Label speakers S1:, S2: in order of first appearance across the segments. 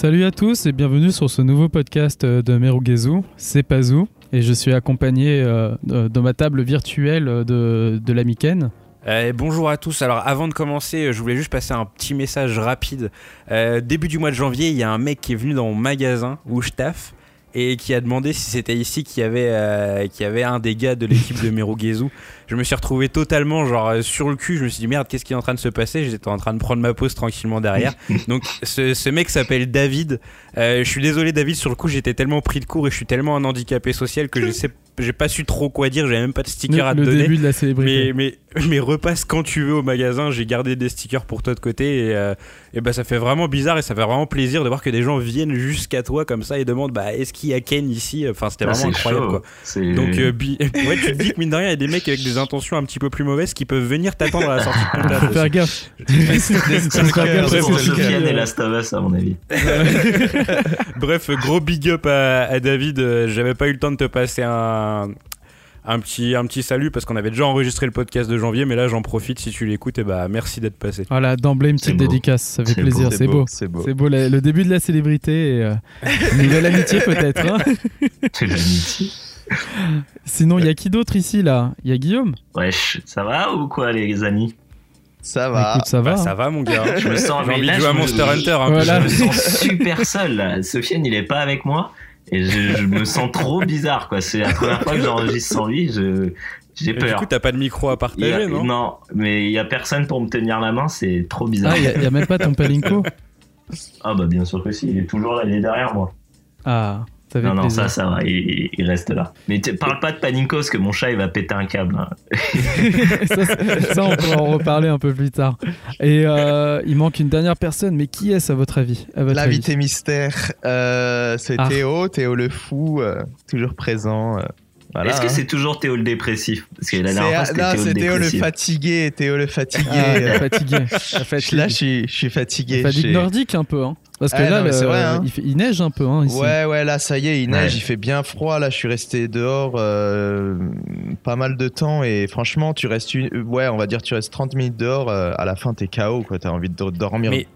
S1: Salut à tous et bienvenue sur ce nouveau podcast euh, de Merugezu. C'est Pazou et je suis accompagné euh, de, de ma table virtuelle de, de l'ami Ken.
S2: Euh, bonjour à tous. Alors avant de commencer, je voulais juste passer un petit message rapide. Euh, début du mois de janvier, il y a un mec qui est venu dans mon magasin où je taffe et qui a demandé si c'était ici qu'il y avait euh, qu'il y avait un des gars de l'équipe de Merugezu. Je me suis retrouvé totalement genre euh, sur le cul. Je me suis dit merde, qu'est-ce qui est en train de se passer? J'étais en train de prendre ma pause tranquillement derrière. Donc ce, ce mec s'appelle David. Euh, je suis désolé David, sur le coup j'étais tellement pris de court et je suis tellement un handicapé social que je sais j'ai pas su trop quoi dire. J'avais même pas de sticker à te
S1: le
S2: donner.
S1: début de la célébrité.
S2: Mais, mais, mais repasse quand tu veux au magasin. J'ai gardé des stickers pour toi de côté. Et, euh, et bah, ça fait vraiment bizarre et ça fait vraiment plaisir de voir que des gens viennent jusqu'à toi comme ça et demandent bah, est-ce qu'il y a Ken ici? Enfin, c'était
S3: Ah,
S2: vraiment incroyable.
S3: chaud.
S2: Quoi. Donc, euh, bi- ouais, tu te dis que mine de rien, il y a des mecs avec des intentions un petit peu plus mauvaises qui peuvent venir t'attendre à la sortie de taf
S1: Faut faire gaffe.
S3: C'est of Us, à mon avis.
S2: Bref, gros big up à, à David. Euh, J'avais pas eu le temps de te passer un. Un petit, un petit salut parce qu'on avait déjà enregistré le podcast de janvier, mais là j'en profite si tu l'écoutes, et bah merci d'être passé.
S1: Voilà, d'emblée une petite
S3: beau.
S1: dédicace, ça fait plaisir,
S3: beau,
S1: c'est beau.
S4: C'est beau.
S1: C'est beau, le, le début de la célébrité et euh, une nouvelle amitié peut-être. hein.
S3: C'est l'amitié.
S1: Sinon, il y a qui d'autre ici là? Il y a Guillaume?
S3: Wesh, ça va ou quoi, les amis?
S4: Ça va.
S1: Écoute, ça va.
S2: Bah,
S1: hein.
S2: ça va mon gars.
S3: Je me sens
S2: envie
S3: là,
S2: de jouer à
S3: je me-
S2: Monster Hunter. un peu.
S1: Voilà.
S3: Je me sens super seul là. Sofiane, il est pas avec moi et je, je me sens trop bizarre quoi. C'est la première fois que j'enregistre sans lui. Je j'ai
S2: Et Du
S3: peur.
S2: coup, t'as pas de micro à
S3: a-
S2: partager, non?
S3: Non, mais il y a personne pour me tenir la main. C'est trop bizarre.
S1: Ah, il y y, a même pas ton palinko
S3: Ah bah bien sûr que si. Il est toujours là. Il est derrière moi.
S1: Ah, ça fait
S3: Non, non,
S1: plaisir.
S3: ça, ça va, il, il reste là. Mais parle pas de Paninko, parce que mon chat, il va péter un câble. hein.
S1: ça, on pourra en reparler un peu plus tard. Et euh, il manque une dernière personne, mais qui est-ce à votre avis à votre avis?
S4: L'invité mystère, euh, c'est
S1: Ah.
S4: Théo, Théo le fou, euh, toujours présent. Voilà,
S3: Est-ce que
S4: hein.
S3: c'est toujours Théo le dépressif? Parce que la
S4: C'est-
S3: dernière fois, c'était
S4: non,
S3: Théo,
S4: c'est
S3: le
S4: Théo le
S3: dépressif.
S4: fatigué, Théo le fatigué.
S1: Ah,
S4: euh,
S1: fatigué.
S4: Là, je suis, je suis fatigué.
S1: La fatigue nordique un peu, hein. Parce que
S4: Ah,
S1: là,
S4: non, mais
S1: le-
S4: c'est vrai, hein.
S1: il, fait- il neige un peu, hein, ici.
S4: Ouais, ouais, là, ça y est, il neige,
S3: Ouais.
S4: il fait bien froid. Là, je suis resté dehors euh, pas mal de temps et franchement, tu restes, une... ouais, on va dire, tu restes 30 minutes dehors. euh, à la fin, t'es KO, quoi. T'as envie de do- dormir.
S2: Mais-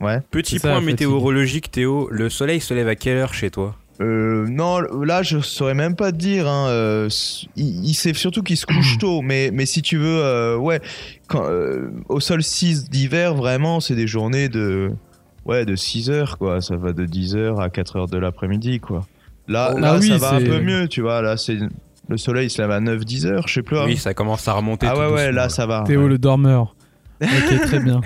S4: Ouais.
S2: Petit
S1: ça,
S2: point météorologique, Théo. Le soleil se lève à quelle heure chez toi?
S4: Euh, non, là, je saurais même pas te dire. Hein, euh, il, il sait surtout qu'il se couche tôt, mais, mais si tu veux, euh, ouais, quand, euh, au solstice d'hiver, vraiment, c'est des journées de, ouais, de 6 heures, quoi. Ça va de 10 heures à 4 heures de l'après-midi, quoi. Là,
S1: Oh,
S4: là
S1: ah oui,
S4: ça va un peu mieux, tu vois. Là, c'est le soleil il se lève à 9-10 heures, je sais plus. hein.
S2: Oui, ça commence à remonter.
S4: ah
S2: tout
S4: ouais, ouais,
S2: doucement,
S4: là, ça va.
S1: Théo
S4: ouais.
S1: le dormeur. Ok, très bien.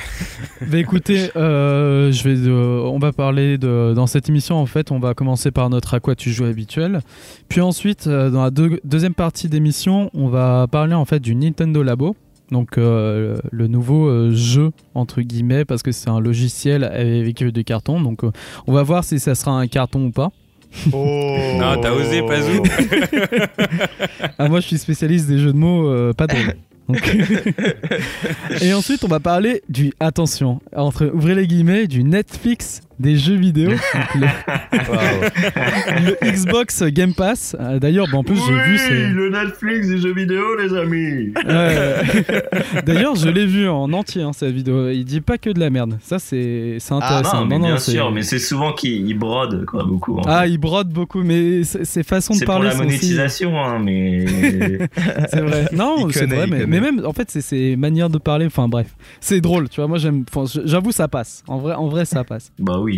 S1: Bah, écoutez, euh, je vais, euh, on va parler de, dans cette émission. En fait, on va commencer par notre à quoi tu joues habituel, puis ensuite, euh, dans la deux- deuxième partie d'émission, on va parler en fait du Nintendo Labo. Donc euh, le nouveau euh, jeu entre guillemets parce que c'est un logiciel avec des cartons. Donc euh, on va voir si ça sera un carton ou pas.
S4: Oh.
S2: Non, t'as osé, Pazou.
S1: Ah, moi, je suis spécialiste des jeux de mots euh, pas drôles. Donc- Et ensuite, on va parler du attention entre ouvrez les guillemets du Netflix des jeux vidéo, Donc, le, le Xbox Game Pass. Euh, D'ailleurs, bah, en plus, j'ai vu c'est.
S3: le Netflix des jeux vidéo, les amis.
S1: D'ailleurs, je l'ai vu en entier hein, cette vidéo. Il dit pas que de la merde. Ça, c'est c'est
S3: Ah
S1: intéressant.
S3: non, mais bien
S1: c'est-
S3: sûr, mais c'est souvent qu'il il brode, quoi, beaucoup. en
S1: Ah,
S3: fait.
S1: il brode beaucoup, mais c'est- ses façons de
S3: c'est pour
S1: parler
S3: la
S1: aussi-
S3: monétisation, hein, mais...
S1: C'est vrai. Non,
S4: Il
S1: c'est
S4: connaît,
S1: vrai, mais, mais même en fait, c'est ses manières de parler. Enfin bref, c'est drôle. Tu vois, moi j'aime. enfin, J'avoue, ça passe. En vrai, en vrai, ça passe.
S3: bah oui.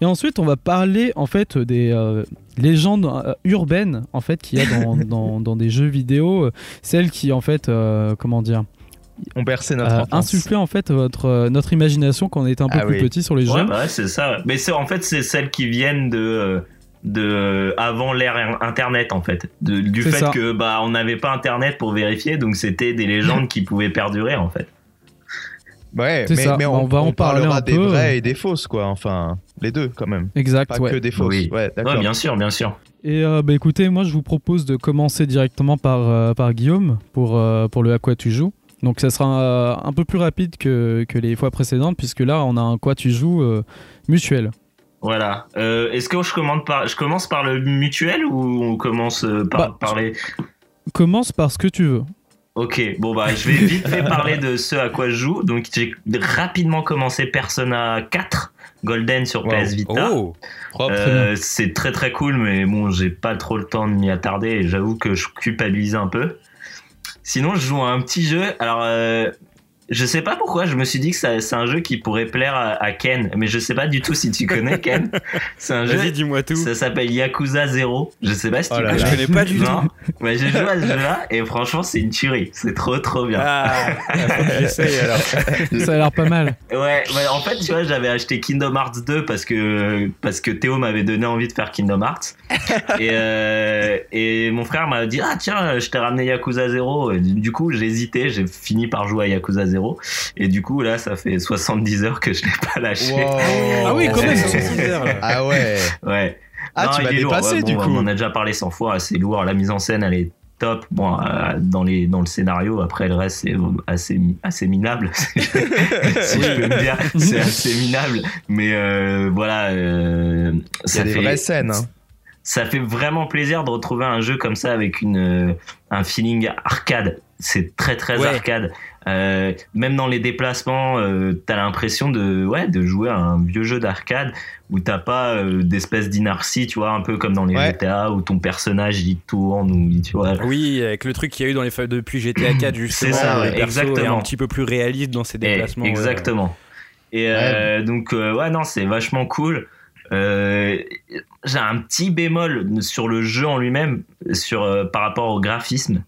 S1: Et ensuite, on va parler en fait des euh, légendes euh, urbaines en fait qu'il y a dans, dans, dans des jeux vidéo, euh, celles qui en fait, comment dire,
S4: On berçait notre
S1: euh, en fait votre notre imagination quand on était un peu
S4: Ah
S1: plus
S4: oui.
S1: petit sur les
S3: Ouais,
S1: jeux.
S3: bah ouais, c'est ça. Mais c'est en fait, c'est celles qui viennent de... de avant l'ère internet en fait De- du fait
S1: ça.
S3: que bah on n'avait pas internet pour vérifier donc c'était des légendes qui pouvaient perdurer en fait
S4: Ouais,
S1: C'est
S4: mais,
S1: ça.
S4: mais
S1: On
S4: on,
S1: va en
S4: on
S1: parler un
S4: des
S1: peu.
S4: vraies et des fausses, quoi. Enfin, les deux, quand même.
S1: Exact.
S4: Pas
S1: ouais.
S4: que des fausses.
S3: Oui.
S4: Ouais,
S3: bien sûr bien sûr
S1: Et euh, bah, écoutez, moi je vous propose de commencer directement par, euh, par Guillaume pour, euh, pour le à quoi tu joues. Donc ça sera euh, un peu plus rapide que, que les fois précédentes puisque là on a un quoi tu joues euh, mutuel.
S3: Voilà. Euh, Est-ce que je commence par, je commence par le mutuel ou on commence euh, par
S1: Bah,
S3: parler?
S1: Commence par ce que tu veux.
S3: Ok, bon bah je vais vite fait parler de ce à quoi je joue. Donc j'ai rapidement commencé Persona 4 Golden sur
S4: Wow.
S3: PS Vita.
S2: Oh.
S3: Euh, c'est très très cool, mais bon, j'ai pas trop le temps de m'y attarder et j'avoue que je culpabilise un peu. Sinon, je joue à un petit jeu. Alors, euh, je sais pas pourquoi, je me suis dit que c'est un jeu qui pourrait plaire à, à Ken, mais je sais pas du tout si tu connais Ken. C'est un jeu.
S2: Vas-y, dis-moi tout.
S3: Ça s'appelle Yakuza 0. Je sais pas si
S4: Oh
S3: tu
S4: là
S3: connais.
S2: je connais pas du tout.
S3: Non, mais j'ai joué à ce jeu-là et franchement, c'est une tuerie. C'est trop trop bien.
S2: Ah, faut que j'essaye alors.
S1: Ça a l'air pas mal.
S3: Ouais, ouais, en fait, tu vois, j'avais acheté Kingdom Hearts 2 parce que, parce que Théo m'avait donné envie de faire Kingdom Hearts. et, euh, et mon frère m'a dit, ah tiens, je t'ai ramené Yakuza 0. Et du du coup, j'ai hésité, j'ai fini par jouer à Yakuza 0. Et du coup, là, ça fait 70 heures que je l'ai pas lâché.
S4: Wow.
S2: Ah oui, quand même,
S3: c'est
S2: 70 heures, là.
S4: Ah ouais.
S3: Ouais.
S4: Ah,
S3: Non,
S4: tu dépasser
S3: Ouais,
S4: du coup.
S3: On en a déjà parlé 100 fois, c'est lourd. La mise en scène, elle est top. Bon, euh, dans, les, dans le scénario, après le reste, c'est assez, assez minable. si je peux me dire, c'est assez minable. Mais euh, voilà, euh,
S4: a des
S3: fait,
S4: vraies scènes. hein.
S3: ça fait vraiment plaisir de retrouver un jeu comme ça avec une, euh, un feeling arcade. C'est très très
S2: Ouais.
S3: arcade. Euh, même dans les déplacements, euh, t'as l'impression de ouais de jouer à un vieux jeu d'arcade où t'as pas euh, d'espèce d'inertie, tu vois, un peu comme dans les
S4: Ouais.
S3: GTA où ton personnage il tourne ou il- tu vois.
S2: Oui, avec le truc qu'il y a eu dans les depuis GTA 4 justement,
S3: ça,
S2: où le
S3: ouais,
S2: perso est
S3: exactement.
S2: un petit peu plus réaliste dans ses
S3: Eh,
S2: déplacements.
S3: exactement. Et euh, donc euh, ouais non c'est vachement cool. Euh, j'ai un petit bémol sur le jeu en lui-même, sur euh, par rapport au graphisme.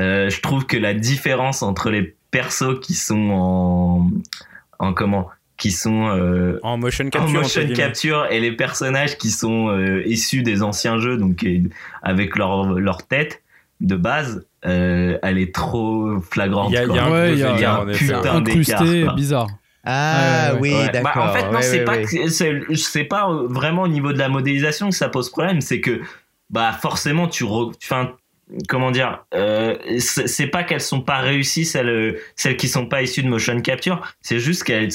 S3: Euh, je trouve que la différence entre les persos qui sont en en comment qui sont euh,
S2: En motion
S3: en
S2: capture.
S3: motion
S2: entre guillemets.
S3: capture et les personnages qui sont euh, issus des anciens jeux donc avec leur leur tête de base euh, elle est trop flagrante
S2: Il y a, il y a un
S1: Ouais, y a-
S3: y a
S2: en effet.
S3: putain
S1: Incrusté,
S3: d'écart,
S1: bizarre.
S4: Ah
S1: Ouais,
S4: oui,
S3: Ouais. Bah,
S4: d'accord.
S3: en fait, non,
S4: Ouais,
S3: c'est
S4: ouais,
S3: pas, c'est c'est pas vraiment au niveau de la modélisation que ça pose problème, c'est que bah forcément tu, re- comment dire, euh, c'est pas qu'elles sont pas réussies celles celles qui sont pas issues de motion capture, c'est juste qu'elles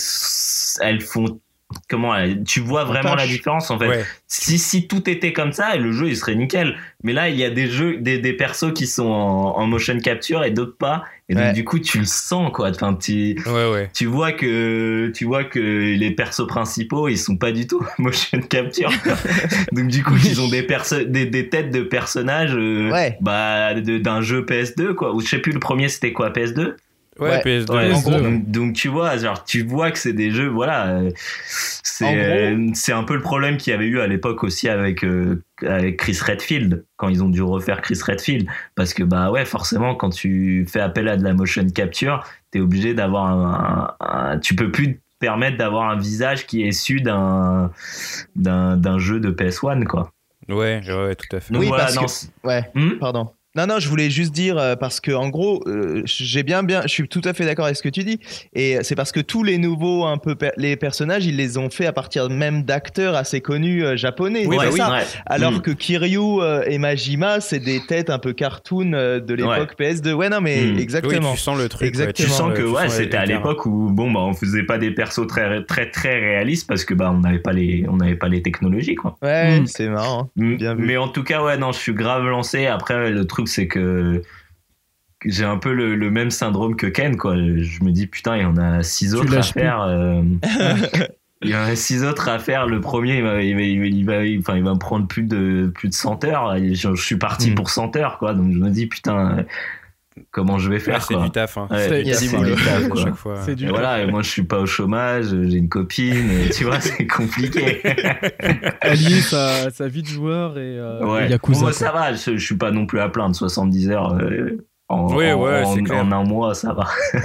S3: elles font comment elles- tu vois vraiment la différence en fait.
S2: Ouais.
S3: Si, si tout était comme ça, le jeu il serait nickel. Mais là, il y a des jeux, des, des persos qui sont en, en motion capture et d'autres pas. Et donc, du coup, tu le sens, quoi. Enfin, tu,
S2: Ouais,
S3: tu vois que, tu vois que les persos principaux, ils sont pas du tout motion capture. donc, du coup, ils ont des perso, des, des têtes de personnages, euh, bah, de- d'un jeu PS2, quoi. Ou je sais plus, le premier, c'était quoi, PS2?
S2: Ouais,
S4: Ouais.
S2: PS2.
S3: Ouais,
S1: PS2,
S3: en gros,
S1: ouais.
S3: donc, donc tu vois, genre tu vois que c'est des jeux, voilà, euh,
S4: En
S3: c'est
S4: gros-
S3: euh, c'est un peu le problème qu'il y avait eu à l'époque aussi avec euh, avec Chris Redfield quand ils ont dû refaire Chris Redfield, parce que bah ouais, forcément quand tu fais appel à de la motion capture, t'es obligé d'avoir un, un- un- tu peux plus te permettre d'avoir un visage qui est issu d'un d'un d'un jeu de PS1 quoi.
S2: Ouais, ouais, tout à fait.
S3: Donc
S4: Oui,
S3: voilà,
S4: parce
S3: non,
S4: que- Ouais,
S3: Hmm?
S4: pardon. Non, non, je voulais juste dire euh, parce que en gros, euh, j'ai bien, bien, je suis tout à fait d'accord avec ce que tu dis, et c'est parce que tous les nouveaux, un peu per- les personnages, ils les ont fait à partir même d'acteurs assez connus euh, japonais.
S2: Oui,
S4: c'est
S2: bah oui.
S4: ça.
S3: ouais.
S4: Alors
S3: Hmm.
S4: que Kiryu euh, et Majima, c'est des têtes un peu cartoon euh, de l'époque PS2. Ouais, non, mais.
S2: Oui,
S4: exactement.
S2: tu sens le truc. ouais,
S4: Exactement.
S3: tu sens que
S2: tu
S3: ouais, c'était à l'époque où bon bah on faisait pas des persos très très très réalistes parce que bah on n'avait pas les on n'avait pas les technologies quoi.
S4: Ouais,
S1: Hmm.
S4: c'est marrant.
S3: M-
S4: Bien vu.
S3: Mais en tout cas ouais non je suis grave lancé. Après le truc c'est que j'ai un peu le, le même syndrome que Ken quoi. Je me dis putain il y en a six autres à faire. euh, Il y en a six autres à faire. Le premier, il va, il va, il va, il va- il- enfin, il va me prendre plus de, plus de 100 heures. Je, je suis parti
S4: Hmm.
S3: pour 100 heures, quoi. Donc, je me dis, putain, comment je vais
S2: Ouais,
S3: faire,
S2: c'est
S3: quoi.
S2: du taf. Hein.
S3: Ouais,
S1: C'est-
S3: c'est
S1: c'est
S3: du taf,
S2: à
S3: quoi.
S2: chaque fois.
S1: C'est du
S3: Et voilà, et moi je suis pas au chômage, j'ai une copine, et tu vois, c'est compliqué.
S1: allier sa, sa vie de joueur et, euh,
S3: ouais.
S1: et Yakuza.
S3: Bon, moi,
S1: quoi.
S3: ça va, je, je suis pas non plus à plaindre, 70 heures euh, en, en-
S2: ouais,
S3: en-
S2: c'est clair.
S3: en un mois, ça va.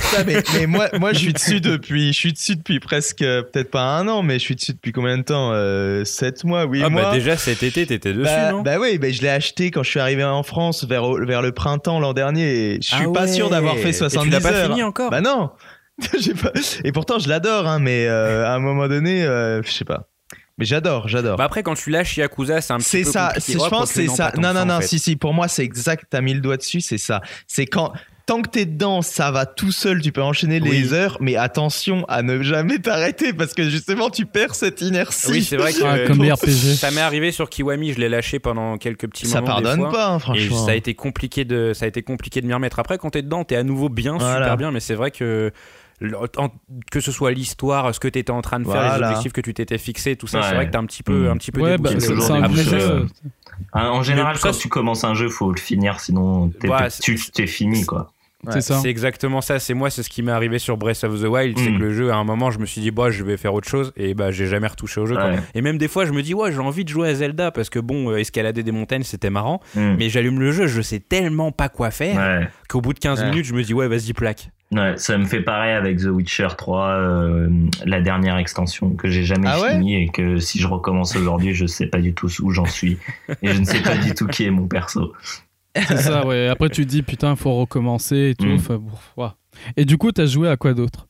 S4: Ça, mais, mais moi, moi, je suis dessus depuis, je suis dessus depuis presque, euh, peut-être pas un an, mais je suis dessus depuis combien de temps euh, 7 mois, 8
S2: Ah
S4: mois.
S2: bah déjà cet été t'étais dessus
S4: Bah,
S2: non?
S4: bah oui, bah je l'ai acheté quand je suis arrivé en France vers, vers le printemps l'an dernier. Et je suis
S2: Ah
S4: pas
S2: ouais.
S4: sûr d'avoir fait
S2: Et
S4: 70
S2: tu l'as pas
S4: heures.
S2: fini encore?
S4: Bah non. J'ai pas... Et pourtant je l'adore, hein, mais euh, à un moment donné, euh, je sais pas. Mais j'adore, j'adore.
S2: Bah après quand tu lâches Yakuza c'est un petit
S4: c'est
S2: peu
S4: ça,
S2: compliqué.
S4: c'est- je pense que c'est ça. Non, non,
S2: ça, en
S4: non,
S2: fait.
S4: si, si, pour moi c'est exact, t'as mis le doigt dessus, c'est ça. C'est quand, tant que t'es dedans, ça va tout seul, tu peux enchaîner les heures, mais attention à ne jamais t'arrêter parce que justement tu perds cette inertie.
S2: Oui c'est vrai que
S1: Ah, comme les RPG.
S2: ça m'est arrivé sur Kiwami je l'ai lâché pendant quelques petits
S4: ça
S2: moments des
S4: pardonne
S2: fois.
S4: pas, hein,
S2: Et
S4: franchement.
S2: ça a été compliqué de ça a été compliqué de m'y remettre. Après quand t'es dedans t'es à nouveau bien
S4: Voilà.
S2: super bien mais c'est vrai que que ce soit l'histoire, ce que tu étais en train de faire, les objectifs que tu t'étais fixé, tout ça, c'est vrai que t'es un petit peu,
S3: Mm.
S2: un petit peu
S1: Ouais, bah,
S3: Hein, En général, quand tu commences un jeu, faut le finir, sinon t'es
S2: Ouais,
S3: tu t'es fini quoi.
S1: C'est ça.
S2: C'est exactement ça. C'est moi, c'est ce qui m'est arrivé sur Breath of the Wild. C'est
S3: Mm.
S2: que le jeu, à un moment, je me suis dit, bah, je vais faire autre chose. Et bah, j'ai jamais retouché au jeu.
S3: Ouais.
S2: Et même des fois, je me dis, ouais, j'ai envie de jouer à Zelda parce que bon, euh, escalader des montagnes, c'était marrant.
S3: Mm.
S2: Mais j'allume le jeu, je sais tellement pas quoi faire
S3: Ouais.
S2: qu'au bout de 15
S4: Ouais.
S2: minutes, je me dis, ouais, vas-y, plaque.
S3: Ouais, ça me fait pareil avec The Witcher 3, euh, la dernière extension que j'ai jamais
S4: Ah ouais
S3: fini et que si je recommence aujourd'hui, je sais pas du tout où j'en suis et je ne sais pas du tout qui est mon perso.
S1: C'est ça, ouais. Après, tu dis, putain, faut recommencer et tout.
S3: Mm.
S1: Enfin. Et du coup, t'as joué à quoi d'autre?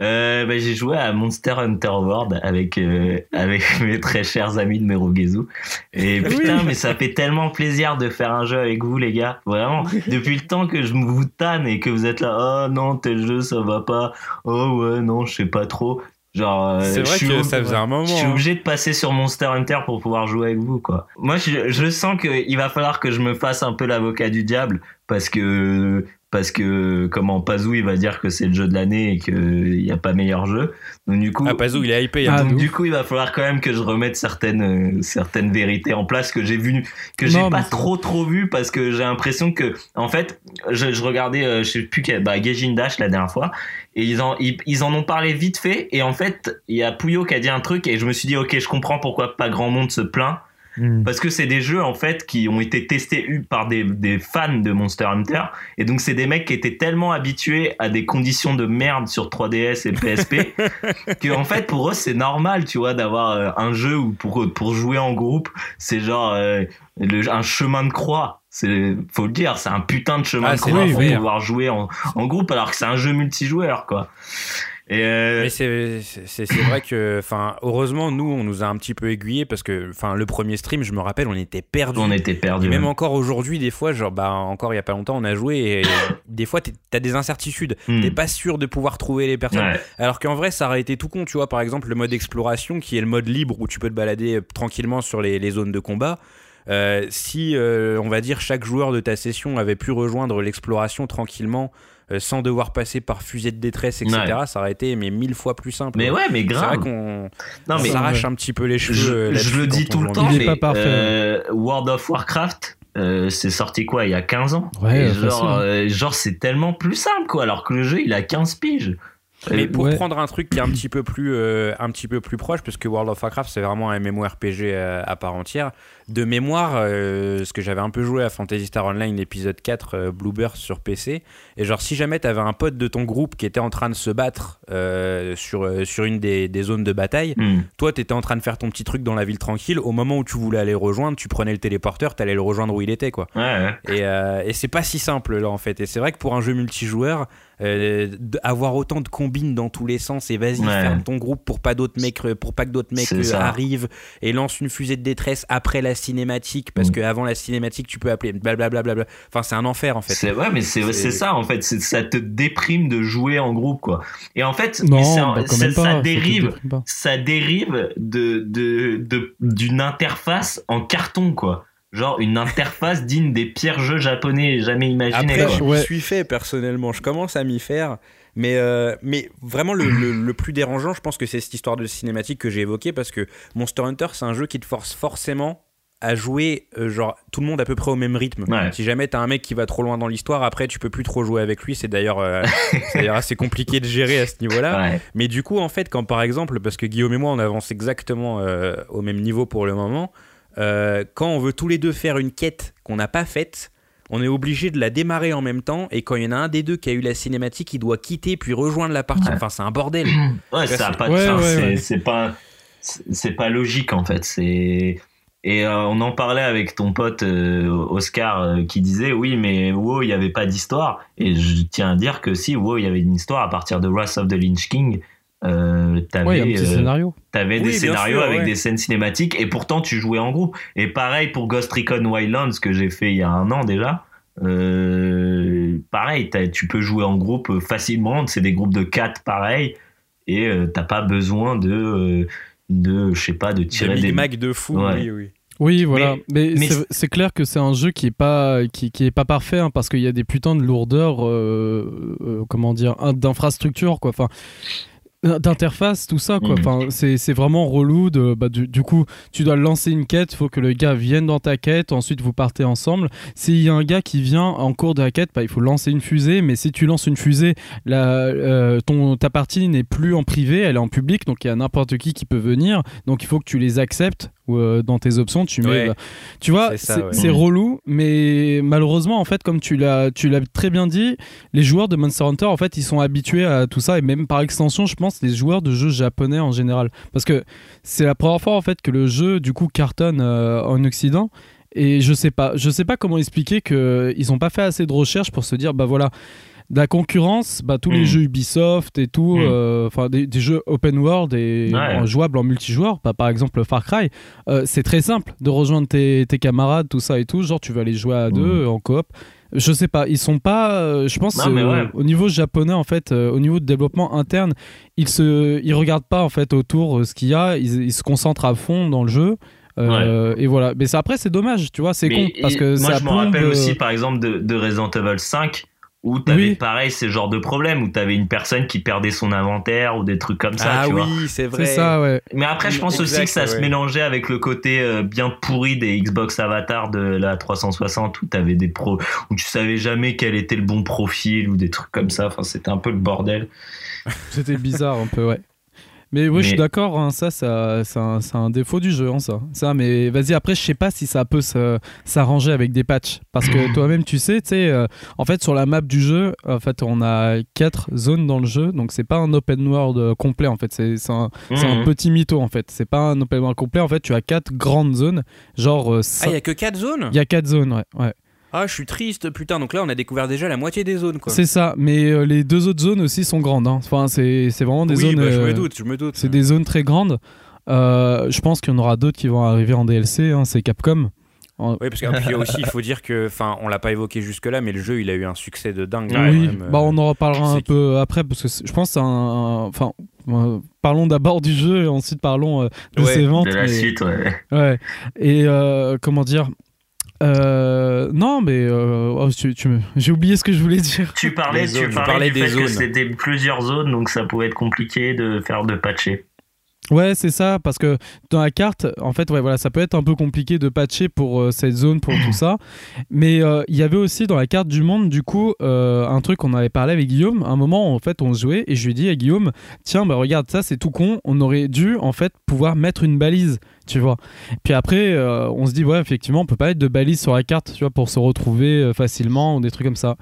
S3: Euh, bah, j'ai joué à Monster Hunter World avec euh, avec mes très chers amis de Merugezu et putain mais ça fait tellement plaisir de faire un jeu avec vous les gars vraiment depuis le temps que je vous tanne et que vous êtes là oh non tel jeu ça va pas oh ouais non je sais pas trop genre euh,
S2: c'est
S3: je
S2: vrai
S3: suis
S2: que
S3: ob-
S2: ça faisait un moment.
S3: je suis
S2: hein.
S3: obligé de passer sur Monster Hunter pour pouvoir jouer avec vous, quoi. Moi, je, je sens qu'il va falloir que je me fasse un peu l'avocat du diable parce que parce que comment Pazou il va dire que c'est le jeu de l'année et qu'il n'y a pas meilleur jeu. Donc du coup,
S2: Ah, Pazou, il est hypé. il y a
S1: Ah,
S3: donc, du coup, il va falloir quand même que je remette certaines euh, certaines vérités en place que j'ai vu que j'ai pas trop trop vu parce que j'ai l'impression que en fait, je, je regardais euh, je sais plus quel bah Gejin Dash la dernière fois et ils en ils, ils en ont parlé vite fait. Et en fait, il y a Pouyo qui a dit un truc et je me suis dit OK, je comprends pourquoi pas grand monde se plaint. Parce que c'est des jeux en fait qui ont été testés par des, des fans de Monster Hunter. Et donc c'est des mecs qui étaient tellement habitués à des conditions de merde sur 3DS et PSP que en fait pour eux c'est normal tu vois d'avoir euh, un jeu où pour pour jouer en groupe c'est genre euh, le- un chemin de croix c'est faut le dire c'est un putain de chemin
S2: Ah,
S3: de croix pour pouvoir jouer en, en groupe alors que c'est un jeu multijoueur quoi et euh,
S2: Mais c'est vrai que, enfin, heureusement, nous, on nous a un petit peu aiguillés parce que, enfin, le premier stream, je me rappelle, on était perdus.
S3: on était
S2: Et
S3: perdus
S2: même encore aujourd'hui, des fois, genre, bah, encore il y a pas longtemps, on a joué et des fois, t'as des incertitudes.
S3: Hmm.
S2: T'es pas sûr de pouvoir trouver les personnes.
S3: Ouais.
S2: Alors qu'en vrai, ça aurait été tout con, tu vois. Par exemple, le mode exploration, qui est le mode libre où tu peux te balader euh, tranquillement sur les, les zones de combat. Euh, si, euh, on va dire, chaque joueur de ta session avait pu rejoindre l'exploration tranquillement, euh, sans devoir passer par fusée de détresse, etc., ça aurait été mais mille fois plus simple.
S3: mais ouais mais
S2: c'est
S3: grave
S2: vrai qu'on
S3: non
S2: on
S3: mais
S2: s'arrache un petit peu les cheveux.
S3: je, le dis tout le temps, mais
S1: pas parfait.
S3: euh, World of Warcraft, euh, c'est sorti quoi il y a 15 ans?
S1: Ouais,
S3: genre,
S1: hein.
S3: euh, genre c'est tellement plus simple quoi, alors que le jeu il a 15 piges.
S2: Mais
S3: Euh,
S2: pour
S1: Ouais.
S2: prendre un truc qui est un petit peu plus, euh, un petit peu plus proche, parce que World of Warcraft c'est vraiment un MMORPG euh, à part entière. De mémoire, euh, ce que j'avais un peu joué à Fantasy Star Online épisode 4 euh, Bluebird sur PC, et genre si jamais t'avais un pote de ton groupe qui était en train de se battre euh, sur, euh, sur une des, des zones de bataille,
S3: hmm.
S2: toi t'étais en train de faire ton petit truc dans la ville tranquille, au moment où tu voulais aller le rejoindre, tu prenais le téléporteur, t'allais le rejoindre où il était quoi.
S3: Ouais, ouais.
S2: Et, euh, et c'est pas si simple là en fait. Et c'est vrai que pour un jeu multijoueur, euh, avoir autant de combines dans tous les sens et vas-y
S3: Ouais.
S2: ferme ton groupe pour pas d'autres mecs, pour pas que d'autres mecs euh, arrivent et lance une fusée de détresse après la cinématique parce
S3: Mm.
S2: que avant la cinématique tu peux appeler blablabla. Bla enfin c'est un enfer en fait.
S3: C'est ouais, mais c'est ça en fait, ça te déprime de jouer en groupe quoi. Et en fait,
S1: Non, bah, quand
S3: ça,
S1: même pas.
S3: ça
S1: ça te
S3: dérive, ça dérive de de de- d'une interface en carton quoi. Genre une interface digne des pires jeux japonais jamais imaginés.
S2: Après,
S3: quoi.
S2: je m'y suis fait personnellement, je commence à m'y faire. Mais, euh, mais vraiment, le, le- le plus dérangeant, je pense que c'est cette histoire de cinématique que j'ai évoquée parce que Monster Hunter, c'est un jeu qui te force forcément à jouer, euh, genre, tout le monde à peu près au même rythme.
S3: Ouais.
S2: Si jamais t'as un mec qui va trop loin dans l'histoire, après, tu peux plus trop jouer avec lui. C'est d'ailleurs euh, assez compliqué de gérer à ce niveau-là.
S3: Ouais.
S2: Mais du coup, en fait, quand par exemple, parce que Guillaume et moi, on avance exactement euh, au même niveau pour le moment, euh, quand on veut tous les deux faire une quête qu'on n'a pas faite, on est obligé de la démarrer en même temps. Et quand il y en a un des deux qui a eu la cinématique, il doit quitter puis rejoindre la partie.
S3: Ouais.
S2: Enfin, c'est un bordel.
S3: Ouais, ça pas de
S1: Ouais,
S3: sens.
S1: ouais,
S3: c'est-
S1: ouais.
S3: C'est pas, c'est c'est pas logique en fait. C'est et euh, on en parlait avec ton pote euh, Oscar euh, qui disait oui, mais WoW il y avait pas d'histoire. Et je tiens à dire que si WoW il y avait une histoire à partir de Wrath of the Lynch King. Euh, t'avais euh,
S1: scénario.
S3: t'avais
S2: Oui,
S3: des scénarios
S2: sûr,
S3: avec
S2: ouais.
S3: des scènes cinématiques et pourtant tu jouais en groupe. Et pareil pour Ghost Recon Wildlands que j'ai fait il y a un an déjà. Euh, pareil, tu peux jouer en groupe facilement. C'est des groupes de 4 pareil et euh, t'as pas besoin de euh, de je sais pas de tirer des
S2: Mac de fou,
S3: Ouais.
S2: oui, oui.
S1: Oui, voilà. Mais,
S3: mais
S1: c'est- c'est clair que c'est un jeu qui est pas qui, qui est pas parfait hein, parce qu'il y a des putains de lourdeurs, euh, euh, comment dire, in- d'infrastructure quoi. Enfin, d'interface, tout ça quoi.
S3: Mhm.
S1: Enfin, c'est vraiment relou. De, bah, du, du coup, tu dois lancer une quête, il faut que le gars vienne dans ta quête, ensuite vous partez ensemble. S'il y a un gars qui vient en cours de la quête, bah, il faut lancer une fusée. Mais si tu lances une fusée, la, euh, ton, ta partie n'est plus en privé, elle est en public, donc il y a n'importe qui qui peut venir. Donc il faut que tu les acceptes ou euh, dans tes options, tu mets.
S2: Ouais.
S1: bah, tu vois,
S2: ouais.
S1: c'est
S3: Mhm.
S1: relou, mais malheureusement, en fait, comme tu l'as, tu l'as très bien dit, les joueurs de Monster Hunter, en fait, ils sont habitués à tout ça, et même par extension, je pense, les joueurs de jeux japonais en général, parce que c'est la première fois en fait que le jeu, du coup, cartonne euh, en Occident. Et je sais pas, je sais pas comment expliquer que ils ont pas fait assez de recherches pour se dire, bah voilà, de la concurrence, bah tous les
S3: Mhm.
S1: jeux Ubisoft et tout,
S3: Mhm.
S1: euh, enfin des, des jeux open world et
S3: Ouais.
S1: en- jouables en multijoueur, bah, par exemple Far Cry, euh, c'est très simple de rejoindre tes, tes camarades, tout ça et tout. Genre, tu vas aller jouer à deux en coop. Je sais pas, ils sont pas. euh, je pense
S3: Non, ouais.
S1: au niveau japonais en fait, au niveau de développement interne, ils se, ils regardent pas en fait autour ce qu'il y a. Ils, ils se concentrent à fond dans le jeu. Euh, Et voilà. Mais ça, après, c'est dommage, tu vois, c'est con parce que
S3: moi,
S1: ça
S3: je me rappelle aussi, par exemple, de, de Resident Evil 5, où t'avais
S1: Oui.
S3: pareil ces genres de problèmes, où t'avais une personne qui perdait son inventaire ou des trucs comme ça,
S2: ah
S3: tu
S2: oui, c'est vrai.
S1: C'est ça, ouais.
S3: Mais après, je pense aussi que ça se mélangeait avec le côté euh, bien pourri des Xbox Avatar de la 360 où t'avais des pros, où tu savais jamais quel était le bon profil ou des trucs comme ça. Enfin, c'était un peu le bordel.
S1: C'était bizarre un peu, ouais. Mais oui, je suis d'accord, hein, ça, ça c'est un, défaut du jeu, hein, ça. ça. Mais vas-y, après, je sais pas si ça peut s'arranger avec des patchs. Parce que toi-même, tu sais, tu sais, euh, en fait, sur la map du jeu, en fait, on a quatre zones dans le jeu, donc c'est pas un open world euh, complet, en fait. C'est c'est un, un
S3: Mhm.
S1: petit mytho, en fait. C'est pas un open world complet, en fait, tu as quatre grandes zones. Genre, euh,
S2: Ah, il y a que 4 zones?
S1: Il y a quatre zones, ouais. ouais.
S2: Ah, je suis triste, putain. Donc là, on a découvert déjà la moitié des zones, quoi.
S1: C'est ça, mais euh, les deux autres zones aussi sont grandes. hein. Enfin, c'est c'est vraiment des
S2: oui,
S1: zones.
S2: bah, je
S1: euh,
S2: me doute, je me doute.
S1: C'est des zones très grandes. Euh, je pense qu'il y en aura d'autres qui vont arriver en DLC. hein, c'est Capcom. En-
S2: Oui, parce qu'aussi, aussi, il faut dire que, enfin, on l'a pas évoqué jusque-là, mais le jeu, il a eu un succès de dingue.
S1: Oui,
S2: même, euh,
S1: bah on en reparlera un peu après parce que je pense que c'est un. un- Enfin, euh, parlons d'abord du jeu et ensuite parlons euh, de
S2: Ouais,
S1: ses ventes.
S3: De la
S1: mais-
S3: suite, ouais.
S1: Ouais. Et euh, comment dire euh, Non, mais euh, oh, tu- tu me- j'ai oublié ce que je voulais dire.
S3: Tu parlais, tu parlais,
S2: parlais
S3: du
S2: des
S3: fait que
S2: zones.
S3: c'était plusieurs zones, donc ça pouvait être compliqué de faire de patcher.
S1: Ouais, c'est ça, parce que dans la carte, en fait, ouais, voilà, ça peut être un peu compliqué de patcher pour euh, cette zone, pour tout ça. Mais euh, il y avait aussi dans la carte du monde, du coup, euh, un truc qu'on avait parlé avec Guillaume. Un moment, en fait, on jouait et je lui ai dit à Guillaume, tiens, bah regarde, ça c'est tout con. On aurait dû, en fait, pouvoir mettre une balise, tu vois. Puis après, euh, on se dit, ouais, effectivement, on peut pas mettre de balise sur la carte, tu vois, pour se retrouver euh, facilement ou des trucs comme ça.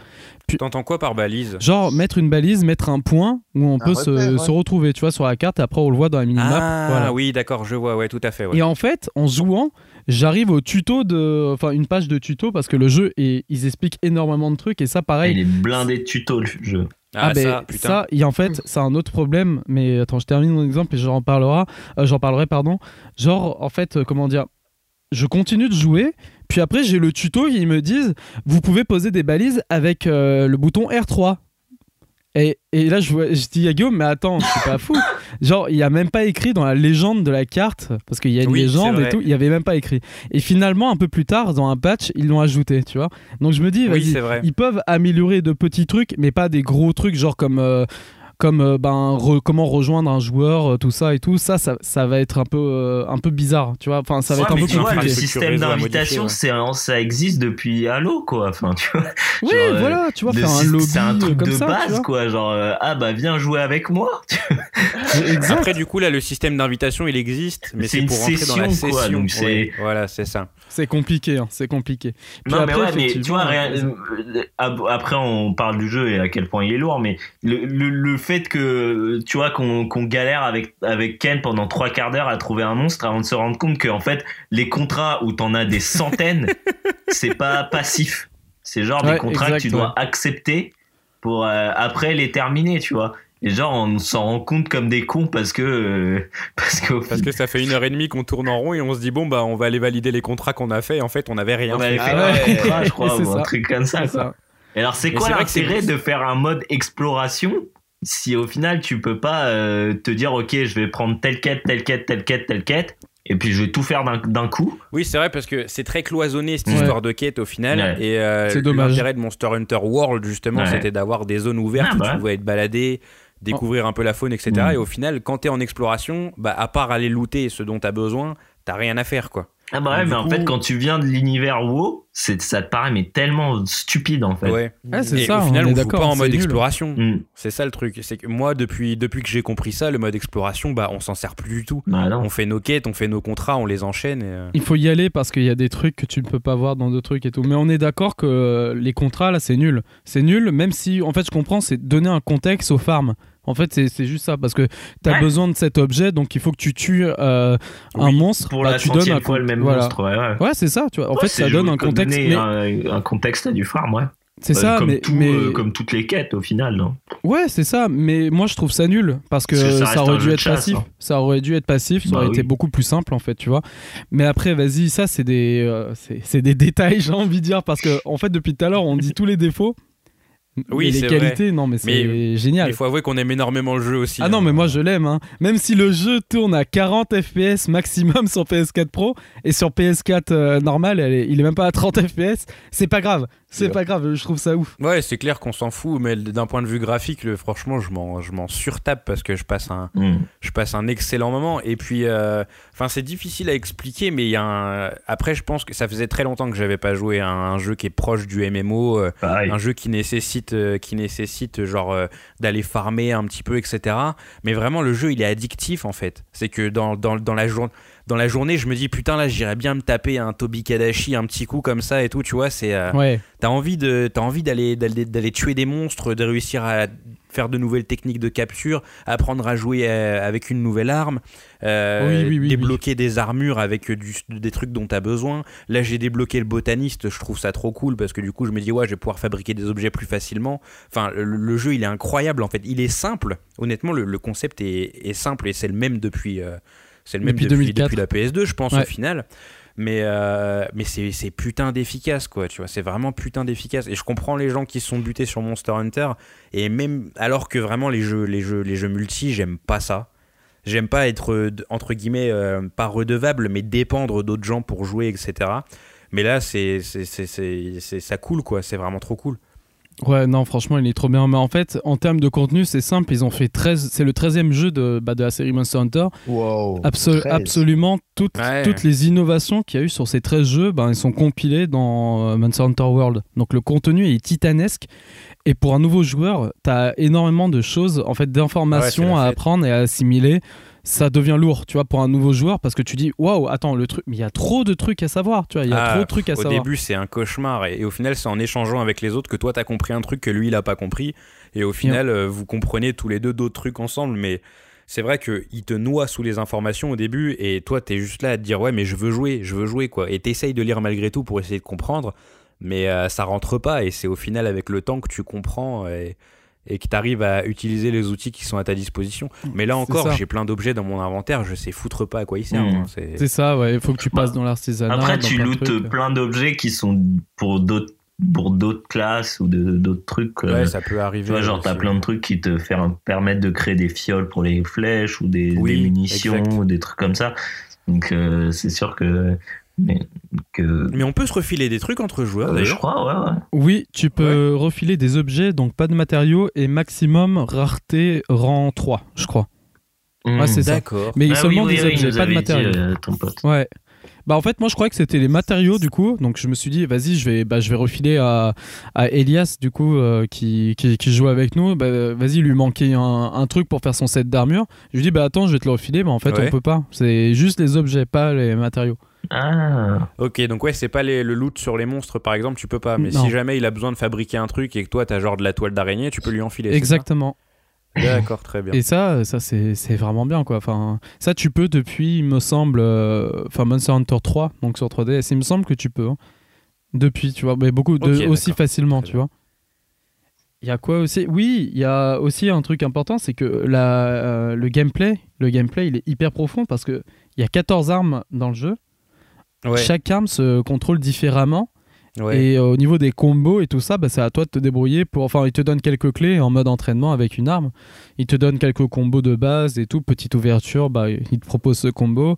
S2: T'entends quoi par balise?
S1: Genre, mettre une balise, mettre un point où on
S4: Un
S1: peut se,
S4: repère, ouais.
S1: se retrouver, tu vois, sur la carte. Et après, on le voit dans la minimap.
S2: Ah
S1: voilà.
S2: oui, d'accord, je vois, ouais, tout à fait. ouais.
S1: Et en fait, en jouant, j'arrive au tuto de, enfin une page de tuto parce que le jeu et ils expliquent énormément de trucs et ça pareil.
S3: Il est blindé de tutos, le jeu.
S2: Ah,
S1: ben,
S2: ça, putain.
S1: ça, et en fait, c'est un autre problème. Mais attends, je termine mon exemple et j'en parlera. euh, j'en parlerai, pardon. Genre, en fait, euh, comment dire Je continue de jouer, puis après j'ai le tuto. Ils me disent, vous pouvez poser des balises avec euh, le bouton R3. Et, et là, je, vois, je dis à Guillaume, mais attends, je suis pas fou. Genre, il y a même pas écrit dans la légende de la carte, parce qu'il y a une
S2: Oui,
S1: légende et tout, il y avait même pas écrit. Et finalement, un peu plus tard, dans un patch, ils l'ont ajouté, tu vois. Donc je me dis,
S2: Oui,
S1: ils peuvent améliorer de petits trucs, mais pas des gros trucs, genre comme. euh, comme euh, ben, re- comment rejoindre un joueur, euh, tout ça et tout, ça, ça, ça va être un peu, euh, un peu bizarre, tu vois. Enfin, ça va
S3: Ouais,
S1: être un peu
S3: vois, le système d'invitation, ça existe depuis Halo, quoi. Enfin, tu vois.
S1: Oui,
S3: genre, euh,
S1: voilà, tu vois,
S3: le
S1: faire un
S3: syst-
S1: lobby
S3: c'est un truc
S1: comme
S3: de
S1: ça,
S3: base, quoi. Genre, euh, ah bah viens jouer avec moi.
S2: Après, du coup, là, le système d'invitation, il existe, mais
S3: C'est
S2: pour rentrer dans la
S3: session, quoi, donc
S2: voilà, c'est ça.
S1: C'est compliqué, hein, c'est compliqué. Puis
S3: non,
S1: après,
S3: mais ouais, mais tu
S1: effectivement,
S3: vois, rien- ab- après on parle du jeu et à quel point il est lourd, mais le, le, le fait que tu vois qu'on galère avec avec Ken pendant trois quarts d'heure à trouver un monstre avant de se rendre compte que en fait les contrats où t'en as des centaines, c'est pas passif. C'est genre
S1: Ouais,
S3: des contrats que tu dois
S1: ouais.
S3: accepter pour euh, après les terminer, tu vois. Et genre on s'en rend compte comme des cons parce que euh, parce qu'au
S2: Parce que ça fait une heure et demie qu'on tourne en rond et on se dit, bon, bah, on va aller valider les contrats qu'on a fait. Et en fait, on avait rien
S3: on
S2: fait.
S3: avait fait
S1: Ah ouais.
S3: un contrat, je crois,
S1: C'est
S3: ou un truc comme ça. quoi.
S1: ça.
S3: Et alors, c'est quoi l'intérêt de faire un mode exploration si au final tu peux pas euh, te dire ok je vais prendre telle quête, telle quête, telle quête, telle quête et et puis je vais tout faire d'un- d'un coup?
S2: Oui, c'est vrai parce que c'est très cloisonné cette
S1: Ouais.
S2: histoire de quête au final.
S3: Ouais.
S2: Et euh,
S1: C'est dommage.
S2: l'intérêt de Monster Hunter World, justement,
S3: Ouais.
S2: c'était d'avoir des zones ouvertes
S3: Ah,
S2: où
S3: bah.
S2: tu pouvais être baladé, découvrir un peu la faune, etc.
S3: Mm.
S2: Et au final, quand t'es en exploration, bah, à part aller looter ce dont t'as besoin, t'as rien à faire, quoi.
S3: Ah bah ouais,
S2: Donc,
S3: mais en
S2: coup-
S3: fait, quand tu viens de l'univers WoW, c'est- ça te paraît mais tellement stupide en fait.
S2: Ouais.
S1: Ouais, c'est ça,
S2: au final,
S1: on
S2: on,
S1: est
S2: joue pas en mode exploration.
S3: Mm.
S2: C'est ça le truc. C'est que moi, depuis, depuis que j'ai compris ça, le mode exploration, bah, on s'en sert plus du tout.
S3: Bah non.
S2: On fait nos quêtes, on fait nos contrats, on les enchaîne. Et, euh,
S1: Il faut y aller parce qu'il y a des trucs que tu ne peux pas voir dans d'autres trucs et tout. Mais on est d'accord que les contrats, là, c'est nul. C'est nul, même si, en fait, je comprends, c'est donner un contexte aux farms. En fait, c'est juste ça, parce que tu as
S3: Ouais.
S1: besoin de cet objet, donc il faut que tu tues euh, un
S3: Oui,
S1: monstre.
S3: Pour
S1: bah,
S3: la
S1: tu donnes un
S3: fois le même
S1: voilà.
S3: monstre, ouais, ouais.
S1: Ouais, c'est ça, tu vois. En fait, ça donne un contexte. mais-
S3: un, un contexte du farm, ouais.
S1: C'est
S3: Bah,
S1: ça,
S3: comme
S1: mais,
S3: tout,
S1: mais-
S3: euh, comme toutes les quêtes au final, non
S1: ouais, c'est ça. Mais moi, je trouve ça nul parce que
S3: Parce que ça
S1: aurait dû être
S3: chasse,
S1: passif.
S3: hein.
S1: Ça aurait dû être passif. Ça
S3: Bah
S1: aurait été beaucoup plus simple, en fait, tu vois. Mais après, vas-y, ça, c'est des, euh, c'est des détails, j'ai envie de dire, parce que en fait, depuis tout à l'heure, on dit tous les défauts.
S2: Oui,
S1: les
S2: c'est
S1: qualités, non, mais c'est génial.
S2: Il faut avouer qu'on aime énormément le jeu aussi.
S1: Ah non,
S2: hein.
S1: mais moi je l'aime. Hein. Même si le jeu tourne à 40 FPS maximum sur PS4 Pro et sur PS4 euh, normal, elle est- il est même pas à 30 FPS, c'est pas grave. C'est pas grave, je trouve ça ouf.
S2: Ouais, c'est clair qu'on s'en fout, mais d'un point de vue graphique, le, franchement, je m'en, je m'en surtape parce que je passe un,
S3: Mm.
S2: je passe un excellent moment. Et puis, euh, enfin, c'est difficile à expliquer, mais il y a un. Après, je pense que ça faisait très longtemps que j'avais pas joué à un jeu qui est proche du MMO, euh, un jeu qui nécessite, euh, qui nécessite genre euh, d'aller farmer un petit peu, etc. Mais vraiment, le jeu, il est addictif en fait. C'est que dans, dans, dans la journée. Dans la journée, je me dis putain là, j'irais bien me taper un Tobi Kadashi, un petit coup comme ça et tout, tu vois. C'est, euh,
S1: Ouais.
S2: T'as envie de, t'as envie d'aller, d'aller, d'aller tuer des monstres, de réussir à faire de nouvelles techniques de capture, apprendre à jouer euh, avec une nouvelle arme, euh,
S1: Oui, oui, oui,
S2: débloquer des armures avec du- des trucs dont t'as besoin. Là, j'ai débloqué le botaniste, je trouve ça trop cool parce que du coup, je me dis ouais, je vais pouvoir fabriquer des objets plus facilement. Enfin, le, le jeu, il est incroyable en fait. Il est simple. Honnêtement, le, le concept est, est simple et c'est le même depuis, euh, c'est le même
S1: Depuis
S2: depuis,
S1: 2004.
S2: depuis la PS2, je pense
S1: Ouais.
S2: au final. Mais, euh, mais c'est putain d'efficace, quoi, tu vois. C'est vraiment putain d'efficace. Et je comprends les gens qui sont butés sur Monster Hunter. Et même alors que vraiment les jeux, les jeux, les jeux multi, j'aime pas ça. J'aime pas être, entre guillemets, euh, pas redevable, mais dépendre d'autres gens pour jouer, etc. Mais là, c'est- ça coule, quoi. C'est vraiment trop cool.
S1: Ouais, non, franchement, il est trop bien. Mais en fait, en termes de contenu, c'est simple. Ils ont fait 13. C'est le 13e jeu de, bah, de la série Monster Hunter.
S4: Wow.
S1: Absol-
S4: 13.
S1: absolument toutes,
S2: Ouais.
S1: toutes les innovations qu'il y a eu sur ces 13 jeux, ben, ils sont compilés dans euh, Monster Hunter World. Donc le contenu est titanesque. Et pour un nouveau joueur, tu as énormément de choses, en fait,
S2: Ah ouais,
S1: d'informations à apprendre et à assimiler. Ça devient lourd, tu vois, pour un nouveau joueur, parce que tu dis, waouh, attends, le truc, mais il y a trop de trucs à savoir, tu vois, il y a
S2: Ah,
S1: trop de trucs à
S2: Au
S1: savoir.
S2: début, c'est un cauchemar. Et, et au final, c'est en échangeant avec les autres que toi, t'as compris un truc que lui, il a pas compris. Et au final, euh, vous comprenez tous les deux d'autres trucs ensemble. Mais c'est vrai qu'il te noie sous les informations au début. Et toi, t'es juste là à te dire, ouais, mais je veux jouer, je veux jouer, quoi. Et t'essayes de lire malgré tout pour essayer de comprendre. Mais euh, ça rentre pas. Et c'est au final, avec le temps, que tu comprends. Et, et que tu arrives à utiliser les outils qui sont à ta disposition. Mais là encore, j'ai plein d'objets dans mon inventaire, je sais foutre pas à quoi ils servent.
S3: Mmh.
S2: hein. C'est-
S1: ça, ouais, il faut que tu passes dans l'artisanat.
S3: Après,
S1: dans
S3: tu lootes plein d'objets qui sont pour d'autres pour d'autres classes ou d'autres trucs. euh,
S2: Ouais, ça peut arriver.
S3: tu vois, genre, t'as plein de trucs qui te fer- permettent de créer des fioles pour les flèches ou des,
S2: Oui,
S3: des munitions
S2: exact.
S3: ou des trucs comme ça. Donc, euh, c'est sûr que. Mais, que
S2: Mais on peut se refiler des trucs entre joueurs
S3: euh, je crois, ouais, ouais.
S1: Oui, tu peux refiler des objets, donc pas de matériaux et maximum rareté rang 3, je crois. Ouais, c'est ça.
S2: D'accord.
S1: Mais
S3: Ah
S1: seulement
S3: oui, oui,
S1: des
S3: oui,
S1: objets, pas de
S3: dit,
S1: matériaux.
S3: euh, ton pote.
S1: Ouais. Bah en fait moi je croyais que c'était les matériaux du coup donc je me suis dit vas-y je vais bah, je vais refiler à, à Elias du coup euh, qui, qui, qui joue avec nous bah, vas-y il lui manquait un, un truc pour faire son set d'armure je lui dis bah attends je vais te le refiler mais en fait
S2: Ouais.
S1: on peut pas c'est juste les objets pas les matériaux
S3: Ah,
S2: Ok, donc ouais, c'est pas les- le loot sur les monstres par exemple, tu peux pas. Mais
S1: Non.
S2: si jamais il a besoin de fabriquer un truc et que toi t'as genre de la toile d'araignée, tu peux lui enfiler.
S1: exactement
S2: D'accord, très bien.
S1: et ça ça c'est c'est vraiment bien quoi enfin ça tu peux depuis il me semble euh, enfin Monster Hunter 3 donc sur 3DS il me semble que tu peux hein. depuis tu vois mais beaucoup de, aussi facilement
S2: Très
S1: tu vois il y a quoi aussi? Oui, il y a aussi un truc important, c'est que la, euh, le gameplay, le gameplay, il est hyper profond parce que il y a 14 armes dans le jeu.
S2: Ouais.
S1: Chaque arme se contrôle différemment
S2: Ouais.
S1: Et euh, au niveau des combos et tout ça, bah, c'est à toi de te débrouiller pour. Enfin, il te donne quelques clés en mode entraînement avec une arme. Il te donne quelques combos de base et tout. Petite ouverture, bah, il te propose ce combo.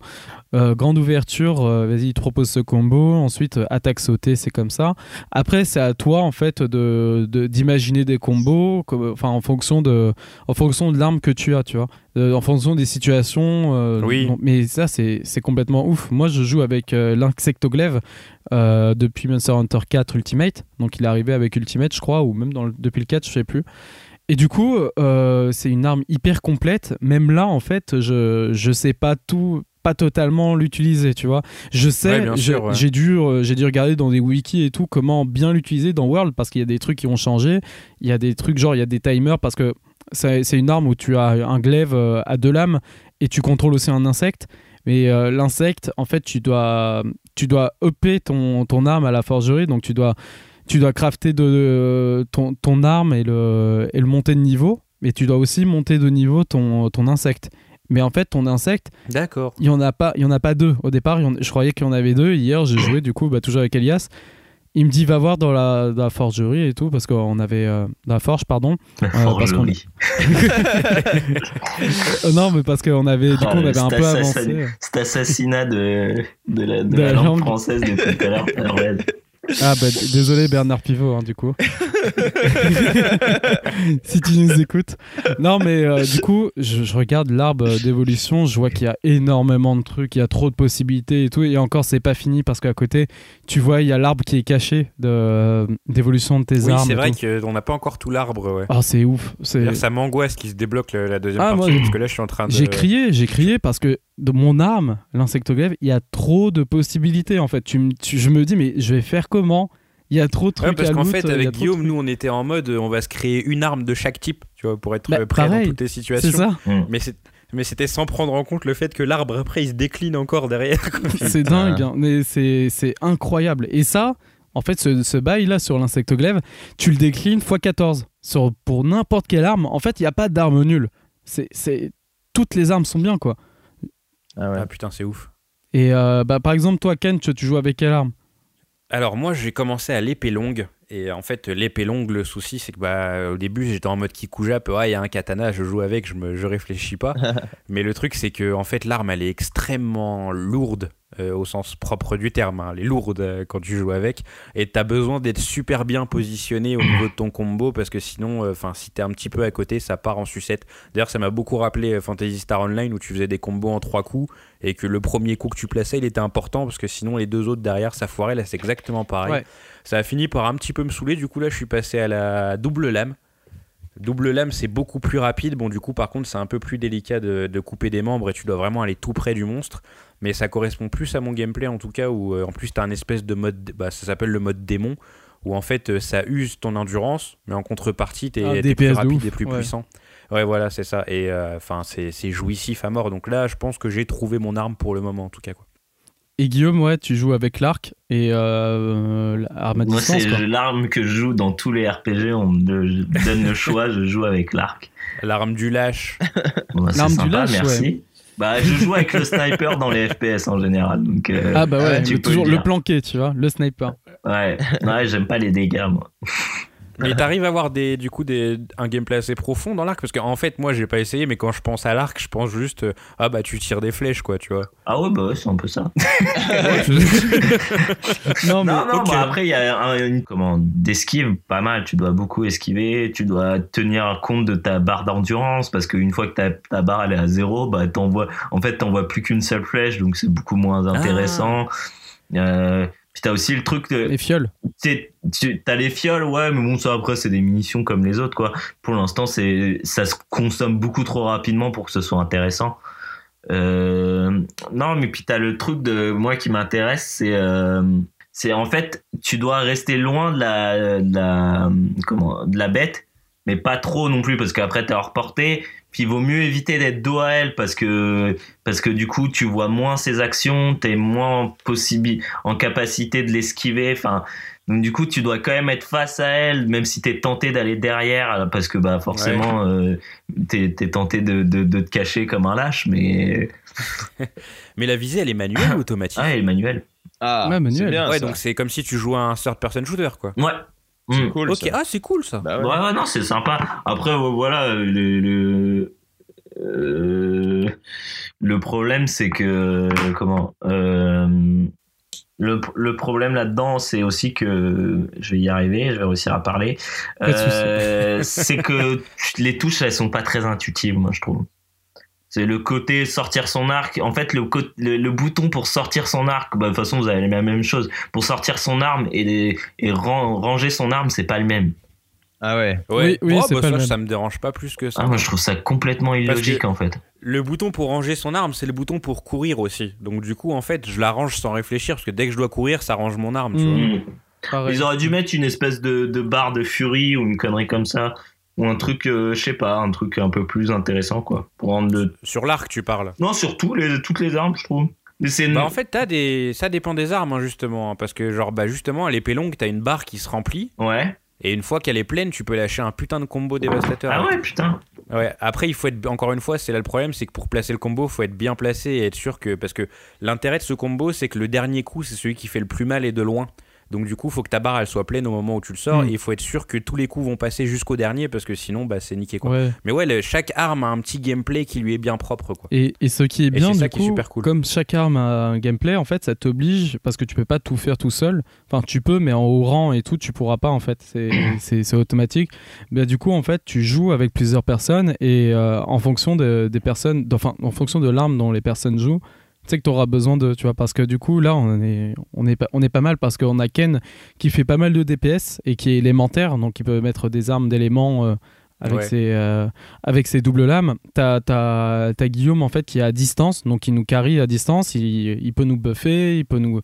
S1: Euh, grande ouverture, euh, vas-y, il te propose ce combo. Ensuite, euh, attaque sautée, c'est comme ça. Après, c'est à toi en fait de de- d'imaginer des combos, comme- enfin en fonction de en fonction de l'arme que tu as, tu vois, Euh, en fonction des situations. euh,
S2: Oui.
S1: mais ça, c'est complètement ouf. Moi, je joue avec euh, l'insectoglaive euh, depuis Monster Hunter 4 Ultimate. Donc, il est arrivé avec Ultimate, je crois, ou même dans le- depuis le 4, je sais plus. Et du coup, c'est une arme hyper complète. Même là, en fait, je je sais pas tout pas totalement l'utiliser, tu vois. Je sais,
S2: Ouais, ouais.
S1: j'ai dû, euh, j'ai dû regarder dans des wikis et tout comment bien l'utiliser dans World parce qu'il y a des trucs qui ont changé. Il y a des trucs genre il y a des timers parce que c'est une arme où tu as un glaive euh, à deux lames et tu contrôles aussi un insecte. Mais euh, l'insecte, en fait, tu dois, tu dois upper ton, ton arme à la forgerie, donc tu dois, tu dois crafter de, ton, ton arme et le, et le monter de niveau. Mais tu dois aussi monter de niveau ton, ton insecte. Mais en fait, ton insecte,
S2: D'accord.
S1: il y en a pas, il y en a pas deux. Au départ, en- je croyais qu'il y en avait deux. Hier, j'ai joué du coup, bah, toujours avec Elias. Il me dit va voir dans la, dans la forgerie et tout parce qu'on avait euh, la forge pardon.
S3: La
S1: Euh, parce qu'on- non mais parce qu'on avait du coup
S3: Ah,
S1: on avait un peu avancé.
S3: Cet assassinat de, de la, de
S1: De
S3: la
S1: la
S3: langue
S1: langue.
S3: française depuis tout à l'heure. Ah.
S1: Ah bah désolé Bernard Pivot hein, du coup. si tu nous écoutes. Non mais euh, du coup je, je regarde l'arbre d'évolution, je vois qu'il y a énormément de trucs, il y a trop de possibilités et tout et encore c'est pas fini parce qu'à côté tu vois il y a l'arbre qui est caché de euh, d'évolution de tes
S2: Oui,
S1: armes.
S2: c'est
S1: et
S2: vrai qu'on n'a pas encore tout l'arbre, ouais.
S1: Ah c'est ouf, c'est
S2: Ça m'angoisse qu'il se débloque le- la deuxième
S1: Ah,
S2: partie,
S1: moi,
S2: parce que là, je suis en train de...
S1: J'ai crié, j'ai crié parce que de mon arme, l'insectoglaive, il y a trop de possibilités en fait. Tu- je me dis mais je vais faire comment Il y a trop de trucs
S2: Ouais, parce
S1: à
S2: qu'en fait,
S1: a
S2: avec Guillaume, nous, on était en mode, euh, on va se créer une arme de chaque type, tu vois, pour être
S1: Bah,
S2: euh, prêt
S1: pareil,
S2: dans toutes les situations.
S1: c'est ça.
S3: Mm.
S2: Mais c'est mais c'était sans prendre en compte le fait que l'arbre après il se décline encore derrière.
S1: C'est dingue, hein, mais c'est c'est incroyable. Et ça, en fait, ce, ce bail là sur l'insectoglaive, tu le déclines x 14 sur, pour n'importe quelle arme. En fait, il n'y a pas d'arme nulle. C'est c'est- toutes les armes sont bien quoi.
S4: Ah ouais.
S2: Ah putain, c'est ouf.
S1: Et euh, bah, par exemple, toi, Ken, tu, tu joues avec quelle arme?
S2: Alors moi j'ai commencé à l'épée longue. Et en fait l'épée longue le souci c'est que bah au début j'étais en mode kikujap ouais il y a un katana je joue avec je me je réfléchis pas. Mais le truc c'est que en fait l'arme elle est extrêmement lourde euh, au sens propre du terme hein. elle est lourde euh, quand tu joues avec. Et t'as besoin d'être super bien positionné au niveau de ton combo parce que sinon euh, si t'es un petit peu à côté ça part en sucette. D'ailleurs ça m'a beaucoup rappelé Fantasy Star Online où tu faisais des combos en trois coups et que le premier coup que tu plaçais il était important parce que sinon les deux autres derrière ça foirait. Là c'est exactement pareil.
S1: Ouais.
S2: ça a fini par un petit peu me saouler. Du coup là je suis passé à la double lame. Double lame c'est beaucoup plus rapide. Bon du coup par contre c'est un peu plus délicat de, de couper des membres et tu dois vraiment aller tout près du monstre mais ça correspond plus à mon gameplay en tout cas où euh, en plus tu as un espèce de mode bah, ça s'appelle le mode démon où en fait euh, ça use ton endurance mais en contrepartie t'es t'es plus rapide
S1: ouf,
S2: et plus
S1: ouais.
S2: puissant Ouais, voilà, c'est ça. Et euh, enfin, c'est c'est jouissif à mort. Donc là, je pense que j'ai trouvé mon arme pour le moment, en tout cas. Quoi.
S1: Et Guillaume, ouais, tu joues avec l'arc et euh, l'arme à
S3: Moi, c'est
S1: quoi.
S3: l'arme que je joue dans tous les RPG. On me donne le choix, je joue avec l'arc.
S2: L'arme du lâche.
S3: Bon, bah, c'est
S1: L'arme du lâche,
S3: merci. Bah, je joue avec le sniper dans les FPS en général. Donc, euh,
S1: Ah bah ouais,
S3: tu
S1: le- toujours
S3: le
S1: planqué, tu vois, le sniper.
S3: Ouais, ouais j'aime pas les dégâts, moi.
S2: Mais t'arrives à avoir des, du coup des, un gameplay assez profond dans l'arc? Parce qu'en fait, moi, j'ai pas essayé, mais quand je pense à l'arc, je pense juste euh, ah bah tu tires des flèches, quoi, tu vois.
S3: Ah ouais, bah ouais, c'est un peu ça.
S1: non, mais
S3: non, non, bah après, il y a un- une comment, d'esquive pas mal. Tu dois beaucoup esquiver. Tu dois tenir compte de ta barre d'endurance parce qu'une fois que ta, ta barre elle est à zéro, bah, t'envoies, en fait, t'envoies plus qu'une seule flèche, donc c'est beaucoup moins intéressant. Euh, puis t'as aussi le truc de,
S1: les fioles.
S3: t'sais, tu as les fioles, ouais, mais bon, ça après, c'est des munitions comme les autres, quoi. Pour l'instant, c'est, ça se consomme beaucoup trop rapidement pour que ce soit intéressant. Euh, non, mais puis t'as le truc de moi qui m'intéresse, c'est, euh, c'est en fait, tu dois rester loin de la, de la, comment, de la bête, mais pas trop non plus, parce qu'après t'es hors portée. Puis il vaut mieux éviter d'être dos à elle parce que parce que du coup tu vois moins ses actions, t'es moins possible en capacité de l'esquiver. Enfin, donc du coup tu dois quand même être face à elle, même si t'es tenté d'aller derrière, parce que bah forcément euh, t'es t'es tenté de, de, de te cacher comme un lâche, mais
S2: Mais la visée, elle est manuelle ou automatique?
S3: Ah Emmanuel.
S4: Ah,
S1: Ouais, manuel.
S4: bien.
S2: ouais,
S4: ça.
S2: donc c'est comme si tu jouais à un third person shooter quoi.
S3: Ouais.
S4: C'est
S3: Mm.
S4: cool.
S2: ok,
S4: ça.
S2: ah c'est cool ça.
S4: Bah
S3: Ouais,
S4: ouais.
S3: ouais, non, c'est sympa. Après, euh, voilà, le, le, euh, le problème, c'est que, comment, euh, le, le problème là-dedans, c'est aussi que, je vais y arriver, je vais réussir à parler. Euh, c'est que les touches, elles sont pas très intuitives, moi, je trouve. C'est le côté sortir son arc. En fait, le, le, le bouton pour sortir son arc, bah, de toute façon, vous avez la même chose. Pour sortir son arme et, les- et ran- ranger son arme, c'est pas le même.
S4: Ah ouais.
S2: Ouais,
S1: Oui, oui,
S2: Oh, bah,
S1: pas
S2: ça, me dérange pas plus que ça.
S3: Ah, moi, je trouve ça complètement illogique, en fait.
S2: Le bouton pour ranger son arme, c'est le bouton pour courir aussi. Donc du coup, en fait, je la range sans réfléchir parce que dès que je dois courir, ça range mon arme. Tu vois.
S1: Mm.
S3: Mm.
S1: Pareil.
S3: Ils auraient dû mettre une espèce de, de barre de furie ou une connerie comme ça. Ou un truc, euh, je sais pas, un truc un peu plus intéressant, quoi. Pour rendre.
S2: Sur l'arc, tu parles.
S3: Non, surtout les, toutes les armes, je trouve. Mais c'est
S2: Bah en fait, t'as des... ça dépend des armes hein, justement, hein, parce que genre bah justement à l'épée longue, t'as une barre qui se remplit
S3: Ouais.
S2: et une fois qu'elle est pleine, tu peux lâcher un putain de combo dévastateur.
S3: Ah ouais, putain.
S2: Ouais, après, il faut être, encore une fois, c'est là le problème, c'est que pour placer le combo, il faut être bien placé et être sûr que. Parce que l'intérêt de ce combo, c'est que le dernier coup, c'est celui qui fait le plus mal et de loin. Donc, du coup, il faut que ta barre, elle soit pleine au moment où tu le sors
S1: Mm.
S2: et il faut être sûr que tous les coups vont passer jusqu'au dernier parce que sinon, bah, c'est niqué quoi.
S1: Ouais.
S2: Mais ouais, le- chaque arme a un petit gameplay qui lui est bien propre quoi.
S1: Et, et ce qui est
S2: Et
S1: bien, du
S2: qui est
S1: coup,
S2: super cool.
S1: comme chaque arme a un gameplay, en fait, ça t'oblige, parce que tu peux pas tout faire tout seul. Enfin, tu peux, mais en haut rang et tout, tu pourras pas, en fait. C'est- automatique. Mais du coup, en fait, tu joues avec plusieurs personnes et euh, en fonction de- des personnes, enfin, en fonction de l'arme dont les personnes jouent, tu sais que tu auras besoin de, tu vois, parce que du coup, là, on est, on est, pas, on est pas mal parce qu'on a Ken qui fait pas mal de DPS et qui est élémentaire, donc il peut mettre des armes d'éléments euh, avec,
S2: Ouais.
S1: ses, euh, avec ses doubles lames. T'as as, Guillaume, en fait, qui est à distance, donc il nous carry à distance, il, il peut nous buffer, il peut nous.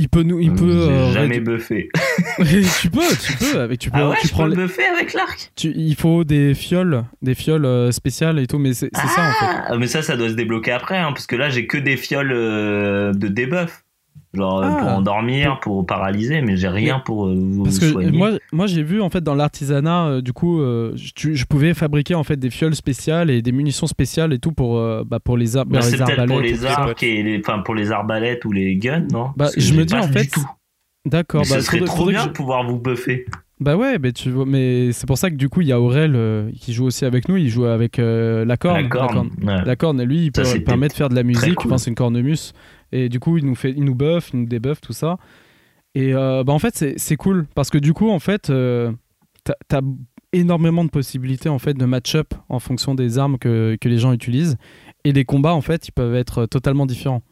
S1: Il peut nous. Il peut. Euh,
S3: jamais buffé.
S1: tu peux, tu peux. Avec, tu peux,
S3: Ah ouais,
S1: tu
S3: je
S1: prends
S3: peux
S1: les-
S3: le buffer avec l'arc
S1: tu- il faut des fioles, des fioles euh, spéciales et tout, mais c'est c'est ça en fait.
S3: Ah, mais ça, ça doit se débloquer après, hein, parce que là, j'ai que des fioles euh, de debuff. Genre
S1: Ah.
S3: pour endormir, pour paralyser, mais j'ai rien pour euh, vous
S1: Parce que
S3: soigner.
S1: moi, moi j'ai vu en fait dans l'artisanat, euh, du coup, euh, je, pouvais fabriquer en fait des fioles spéciales et des munitions spéciales et tout pour, euh, bah, pour les, ar-
S3: Bah,
S1: les
S3: pour
S1: arbalètes. et
S3: les
S1: tout ça.
S3: arcs et les, enfin pour les arbalètes ou les guns, non?
S1: Bah,
S3: que
S1: je me dis, en fait. D'accord. Bah,
S3: ce serait trop
S1: que
S3: bien
S1: je-
S3: de pouvoir vous buffer.
S1: Bah ouais, mais tu vois, mais c'est pour ça que du coup il y a Aurel euh, qui joue aussi avec nous. Il joue avec euh, la corne.
S3: La corne. ouais.
S1: La corne, lui, il
S3: Ça,
S1: peut permet de faire de la musique.
S3: cool.
S1: Enfin, c'est une cornemuse. Et du coup, il nous fait, il nous buff, il nous débuffe, tout ça. Et euh, bah en fait, c'est c'est cool parce que du coup, en fait, euh, t'as as énormément de possibilités en fait de match-up en fonction des armes que, que les gens utilisent. Et les combats, en fait, ils peuvent être totalement différents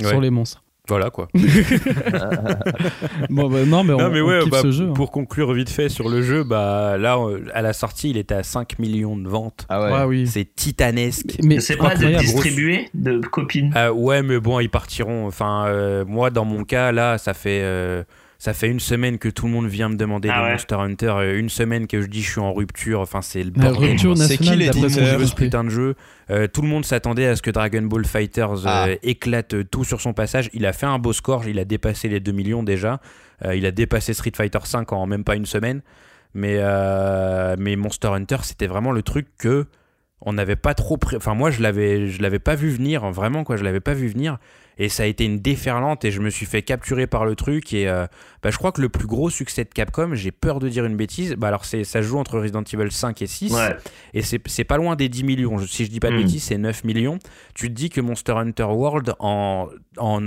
S2: Ouais.
S1: sur les monstres.
S2: Voilà quoi.
S1: Bon, bah, non, mais on,
S2: non mais
S1: on
S2: ouais,
S1: kiffe
S2: bah,
S1: ce jeu. hein.
S2: pour conclure vite fait sur le jeu, bah là euh, à la sortie, il était à 5 millions de ventes.
S4: Ah ouais.
S1: Ouais, oui.
S2: C'est titanesque.
S1: Mais
S3: C'est pas de distribuer de copines?
S2: Euh, ouais, mais bon, ils partiront. Enfin, euh, moi, dans mon cas, là, ça fait, euh, ça fait une semaine que tout le monde vient me demander
S3: Ah
S2: des
S3: ouais.
S2: Monster Hunter. euh, Une semaine que je dis je suis en rupture. Enfin, c'est le bordel.
S1: rupture
S4: C'est qui les
S1: d'après ce
S2: putain de jeu. Euh, tout le monde s'attendait à ce que Dragon Ball Fighters euh,
S4: Ah.
S2: éclate euh, tout sur son passage. Il a fait un beau score, il a dépassé les 2 millions déjà. Euh, il a dépassé Street Fighter 5 en même pas une semaine. Mais, euh, mais Monster Hunter, c'était vraiment le truc que on n'avait pas trop pré- enfin moi je l'avais je l'avais pas vu venir vraiment quoi je l'avais pas vu venir et ça a été une déferlante et je me suis fait capturer par le truc et euh, bah, je crois que le plus gros succès de Capcom j'ai peur de dire une bêtise bah alors c'est ça joue entre Resident Evil 5 et 6
S3: Ouais.
S2: et c'est pas loin des 10 millions. Si je dis pas de
S3: Hmm.
S2: bêtises, c'est 9 millions. Tu te dis que Monster Hunter World, en, en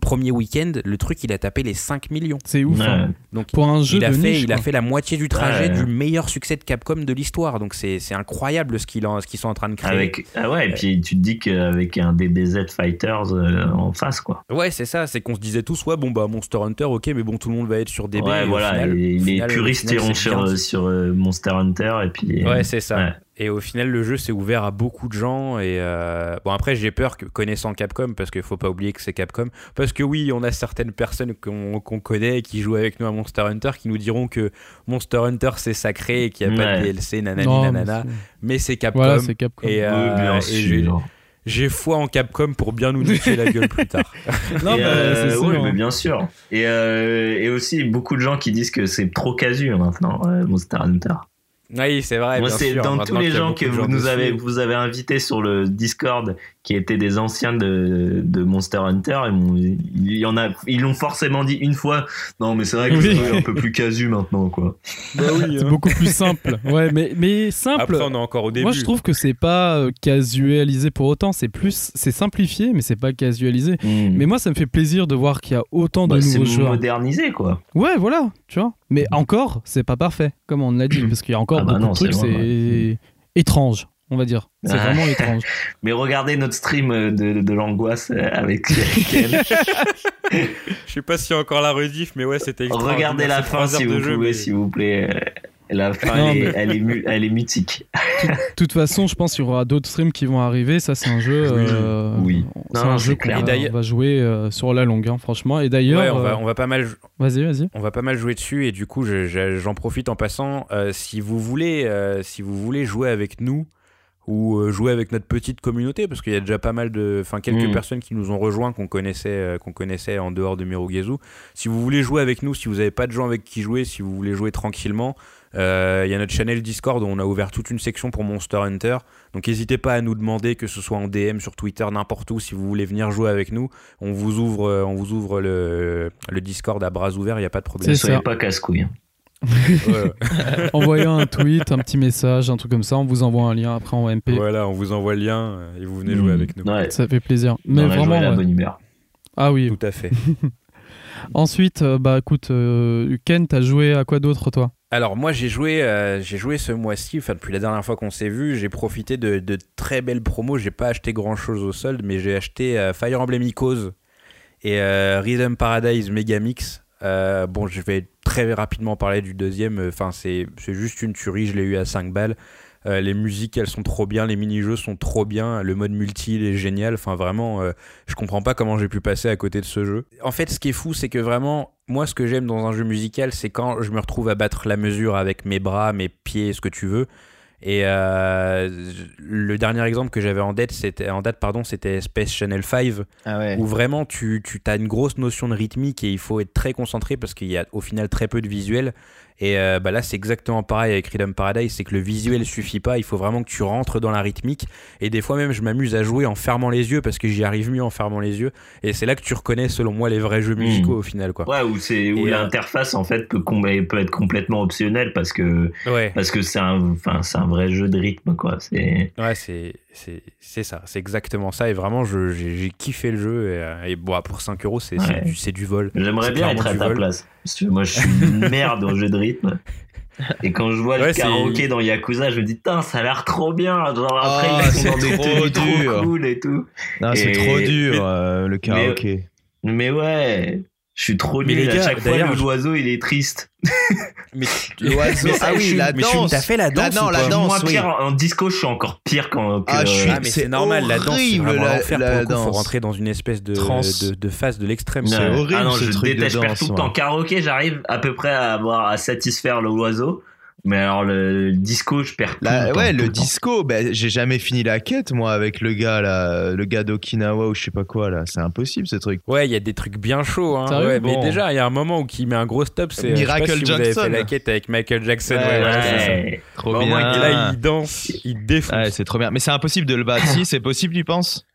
S2: premier week-end, le truc, il a tapé les 5 millions.
S1: C'est ouf.
S3: Ouais.
S1: hein.
S2: Donc,
S1: Pour un jeu
S2: il a,
S1: de
S2: fait,
S1: niche,
S2: il a fait la moitié du trajet
S3: Ouais.
S2: du meilleur succès de Capcom de l'histoire. Donc, c'est c'est incroyable ce qu'ils en- ce qu'ils sont en train de créer.
S3: Avec, ah ouais, et puis tu te dis qu'avec un DBZ Fighters euh, en face, quoi.
S2: Ouais, c'est ça. C'est qu'on se disait tous, ouais, bon, bah, Monster Hunter, ok, mais bon, tout le monde va être sur DB.
S3: ouais,
S2: et
S3: voilà,
S2: final-
S3: et
S2: au
S3: les
S2: final- au
S3: puristes iront sur,
S2: dit.
S3: sur euh, Monster Hunter, et puis.
S2: Ouais, c'est ça. Et au final, le jeu s'est ouvert à beaucoup de gens. Et euh, bon, après, j'ai peur que connaissant Capcom, parce qu'il faut pas oublier que c'est Capcom. Parce que oui, on a certaines personnes qu'on qu'on connaît et qui jouent avec nous à Monster Hunter qui nous diront que Monster Hunter c'est sacré et qu'il n'y a pas de. DLC, nanani,
S1: Non,
S2: nanana. Mais c'est Capcom.
S1: Voilà, c'est Capcom.
S2: et, euh,
S3: Oui, bien
S2: et j'ai- foi en Capcom pour bien nous niquer la gueule plus tard.
S1: Non,
S3: Et,
S1: mais
S3: euh, oui,
S1: hein.
S3: mais bien sûr. Et, euh, et aussi, beaucoup de gens qui disent que c'est trop casu maintenant, euh, Monster Hunter.
S2: Oui, c'est vrai.
S3: Moi, c'est dans tous les gens que vous nous avez, vous avez invités sur le Discord qui étaient des anciens de, de Monster Hunter. Et mon- il y en a, ils l'ont forcément dit une fois. Non, mais c'est vrai que
S1: Oui.
S3: c'est un peu plus casu maintenant, quoi.
S1: C'est beaucoup plus simple. Ouais, mais, mais simple.
S2: Après, on est encore au début.
S1: Moi, je trouve que c'est pas euh, casualisé pour autant. C'est plus, c'est simplifié, mais c'est pas casualisé. Mais moi, ça me fait plaisir de voir qu'il y a autant de
S3: Bah, c'est
S1: nouveaux joueurs.
S3: modernisé, quoi.
S1: Ouais, voilà, tu vois. Mais encore, c'est pas parfait, comme on l'a dit, parce qu'il y a encore
S3: Ah bah
S1: beaucoup
S3: non,
S1: de trucs,
S3: c'est
S1: c'est étrange, on va dire. C'est
S3: Ah.
S1: vraiment étrange.
S3: Mais regardez notre stream euh, de, de l'angoisse euh, avec.
S2: Je sais pas s'il y a encore la rediff, mais ouais, c'était.
S3: Regardez la fin si vous
S2: de jeu,
S3: pouvez,
S2: mais-
S3: s'il vous plaît. Euh, La fin,
S1: Non,
S3: elle, est,
S1: mais-
S3: elle, est mu- elle est mythique.
S1: De toute façon, je pense qu'il y aura d'autres streams qui vont arriver. Ça, c'est un jeu.
S3: Oui,
S1: euh,
S3: oui.
S1: C'est
S3: Non,
S1: un
S3: c'est
S1: jeu qu'on
S3: clair.
S1: va, va jouer euh, sur la longue, hein, franchement. Et d'ailleurs,
S2: Ouais, on va, on va pas mal,
S1: vas-y, vas-y.
S2: on va pas mal jouer dessus et du coup, je- je- j'en profite en passant. Euh, si vous voulez, euh, si vous voulez jouer avec nous ou euh, jouer avec notre petite communauté, parce qu'il y a déjà pas mal de, enfin quelques
S3: Mm.
S2: personnes qui nous ont rejoints qu'on connaissait, euh, qu'on connaissait en dehors de Mirugezu. Si vous voulez jouer avec nous, si vous n'avez pas de gens avec qui jouer, si vous voulez jouer tranquillement, euh, il y a notre channel Discord où on a ouvert toute une section pour Monster Hunter. Donc n'hésitez pas à nous demander, que ce soit en DM, sur Twitter, n'importe où, si vous voulez venir jouer avec nous. On vous ouvre, on vous ouvre le, le Discord à bras ouverts, il n'y a pas de problème.
S3: Ne
S1: C'est
S3: pas casse-couille.
S2: Ouais.
S1: Envoyez un tweet, un petit message, un truc comme ça. On vous envoie un lien après en MP.
S2: Voilà, on vous envoie le lien et vous venez jouer
S3: Mmh.
S2: avec nous.
S3: Ouais,
S1: Ça fait plaisir. Mais
S3: joie
S1: vraiment.
S3: la bonne humeur.
S1: Ah oui.
S2: Tout à fait.
S1: Ensuite, euh, bah écoute, euh, Ken, t'as joué à quoi d'autre toi?
S2: Alors moi j'ai joué, euh, j'ai joué ce mois-ci, enfin depuis la dernière fois qu'on s'est vu, j'ai profité de, de très belles promos. J'ai pas acheté grand chose au solde, mais j'ai acheté euh, Fire Emblem Echoes et euh, Rhythm Paradise Megamix. Euh, bon, je vais très rapidement parler du deuxième. Enfin, c'est juste une tuerie. Je l'ai eu à 5 balles. Euh, les musiques, elles sont trop bien. Les mini-jeux sont trop bien. Le mode multi, il est génial. Enfin, vraiment, euh, je comprends pas comment j'ai pu passer à côté de ce jeu. En fait, ce qui est fou, c'est que vraiment, moi, ce que j'aime dans un jeu musical, c'est quand je me retrouve à battre la mesure avec mes bras, mes pieds, ce que tu veux. Et euh, le dernier exemple que j'avais en date, c'était en date, pardon, c'était Space Channel 5
S4: Ah ouais.
S2: où vraiment tu, tu as une grosse notion de rythmique et il faut être très concentré parce qu'il y a au final très peu de visuel. Et euh, bah là, c'est exactement pareil avec Rhythm Paradise, c'est que le visuel suffit pas, il faut vraiment que tu rentres dans la rythmique. Et des fois même, je m'amuse à jouer en fermant les yeux parce que j'y arrive mieux en fermant les yeux. Et c'est là que tu reconnais, selon moi, les vrais jeux
S3: Mm.
S2: musicaux au final, quoi.
S3: Ouais, où, c'est, où
S2: euh,
S3: l'interface en fait peut, être complètement optionnelle parce que,
S2: Ouais.
S3: parce que c'est, un, enfin, c'est un vrai jeu de rythme. Quoi. C'est...
S2: Ouais, c'est, c'est, ça, c'est exactement ça. Et vraiment, je, j'ai, kiffé le jeu. Et, euh, et bon, pour 5 euros, c'est, c'est
S3: Ouais.
S2: du, vol.
S3: J'aimerais bien être à ta
S2: vol.
S3: place. Parce que moi, je suis une merde au jeu de rythme. Et quand je vois
S2: Ouais,
S3: le karaoké dans Yakuza, je me dis, putain, ça a l'air trop bien. Genre, après,
S4: Oh,
S3: ils
S4: c'est
S3: sont dans des
S4: trop
S3: tenues trop
S4: dur.
S3: cool et tout.
S4: Non, c'est trop dur,
S3: mais-
S4: euh, le karaoké.
S3: Mais ouais, je suis trop
S2: Mais
S3: nul.
S2: les
S3: à chaque fois, l'oiseau, il est triste.
S2: Mais,
S4: L'oiseau, ah oui, la
S2: mais
S4: danse.
S2: t'as fait la danse
S4: non,
S2: ou
S4: la danse.
S3: Moi,
S4: oui.
S3: pire, en disco, je suis encore pire qu'en. que-
S4: Ah, je suis-
S2: Ah, mais c'est normal, la danse, c'est
S4: horrible,
S2: vraiment
S4: la-
S2: l'enfer.
S4: la
S2: Pour le coup, faut rentrer dans une espèce de,
S4: Trans.
S2: de, de phase de l'extrême.
S4: C'est
S3: Ouais.
S4: horrible,
S3: Ah non,
S4: ce
S3: je
S4: truc de
S3: déteste, je perds tout le
S4: ouais.
S3: temps. Karaoké, j'arrive à peu près à avoir à satisfaire l'oiseau. Mais alors, le disco, je perds tout
S4: La-
S3: le temps,
S4: ouais,
S3: tout
S4: le disco, ben, j'ai jamais fini la quête, moi, avec le gars, là, le gars d'Okinawa ou je sais pas quoi, là. C'est impossible, ce truc.
S2: Ouais, il y a des trucs bien chauds. Hein. Mais déjà, il y a un moment où il met un gros stop. C'est je sais pas
S4: Miracle
S2: si vous avez
S4: Jackson.
S2: fait la quête avec Michael Jackson.
S4: Ouais,
S2: ça.
S4: Trop
S2: Bah,
S4: bien.
S2: là, il danse, il défonce.
S4: Ouais, c'est trop bien. Mais c'est impossible de le battre. si, c'est possible, tu penses?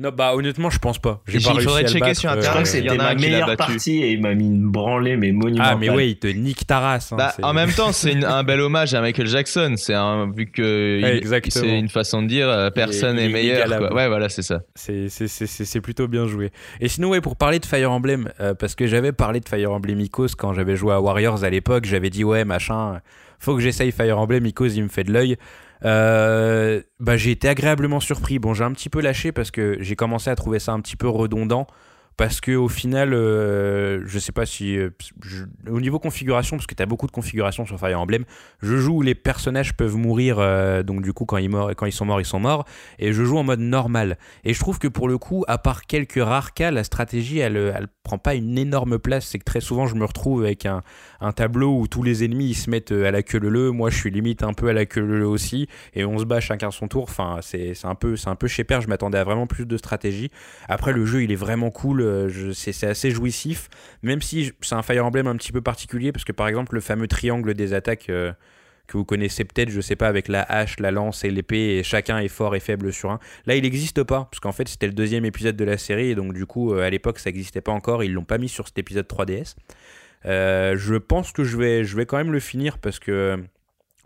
S2: Non, bah honnêtement, je pense pas. J'ai
S4: Il
S2: pas
S4: faudrait checker
S2: battre,
S4: sur
S2: euh,
S3: Je crois
S4: Internet,
S3: que
S4: il y
S3: c'était
S4: en a
S3: ma meilleure partie et il m'a mis une branlée, mais monumentale.
S2: Ah, mais ouais, il te nique ta race. hein,
S4: Bah, en même temps, c'est un bel hommage à Michael Jackson. C'est un, vu que
S2: Ouais,
S4: c'est une façon de dire euh, personne
S2: il
S4: est,
S2: est
S4: meilleur. Quoi. Ouais, voilà, c'est ça.
S2: C'est- c'est- C'est c'est- c'est plutôt bien joué. Et sinon, ouais, pour parler de Fire Emblem, euh, parce que j'avais parlé de Fire Emblem Icos quand j'avais joué à Warriors à l'époque, j'avais dit ouais, machin, faut que j'essaye Fire Emblem Icos, il me fait de l'œil. Euh, bah, j'ai été agréablement surpris. Bon, j'ai un petit peu lâché parce que j'ai commencé à trouver ça un petit peu redondant. Parce que au final, euh, je sais pas si euh, au niveau configuration, parce que tu as beaucoup de configurations sur Fire Emblem, je joue où les personnages peuvent mourir, euh, donc du coup quand ils, sont morts, ils sont morts, et je joue en mode normal. Et je trouve que pour le coup, à part quelques rares cas, la stratégie, elle, elle prend pas une énorme place. C'est que très souvent, je me retrouve avec un, tableau où tous les ennemis ils se mettent euh, à la queue leu Moi, je suis limite un peu à la queue leu aussi, et on se bat chacun son tour. Enfin, c'est un peu, c'est un peu chez père. Je m'attendais à vraiment plus de stratégie. Après, le jeu, il est vraiment cool. Euh, C'est assez jouissif, même si c'est un Fire Emblem un petit peu particulier, parce que par exemple, le fameux triangle des attaques. euh, que vous connaissez peut-être, je sais pas, avec la hache, la lance et l'épée, et chacun est fort et faible sur un. Là, il n'existe pas, parce qu'en fait, c'était le deuxième épisode de la série, et donc du coup, euh, à l'époque, ça n'existait pas encore, ils l'ont pas mis sur cet épisode 3DS. Euh, je pense que je vais, je vais quand même le finir parce que,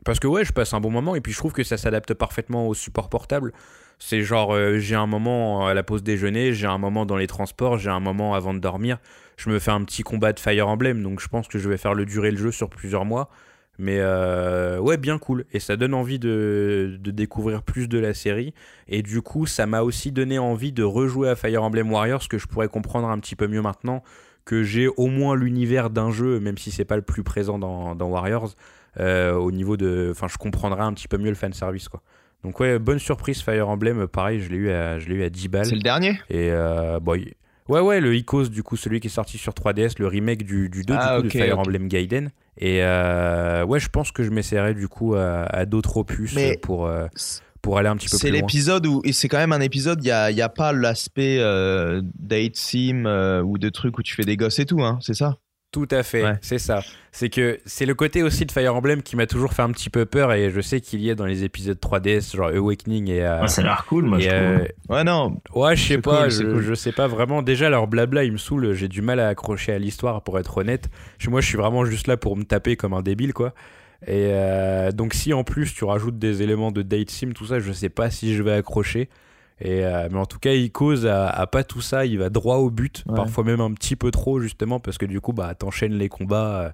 S2: parce que ouais, je passe un bon moment, et puis je trouve que ça s'adapte parfaitement au support portable. C'est genre, euh, j'ai un moment à la pause déjeuner, j'ai un moment dans les transports, j'ai un moment avant de dormir. Je me fais un petit combat de Fire Emblem, donc je pense que je vais faire le durer le jeu sur plusieurs mois. Mais euh, ouais, bien cool. Et ça donne envie de, découvrir plus de la série. Et du coup, ça m'a aussi donné envie de rejouer à Fire Emblem Warriors, que je pourrais comprendre un petit peu mieux maintenant que j'ai au moins l'univers d'un jeu, même si c'est pas le plus présent dans, dans Warriors. Euh, au niveau de. Enfin, je comprendrai un petit peu mieux le fanservice, quoi. Donc, ouais, bonne surprise Fire Emblem. Pareil, je l'ai eu, à, je eu à 10 balles.
S4: C'est le dernier?
S2: Et euh, bon, Ouais, ouais, le Icos, du coup, celui qui est sorti sur 3DS, le remake du, du 2,
S4: Ah,
S2: du coup,
S4: ok,
S2: de Fire. Emblem Gaiden. Et euh, ouais, je pense que je m'essaierai du coup à, à d'autres opus
S4: Mais
S2: pour, euh, pour aller un petit peu
S4: C'est
S2: plus loin.
S4: l'épisode où, et c'est quand même un épisode, il n'y a, il y a pas l'aspect date sim ou de trucs où tu fais des gosses et tout, hein, c'est ça?
S2: Tout à fait,
S4: Ouais.
S2: c'est ça. C'est que c'est le côté aussi de Fire Emblem qui m'a toujours fait un petit peu peur et je sais qu'il y est dans les épisodes 3DS, genre Awakening et. euh,
S3: Ouais, ça a l'air cool, moi,
S2: et,
S3: je trouve.
S2: euh,
S4: Ouais, non,
S2: Ouais, je sais pas,
S4: cool,
S2: je,
S4: cool.
S2: je sais pas vraiment. Déjà, leur blabla, il me saoule. J'ai du mal à accrocher à l'histoire, pour être honnête. Moi, je suis vraiment juste là pour me taper comme un débile, quoi. Et euh, donc, si en plus tu rajoutes des éléments de date sim, tout ça, je sais pas si je vais accrocher. Et euh, mais en tout cas, il cause à, à pas tout ça. Il va droit au but,
S4: Ouais.
S2: parfois même un petit peu trop, justement, parce que du coup, bah, t'enchaînes les combats euh,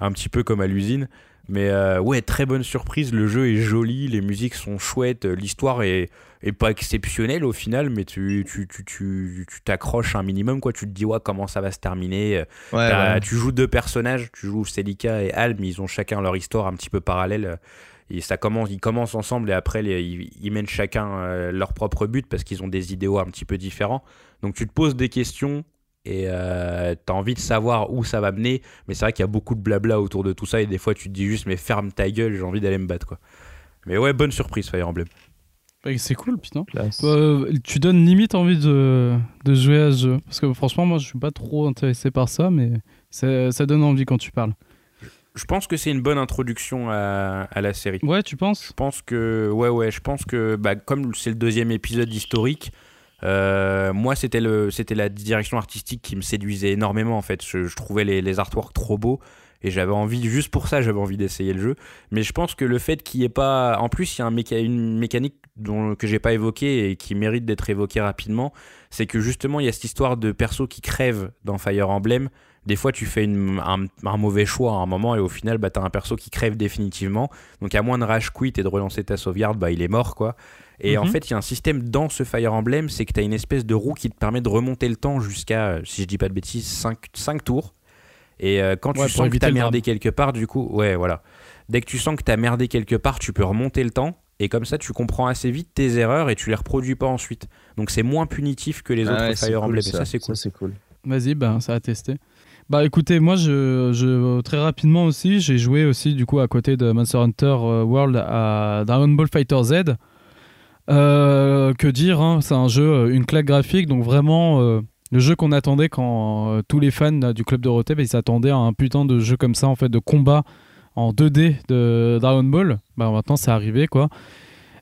S2: un petit peu comme à l'usine. Mais euh, ouais, très bonne surprise. Le jeu est joli, les musiques sont chouettes, l'histoire est, est pas exceptionnelle au final, mais tu tu tu tu t'accroches un minimum quoi. Tu te dis ouais comment ça va se terminer.
S4: ouais,
S2: T'as-
S4: ouais.
S2: Tu joues deux personnages, tu joues Celica et Al, mais ils ont chacun leur histoire un petit peu parallèle. Et ça commence, ils commencent ensemble et après les- ils, ils mènent chacun euh, leur propre but parce qu'ils ont des idéaux un petit peu différents. Donc tu te poses des questions et euh, t'as envie de savoir où ça va mener, mais c'est vrai qu'il y a beaucoup de blabla autour de tout ça et des fois tu te dis juste mais ferme ta gueule, j'ai envie d'aller me battre quoi. Mais ouais, bonne surprise Fire Emblem.
S1: Bah, c'est cool, putain.
S4: Classe.
S1: Euh, tu donnes limite envie de, de jouer à ce jeu. Parce que franchement, moi, je suis pas trop intéressé par ça, mais ça, ça donne envie quand tu parles.
S2: Je pense que c'est une bonne introduction à, à la série.
S1: Ouais, tu penses?
S2: Je pense que, ouais, ouais, je pense que, bah, comme c'est le deuxième épisode historique, euh, moi, c'était le, c'était la direction artistique qui me séduisait énormément, en fait. Je, je trouvais les, les artworks trop beaux et j'avais envie, juste pour ça, j'avais envie d'essayer le jeu. Mais je pense que le fait qu'il n'y ait pas. En plus, il y a un méca- une mécanique dont, que j'ai pas évoquée et qui mérite d'être évoquée rapidement, c'est que justement, il y a cette histoire de persos qui crèvent dans Fire Emblem. Des fois, tu fais une- un, un mauvais choix à un moment et au final, bah, t'as un perso qui crève définitivement. Donc, à moins de rage quit et de relancer ta sauvegarde, bah, il est mort, quoi. Et en
S1: Mhm.
S2: fait, il y a un système dans ce Fire Emblem, c'est que tu as une espèce de roue qui te permet de remonter le temps jusqu'à, euh, si je dis pas de bêtises, 5, tours. Et euh, quand tu
S1: Ouais,
S2: sens que t'as merdé quelque part, du coup, ouais, voilà. Dès que tu sens que t'as merdé quelque part, tu peux remonter le temps. Et comme ça, tu comprends assez vite tes erreurs et tu les reproduis pas ensuite. Donc c'est moins punitif que les
S4: Ah
S2: autres
S4: ouais,
S2: Fire
S4: cool,
S2: Emblem. Et ça, c'est cool.
S4: c'est cool.
S1: Vas-y, bah, ça a testé. Bah écoutez, moi je, très rapidement aussi, j'ai joué aussi du coup à côté de Monster Hunter euh, World à Dragon Ball Fighter Z. Euh, que dire, hein, c'est un jeu, euh, une claque graphique, donc vraiment le jeu qu'on attendait quand tous les fans du club Dorothée, bah, ils s'attendaient à un putain de jeu comme ça en fait de combat en 2D de Dragon Ball. Bah maintenant c'est arrivé quoi.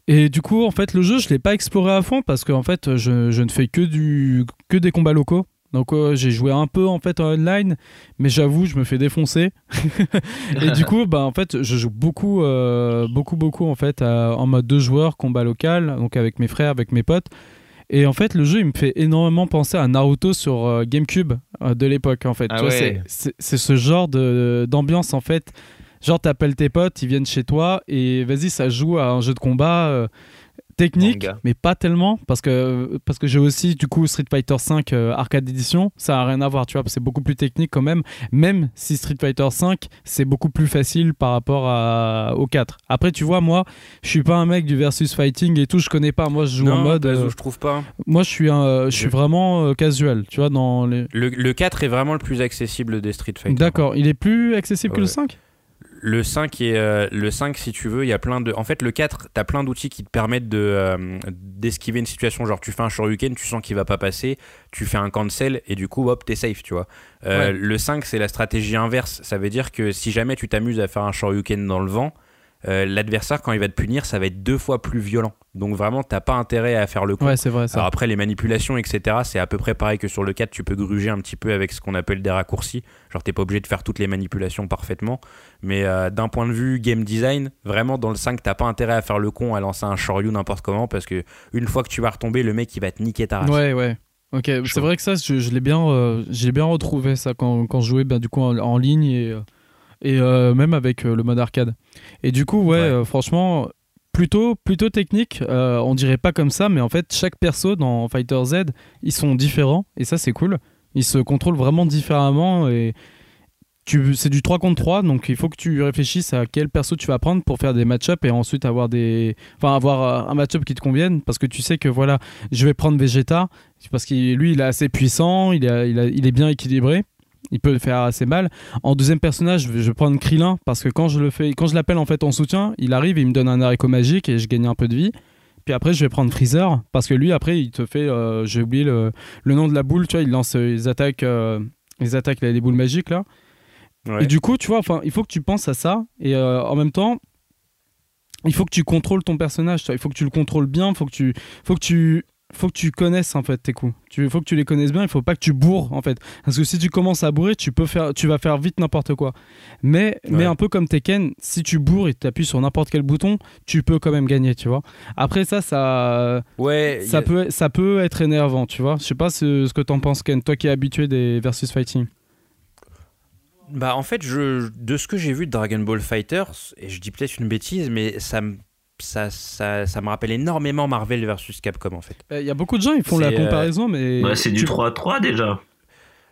S1: Et du coup, en fait, le jeu, je l'ai pas exploré à fond parce que en fait, je, je ne fais que du que des combats locaux. Donc euh, j'ai joué un peu en fait en online, mais j'avoue, je me fais défoncer. et du coup, bah en fait, je joue beaucoup, euh, beaucoup, beaucoup en fait à- en mode deux joueurs, combat local, donc avec mes frères, avec mes potes. Et en fait, le jeu, il me fait énormément penser à Naruto sur euh, GameCube euh, de l'époque en fait.
S4: Ah ouais.
S1: c'est- ce genre de d'ambiance en fait. Genre, t'appelles tes potes, ils viennent chez toi et vas-y, ça joue à un jeu de combat technique,
S4: Manga.
S1: mais pas tellement parce que parce que j'ai aussi du coup Street Fighter 5 arcade edition, ça a rien à voir, tu vois, c'est beaucoup plus technique quand même. Même si Street Fighter 5 c'est beaucoup plus facile par rapport à, au 4. Après, tu vois, moi, je suis pas un mec du versus fighting et tout, je connais pas. Moi, je joue en mode,
S2: Pazzo,
S1: euh,
S2: je trouve pas.
S1: moi, je suis un, euh, je suis vraiment euh, casual, tu vois, dans les.
S2: Le, le 4 est vraiment le plus accessible des Street Fighter.
S1: D'accord, il est plus accessible que le
S2: Ouais.
S1: 5
S2: Le 5 est euh, le 5 si tu veux, il y a plein de en fait le 4, tu as plein d'outils qui te permettent de euh, d'esquiver une situation genre tu fais un shoryuken, tu sens qu'il va pas passer, tu fais un cancel et du coup hop, t'es safe, tu vois. Euh,
S1: Ouais.
S2: le 5 c'est la stratégie inverse, ça veut dire que si jamais tu t'amuses à faire un shoryuken dans le vent, euh, l'adversaire, quand il va te punir, ça va être deux fois plus violent. Donc vraiment, t'as pas intérêt à faire le con.
S1: Ouais, c'est vrai. Ça.
S2: Alors après, les manipulations, etc., c'est à peu près pareil que sur le 4, tu peux gruger un petit peu avec ce qu'on appelle des raccourcis. Genre, t'es pas obligé de faire toutes les manipulations parfaitement. Mais euh, d'un point de vue game design, vraiment, dans le 5, t'as pas intérêt à faire le con, à lancer un Shoryu n'importe comment, parce que une fois que tu vas retomber, le mec, il va te niquer ta race.
S1: Ouais, ouais. Ok, c'est vrai que ça, je, je l'ai bien, euh, j'ai bien retrouvé ça quand, quand je jouais ben, du coup en, en ligne et, euh, et euh, même avec euh, le mode arcade. Et du coup, ouais,
S2: Ouais.
S1: euh, franchement, plutôt, plutôt technique. on dirait pas comme ça, mais en fait, chaque perso dans Fighter Z, ils sont différents et ça, c'est cool. Ils se contrôlent vraiment différemment et c'est du 3 contre 3, donc il faut que tu réfléchisses à quel perso tu vas prendre pour faire des match-up et ensuite avoir des, enfin avoir un match-up qui te convienne parce que tu sais que voilà, je vais prendre Vegeta parce que lui, il est assez puissant, il, a- il est bien équilibré. Il peut faire assez mal. En deuxième personnage, je vais, prendre Krillin parce que quand je le fais, quand je l'appelle en fait en soutien, il arrive, et il me donne un haricot magique et je gagne un peu de vie. Puis après, je vais prendre Freezer parce que lui, après, il te fait, euh, j'ai oublié le, le nom de la boule, tu vois, il lance euh, les attaques, euh, les attaques, là, les boules magiques là.
S2: Ouais.
S1: Et du coup, tu vois, enfin, il faut que tu penses à ça et euh, en même temps, il faut que tu contrôles ton personnage. Il faut que tu le contrôles bien. Il faut que tu, faut que tu, faut que tu connaisses en fait tes coups. Tu, faut que tu les connaisses bien. Il faut pas que tu bourres en fait, parce que si tu commences à bourrer, tu peux faire, tu vas faire vite n'importe quoi. Mais, un peu comme Tekken, si tu bourres et tu appuies sur n'importe quel bouton, tu peux quand même gagner, tu vois. Après ça, ça,
S2: Ouais,
S1: ça
S2: y a-
S1: peut, ça peut être énervant, tu vois. Je sais pas ce, ce que t'en penses, Ken, toi qui es habitué des versus fighting.
S2: Bah en fait, je, de ce que j'ai vu de Dragon Ball Fighters, et je dis peut-être une bêtise, mais ça me ça, ça, ça me rappelle énormément Marvel versus Capcom en fait.
S1: Il y a beaucoup de gens, ils font la
S2: euh,
S1: comparaison, mais
S3: Ouais, c'est du
S1: tu-
S3: 3-3 déjà.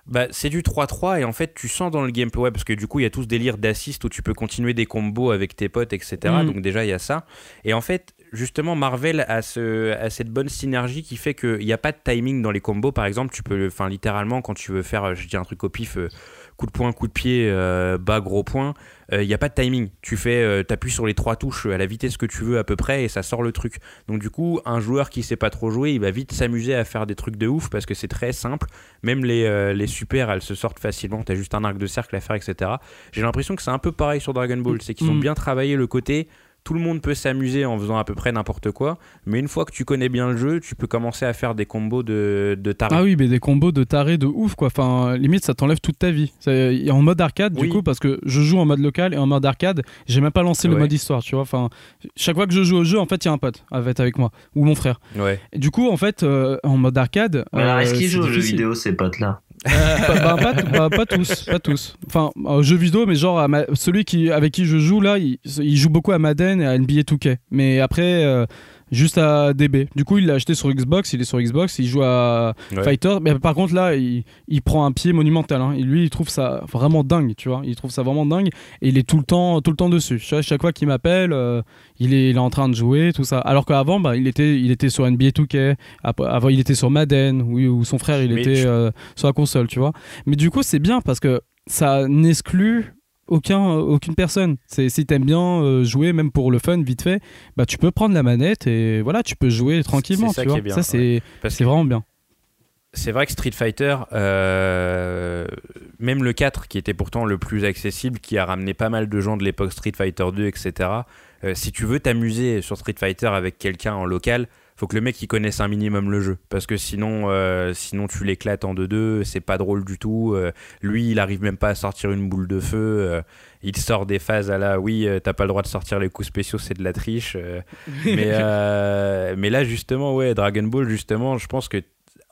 S2: Bah, c'est du 3-3 et en fait tu sens dans le gameplay ouais, parce que du coup il y a tout ce délire d'assist où tu peux continuer des combos avec tes potes etc
S1: Mm.
S2: donc déjà il y a ça et en fait justement Marvel a, ce, a cette bonne synergie qui fait qu'il n'y a pas de timing dans les combos par exemple tu peux enfin littéralement quand tu veux faire euh, je dis un truc au pif euh, coup de poing coup de pied euh, bas gros point euh, il n'y a pas de timing tu fais euh, t'appuies sur les trois touches à la vitesse que tu veux à peu près et ça sort le truc donc du coup un joueur qui sait pas trop jouer il va vite s'amuser à faire des trucs de ouf parce que c'est très simple même les, euh, les super, elles se sortent facilement. T'as juste un arc de cercle à faire, etc. J'ai l'impression que c'est un peu pareil sur Dragon Ball. C'est qu'ils ont
S1: Mm.
S2: bien travaillé le côté. Tout le monde peut s'amuser en faisant à peu près n'importe quoi. Mais une fois que tu connais bien le jeu, tu peux commencer à faire des combos de, de tarés.
S1: Ah oui, mais des combos de tarés de ouf, quoi. Enfin, limite, ça t'enlève toute ta vie. C'est- en mode arcade, du coup, parce que je joue en mode local et en mode arcade, j'ai même pas lancé le mode histoire, tu vois. Enfin, chaque fois que je joue au jeu, en fait, il y a un pote avec, avec moi ou mon frère.
S2: Ouais.
S1: Et du coup, en fait, euh, en mode arcade.
S3: Mais alors,
S1: euh,
S3: est-ce qu'ils jouent aux jeux vidéo, ces potes-là?
S1: Bah, bah, pas, bah, pas tous, pas tous. Enfin, jeux vidéo, mais genre celui qui, avec qui je joue là, il, il joue beaucoup à Madden et à NBA 2K. Mais après, euh, juste à DB. Du coup, il l'a acheté sur Xbox, il est sur Xbox, il joue à
S2: Ouais.
S1: Fighter. Mais par contre, là, il, il prend un pied monumental. hein. Et lui, il trouve ça vraiment dingue, tu vois. Il trouve ça vraiment dingue et il est tout le temps, tout le temps dessus. Chaque, chaque fois qu'il m'appelle, euh, il, est, il est en train de jouer, tout ça. Alors qu'avant, bah, il, était, il était sur NBA 2K. Après- Avant, il était sur Madden, où, où son frère, il
S2: Mais
S1: était
S2: je-
S1: euh, sur la console, tu vois. Mais du coup, c'est bien parce que ça n'exclut aucun, aucune personne. C'est, si t'aimes bien euh, jouer, même pour le fun, vite fait, bah, tu peux prendre la manette et voilà, tu peux jouer tranquillement.
S2: ça
S1: tu
S2: qui
S1: vois.
S2: est bien,
S1: ça, c'est, c'est vraiment bien.
S2: c'est vrai que Street Fighter, euh, même le 4, qui était pourtant le plus accessible, qui a ramené pas mal de gens de l'époque Street Fighter 2, etc. euh, si tu veux t'amuser sur Street Fighter avec quelqu'un en local, faut que le mec il connaisse un minimum le jeu. Parce que sinon, euh, sinon tu l'éclates en 2-2, c'est pas drôle du tout. euh, lui, il arrive même pas à sortir une boule de feu. euh, il sort des phases à la oui, t'as pas le droit de sortir les coups spéciaux, c'est de la triche. mais, mais là, justement, ouais, Dragon Ball, justement, je pense que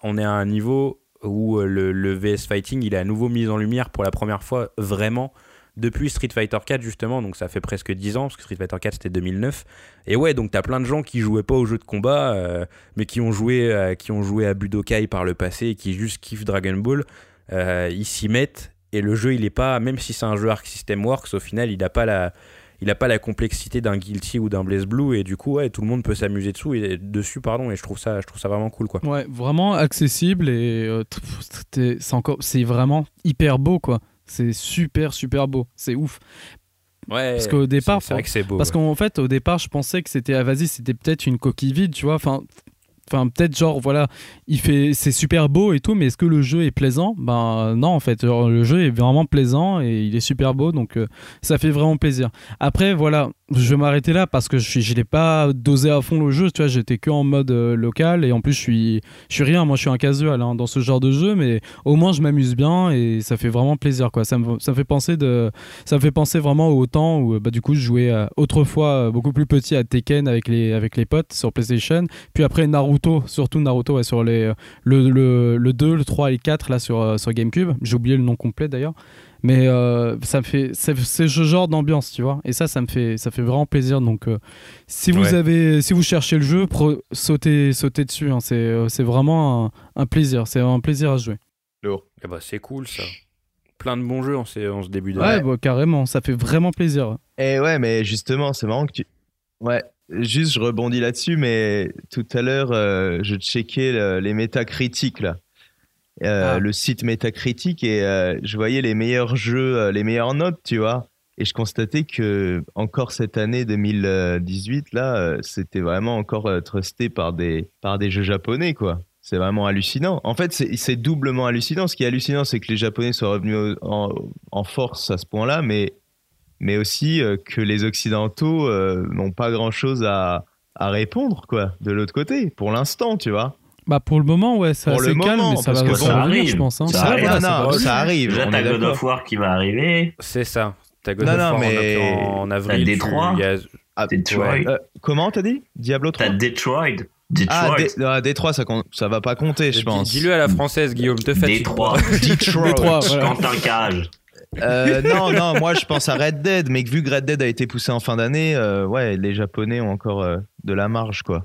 S2: on est à un niveau où le, le VS Fighting, il est à nouveau mis en lumière pour la première fois vraiment depuis Street Fighter 4 justement, donc ça fait presque 10 ans, parce que Street Fighter 4 c'était 2009. Et ouais, donc t'as plein de gens qui jouaient pas aux jeux de combat, euh, mais qui ont, joué, euh, qui ont joué à Budokai par le passé et qui juste kiffent Dragon Ball. Euh, ils s'y mettent et le jeu il est pas, même si c'est un jeu Arc System Works, au final il a pas la, il a pas la complexité d'un Guilty ou d'un Blaze Blue et du coup ouais tout le monde peut s'amuser dessus et dessus pardon et je trouve ça je trouve ça vraiment cool quoi.
S1: Ouais, vraiment accessible et c'est encore, c'est vraiment hyper beau quoi. C'est super super beau, c'est ouf.
S2: Ouais.
S1: Parce qu'au départ,
S2: c'est vrai que c'est beau.
S1: Parce
S2: ouais.
S1: qu'en fait, au départ, je pensais que c'était, ah, vas-y, c'était peut-être une coquille vide, tu vois. Enfin, Enfin, peut-être genre, voilà, il fait, c'est super beau et tout, mais est-ce que le jeu est plaisant? Ben non, en fait, genre, le jeu est vraiment plaisant et il est super beau, donc euh, ça fait vraiment plaisir. Après, voilà, je vais m'arrêter là parce que je l'ai pas dosé à fond le jeu, tu vois, j'étais que en mode euh, local et en plus je suis, je suis rien, moi je suis un casual hein, dans ce genre de jeu, mais au moins je m'amuse bien et ça fait vraiment plaisir, quoi. Ça me, fait penser de, ça fait penser vraiment au temps où, bah, du coup, je jouais euh, autrefois euh, beaucoup plus petit à Tekken avec les, avec les potes sur PlayStation, puis après Naruto, surtout Naruto ouais, sur les, le, le, le 2, le 3 et le 4 là sur, euh, sur GameCube. J'ai oublié le nom complet d'ailleurs. Mais euh, ça me fait, c'est c'est ce genre d'ambiance, tu vois. Et ça, ça me fait, ça fait vraiment plaisir. Donc, euh, si vous
S2: Ouais.
S1: avez, si vous cherchez le jeu, pro- sautez, sautez dessus. hein. C'est, euh, c'est vraiment un, un plaisir. C'est un plaisir à jouer.
S2: Eh bah, c'est cool ça. Plein de bons jeux en ce, en ce début
S1: Ouais,
S2: d'année.
S1: bah, carrément. Ça fait vraiment plaisir.
S4: Et ouais, mais justement, c'est marrant que tu. Ouais, juste je rebondis là-dessus, mais tout à l'heure, euh, je checkais le- les métacritiques là. Euh,
S1: Ah.
S4: Le site métacritique et euh, je voyais les meilleurs jeux, euh, les meilleures notes, tu vois. Et je constatais que encore cette année 2018 là, c'était vraiment encore trusté par des par des jeux japonais quoi. C'est vraiment hallucinant. En fait, c'est doublement hallucinant. Ce qui est hallucinant, c'est que les Japonais soient revenus en, en force à ce point-là, mais mais aussi euh, que les Occidentaux euh, n'ont pas grand-chose à, à répondre, quoi, de l'autre côté, pour l'instant, tu vois.
S1: Bah, pour le moment, ouais, c'est
S4: Pour
S1: assez
S4: le
S1: calme, mais ça
S4: parce
S1: va
S3: ça arrive.
S1: je pense. hein.
S3: Ça
S4: Ça,
S3: arrive,
S4: non,
S3: ça
S4: ça arrive.
S3: Déjà,
S4: on
S3: t'as God of War qui va arriver.
S2: C'est ça. T'as God
S4: Non,
S2: of War en-
S4: mais-
S2: en, en avril.
S3: Détroit.
S2: tu- il y a-
S4: Ah,
S3: Detroit.
S2: Ouais.
S4: Euh, comment t'as dit? Diablo 3
S3: T'as Detroit.
S4: Ah,
S3: Detroit.
S4: Ah, Détroit, ça, ça va pas compter, je
S2: Dis-
S4: pense.
S2: Dis-le à la française, Guillaume, te fatigue
S3: Détroit.
S4: Detroit.
S3: Quentin Cage.
S4: Euh, non, non, moi je pense à Red Dead, mais vu que Red Dead a été poussé en fin d'année, euh, ouais, les Japonais ont encore euh, de la marge, quoi.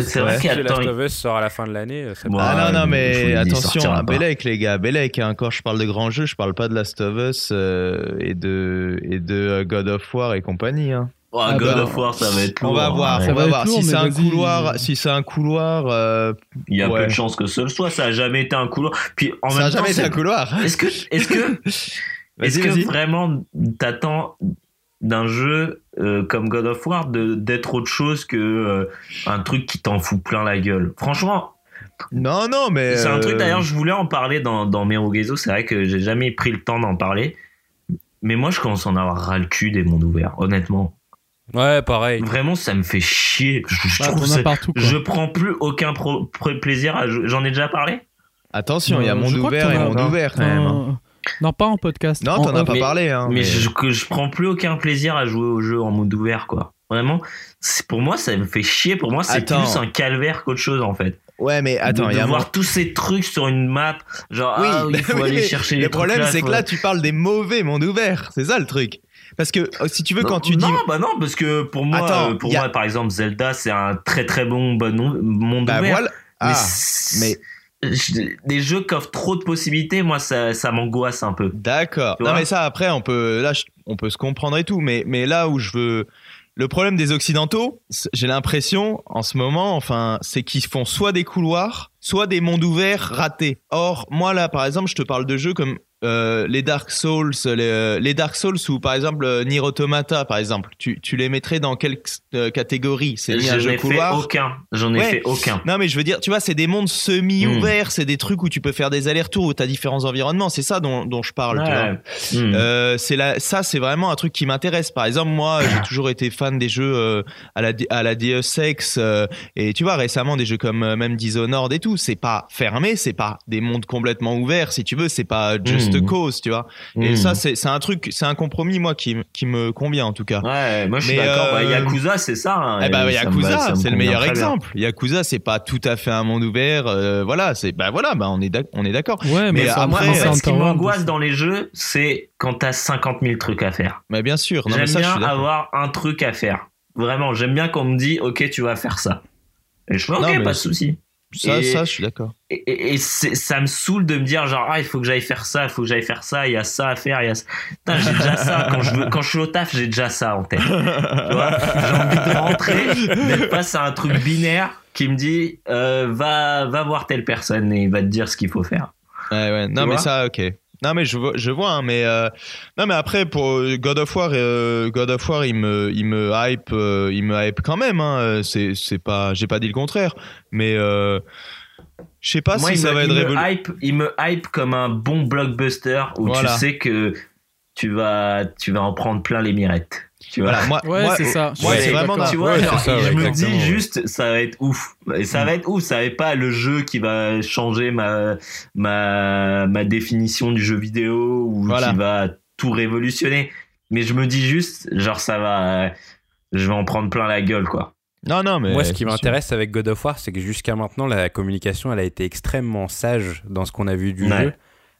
S3: C'est vrai
S4: Ouais.
S3: qu'il y
S2: Si
S3: a
S2: Last of Us sort à la fin de l'année. euh,
S3: Ouais,
S4: ah non, non,
S3: mais
S4: attention, hein. Bellec, les gars, Bellec, hein, quand je parle de grands jeux, je parle pas de Last of Us euh, et de, et de euh, God of War et compagnie. Hein.
S3: Oh,
S1: Ah
S3: God
S1: bah,
S3: of War, ça va être
S4: On
S3: lourd,
S4: va
S3: hein.
S4: voir,
S1: Ça
S4: on
S1: va
S4: va voir.
S1: lourd,
S4: si c'est un couloir, si c'est un couloir, euh,
S3: Il y a
S4: Ouais.
S3: peu de chances que ce soit. Ça a jamais été un couloir. Puis en
S4: ça
S3: même
S4: a
S3: temps,
S4: jamais été
S3: c'est-
S4: un couloir.
S3: Est-ce que, est-ce que, est-ce que vraiment t'attends d'un jeu euh, comme God of War de d'être autre chose que euh, un truc qui t'en fout plein la gueule Franchement,
S4: Non, non, mais
S3: c'est un truc
S4: euh,
S3: d'ailleurs. Je voulais en parler dans dans Merugezo. C'est vrai que j'ai jamais pris le temps d'en parler. Mais moi, je commence à en avoir ras le cul des mondes ouverts. Honnêtement,
S2: Ouais, pareil.
S3: vraiment, ça me fait chier. Je, je
S1: Bah,
S3: trouve ça-
S1: partout,
S3: je prends plus aucun pro- pro- plaisir à jouer. J'en ai déjà parlé?
S4: Attention, il y a
S1: Euh,
S4: monde ouvert et monde ouvert quand même.
S1: Non, pas en podcast.
S4: Non,
S1: En
S4: t'en as pas
S3: mais-
S4: parlé. Hein,
S3: mais je, que je prends plus aucun plaisir à jouer au jeu en mode ouvert quoi vraiment c'est- pour moi ça me fait chier pour moi c'est plus un calvaire qu'autre chose en fait
S4: Ouais, mais attends, il y
S3: de
S4: a
S3: voir tous ces trucs sur une map genre
S4: Oui,
S3: ah, il faut aller
S4: mais
S3: chercher les
S4: le problème, c'est que là, tu parles des mauvais mondes ouverts. C'est ça le truc. Parce que euh, si tu veux,
S3: non,
S4: quand tu dis.
S3: non bah non parce que pour moi
S4: Attends,
S3: euh, pour
S4: a-
S3: moi par exemple Zelda c'est un très très bon bon monde
S4: Bah
S3: ouvert
S4: voilà.
S3: mais,
S4: Ah, mais
S3: des jeux qui offrent trop de possibilités moi ça, ça m'angoisse un peu
S4: d'accord. Non, mais ça, après, on peut, là, on peut se comprendre et tout. Mais, mais là où je veux. Le problème des Occidentaux, j'ai l'impression, en ce moment, enfin, c'est qu'ils font soit des couloirs, soit des mondes ouverts ratés. Or, moi, là, par exemple, je te parle de jeux comme euh, les Dark Souls, les, euh, les Dark Souls ou par exemple euh, Nier Automata, par exemple. Tu, tu les mettrais dans quelle euh, catégorie? C'est un jeu couloir?
S3: aucun j'en ai
S4: Ouais.
S3: fait aucun
S4: Non, mais je veux dire, tu vois, c'est des mondes semi-ouverts, c'est des trucs où tu peux faire des allers-retours, où tu as différents environnements. C'est ça dont, dont je parle.
S3: Ouais. Hmm.
S4: Euh, c'est la, ça, c'est vraiment un truc qui m'intéresse. Par exemple, moi, j'ai toujours été fan des jeux à la à la Deus Ex et tu vois récemment des jeux comme même Dishonored et tout. C'est pas fermé, c'est pas des mondes complètement ouverts, si tu veux. C'est pas just
S3: Mhm.
S4: cause, tu vois. Et
S3: Hmm.
S4: ça, c'est c'est un truc, c'est un compromis moi qui qui me convient en tout cas.
S3: Ouais, moi je suis d'accord. Bah,
S4: euh,
S3: Yakuza, c'est ça. hein,
S4: Eh ben
S3: va-
S4: Yakuza, c'est le meilleur exemple. Yakuza, c'est pas tout à fait un monde ouvert. euh, voilà, c'est bah voilà, bah on est d'ac- on est d'accord.
S1: Ouais,
S4: Mais
S1: mais,
S4: moi,
S1: un
S3: ce qui m'angoisse dans les jeux, c'est quand t'as 50 000 trucs à faire.
S4: Mais bien sûr. Non, mais
S3: J'aime bien avoir un truc à faire. Vraiment, j'aime bien qu'on me dit, ok, tu vas faire ça. Et je fais, ok,
S4: Non,
S3: pas de souci.
S4: Ça,
S3: Et-
S4: ça, je suis d'accord.
S3: Et, et- et c'est- ça me saoule de me dire, genre, ah, il faut que j'aille faire ça, il faut que j'aille faire ça, il y a ça à faire, il y a ça. Putain, j'ai déjà ça. Quand je, quand je suis au taf, j'ai déjà ça en tête. Tu vois J'ai envie de rentrer, d'être face à un truc binaire qui me dit, euh, va, va voir telle personne et il va te dire ce qu'il faut faire.
S4: Ouais, ouais. Non, mais ça, ok. Non mais je vois, je vois hein, mais euh, non mais après pour God of War, euh, God of War, il me, il me hype, euh, il me hype quand même. Hein, c'est, c'est pas, j'ai pas dit le contraire, mais euh, je sais pas
S3: Moi,
S4: si ça
S3: me,
S4: va être
S3: il me
S4: révolu-
S3: hype, il me hype comme un bon blockbuster où
S4: Voilà.
S3: tu sais que tu vas, tu vas en prendre plein les mirettes. Tu vois.
S4: Voilà, moi,
S1: Ouais,
S4: moi,
S1: c'est ça.
S4: moi, c'est vraiment
S3: tu vois,
S2: Ouais,
S3: genre,
S2: c'est ça,
S3: et je me dis juste, ça va être ouf. Et ça
S4: Mm.
S3: va être ouf. Ça va être pas le jeu qui va changer ma, ma, ma définition du jeu vidéo ou
S4: Voilà.
S3: qui va tout révolutionner. Mais je me dis juste, genre, ça va, je vais en prendre plein la gueule, quoi.
S4: non, non, mais
S2: Moi, ce qui m'intéresse avec God of War, c'est que jusqu'à maintenant, la communication, elle a été extrêmement sage dans ce qu'on a vu du
S3: Ouais.
S2: jeu.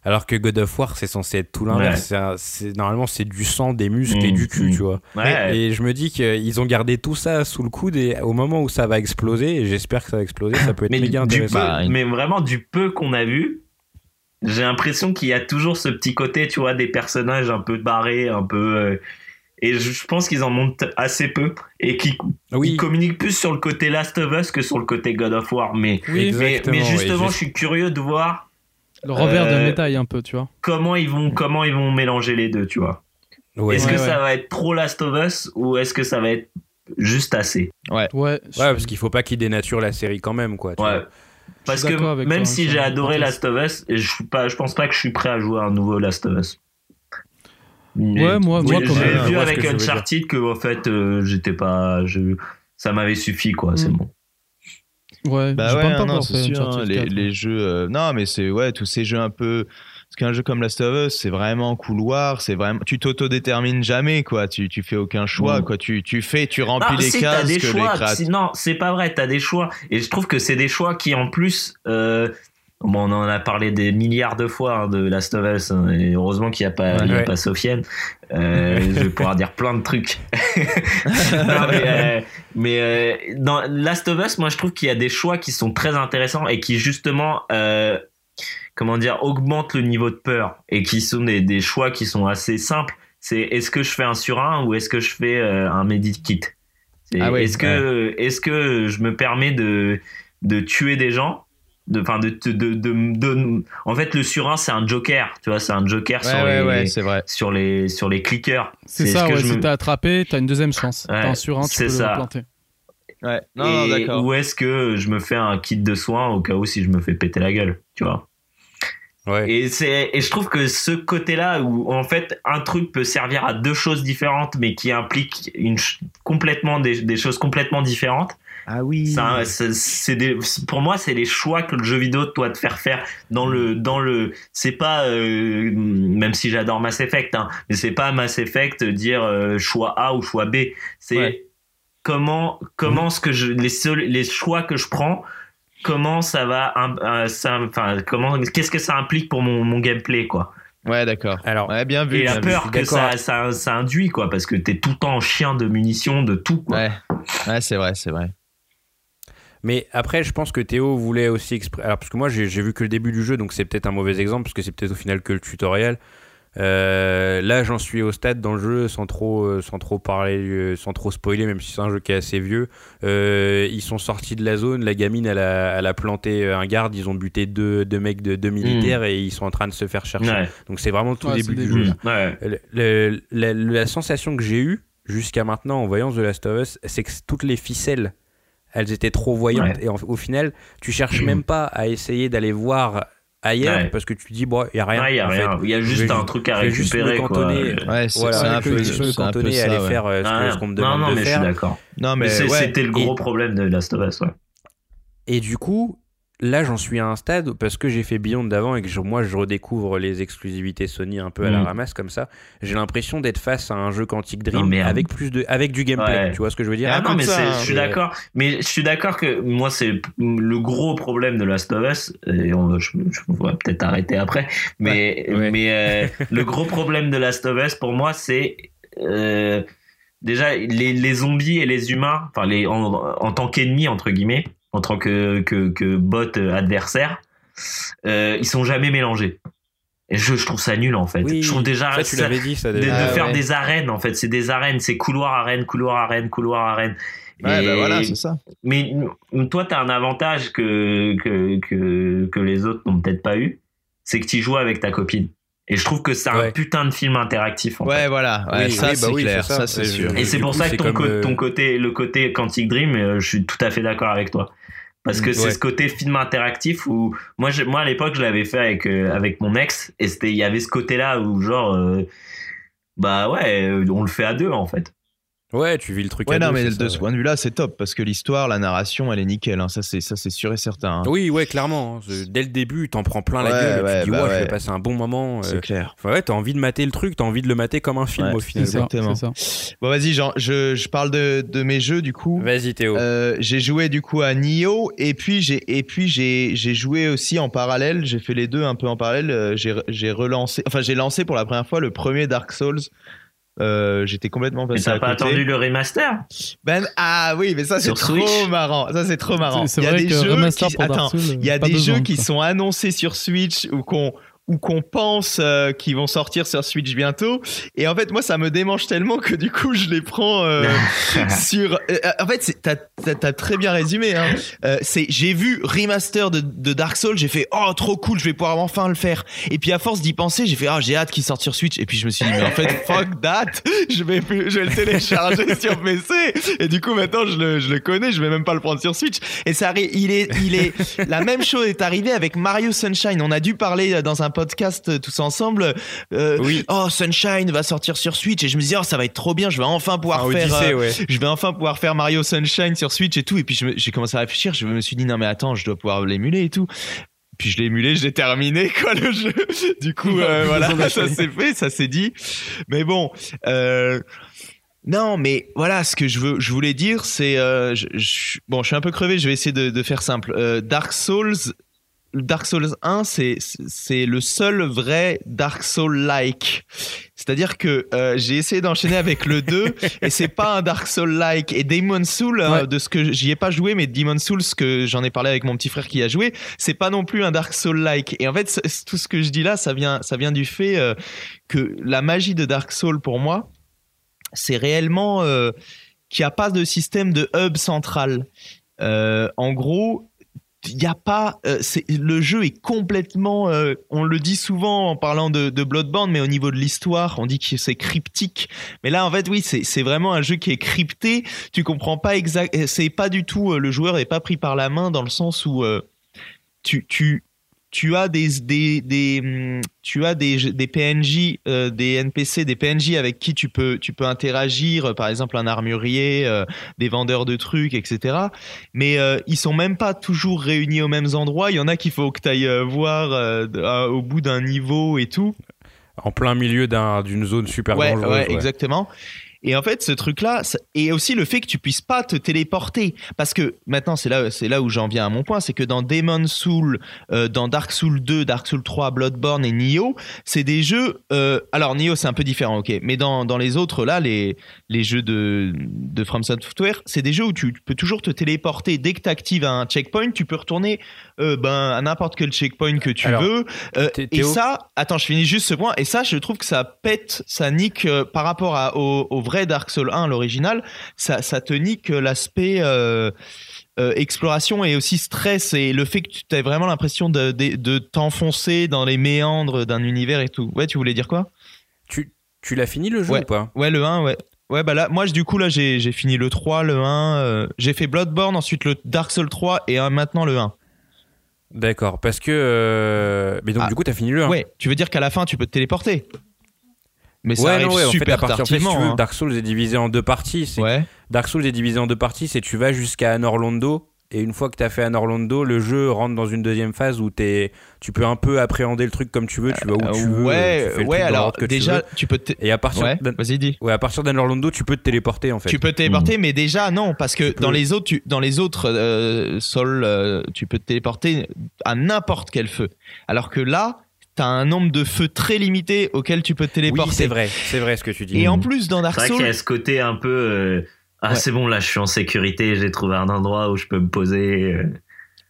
S2: Alors que God of War, c'est censé être tout l'inverse. C'est- Normalement, c'est du sang, des muscles et
S3: Mm,
S2: du cul,
S3: mm.
S2: tu vois.
S3: Ouais.
S2: Et je me dis qu'ils ont gardé tout ça sous le coude et au moment où ça va exploser, et j'espère que ça va exploser, ça peut être
S3: mais,
S2: méga intéressant.
S3: peu- mais vraiment du peu qu'on a vu, j'ai l'impression qu'il y a toujours ce petit côté, tu vois, des personnages un peu barrés, un peu. euh, et je, je pense qu'ils en montrent assez peu et qu'ils
S2: oui,
S3: communiquent plus sur le côté Last of Us que sur le côté God of War. Mais,
S1: Oui,
S3: mais,
S2: oui,
S3: justement,
S2: juste-
S3: je suis curieux de voir
S1: Le revers de
S3: Euh,
S1: médaille un peu, tu vois.
S3: comment ils vont, comment ils vont mélanger les deux, tu vois.
S2: ouais.
S3: Est-ce que
S1: ouais.
S3: ça va être trop Last of Us ou est-ce que ça va être juste assez?
S1: Ouais. je-
S2: Ouais, parce qu'il faut pas qu'ils dénaturent la série quand même, quoi. tu
S3: Ouais.
S2: vois.
S3: Parce que même
S1: toi,
S3: si j'ai adoré. Last of Us, je suis pas, je pense pas que je suis prêt à jouer à un nouveau Last of Us.
S1: Ouais, moi, moi,
S3: j'ai
S1: quand
S3: j'ai
S1: même.
S2: Je
S3: vu avec Uncharted que en fait euh, j'étais pas, je, ça m'avait suffi quoi, c'est
S1: Mm.
S3: bon.
S1: Ouais,
S4: Bah ouais,
S1: pas
S4: non, c'est sûr, hein, les,
S1: 4.
S4: les jeux. euh, non, mais c'est ouais, tous ces jeux un peu. Parce qu'un jeu comme Last of Us, c'est vraiment couloir, c'est vraiment. Tu t'autodétermines jamais, quoi. Tu, tu fais aucun choix, quoi. Tu, tu fais, tu remplis les
S3: si,
S4: cases
S3: des
S4: que
S3: choix.
S4: les
S3: si- non, c'est pas vrai, t'as des choix. Et je trouve que c'est des choix qui en plus. euh, Bon, on en a parlé des milliards de fois hein, de Last of Us, hein, et heureusement qu'il n'y a pas, il y a
S2: Ouais.
S3: pas Sofiane. Euh, je vais pouvoir dire plein de trucs. non, mais euh, mais, euh, dans Last of Us, moi je trouve qu'il y a des choix qui sont très intéressants et qui justement, euh, comment dire, augmentent le niveau de peur et qui sont des, des choix qui sont assez simples. C'est est-ce que je fais un sur un ou est-ce que je fais euh, un medikit C'est-
S4: Ah ouais,
S3: Est-ce que est-ce que je me permets de de tuer des gens de, enfin de, de, de, de- de- en fait le sur un c'est un joker tu vois c'est un joker
S4: Ouais,
S3: sur
S4: ouais,
S3: les
S4: ouais, c'est vrai.
S3: sur les sur les clickers
S1: C'est ça,
S3: que
S1: ouais.
S3: je
S1: Si
S3: me-
S1: t'as attrapé, t'as une deuxième chance.
S3: Ouais,
S1: T'as un sur un, tu peux
S3: ça.
S1: le planter.
S4: Ouais. Non, non,
S3: Et
S4: d'accord.
S3: où est-ce que je me fais un kit de soins au cas où si je me fais péter la gueule tu vois?
S2: Ouais.
S3: et c'est et je trouve que ce côté là où en fait un truc peut servir à deux choses différentes mais qui implique une complètement des, des choses complètement différentes
S4: Ah oui.
S3: ça, c'est des, pour moi, c'est les choix que le jeu vidéo doit te faire faire dans le, dans le, c'est pas, euh, même si j'adore Mass Effect, hein, mais c'est pas Mass Effect dire euh, choix A ou choix B. C'est
S4: Ouais.
S3: comment, comment ce que je, les, seuls- les choix que je prends, comment ça va, euh, ça, enfin, comment, qu'est-ce que ça implique pour mon, mon gameplay, quoi.
S4: Ouais, d'accord.
S2: Alors,
S4: Ouais, bien vu.
S3: Et la
S4: vu.
S3: peur que ça, ça, ça induit, quoi, parce que t'es tout le temps chien de munitions, de tout, quoi.
S4: Ouais. Ouais, c'est vrai, c'est vrai.
S2: Mais après, je pense que Théo voulait aussi exprimer. Alors, parce que moi, j'ai vu que le début du jeu, donc c'est peut-être un mauvais exemple, parce que c'est peut-être au final que le tutoriel. Euh, là, j'en suis au stade dans le jeu sans trop, euh, sans trop parler, euh, sans trop spoiler, même si c'est un jeu qui est assez vieux. Euh, ils sont sortis de la zone, la gamine, elle a, elle a planté un garde, ils ont buté deux, deux mecs de deux militaires et ils sont en train de se faire chercher.
S3: Ouais.
S2: Donc c'est vraiment le tout
S1: Ouais,
S2: début du jeu. là.
S3: Ouais.
S2: Le- le- la, la sensation que j'ai eue jusqu'à maintenant en voyant The Last of Us, c'est que toutes les ficelles, elles étaient trop voyantes. Et en- au final, tu cherches même pas à essayer d'aller voir ailleurs
S3: Ouais.
S2: parce que tu te dis, bon, il n'y a rien.
S3: Ouais, il y a
S2: en fait.
S3: rien. Il y a juste un truc à
S2: vais juste
S3: récupérer, quoi.
S4: Ouais,
S2: Voilà,
S4: un peu.
S2: je me cantonner à aller
S4: ça, ouais.
S2: faire euh, ce
S3: Ah,
S2: qu'on me
S3: non,
S2: demande
S3: non,
S2: de
S3: mais je suis
S2: faire.
S3: d'accord.
S4: Non,
S3: Mais
S4: mais
S3: c'est-
S4: ouais.
S3: c'était le gros
S2: Et-
S3: problème de Last of Us, ouais.
S2: Et du coup, là, j'en suis à un stade parce que j'ai fait Beyond d'avant et que je- moi, je redécouvre les exclusivités Sony un peu à la
S3: Mm.
S2: ramasse comme ça. J'ai l'impression d'être face à un jeu Quantic Dream
S3: merde.
S2: avec plus de, avec du gameplay.
S3: Ouais.
S2: Tu vois ce que je veux dire?
S4: Ah,
S3: Ah non, mais
S4: ça, hein.
S3: je suis d'accord. Mais je suis d'accord que moi, c'est le gros problème de Last of Us. Et on, je, je vais peut-être arrêter après. Mais,
S2: Ouais.
S3: mais euh, le gros problème de Last of Us, pour moi, c'est euh, déjà les, les zombies et les humains, enfin les en, en tant qu'ennemis entre guillemets, en tant que que, que bot adversaire, euh, ils sont jamais mélangés. Et je, je trouve ça nul en fait.
S2: Oui,
S3: je trouve déjà
S2: ça, tu
S3: ça-
S2: l'avais dit, ça
S3: de.
S4: Ah,
S3: faire
S4: ouais.
S3: des arènes en fait c'est des arènes c'est couloir arène couloir arène couloir arène
S4: Ouais,
S3: Et-
S4: bah voilà, c'est ça.
S3: mais toi t'as un avantage que, que, que, que les autres n'ont peut-être pas eu c'est que tu joues avec ta copine Et je trouve que c'est un
S2: Ouais.
S3: putain de film interactif. En
S4: Ouais,
S3: fait.
S4: voilà, ouais,
S2: Oui,
S4: ça
S2: oui, bah
S4: c'est
S2: oui,
S4: clair, ça,
S2: ça.
S4: c'est
S2: Et
S4: sûr.
S3: Et c'est pour
S2: coup,
S3: ça que ton, co-
S2: euh,
S3: ton côté, le côté Quantic Dream, euh, je suis tout à fait d'accord avec toi. Parce que
S2: Mm,
S3: c'est
S2: ouais.
S3: ce côté film interactif où moi, je- moi à l'époque, je l'avais fait avec euh, avec mon ex et c'était il y avait ce côté-là où genre euh, bah ouais, euh, on le fait à deux en fait.
S2: Ouais, tu vis le truc
S4: Ouais,
S2: à
S4: non,
S2: deux,
S4: mais
S2: c'est
S4: de
S2: ça,
S4: ce
S2: ouais.
S4: point de vue-là, c'est top parce que l'histoire, la narration, elle est nickel. hein. Ça, c'est ça, c'est sûr et certain. hein.
S2: Oui, ouais, clairement. hein. Dès le début, t'en prends plein la
S4: Ouais,
S2: gueule.
S4: ouais,
S2: tu dis,
S4: bah
S2: ouais, je vais passer un bon moment. euh,
S4: C'est clair.
S2: Enfin, ouais, t'as envie de mater le truc, t'as envie de le mater comme un film
S4: Ouais,
S2: au final.
S4: Exactement.
S1: ça.
S4: Bon, vas-y, Jean, je, je parle de, de mes jeux du coup.
S2: Vas-y, Théo.
S4: Euh, j'ai joué du coup à Nioh et puis j'ai et puis j'ai j'ai joué aussi en parallèle. J'ai fait les deux un peu en parallèle. Euh, j'ai j'ai relancé, enfin j'ai lancé pour la première fois le premier Dark Souls. Euh, J'étais complètement
S3: Mais
S4: passé
S3: t'as
S4: à
S3: pas
S4: côté.
S3: attendu le remaster?
S4: Ben ah oui, mais ça c'est trop
S3: Switch
S4: marrant. Ça c'est trop marrant.
S1: C'est
S4: Il y a
S1: vrai
S4: des
S1: que
S4: jeux
S1: remaster
S4: qui
S1: pour Dark
S4: attends,
S1: Souls,
S4: il y a des jeux qui
S1: quoi.
S4: sont annoncés sur Switch ou qu'on ou qu'on pense euh, qu'ils vont sortir sur Switch bientôt. Et en fait, moi, ça me démange tellement que du coup, je les prends euh, sur. euh, en fait, t'as très bien résumé. Hein. C'est j'ai vu remaster de, de Dark Souls, j'ai fait oh trop cool, je vais pouvoir enfin le faire. Et puis à force d'y penser, j'ai fait ah j'ai hâte qu'il sorte sur Switch. Et puis je me suis dit mais en fait fuck that, je vais plus- je vais le télécharger sur PC. Et du coup maintenant je le, je le connais, je vais même pas le prendre sur Switch. Et ça il est il est la même chose est arrivée avec Mario Sunshine. On a dû parler dans un podcast euh, tous ensemble. euh,
S2: Oui.
S4: Oh Sunshine va sortir sur Switch et je me dis oh ça va être trop bien, je vais enfin pouvoir faire.
S2: Odyssey,
S4: euh,
S2: ouais.
S4: je vais enfin pouvoir faire Mario Sunshine sur Switch et tout. Et puis j'ai commencé à réfléchir. Je me suis dit non mais attends, je dois pouvoir l'émuler et tout. Puis je l'ai émulé, j'ai terminé quoi le jeu. Du coup euh, voilà, ça s'est fait, ça s'est dit. Mais bon. Euh, non, mais voilà, ce que je veux, je voulais dire, c'est, euh, je- je- bon, je suis un peu crevé, je vais essayer de, de faire simple. Dark Souls, Dark Souls 1, c'est c'est le seul vrai Dark Soul-like. C'est-à-dire que euh, j'ai essayé d'enchaîner avec le 2 et c'est pas un Dark Soul-like. Et Demon Soul, hein, de ce que j'y ai pas joué, mais Demon Souls, ce que j'en ai parlé avec mon petit frère qui a joué, c'est pas non plus un Dark Soul-like. Et en fait, tout ce que je dis là, ça vient, ça vient du fait euh, que la magie de Dark Soul pour moi, c'est réellement euh, qu'il n'y a pas de système de hub central. En gros, il n'y a pas. euh, le jeu est complètement. euh, on le dit souvent en parlant de, de Bloodborne, mais au niveau de l'histoire, on dit que c'est cryptique. Mais là, en fait, oui, c'est vraiment un jeu qui est crypté. Tu comprends pas exact. C'est pas du tout. euh, le joueur est pas pris par la main dans le sens où euh, tu tu tu as des des, des hum, tu as des des PNJ euh, des NPC des PNJ avec qui tu peux tu peux interagir euh, par exemple un armurier euh, des vendeurs de trucs etc mais euh, ils sont même pas toujours réunis aux mêmes endroits il y en a qu'il faut que tu ailles voir au bout d'un niveau et tout
S2: En plein milieu d'un- d'une zone super
S4: ouais,
S2: dangereuse.
S4: ouais,
S2: ouais.
S4: exactement. Et en fait, ce truc-là, et aussi le fait que tu puisses pas te téléporter, parce que maintenant c'est là, c'est là où j'en viens à mon point, c'est que dans Demon Soul, euh, dans Dark Souls 2, Dark Souls 3, Bloodborne et Nioh, c'est des jeux. euh, alors Nioh c'est un peu différent, ok, mais dans, dans les autres là, les les jeux de de From Software, c'est des jeux où tu peux toujours te téléporter dès que tu actives un checkpoint, tu peux retourner euh, ben à n'importe quel checkpoint que tu
S2: Alors,
S4: veux. Euh, et ça, attends, je finis juste ce point. Et ça, je trouve que ça pète, ça nique euh, par rapport à, au, au vrai Dark Souls 1, l'original. Ça, ça te nique l'aspect euh, exploration et aussi stress et le fait que tu as vraiment l'impression de, de, de t'enfoncer dans les méandres d'un univers et tout. Ouais, tu voulais dire quoi?
S2: Tu, tu l'as fini le jeu
S4: Ouais.
S2: ou pas?
S4: Ouais, le 1, ouais. Ouais, bah là, moi, du coup, là, j'ai j'ai fini le 3, le 1. euh, j'ai fait Bloodborne, ensuite le Dark Souls 3 et euh, maintenant le 1.
S2: D'accord, parce que. euh, Mais donc,
S4: Ah.
S2: du coup, t'as fini le 1.
S4: Ouais, tu veux dire qu'à la fin, tu peux te téléporter Mais ça
S2: Ouais,
S4: arrive
S2: non, ouais, en fait,
S4: super
S2: à partir, en fait, si tu
S4: tardivement.
S2: veux,
S4: hein.
S2: Dark Souls est divisé en deux parties. C'est-
S4: Ouais.
S2: Dark Souls est divisé en deux parties, c'est tu vas jusqu'à Anor Orlando et une fois que tu as fait Anor Orlando, le jeu rentre dans une deuxième phase où t'es- tu peux un peu appréhender le truc comme tu veux, tu vas où tu veux,
S4: ouais,
S2: tu fais le
S4: ouais,
S2: truc
S4: alors
S2: que tu
S4: déjà,
S2: veux.
S4: tu, peux te...
S2: Et à partir
S4: Ouais, vas-y, dis.
S2: ouais, à partir d'Anor Orlando, tu peux te téléporter en fait.
S4: Tu peux te téléporter, mais déjà non, parce que
S2: Tu
S4: dans les autres, tu- dans les autres euh, sols, euh, tu peux te téléporter à n'importe quel feu. Alors que là, t'as un nombre de feux très limité auquel tu peux te téléporter.
S2: Oui, c'est vrai, c'est vrai ce que tu dis.
S4: Et en plus, dans Dark
S3: C'est vrai qu'il y
S4: Souls,
S3: a ce côté un peu. euh, ah,
S4: Ouais.
S3: c'est bon, là, je suis en sécurité, j'ai trouvé un endroit où je peux me poser.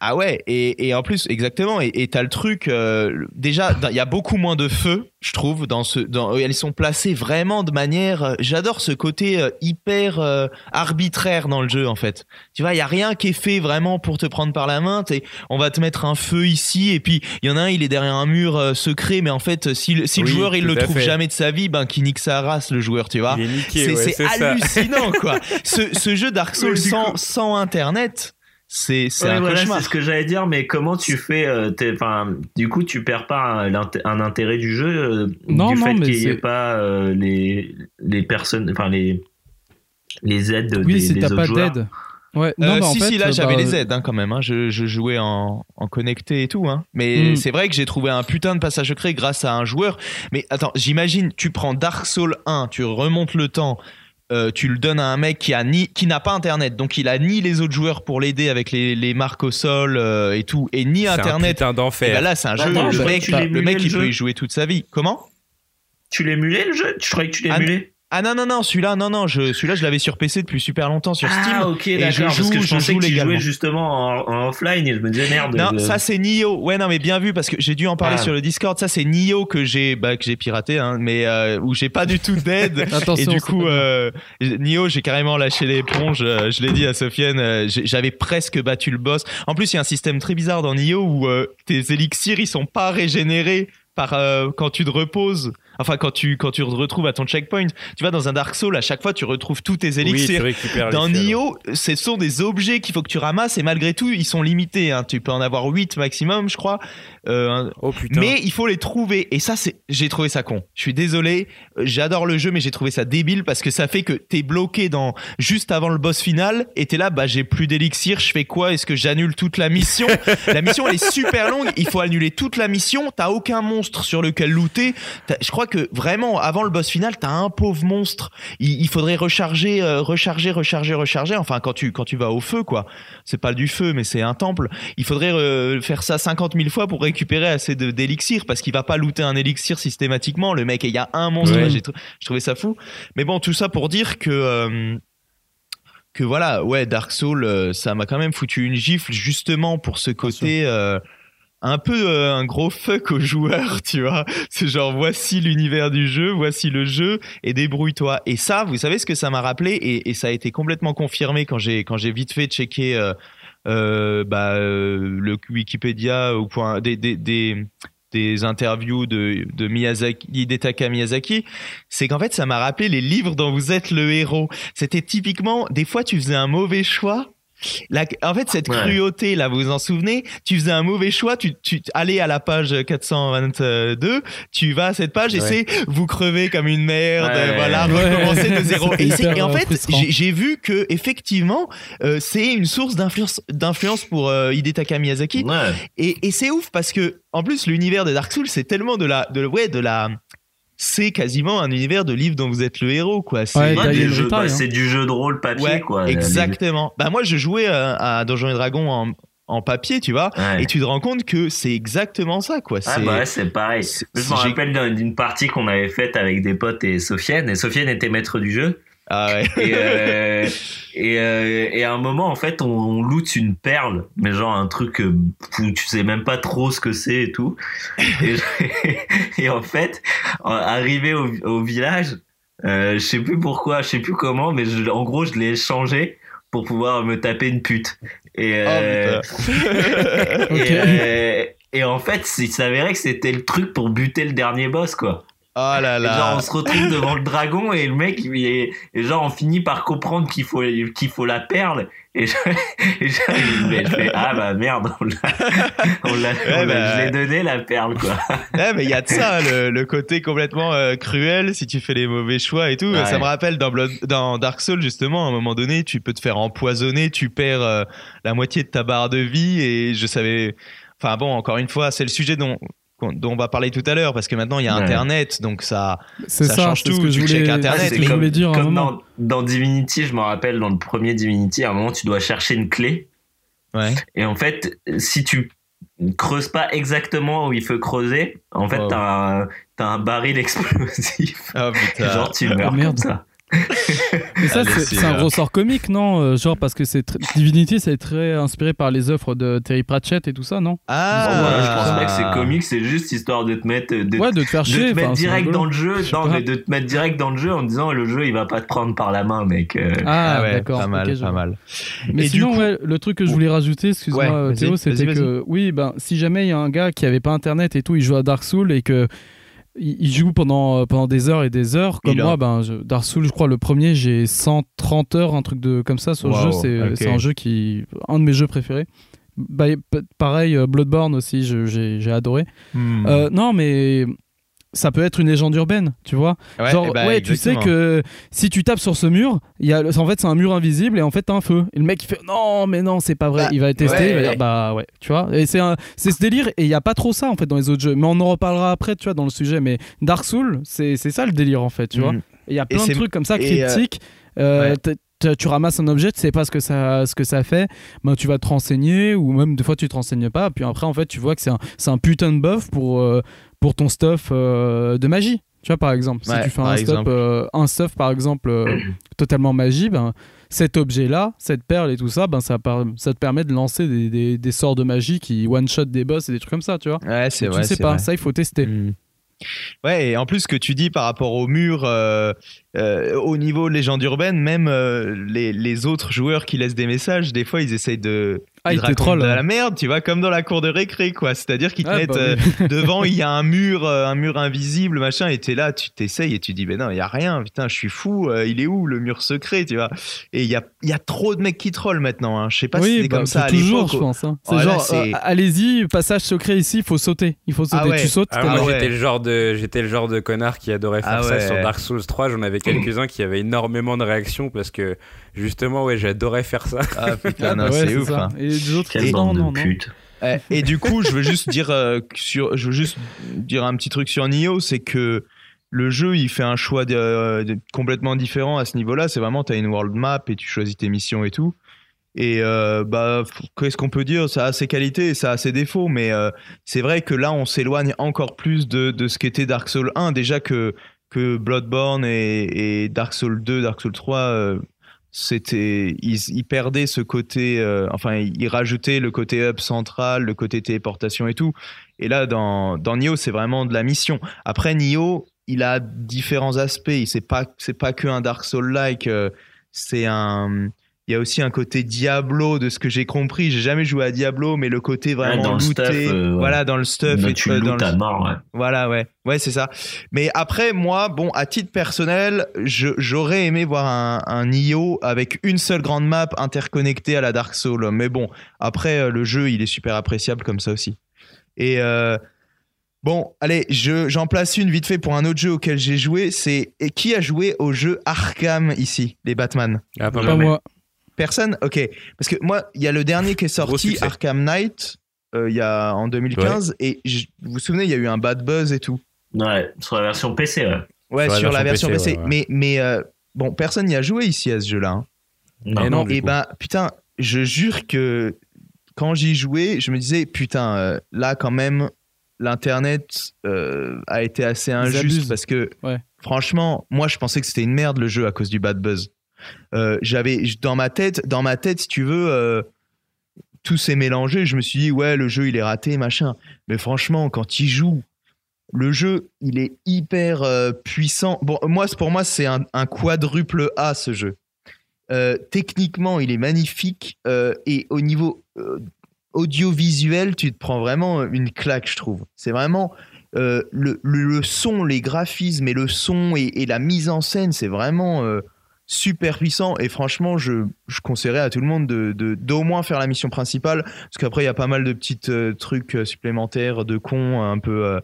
S4: Ah ouais, et, et en plus, exactement, et t'as le truc, euh, déjà, il y a beaucoup moins de feu, je trouve, dans ce, dans, elles sont placées vraiment de manière, euh, j'adore ce côté euh, hyper euh, arbitraire dans le jeu, en fait. Tu vois, il y a rien qui est fait vraiment pour te prendre par la main, t'es- on va te mettre un feu ici, et puis il y en a un, il est derrière un mur euh, secret, mais en fait, si, le- si le joueur, il le trouve
S2: fait.
S4: jamais de sa vie, ben, qui nique sa race, le joueur, tu vois.
S2: Il est niqué,
S4: C'est
S2: ouais,
S4: hallucinant, quoi. Ce, ce jeu Dark Souls sans, sans Internet, c'est c'est
S3: Ouais,
S4: un
S3: voilà,
S4: cauchemar.
S3: c'est ce que j'allais dire, mais comment tu fais euh, t'es- Enfin, du coup, tu perds pas un, intérêt du jeu euh,
S1: Non,
S3: du
S1: non,
S3: fait qu'il n'y ait
S1: c'est-
S3: pas euh, les les personnes, enfin les les aides
S1: Oui,
S3: des,
S1: si
S3: des autres
S1: pas
S3: joueurs?
S1: d'aide. Ouais,
S4: Euh,
S1: non, mais en
S4: si,
S1: fait,
S4: si, là j'avais
S1: bah,
S4: les aides hein, quand même. hein. Je, je jouais en, en connecté et tout. Hein. Mais
S1: Mm.
S4: c'est vrai que j'ai trouvé un putain de passage secret grâce à un joueur. Mais attends, j'imagine, tu prends Dark Souls 1, tu remontes le temps, euh, tu le donnes à un mec qui a ni qui n'a pas internet, donc il a ni les autres joueurs pour l'aider avec les, les marques au sol euh, et tout, et ni
S2: C'est un
S4: internet.
S2: putain
S4: Et
S2: d'enfer.
S4: bah là, c'est un
S3: Bah
S4: jeu.
S3: non,
S4: le, mec, le mec, il peut y jouer toute sa vie. Comment?
S3: Tu l'émulais le jeu? Je croyais que tu
S4: Ah,
S3: l'émulais.
S4: Ah non non non, celui-là non non, je celui-là je l'avais sur PC depuis super longtemps sur Steam.
S3: Ah ok d'accord
S4: je
S3: parce que je
S4: je
S3: pensais
S4: joue
S3: que tu jouais justement en, en offline et je me disais merde.
S4: Non,
S3: je-
S4: ça c'est Nioh. Ouais, non, mais bien vu parce que j'ai dû en parler
S3: Ah.
S4: sur le Discord. Ça c'est Nioh que j'ai, bah, que j'ai piraté, hein, mais euh, où j'ai pas du tout d'aide. Et du coup, euh, Nioh, j'ai carrément lâché l'éponge. euh, Je l'ai dit à Sofiane, euh, j'avais presque battu le boss. En plus, il y a un système très bizarre dans Nioh où euh, tes élixirs ils sont pas régénérés par euh, quand tu te reposes. Enfin, quand tu quand tu te retrouves à ton checkpoint. Tu vois, dans un Dark Souls, à chaque fois, tu retrouves tous tes
S2: Oui, tu
S4: élixirs.
S2: récupères
S4: Dans. Nioh, ce sont des objets qu'il faut que tu ramasses et malgré tout, ils sont limités. hein. Tu peux en avoir 8 maximum, je crois. Euh,
S2: Oh putain.
S4: mais il faut les trouver. Et ça, c'est, j'ai trouvé ça con. Je suis désolé. euh, J'adore le jeu, mais j'ai trouvé ça débile parce que ça fait que t'es bloqué dans juste avant le boss final et t'es là, bah j'ai plus d'élixir. Je fais quoi? Est-ce que j'annule toute la mission? La mission elle est super longue. Il faut annuler toute la mission. T'as aucun monstre sur lequel looter. Je crois que vraiment avant le boss final, t'as un pauvre monstre. Il, il faudrait recharger, euh, recharger, recharger, recharger. Enfin quand tu quand tu vas au feu quoi. C'est pas du feu, mais c'est un temple. Il faudrait euh, faire ça 50 000 fois pour récupérer assez d'élixir parce qu'il va pas looter un élixir systématiquement. Le mec, il y a un monstre.
S2: Ouais.
S4: j'ai trou- je trouvais ça fou. Mais bon, tout ça pour dire que. euh, que voilà, ouais, Dark Souls, ça m'a quand même foutu une gifle justement pour ce côté un peu euh, un gros fuck aux joueurs, tu vois. C'est genre voici l'univers du jeu, voici le jeu et débrouille-toi. Et ça, vous savez ce que ça m'a rappelé et, ça a été complètement confirmé quand j'ai quand j'ai vite fait checké euh, euh, bah, le Wikipédia point des des, des des interviews de, de Miyazaki, Miyazaki, c'est qu'en fait, ça m'a rappelé les livres dont vous êtes le héros. C'était typiquement, des fois, tu faisais un mauvais choix. La- en fait, cette
S3: Ouais.
S4: cruauté, là, vous vous en souvenez? Tu faisais un mauvais choix, tu, tu allais à la page 422, tu vas à cette page et
S2: Ouais.
S4: c'est vous crevez comme une merde,
S3: Ouais.
S4: voilà,
S1: Ouais.
S4: recommencer de zéro. Et, c'est-
S1: hyper,
S4: et en fait, j'ai j'ai vu que effectivement, euh, c'est une source d'influence d'influence pour euh, Hidetaka Miyazaki.
S3: Ouais.
S4: Et, et c'est ouf parce que en plus l'univers de Dark Souls c'est tellement de la de ouais de la c'est quasiment un univers de livre dont vous êtes le héros quoi. C'est
S1: Ouais,
S3: jeux-
S1: Ritai,
S3: bah,
S1: hein.
S3: c'est du jeu de rôle papier
S4: ouais,
S3: quoi.
S4: exactement. Bah moi je jouais euh, à Donjons et Dragons en, en papier tu vois
S3: Ouais.
S4: et tu te rends compte que c'est exactement ça quoi.
S3: Ah
S4: C'est
S3: bah ouais, c'est pareil. Je me rappelle d'un- d'une partie qu'on avait faite avec des potes et Sofiane. Et Sofiane était maître du jeu.
S4: Ah ouais.
S3: Et, euh, et, euh, et à un moment, en fait, on, on loot une perle, mais genre un truc euh, où tu sais même pas trop ce que c'est et tout. Et, et en fait, arrivé au, au village, euh, je sais plus pourquoi, je sais plus comment, mais je- en gros, je l'ai échangé pour pouvoir me taper une pute. Et,
S4: Oh,
S3: euh, et, euh, et en fait, il s'avérait que c'était le truc pour buter le dernier boss, quoi.
S4: Oh là
S3: Et genre,
S4: là.
S3: on se retrouve devant le dragon et le mec, il est, et genre, on finit par comprendre qu'il faut, qu'il faut la perle. Et, je, et je, je fais, ah bah merde, on l'a, on l'a, on l'a-
S4: bah.
S3: je l'ai donné la perle, quoi.
S4: Ouais, mais il y a de ça, le, le côté complètement euh, cruel si tu fais les mauvais choix et tout.
S3: Ouais.
S4: Ça me rappelle dans, Blood- dans Dark Souls, justement, à un moment donné, tu peux te faire empoisonner, tu perds euh, la moitié de ta barre de vie et je savais. Enfin bon, encore une fois, c'est le sujet dont, dont on va parler tout à l'heure parce que maintenant il y a
S3: Ouais.
S4: Internet, donc ça. Ça
S1: ça,
S4: change
S1: c'est ce
S4: tout,
S1: que je voulais,
S4: check Internet,
S1: c'est ce que
S4: mais
S1: dire
S3: comme dans, dans Divinity, je me rappelle, dans le premier Divinity, à un moment, tu dois chercher une clé.
S4: Ouais.
S3: Et en fait, si tu creuses pas exactement où il faut creuser, en fait,
S4: Oh.
S3: t'as un, baril explosif.
S4: Oh putain.
S3: Genre, tu meurs
S1: merde.
S3: comme ça.
S1: Mais ça, c'est un
S4: euh,
S1: ressort comique, non Euh, Genre, parce que c'est Divinity, c'est très inspiré par les œuvres de Terry Pratchett et tout ça, non?
S4: Ah,
S3: Bon, voilà, je pense pas que c'est comique, c'est juste histoire de te mettre, de,
S1: Ouais, de te faire
S3: de
S1: chier.
S3: te mettre direct dans le jeu, non, mais de te mettre direct dans le jeu en disant le jeu il va pas te prendre par la main, mec. euh.
S1: Ah,
S4: Ah ouais,
S1: d'accord.
S4: pas mal, pas mal.
S1: Mais
S4: Et
S1: sinon,
S4: coup-
S1: ouais, le truc que je voulais rajouter, excuse-moi,
S4: Ouais,
S1: euh, Théo, c'était que, oui, ben, si jamais il y a un gars qui avait pas internet et tout, il joue à Dark Souls et que il joue pendant, euh, pendant des heures et des heures, comme
S4: a-
S1: moi, ben, je- Dark Souls, je crois, le premier, j'ai 130 heures, un truc de, comme ça sur le jeu. C'est
S4: ok.
S1: c'est un jeu qui. un de mes jeux préférés. Bah, pareil, euh, Bloodborne aussi, j'ai adoré.
S4: Hmm.
S1: Euh, non, mais ça peut être une légende urbaine, tu vois.
S4: Ouais,
S1: Genre,
S4: eh ben,
S1: ouais, tu sais que si tu tapes sur ce mur, y a, en fait, c'est un mur invisible et en fait, t'as un feu. Et le mec, il fait non, mais non, c'est pas vrai.
S4: Bah,
S1: il va tester,
S3: ouais,
S1: il va dire bah ouais, tu vois. Et c'est ce délire et il y a pas trop ça en fait dans les autres jeux. Mais on en reparlera après, tu vois, dans le sujet. Mais Dark Souls, c'est ça le délire en fait, tu vois. Et il y a
S4: Et
S1: plein de trucs comme ça
S4: euh,
S1: cryptiques. Euh,
S4: ouais.
S1: tu ramasses un objet, tu sais pas ce que ça, ce que ça fait, ben, tu vas te renseigner ou même des fois tu te renseignes pas. Puis après, en fait, tu vois que c'est un, un putain de buff pour, euh, pour ton stuff euh, de magie. Tu vois, par exemple, si tu fais un stuff, euh, un stuff, par exemple, euh, totalement magie, ben, cet objet-là, cette perle et tout ça, ben, ça, par- ça te permet de lancer des, des, des sorts de magie qui one-shot des boss et des trucs comme ça, tu vois.
S4: Ouais, c'est
S1: tu
S4: vrai.
S1: sais
S4: c'est
S1: pas,
S4: vrai.
S1: ça, il faut tester.
S4: Hmm. Ouais, et en plus, ce que tu dis par rapport au mur, euh, euh, au niveau légende urbaine, même euh, les, les autres joueurs qui laissent des messages, des fois, ils essayent de.
S1: Ah, ils
S4: te
S1: te
S4: racontent
S1: trollent,
S4: de la merde, tu vois, comme dans la cour de récré, quoi. C'est-à-dire qu'ils te
S1: Ouais,
S4: mettent
S1: bah
S4: euh, devant, il y a un mur, euh, un mur invisible, machin, et t'es là, tu t'essayes et tu dis, ben non, il y a rien, putain, je suis fou, euh, il est où le mur secret, tu vois. Et il y a, il y a trop de mecs qui trollent maintenant, hein. Je sais pas si c'était
S1: bah,
S4: comme ça à
S1: c'est toujours, je pense. hein. C'est
S4: Oh,
S1: genre,
S4: c'est-
S1: euh, allez-y, passage secret ici, il faut sauter. Il faut sauter.
S4: Ah ouais.
S1: Tu sautes, mort.
S4: ouais.
S2: j'étais le genre de j'étais le genre de connard qui adorait faire
S4: Ah
S2: ça
S4: ouais.
S2: sur Dark Souls 3, j'en avais quelques-uns qui avaient énormément de réactions parce que justement ouais, j'adorais faire ça.
S4: Ah putain,
S1: Ah,
S4: c'est ouf.
S1: Les autres,
S3: Quelle bande
S1: non,
S3: de
S4: Et du coup, je veux juste dire euh, sur, je veux juste dire un petit truc sur Nioh, c'est que le jeu, il fait un choix de- de- complètement différent à ce niveau-là. C'est vraiment, tu as une world map et tu choisis tes missions et tout. Et euh, bah, qu'est-ce qu'on peut dire? Ça a ses qualités et ça a ses défauts, mais euh, c'est vrai que là, on s'éloigne encore plus de, de ce qu'était Dark Souls 1. Déjà que, que Bloodborne et, et Dark Souls 2, Dark Souls 3, euh, c'était ils, ils perdaient ce côté euh, enfin ils rajoutaient le côté hub central le côté téléportation et tout. Et là dans dans Nioh c'est vraiment de la mission. Après Nioh il a différents aspects. Il c'est pas c'est pas que un Dark Soul like c'est un il y a aussi un côté Diablo de ce que j'ai compris j'ai jamais joué à Diablo mais le côté vraiment
S3: dans le
S4: looté
S3: stuff, euh, ouais.
S4: voilà dans le stuff et
S3: tu
S4: euh, dans
S3: lootes
S4: le-
S3: à mort, ouais.
S4: voilà, ouais. Ouais, c'est ça. Mais après, moi, bon, à titre personnel, je- j'aurais aimé voir un, un Nioh avec une seule grande map interconnectée à la Dark Souls. Mais bon, après, euh, le jeu, il est super appréciable comme ça aussi. Et euh, bon, allez, je- j'en place une vite fait pour un autre jeu auquel j'ai joué. C'est et qui a joué au jeu Arkham ici, les Batman?
S2: Ah, pas
S1: moi.
S4: Personne Ok. Parce que moi, il y a le dernier qui est sorti. Arkham Knight, euh, il y a en 2015. Et je- vous vous souvenez, il y a eu un bad buzz et tout.
S3: Ouais, sur la version PC, ouais.
S4: Ouais,
S2: Sur la
S4: sur la
S2: version
S4: version
S2: PC,
S4: PC.
S2: ouais, ouais.
S4: Mais, mais euh, bon, personne n'y a joué ici à ce jeu-là. hein.
S2: Non, du
S4: Et ben, putain, je jure que quand j'y jouais, je me disais, putain, euh, là, quand même, l'Internet euh, a été assez injuste parce que,
S1: Ouais.
S4: franchement, moi, je pensais que c'était une merde le jeu à cause du bad buzz. Euh, J'avais dans ma tête, dans ma tête, si tu veux. euh, tout s'est mélangé, je me suis dit ouais le jeu il est raté machin. Mais franchement quand il joue, le jeu il est hyper euh, puissant. Bon moi pour moi c'est un, quadruple A ce jeu. Techniquement il est magnifique et au niveau audiovisuel tu te prends vraiment une claque je trouve. C'est vraiment le, le, son, les graphismes et le son et, la mise en scène c'est vraiment super puissant et franchement je, je conseillerais à tout le monde de, de- d'au moins faire la mission principale parce qu'après il y a pas mal de petits trucs euh, supplémentaires de cons un peu euh,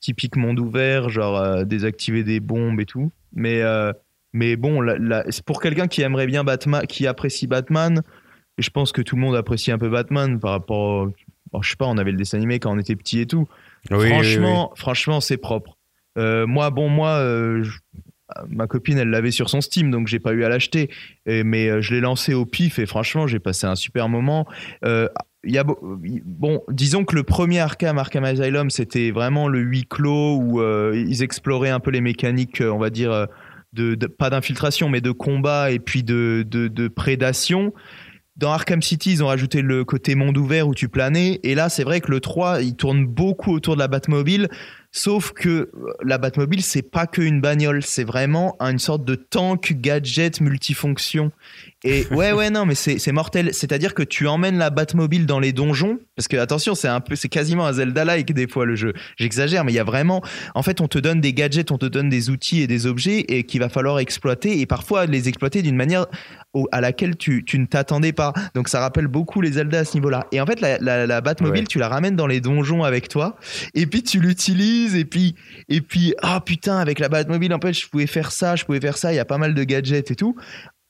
S4: typique monde ouvert genre euh, désactiver des bombes et tout mais euh, mais bon la- pour quelqu'un qui aimerait bien Batman qui apprécie Batman et je pense que tout le monde apprécie un peu Batman par rapport au- bon, je sais pas on avait le dessin animé quand on était petit et tout
S2: Oui, oui, oui.
S4: franchement, franchement, c'est propre. Euh, moi, bon, moi, euh, je- ma copine, elle l'avait sur son Steam, donc j'ai pas eu à l'acheter. Et- Mais euh, je l'ai lancé au pif et franchement, j'ai passé un super moment. Euh, beau- bon, disons que le premier Arkham, Arkham Asylum, c'était vraiment le huis clos où euh, ils exploraient un peu les mécaniques, euh, on va dire, euh, de- pas d'infiltration, mais de combat et puis de, de, de prédation. Dans Arkham City, ils ont rajouté le côté monde ouvert où tu planais. Et là, c'est vrai que le 3, il tourne beaucoup autour de la Batmobile. Sauf que la Batmobile, c'est pas que une bagnole, c'est vraiment une sorte de tank gadget multifonction. Et ouais, ouais, non, mais c'est mortel. C'est-à-dire que tu emmènes la Batmobile dans les donjons, parce que attention, c'est un peu, c'est quasiment un Zelda-like des fois le jeu. J'exagère, mais il y a vraiment, en fait, on te donne des gadgets, on te donne des outils et des objets et qu'il va falloir exploiter et parfois les exploiter d'une manière au- à laquelle tu, tu ne t'attendais pas. Donc ça rappelle beaucoup les Zelda à ce niveau-là. Et en fait, la, la, la Batmobile,
S2: Ouais.
S4: tu la ramènes dans les donjons avec toi et puis tu l'utilises et puis et puis ah putain avec la Batmobile en fait je pouvais faire ça je pouvais faire ça il y a pas mal de gadgets et tout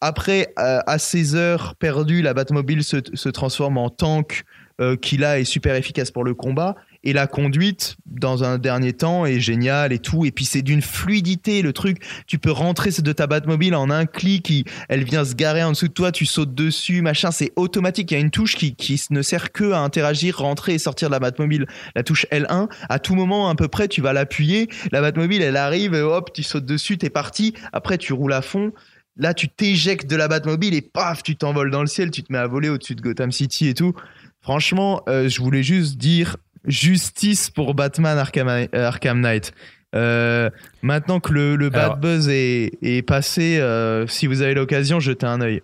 S4: après euh, à 16 heures perdues la Batmobile se, se transforme en tank euh, qui là est super efficace pour le combat. Et la conduite dans un dernier temps est géniale et tout. Et puis c'est d'une fluidité le truc. Tu peux rentrer de ta Batmobile en un clic il- elle vient se garer en dessous de toi tu sautes dessus machin. C'est automatique. Il y a une touche qui, qui ne sert que à interagir rentrer et sortir de la Batmobile. La touche L1 à tout moment à peu près tu vas l'appuyer. La Batmobile elle arrive et hop tu sautes dessus t'es parti. Après tu roules à fond là tu t'éjectes de la Batmobile et paf tu t'envoles dans le ciel tu te mets à voler au-dessus de Gotham City et tout. Franchement euh, je voulais juste dire justice pour Batman Arkham, euh, Arkham Knight. Euh, maintenant que le, le bad
S2: Alors-
S4: buzz est, est passé euh, si vous avez l'occasion jetez un œil.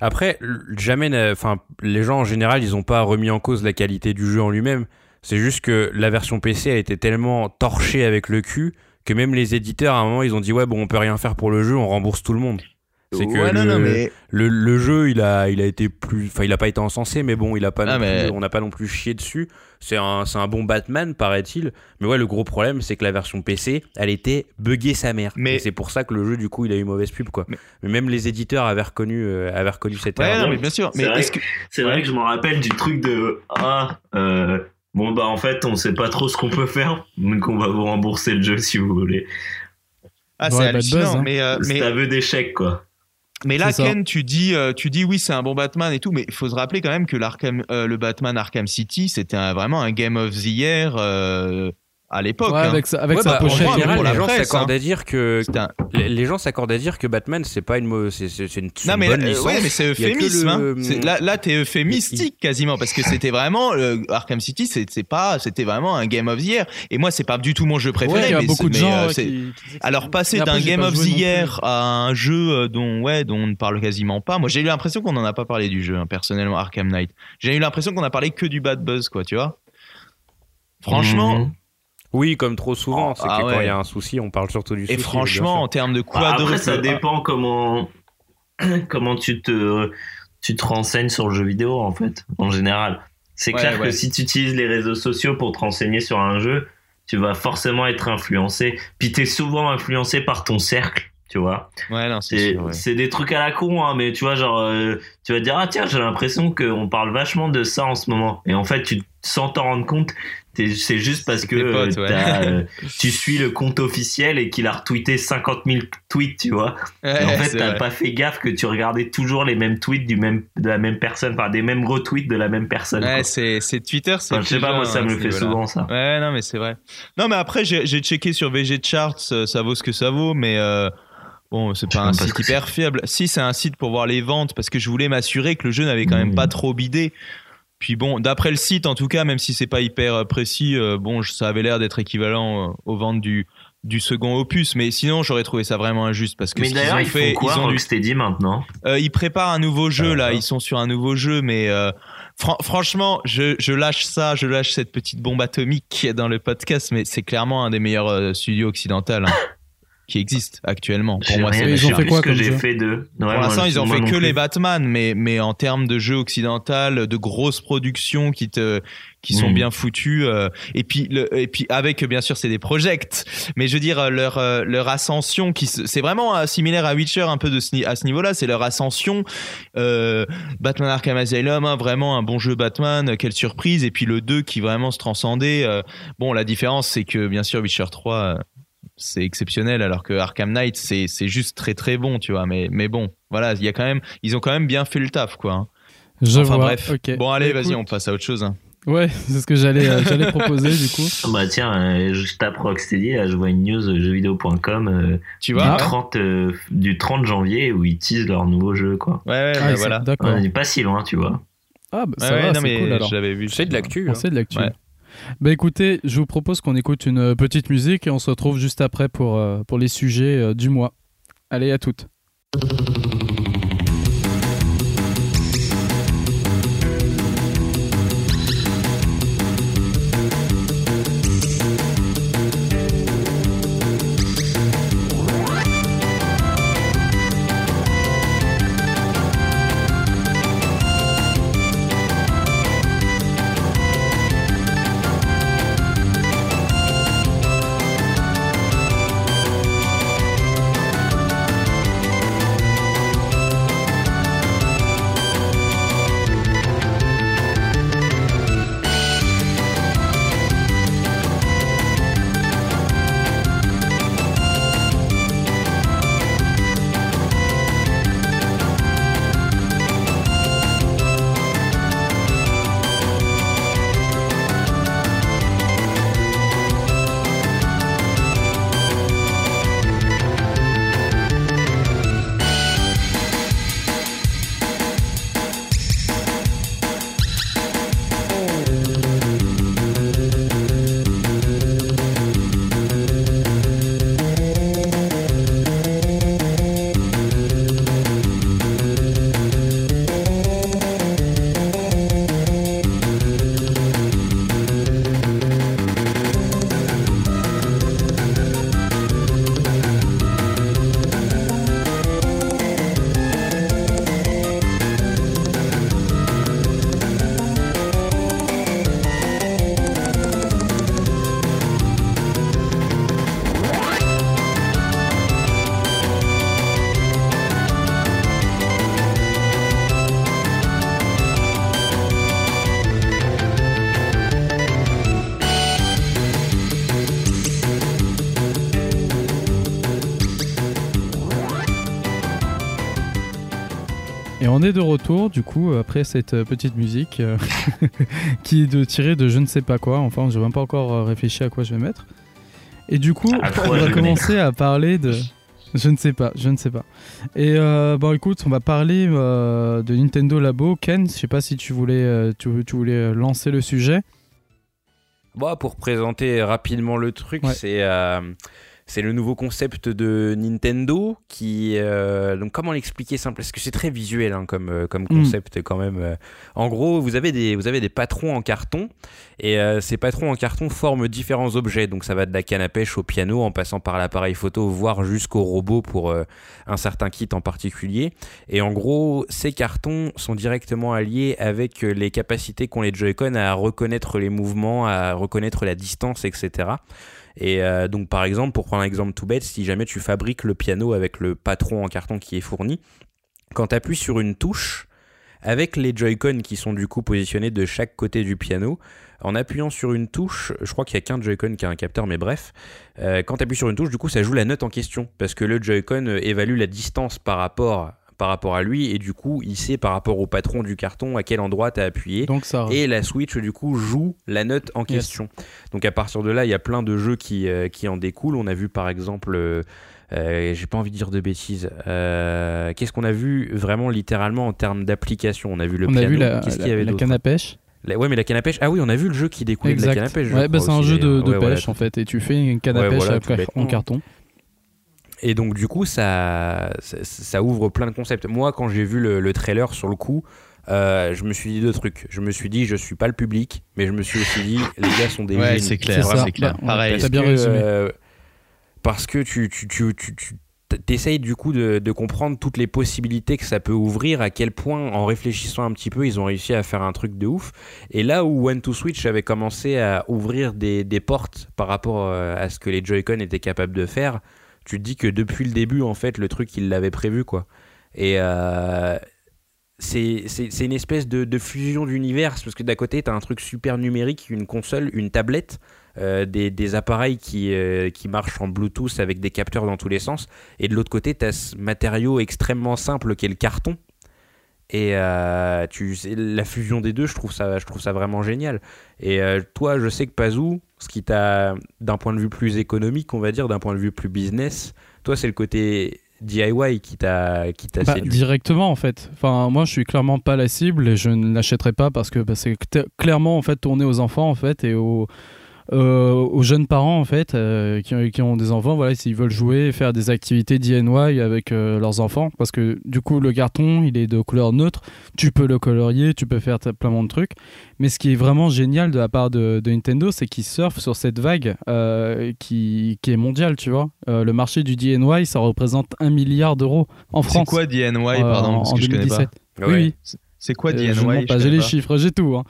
S2: Après, jamais, enfin, les gens en général, ils ont pas remis en cause la qualité du jeu en lui-même. C'est juste que la version PC a été tellement torchée avec le cul que même les éditeurs, à un moment, ils ont dit ouais, bon, on peut rien faire pour le jeu, on rembourse tout le monde. C'est que
S4: Ouais,
S2: le,
S4: non, mais
S2: le, le jeu, il a, il a été plus, enfin, il a pas été encensé, mais bon, il a pas,
S4: Ah,
S2: non
S4: mais-
S2: plus- on n'a pas non plus chié dessus. C'est un, c'est un bon Batman, paraît-il. Mais ouais, le gros problème, c'est que la version PC, elle était buggée sa mère.
S4: Mais-
S2: Et c'est pour ça que le jeu, du coup, il a eu mauvaise pub, quoi.
S4: Mais-
S2: Mais, même les éditeurs avaient reconnu, euh, avaient reconnu cette
S4: Ouais,
S2: erreur.
S4: non, mais bien sûr.
S3: C'est
S4: Mais
S3: vrai
S4: est-ce que
S3: C'est vrai que je me rappelle du truc de ah euh, bon bah en fait on sait pas trop ce qu'on peut faire donc on va vous rembourser le jeu si vous voulez.
S4: ah,
S1: Ouais,
S4: c'est
S1: bad
S4: hallucinant.
S1: buzz, hein.
S4: Mais euh,
S3: C'est
S4: mais
S3: aveu d'échec quoi.
S4: Mais là,
S1: C'est.
S4: Ken, tu dis, euh, tu dis oui, c'est un bon Batman et tout, mais il faut se rappeler quand même que l'Arkham, euh, le Batman Arkham City, c'était un- vraiment un Game of the Year euh, à l'époque.
S1: Ouais,
S4: hein.
S1: avec sa, avec
S2: Ouais,
S1: sa
S2: bah,
S1: pochette.
S2: général, les gens
S4: presse,
S2: s'accordent
S4: hein.
S2: à dire que
S4: un-
S2: les, les gens s'accordent à dire que Batman c'est pas une c'est une,
S4: Non mais,
S2: bonne
S4: euh,
S2: licence.
S4: ouais, mais c'est
S2: Il y a que
S4: euphémisme.
S2: le-
S4: hein. C'est- Là, là, t'es euphémistique quasiment parce que c'était vraiment euh, Arkham City, c'est c'est pas, c'était vraiment un Game of the Year. Et moi, c'est pas du tout mon jeu préféré.
S1: Ouais, il y a
S4: mais
S1: beaucoup de
S4: mais,
S1: gens
S4: euh,
S1: qui,
S4: Alors passer d'un Game of the. Year à un jeu euh, dont ouais dont on ne parle quasiment pas. Moi j'ai eu l'impression qu'on n'en a pas parlé du jeu hein, personnellement Arkham Knight. J'ai eu l'impression qu'on a parlé que du bad buzz quoi, tu vois. Franchement
S3: Mhm.
S2: Oui, comme trop souvent, c'est
S4: Ah
S2: que quand il y a un souci, on parle surtout du souci.
S4: et franchement en termes de
S3: Bah,
S4: quadruple
S3: après ça dépend comment comment tu te tu te renseignes sur le jeu vidéo en fait en général. C'est
S4: Ouais,
S3: clair
S4: ouais.
S3: que si tu utilises les réseaux sociaux pour te renseigner sur un jeu, tu vas forcément être influencé. Puis t'es souvent influencé par ton cercle, tu vois.
S4: Ouais non c'est
S3: C'est
S4: sûr. ouais.
S3: c'est des trucs à la con, hein, mais tu vois, genre, euh, tu vas te dire, ah tiens, j'ai l'impression qu'on parle vachement de ça en ce moment. Et en fait, tu, sans t'en rendre compte, c'est juste parce que
S4: potes,
S3: euh,
S4: ouais.
S3: euh, tu suis le compte officiel et qu'il a retweeté 50 000 tweets, tu vois. Et en fait, t'as pas fait gaffe que tu regardais toujours les mêmes tweets du même, de la même personne, enfin, des mêmes retweets de la même personne.
S4: Ouais, c'est Twitter, c'est.
S3: Enfin, je sais pas, moi, ça me le
S4: ce
S3: fait souvent, ça.
S4: Ouais, non, mais c'est vrai. Non, mais après, j'ai checké sur VG Charts, euh, ça vaut ce que ça vaut, mais euh, bon, c'est pas un site hyper fiable. Si, c'est un site pour voir les ventes, parce que je voulais m'assurer que le jeu n'avait quand même pas trop bidé. Puis bon, d'après le site, en tout cas, même si c'est pas hyper euh, précis, euh, bon, ça avait l'air d'être équivalent euh, aux ventes du du second opus, mais sinon j'aurais trouvé ça vraiment injuste parce que
S3: Mais
S4: ce qu'ils
S3: d'ailleurs,
S4: ont
S3: ils
S4: fait,
S3: font quoi,
S4: ils ont
S3: Rocksteady, maintenant?
S4: Euh, ils préparent un nouveau jeu
S3: Ah,
S4: là, ils sont sur un nouveau jeu, mais fran- franchement, je, je lâche ça, je lâche cette petite bombe atomique dans le podcast, mais c'est clairement un des meilleurs studios occidentaux hein, qui existe actuellement. Pour moi, c'est
S1: Ils
S3: je
S1: ont fait
S3: plus
S1: quoi
S3: que
S1: comme
S3: j'ai
S1: jeu
S3: fait de.
S4: pour l'instant, ils ont fait que les Batman, mais, mais en termes de jeux occidentaux, de grosses productions qui te, qui sont
S3: Mm.
S4: bien foutues, euh, et puis, le, et puis avec, bien sûr, c'est des projects, mais je veux dire, euh, leur, euh, leur ascension, qui, c'est vraiment euh, similaire à Witcher un peu de ce, à ce niveau-là, c'est leur ascension, euh, Batman Arkham Asylum, hein, vraiment un bon jeu Batman, quelle surprise, et puis le 2 qui vraiment se transcendait, euh, bon, la différence, c'est que, bien sûr, Witcher 3, euh, c'est exceptionnel alors que Arkham Knight c'est c'est juste très très bon tu vois mais mais bon voilà il y a quand même ils ont quand même bien fait le taf quoi hein.
S1: Je
S4: enfin
S1: vois.
S4: bref bon allez vas-y on passe à autre chose hein.
S1: Ouais, c'est ce que j'allais euh, j'allais proposer du coup.
S3: Bah tiens, euh, je tape Rocksteady, là, je vois une news euh, jeuxvideo.com euh,
S4: Tu
S3: du,
S4: vois
S3: 30, euh, du 30 janvier où ils teasent leur nouveau jeu, quoi.
S4: Ouais, ouais,
S1: Ah,
S4: bah
S1: c'est-
S4: voilà.
S1: D'accord.
S3: On n'est pas si loin, tu vois.
S1: Ah, bah,
S4: Ouais,
S1: ça
S4: ouais,
S1: va,
S4: non,
S1: c'est
S4: mais
S1: cool alors.
S4: je l'avais vu.
S2: C'est de l'actu. Hein.
S1: sait de l'actu.
S4: Ouais.
S1: Bah écoutez, je vous propose qu'on écoute une euh, petite musique et on se retrouve juste après pour, euh, pour les sujets euh, du mois. Allez, à toutes. On est de retour, du coup, après cette euh, petite musique euh, qui est de tirer de je ne sais pas quoi. Enfin, je n'ai même pas encore euh, réfléchi à quoi je vais mettre. Et du coup, on va commencer à parler de. Je ne sais pas, je ne sais pas. Et euh, bon, écoute, on va parler euh, de Nintendo Labo. Ken, je sais pas si tu voulais, euh, tu, tu voulais euh, lancer le sujet.
S2: Bon, pour présenter rapidement le truc,
S1: Ouais.
S2: c'est euh, c'est le nouveau concept de Nintendo qui euh, donc comment l'expliquer simple? Parce que c'est très visuel hein, comme euh, comme concept quand même. euh. En gros, vous avez des vous avez des patrons en carton et euh, ces patrons en carton forment différents objets. Donc ça va de la canne à pêche au piano en passant par l'appareil photo voire jusqu'au robot pour euh, un certain kit en particulier. Et en gros, ces cartons sont directement alliés avec les capacités qu'ont les Joy-Con à reconnaître les mouvements, à reconnaître la distance, etc. Et euh, donc, par exemple, pour prendre un exemple tout bête, si jamais tu fabriques le piano avec le patron en carton qui est fourni, quand tu appuies sur une touche, avec les Joy-Con qui sont du coup positionnés de chaque côté du piano, en appuyant sur une touche, je crois qu'il n'y a qu'un Joy-Con qui a un capteur, mais bref, euh, quand tu appuies sur une touche, du coup, ça joue la note en question, parce que le Joy-Con euh, évalue la distance par rapport, par rapport à lui, et du coup, il sait par rapport au patron du carton à quel endroit tu as appuyé.
S1: Donc ça.
S2: Et la Switch, du coup, joue la note en question. Donc à partir de là, il y a plein de jeux qui, euh, qui en découlent. On a vu par exemple, euh, euh, j'ai pas envie de dire de bêtises, qu'est-ce qu'on a vu vraiment littéralement en termes d'application? On a vu le
S1: on
S2: piano,
S1: a vu la,
S2: qu'est-ce qu'il y
S1: la-
S2: avait
S1: la
S2: d'autre?
S1: canne à pêche.
S2: La- Ouais, mais la canne à pêche, ah oui, on a vu le jeu qui découlait de la canne à pêche.
S1: Ouais, bah, c'est un jeu de,
S2: d'ailleurs.
S1: de
S2: Ouais, voilà,
S1: pêche en fait, et tu fais une canne à
S2: Ouais,
S1: pêche
S2: voilà,
S1: à- en carton.
S2: Et donc du coup, ça, ça, ça ouvre plein de concepts. Moi, quand j'ai vu le, le trailer sur le coup, euh, je me suis dit deux trucs. Je me suis dit, je suis pas le public, mais je me suis aussi dit, les gars sont des
S4: Ouais,
S2: génies.
S4: c'est clair,
S1: C'est
S4: clair.
S1: Bah,
S4: Pareil.
S2: Parce
S1: bien
S2: que,
S1: résumé.
S2: euh, parce que tu, tu, tu, tu, tu t'essayes du coup de, de comprendre toutes les possibilités que ça peut ouvrir, à quel point, en réfléchissant un petit peu, ils ont réussi à faire un truc de ouf. Et là où One to Switch avait commencé à ouvrir des, des portes par rapport euh, à ce que les Joy-Con étaient capables de faire, tu te dis que depuis le début, en fait, le truc, il l'avait prévu, quoi. Et euh, c'est une espèce de, fusion d'univers, parce que d'un côté, tu as un truc super numérique, une console, une tablette, euh, des, des appareils qui, euh, qui marchent en Bluetooth avec des capteurs dans tous les sens, et de l'autre côté, tu as ce matériau extrêmement simple qu'est le carton. Et euh, tu, la fusion des deux, je trouve ça, je trouve ça vraiment génial. Et toi, je sais que Pazou, ce qui t'a, d'un point de vue plus économique, on va dire, d'un point de vue plus business, toi, c'est le côté DIY qui t'a, qui t'a
S1: Bah,
S2: séduit.
S1: directement en fait. Enfin, moi je suis clairement pas la cible et je ne l'achèterai pas parce que bah, c'est cl- clairement en fait tourné aux enfants en fait et aux, euh, aux jeunes parents en fait euh, qui, ont- qui ont des enfants. Voilà, s'ils veulent jouer, et faire des activités DIY avec euh, leurs enfants parce que du coup le carton il est de couleur neutre. Tu peux le colorier, tu peux faire plein de trucs. Mais ce qui est vraiment génial de la part de, de Nintendo, c'est qu'ils surfent sur cette vague euh, qui, qui est mondiale, tu vois. Euh, le marché du DIY, ça représente un milliard d'euros en
S4: C'est
S1: France.
S4: quoi DNY,
S1: Euh,
S4: pardon,
S1: en,
S4: parce
S1: en
S4: que je connais
S1: 2017.
S4: pas.
S2: Ouais.
S1: Oui, oui.
S4: C'est quoi
S1: Euh,
S4: DNY
S1: je ne mens pas,
S4: je
S1: j'ai les chiffres, j'ai tout. hein.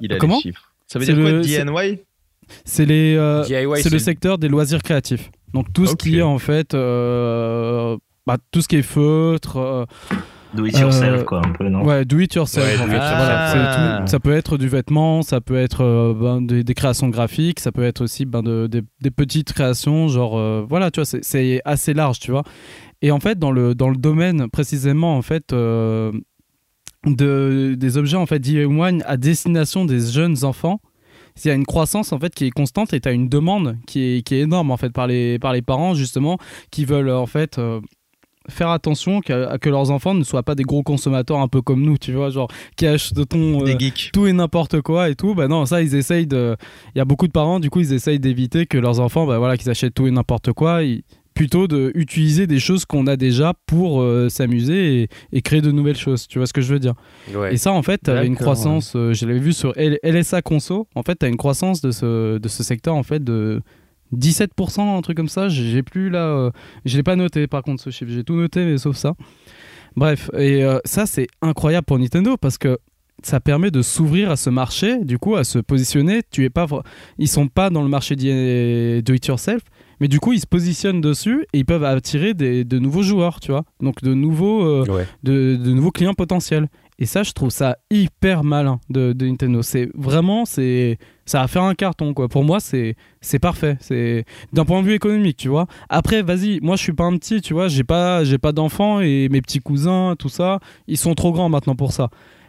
S4: Il a
S1: Comment
S4: les chiffres. Ça veut
S1: C'est
S4: dire quoi
S1: le- c'est-
S4: DNY
S1: C'est les, euh, c'est le secteur des loisirs créatifs. Donc tout ce qui est en fait, euh, bah, tout ce qui est feutre, euh,
S3: Do it yourself,
S1: Euh,
S3: quoi, un peu, non?
S1: ouais, do it yourself.
S2: Ouais,
S1: en fait.
S4: Ah.
S1: tout. Ça peut être du vêtement, ça peut être euh, ben, des, des créations graphiques, ça peut être aussi ben, de- des, des petites créations, genre euh, voilà, tu vois, c'est- c'est assez large, tu vois. Et en fait, dans le, dans le domaine précisément, en fait, euh, de, des objets en fait DIY à destination des jeunes enfants, il y a une croissance en fait qui est constante et tu as une demande qui est, qui est énorme en fait par les, par les parents justement qui veulent en fait euh, faire attention à que leurs enfants ne soient pas des gros consommateurs un peu comme nous, tu vois, genre qui achètent ton, euh, tout et n'importe quoi et tout. Bah non, ça ils essayent de. Il y a beaucoup de parents, du coup, ils essayent d'éviter que leurs enfants, bah voilà, qu'ils achètent tout et n'importe quoi. Ils- Plutôt de utiliser des choses qu'on a déjà pour euh, s'amuser et, et créer de nouvelles choses. Tu vois ce que je veux dire
S2: Ouais.
S1: Et ça, en fait, tu une croissance. euh, je l'avais vu sur L- LSA Conso. En fait, tu as une croissance de ce, de ce secteur en fait de 17%, un truc comme ça. J'ai plus là. euh, je l'ai pas noté par contre ce chiffre. J'ai tout noté, mais sauf ça. Bref, et euh, ça, c'est incroyable pour Nintendo parce que ça permet de s'ouvrir à ce marché, du coup, à se positionner. Tu es pas, ils sont pas dans le marché do it yourself, mais du coup, ils se positionnent dessus et ils peuvent attirer des, de nouveaux joueurs, tu vois. Donc de nouveaux, euh,
S2: Ouais.
S1: de, de nouveaux clients potentiels. Et ça, je trouve ça hyper malin de, de Nintendo. C'est vraiment, c'est, ça va faire un carton, quoi. Pour moi, c'est, c'est parfait. C'est d'un point de vue économique, tu vois. Après, vas-y, moi, je suis pas un petit, tu vois. J'ai pas, j'ai pas d'enfants et mes petits cousins, tout ça, ils sont trop grands maintenant pour ça.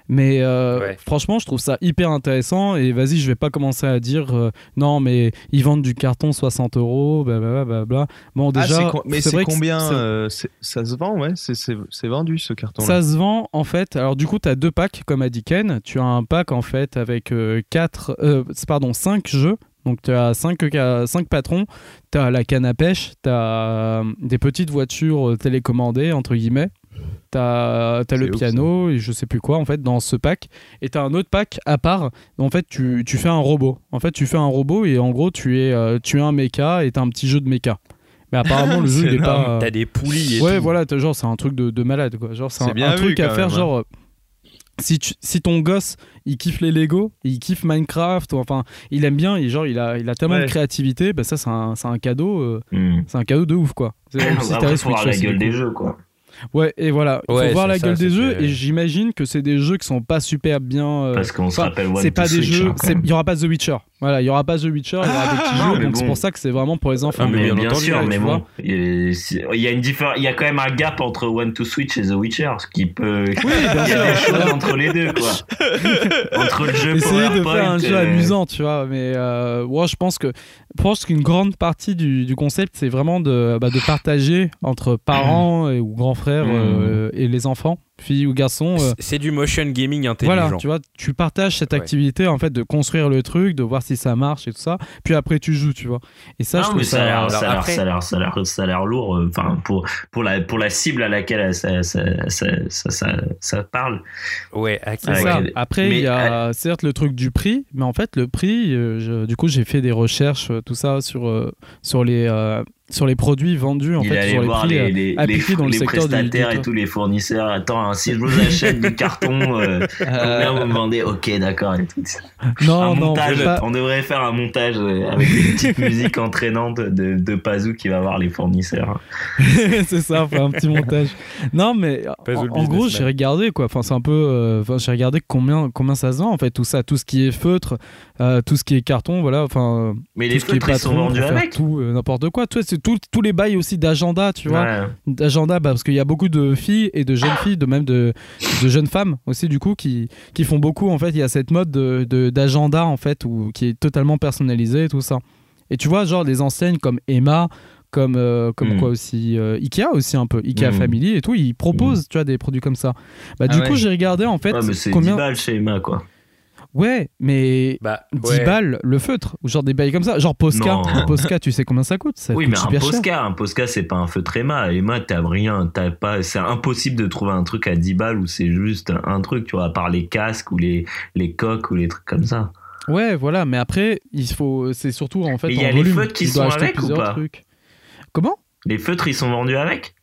S1: Mais euh,
S2: Ouais.
S1: franchement, je trouve ça hyper intéressant. Et vas-y, je vais pas commencer à dire euh, non, mais ils vendent du carton 60 euros, blablabla. Bon,
S4: Ah,
S1: déjà,
S4: mais c'est combien euh, Ça se vend, ouais C'est- C'est c'est vendu ce carton
S1: Ça se vend en fait. Alors du coup, tu as deux packs comme a dit Ken. Tu as un pack en fait avec 4 pardon, 5 jeux. Donc tu as 5 cinq patrons, tu as la canne à pêche, tu as des petites voitures euh, télécommandées entre guillemets. Tu as, le
S4: C'est ouf,
S1: piano et je sais plus quoi en fait dans ce pack et tu as un autre pack à part en fait tu, tu fais un robot en fait tu fais un robot et en gros tu es euh, tu es un mecha et tu un petit jeu de mecha mais apparemment le jeu
S4: C'est
S1: il est pas euh,
S2: T'as des poulies et
S1: Ouais,
S2: tout.
S1: voilà, genre c'est un truc de, de malade quoi. Genre c'est un, truc à faire
S4: même, hein.
S1: genre euh, si tu, si ton gosse il kiffe les Lego, il kiffe Minecraft, ou enfin il aime bien, et genre il a il a tellement
S4: Ouais.
S1: de créativité, bah ça c'est un, c'est un cadeau euh,
S3: Hmm.
S1: c'est un cadeau de ouf quoi. C'est la
S3: faut voir la
S1: aussi,
S3: gueule des jeux, quoi.
S1: Ouais, et voilà, il
S2: Ouais,
S1: faut voir la
S2: ça,
S1: gueule des jeux
S2: que-
S1: et j'imagine que c'est des jeux qui sont pas super bien euh,
S3: Parce qu'on se rappelle
S1: c'est pas des
S3: Switch,
S1: jeux,
S3: hein,
S1: il y aura pas The Witcher. Voilà, il y aura pas The Witcher, il y aura des petits
S3: non,
S1: jeux, donc c'est pour ça que c'est vraiment pour les enfants.
S2: Ah, mais
S3: mais
S2: bien
S3: bien
S2: entendu,
S3: sûr, mais bon, il y a une différence, il y a quand même un gap entre One to Switch et The Witcher, ce qui peut, il y a des choses entre les deux, quoi. entre le jeu
S1: essayer de faire un jeu amusant, tu vois. Mais euh, ouais, je pense que je pense qu'une grande partie du, du concept, c'est vraiment de, bah, de partager entre parents et, ou grands frères
S3: Mhm.
S1: euh, et les enfants, filles ou garçons. euh,
S2: C'est- du motion gaming intelligent.
S1: voilà, tu vois, tu partages cette
S2: Ouais.
S1: activité en fait de construire le truc, de voir si ça marche et tout ça. Puis après tu joues, tu vois. Et ça,
S3: non,
S1: je trouve
S3: ça a l'air, ça a l'air,
S2: après-
S3: ça a l'air, ça a l'air, ça a l'air lourd. euh, Enfin, pour pour la pour la cible à laquelle ça ça ça ça, ça, ça parle.
S2: Ouais,
S1: C'est ça. Après, il y a certes le truc du prix, mais en fait, le prix, euh, je- du coup, j'ai fait des recherches, euh, tout ça, sur, euh, sur, les, euh, sur les produits vendus, en
S3: il
S1: fait, sur les
S3: voir
S1: prix
S3: les,
S1: euh,
S3: les, les,
S1: appliqués dans le
S3: les
S1: secteur du-
S3: prestataires
S1: du-
S3: et tous les fournisseurs. Attends, hein, si je vous achète du carton, euh, combien vous me vendez Ok, d'accord. et tout.
S1: Non,
S3: un
S1: non,
S3: montage,
S1: pas-
S3: on devrait faire un montage euh, avec une petite musique entraînante de, de Pazou qui va voir les fournisseurs.
S1: c'est ça, enfin, un petit montage. Non, mais
S2: Pas
S1: en, en gros, j'ai regardé quoi. Enfin, c'est un peu. euh, Enfin, j'ai regardé combien, combien ça se vend en fait, tout ça, tout ce qui est feutre, euh, tout ce qui est carton, voilà. Enfin,
S3: Mais
S1: tout
S3: les feutres, ils sont vendus avec.
S1: tout, euh, n'importe quoi. Tu, c'est tout- tous les bails aussi d'agenda, tu vois.
S3: Ouais.
S1: D'agenda, bah, parce qu'il y a beaucoup de filles et de jeunes filles, de même de, de jeunes femmes aussi, du coup, qui, qui font beaucoup. En fait, il y a cette mode de- de- d'agenda, en fait, où, qui est totalement personnalisé et tout ça. Et tu vois, genre, des enseignes comme Emma, comme, euh, comme
S3: Mm.
S1: quoi aussi, euh, Ikea aussi un peu, Ikea
S3: Mm.
S1: Family et tout, ils proposent, tu vois, des produits comme ça. Bah,
S4: Ah
S1: du
S4: ouais.
S1: coup, j'ai regardé, en fait,
S3: Ouais, mais c'est
S1: combien.
S3: 10 balles chez Emma, quoi.
S1: Ouais, mais
S2: Bah,
S1: 10
S2: ouais.
S1: balles le feutre, ou genre des bails comme ça. Genre Posca, un Posca, tu sais combien ça coûte? Ça
S3: Oui,
S1: coûte
S3: mais un
S1: cher.
S3: Posca, un Posca, c'est pas un feutre Emma. Emma, t'as rien, t'as pas, c'est impossible de trouver un truc à 10 balles où c'est juste un truc, tu vois, à part les casques ou les, les coques ou les trucs comme ça.
S1: Ouais, voilà, mais après, il faut, c'est surtout en fait.
S3: Mais il y a les
S1: volume.
S3: feutres qui
S1: Tu
S3: sont avec ou
S1: plusieurs
S3: pas?
S1: trucs. Comment?
S3: Les feutres, ils sont vendus avec?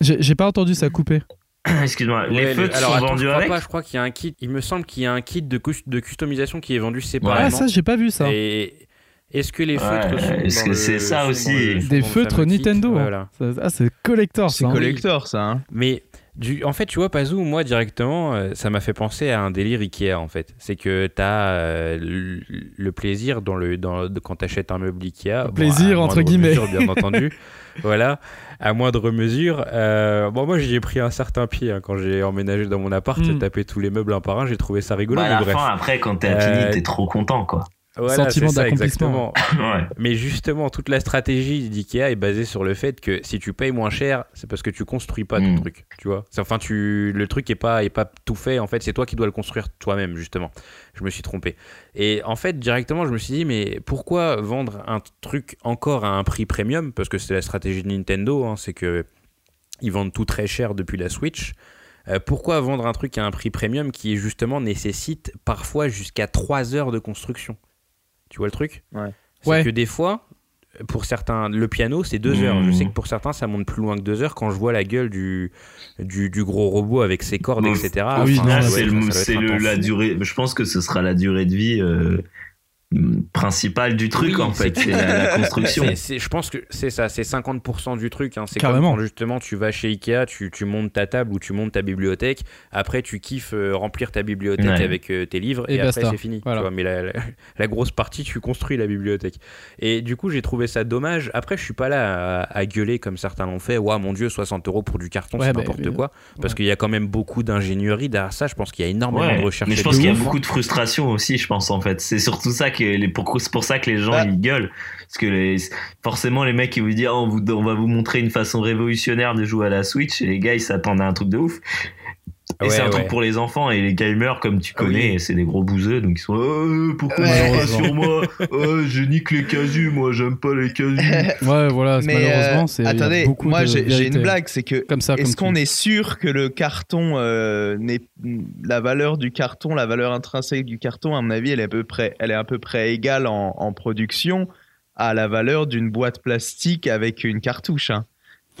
S1: J'ai pas entendu ça couper.
S3: Excuse-moi, les
S2: Ouais, le-
S3: feutres
S2: alors,
S3: sont
S2: attends,
S3: vendus
S2: je crois
S3: avec
S2: pas, je crois qu'il y a un kit. Il me semble qu'il y a un kit de, cus- de customisation qui est vendu
S1: Ah,
S2: séparément.
S1: ça, j'ai pas vu ça.
S2: Et est-ce que les
S3: Ouais,
S2: feutres sont
S3: est-ce que c'est ça aussi
S1: Des feutres Nintendo.
S2: Voilà.
S1: Ah, c'est collector
S4: C'est
S1: ça. hein.
S4: collector, ça. hein.
S2: Mais du, en fait, tu vois, Pazou, moi directement, euh, ça m'a fait penser à un délire Ikea en fait. C'est que tu as le, le plaisir dans le, dans, quand tu achètes un meuble Ikea.
S1: plaisir,
S2: à
S1: entre guillemets.
S2: mesure, bien entendu. voilà, à moindre mesure. Euh, bon, moi, j'y ai pris un certain pied hein, quand j'ai emménagé dans mon appart,
S1: Mm.
S2: j'ai tapé tous les meubles un par un, j'ai trouvé ça rigolo.
S3: Bah, à
S2: mais
S3: la
S2: bref.
S3: fin, après, quand t'es
S2: Euh,
S3: fini, t'es trop content, quoi.
S2: Voilà,
S1: Sentiment
S2: c'est ça,
S1: d'accomplissement.
S2: exactement.
S3: Ouais.
S2: Mais justement, toute la stratégie d'IKEA est basée sur le fait que si tu payes moins cher, c'est parce que tu construis pas ton
S3: Mm.
S2: truc, tu vois. Enfin, tu, le truc est pas, est pas tout fait. En fait, c'est toi qui dois le construire toi-même, justement. Je me suis trompé. Et en fait, directement, je me suis dit, mais pourquoi vendre un truc encore à un prix premium? Parce que c'est la stratégie de Nintendo, hein, c'est que ils vendent tout très cher depuis la Switch. Euh, pourquoi vendre un truc à un prix premium qui justement nécessite parfois jusqu'à 3 heures de construction? Tu vois le truc?
S4: Ouais.
S2: C'est
S1: Ouais.
S2: que des fois, pour certains, le piano c'est 2
S3: Mmh.
S2: heures. Je sais que pour certains ça monte plus loin que 2 heures quand je vois la gueule du, du, du gros robot avec ses cordes,
S3: Bon,
S2: etc.
S1: Ah oui,
S2: Enfin,
S3: c'est la durée. Je pense que ce sera la durée de vie euh, principale du truc
S2: Oui,
S3: en fait.
S2: c'est-
S3: la, la construction.
S2: C'est- c'est- je pense que c'est ça, c'est 50% du truc. hein. C'est
S1: Carrément.
S2: comme quand justement tu vas chez Ikea, tu, tu montes ta table ou tu montes ta bibliothèque. Après, tu kiffes euh, remplir ta bibliothèque
S3: Ouais.
S2: avec euh, tes livres
S1: Et
S2: et, après c'est fini. tu vois. mais la, la- la grosse partie, tu construis la bibliothèque. Et du coup, j'ai trouvé ça dommage. Après, je suis pas là à, à gueuler comme certains l'ont fait. Ouah, mon dieu, 60 euros pour du carton,
S1: Ouais,
S2: c'est
S1: bah,
S2: n'importe quoi. Parce qu'il y a quand même beaucoup d'ingénierie derrière ça. Je pense qu'il y a énormément
S3: Ouais,
S2: de recherche.
S3: mais je pense qu'il y a beaucoup de frustration aussi, je pense en fait. C'est surtout ça que c'est pour ça que les gens
S4: Bah.
S3: ils gueulent, parce que les, forcément les mecs ils vous disent Ah, on, vous, on va vous montrer une façon révolutionnaire de jouer à la Switch et les gars ils s'attendent à un truc de ouf. Et
S2: Ouais,
S3: c'est un
S2: ouais.
S3: truc pour les enfants et les gamers comme tu
S4: Ah oui.
S3: connais, c'est des gros bouseux donc ils sont Euh, pourquoi
S4: Ouais.
S3: tu pas sur moi Oh, Je nique les casus, moi j'aime pas les casus.
S1: Ouais, voilà, c'est-
S4: Mais
S1: malheureusement,
S4: euh,
S1: c'est.
S4: attendez,
S1: beaucoup
S4: moi j'ai une blague, c'est que
S1: Comme ça,
S4: est-ce qu'on est sûr que le carton euh, n'est la valeur du carton, la valeur intrinsèque du carton, à mon avis, elle est à peu près, elle est à peu près égale en, en production à la valeur d'une boîte plastique avec une cartouche. hein.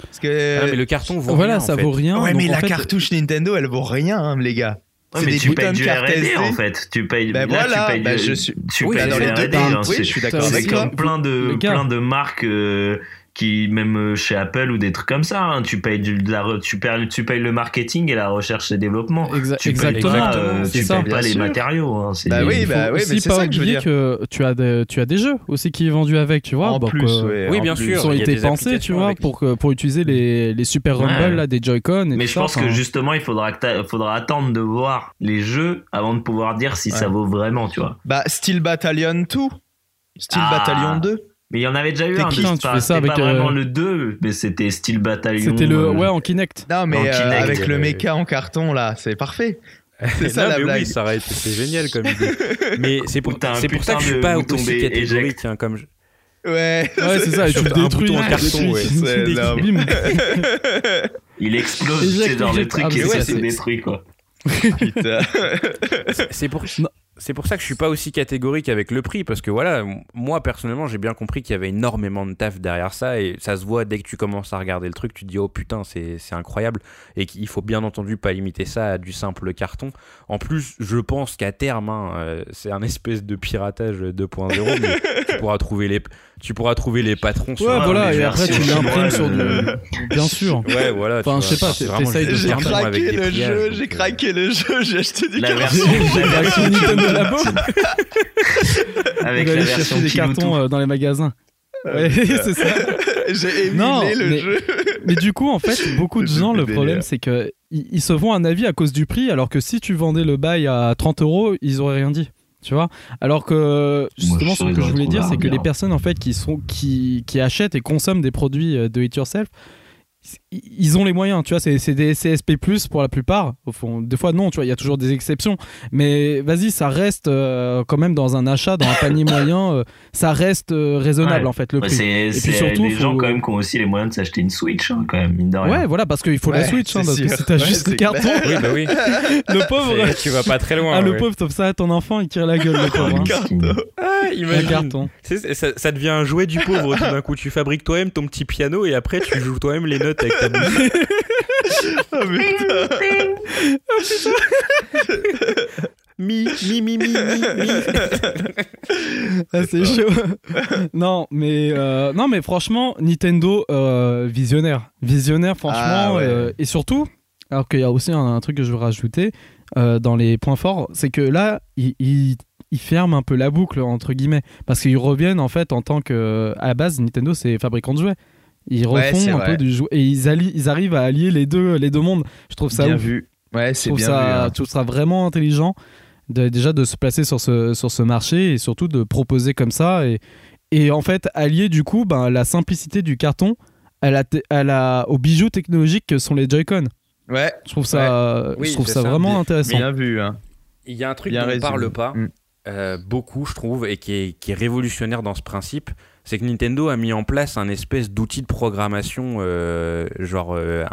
S4: Parce que
S2: Ah, mais le carton vaut
S1: Voilà,
S2: rien,
S1: ça
S2: en fait.
S1: vaut rien.
S4: ouais, mais la
S1: fait,
S4: cartouche Nintendo, elle vaut rien, hein, les gars.
S3: Ouais,
S4: C'est
S3: mais
S4: des
S3: tu
S4: boutons
S3: payes du R&D
S4: SD.
S3: en fait. Tu payes,
S4: Ben
S3: là,
S4: voilà,
S3: tu payes
S4: ben
S3: du,
S4: je suis-
S3: tu
S1: Oui,
S3: payes
S1: dans
S3: du
S1: les deux
S3: R&D,
S1: cas,
S3: hein,
S4: oui,
S3: c'est-
S4: je suis d'accord avec
S1: ça.
S4: toi.
S3: comme plein de,
S1: Les gars.
S3: plein de marques euh, qui, même euh, chez Apple ou des trucs comme ça, hein, tu, payes du, de la, tu, payes, tu payes le marketing et la recherche et développement.
S1: Exa-
S3: Tu payes
S1: exactement.
S3: pas, euh,
S1: c'est
S3: tu
S1: ça.
S3: payes pas les
S4: sûr.
S3: matériaux. Hein, c'est-
S4: Bah oui, bah oui, mais c'est ça que je veux dire.
S1: que tu as, des, tu as des jeux aussi qui est vendu avec, tu vois.
S4: En
S1: donc,
S4: plus,
S1: euh,
S4: ouais,
S2: Oui,
S4: en
S2: bien
S4: plus.
S2: sûr.
S1: Ils ont été pensés, tu vois,
S2: avec-
S1: pour, que- pour utiliser les, les super
S3: Ouais.
S1: rumble là, des Joy-Con.
S3: Mais je
S1: ça,
S3: pense que justement, il faudra, faudra attendre de voir les jeux avant de pouvoir dire si ça vaut vraiment, tu vois.
S4: Bah, Steel Battalion 2. Steel
S3: Ah.
S4: Bataillon 2.
S3: Mais il y en avait déjà eu un.
S1: Putain, tu
S3: pas,
S1: fais ça
S3: c'était
S1: avec,
S3: pas
S1: euh,
S3: vraiment le 2, mais c'était style bataillon.
S1: C'était le.
S3: euh,
S1: Ouais, en Kinect.
S4: Non, mais
S3: En
S4: euh,
S3: Kinect,
S4: avec le
S2: euh,
S4: méca en carton, là, c'est parfait. C'est ça
S2: Non,
S4: la
S2: mais
S4: blague.
S2: Oui, ça aurait été c'est génial comme idée. Mais c'est pour, c'est pour ça que je suis pas aussi catégorique hein, comme je-
S4: Ouais.
S1: Ouais, c'est ça, tu le détruis.
S2: en carton, ouais.
S3: Il explose,
S1: Éjecte,
S3: c'est genre le
S1: éjecte.
S3: truc
S1: Ah,
S3: qui se détruire, quoi.
S4: Putain.
S2: C'est- pour. C'est pour ça que je suis pas aussi catégorique avec le prix parce que voilà, moi personnellement j'ai bien compris qu'il y avait énormément de taf derrière ça et ça se voit dès que tu commences à regarder le truc, tu te dis oh putain c'est c'est incroyable et qu'il faut bien entendu pas limiter ça à du simple carton. En plus, je pense qu'à terme, hein, euh, c'est un espèce de piratage 2.0, mais tu pourras trouver les tu pourras trouver les patrons sur
S1: Ouais,
S2: un-
S1: voilà,
S3: les
S1: et après tu l'imprimes sur du. Bien sûr.
S2: Ouais, voilà.
S1: Enfin, je sais pas,
S2: c'est
S1: t'essayes de
S4: J'ai craqué le jeu, j'ai
S2: euh,
S4: craqué le jeu, j'ai acheté du carton.
S3: version
S1: Nintendo là-bas.
S3: avec la version
S1: des cartons euh, dans les magasins. Ouais, c'est ça.
S4: J'ai émulé
S1: Non,
S4: le
S1: mais-
S4: jeu.
S1: Mais du coup, en fait, beaucoup de
S4: Le
S1: gens, le problème, c'est que ils, ils se font un avis à cause du prix, alors que si tu vendais le bail à 30 euros, ils auraient rien dit. Tu vois. Alors que justement, ce que je voulais dire, c'est que les personnes en fait qui sont qui, qui achètent et consomment des produits euh, de it yourself, ils- ont les moyens. Tu vois, c'est c'est des CSP+ pour la plupart. Au fond, des fois non. Tu vois, il y a toujours des exceptions. Mais vas-y, ça reste euh, quand même dans un achat, dans un panier moyen, euh, ça reste euh, raisonnable
S3: Ouais.
S1: en fait le
S3: Bah,
S1: prix.
S3: c'est
S1: puis surtout,
S3: des gens
S1: faut-
S3: quand même qui ont aussi les moyens de s'acheter une Switch, hein, quand même, mine de rien.
S1: Ouais, voilà, parce qu'il faut la Switch, hein,
S4: c'est
S1: parce que si t'as
S4: Ouais,
S1: juste le carton.
S2: Oui, bah oui.
S1: le pauvre,
S2: Tu vas pas très loin.
S1: ah, le pauvre, comme ça, ton enfant, il tire la gueule, le pauvre. hein.
S3: Miskin.
S2: Ah,
S1: Un carton.
S2: Ça devient un jouet du pauvre tout d'un coup. Tu fabriques toi-même ton petit piano et après tu joues toi-même les notes avec
S4: putain.
S2: Mi, mi, mi, mi, mi.
S1: Ah, c'est chaud. non, mais euh, non, mais franchement, Nintendo euh, visionnaire, visionnaire, franchement,
S4: Ah, ouais.
S1: euh, et surtout, alors qu'il y a aussi un, un truc que je veux rajouter dans les points forts, c'est que là, ils ferment un peu la boucle entre guillemets, parce qu'ils reviennent en fait en tant que, à la base, Nintendo c'est fabricant de jouets. Ils refont un
S4: vrai.
S1: peu du jouet et ils, allient- ils arrivent à allier les deux, les deux mondes. Je trouve ça
S4: Bien
S1: ouf.
S4: vu. Ouais,
S1: Je
S4: c'est
S1: trouve
S4: bien
S1: ça,
S4: vu. hein.
S1: je trouve ça vraiment intelligent de, déjà de se placer sur ce, sur ce marché et surtout de proposer comme ça et, et en fait allier du coup ben, la simplicité du carton à la, à la, aux bijoux technologiques que sont les Joy-Con.
S4: Ouais,
S1: Je trouve ça,
S2: Oui,
S1: je trouve ça,
S2: ça.
S1: vraiment
S2: Bien-
S1: intéressant.
S4: bien vu. Hein.
S2: Il y a un truc
S4: Bien
S2: dont on
S4: résumé.
S2: parle pas
S4: Mm.
S2: euh, beaucoup, je trouve, et qui est, qui est révolutionnaire dans ce principe, c'est que Nintendo a mis en place un espèce d'outil de programmation, euh, genre euh,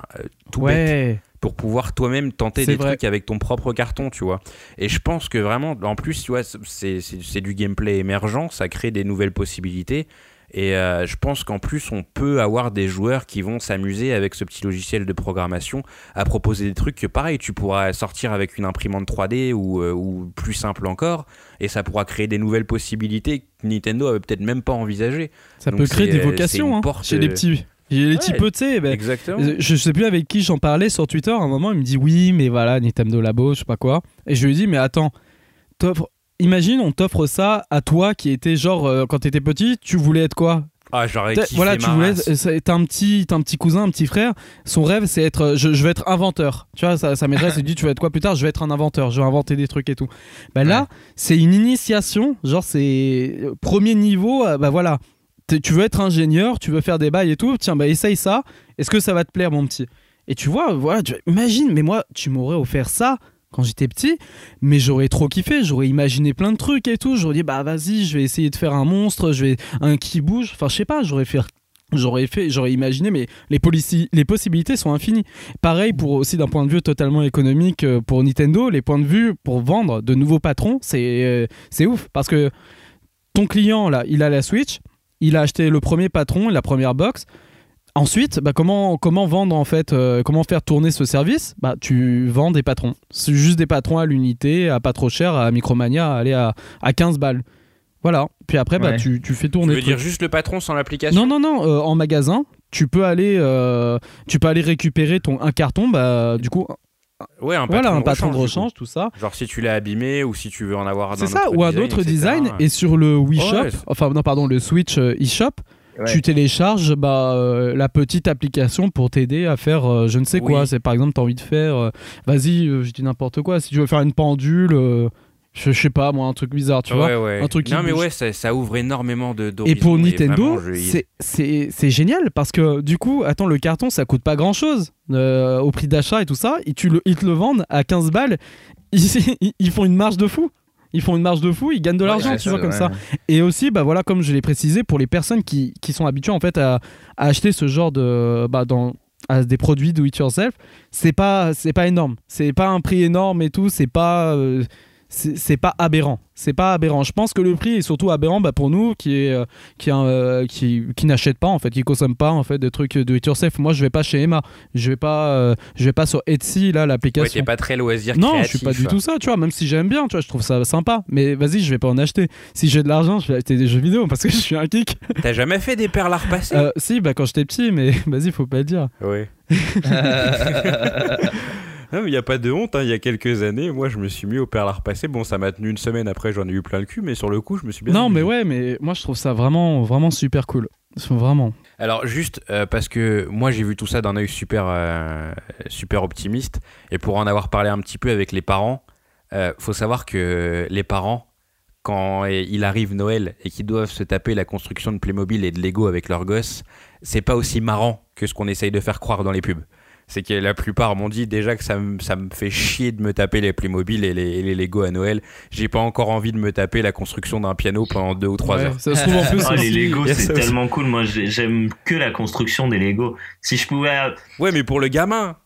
S2: tout bête, pour pouvoir toi-même tenter des
S1: vrai.
S2: trucs avec ton propre carton, tu vois. Et je pense que vraiment, en plus, tu vois, c'est du gameplay émergent, ça crée des nouvelles possibilités. Et euh, je pense qu'en plus, on peut avoir des joueurs qui vont s'amuser avec ce petit logiciel de programmation à proposer des trucs que, pareil, tu pourras sortir avec une imprimante 3D ou, euh, ou plus simple encore, et ça pourra créer des nouvelles possibilités que Nintendo avait peut-être même pas envisagées.
S1: ça
S2: Donc
S1: peut créer des
S2: euh,
S1: vocations hein,
S2: porte,
S1: chez les petits. Les petits peu, tu sais, ben,
S2: Exactement.
S1: Je sais plus avec qui j'en parlais sur Twitter. À un moment, il me dit oui, mais voilà, Nintendo Labo, je sais pas quoi. Et je lui dit, mais attends, t'offres- imagine, on t'offre ça à toi qui était genre, euh, quand t'étais petit, tu voulais être quoi?
S2: Ah, j'aurais kiffé
S1: Voilà,
S2: ma
S1: tu voulais. euh, T'as un, petit, t'as un petit cousin, un petit frère. Son rêve, c'est être. euh, Je, je vais être inventeur. Tu vois, sa, sa maîtresse, elle dit Tu vas être quoi plus tard? Je vais être un inventeur. Je vais inventer des trucs et tout. Bah là, c'est une initiation. Genre, c'est. euh, Premier niveau, bah voilà. Tu veux être ingénieur, tu veux faire des bails et tout. Tiens, bah essaye ça. Est-ce que ça va te plaire, mon petit? Et tu vois, voilà, tu imagine, mais moi, tu m'aurais offert ça quand j'étais petit, mais j'aurais trop kiffé, j'aurais imaginé plein de trucs et tout, j'aurais dit bah vas-y, je vais essayer de faire un monstre, je vais un qui bouge, enfin je sais pas, j'aurais fait j'aurais fait j'aurais imaginé mais les possibilités sont infinies. Pareil pour aussi d'un point de vue totalement économique euh, pour Nintendo, les points de vue pour vendre de nouveaux patrons, c'est euh, c'est ouf parce que ton client là, il a la Switch, il a acheté le premier patron, la première box. Ensuite, bah, comment, comment vendre en fait, euh, comment faire tourner ce service? Bah, Tu vends des patrons. C'est juste des patrons à l'unité, à pas trop cher, à Micromania, à aller à, à 15 balles. Voilà. Puis après, bah,
S4: Ouais.
S1: tu, tu fais
S2: Tu
S1: tourner.
S2: veux
S1: le
S2: dire juste le patron sans l'application?
S1: Non, non, non. euh, en magasin, tu peux aller, euh, tu peux aller récupérer ton un carton. Bah, du coup,
S2: Ouais, un
S1: voilà,
S2: patron
S1: un
S2: de
S1: patron de
S2: rechange,
S1: tout ça.
S2: Genre si tu l'as abîmé ou si tu veux en avoir un
S1: C'est ça, ou un autre
S2: etc.
S1: design. Et sur le Wii Shop,
S2: ouais.
S1: enfin non, pardon, le Switch euh, eShop,
S4: Ouais.
S1: tu télécharges bah, euh, la petite application pour t'aider à faire euh, je ne sais quoi.
S2: Oui.
S1: C'est par exemple, tu as envie de faire, euh, vas-y, je dis n'importe quoi. Si tu veux faire une pendule, je, je sais pas moi, un truc bizarre, tu vois.
S2: ouais, ouais.
S1: un truc qui
S2: non, mais
S1: bouge.
S2: ouais, ça, ça ouvre énormément de
S1: Et pour Nintendo, c'est- génial parce que du coup, attends, le carton ça coûte pas grand chose au prix d'achat et tout ça. Et tu le, ils te le vendent à 15 balles. Ils, ils- ils font une marge de fou. Ils font une marge de fou, ils gagnent de l'argent,
S4: Ouais,
S1: tu vois, comme ça. Et aussi, bah voilà, comme je l'ai précisé, pour les personnes qui, qui sont habituées en fait à, à acheter ce genre de. Bah, dans, à des produits do it yourself, c'est pas, c'est pas énorme. C'est pas un prix énorme et tout, c'est pas. euh, c'est pas aberrant. C'est pas aberrant. Je pense que le prix est surtout aberrant bah, pour nous qui, est, euh, qui, euh, qui, qui n'achètent pas en fait, qui consomment pas en fait des trucs do it yourself. Moi, je vais pas chez Emma, je vais pas, euh, je vais pas sur Etsy là
S2: Ouais,
S1: l'application.
S2: t'es pas très loisir
S1: Non,
S2: créatif.
S1: je suis pas du tout ça, tu vois, même si j'aime bien, tu vois, je trouve ça sympa. Mais vas-y, je vais pas en acheter. Si j'ai de l'argent, je vais acheter des jeux vidéo parce que je suis un geek.
S2: T'as jamais fait des perles à repasser?
S1: Si, bah quand j'étais petit, mais vas-y, faut pas le dire.
S2: Ouais. Non, mais il y a pas de honte, hein. il y a quelques années, moi je me suis mis au perles à repasser. Bon, ça m'a tenu une semaine après, j'en ai eu plein le cul, mais sur le coup, je me suis bien.
S1: non, mais ouais, mais moi je trouve ça vraiment, vraiment super cool. Vraiment.
S2: Alors juste euh, parce que moi j'ai vu tout ça d'un œil super euh, super optimiste et pour en avoir parlé un petit peu avec les parents, euh, faut savoir que les parents quand il arrive Noël et qu'ils doivent se taper la construction de Playmobil et de Lego avec leurs gosses, c'est pas aussi marrant que ce qu'on essaye de faire croire dans les pubs. C'est que la plupart m'ont dit déjà que ça me, ça me fait chier de me taper les Playmobil et les, et les Lego à Noël. J'ai pas encore envie de me taper la construction d'un piano pendant deux ou trois
S1: Ouais,
S2: heures.
S1: ça se trouve en plus.
S3: Ah, les Lego, c'est tellement cool. Moi, j'ai- j'aime que la construction des Lego. Si je pouvais.
S2: Ouais, mais pour le gamin,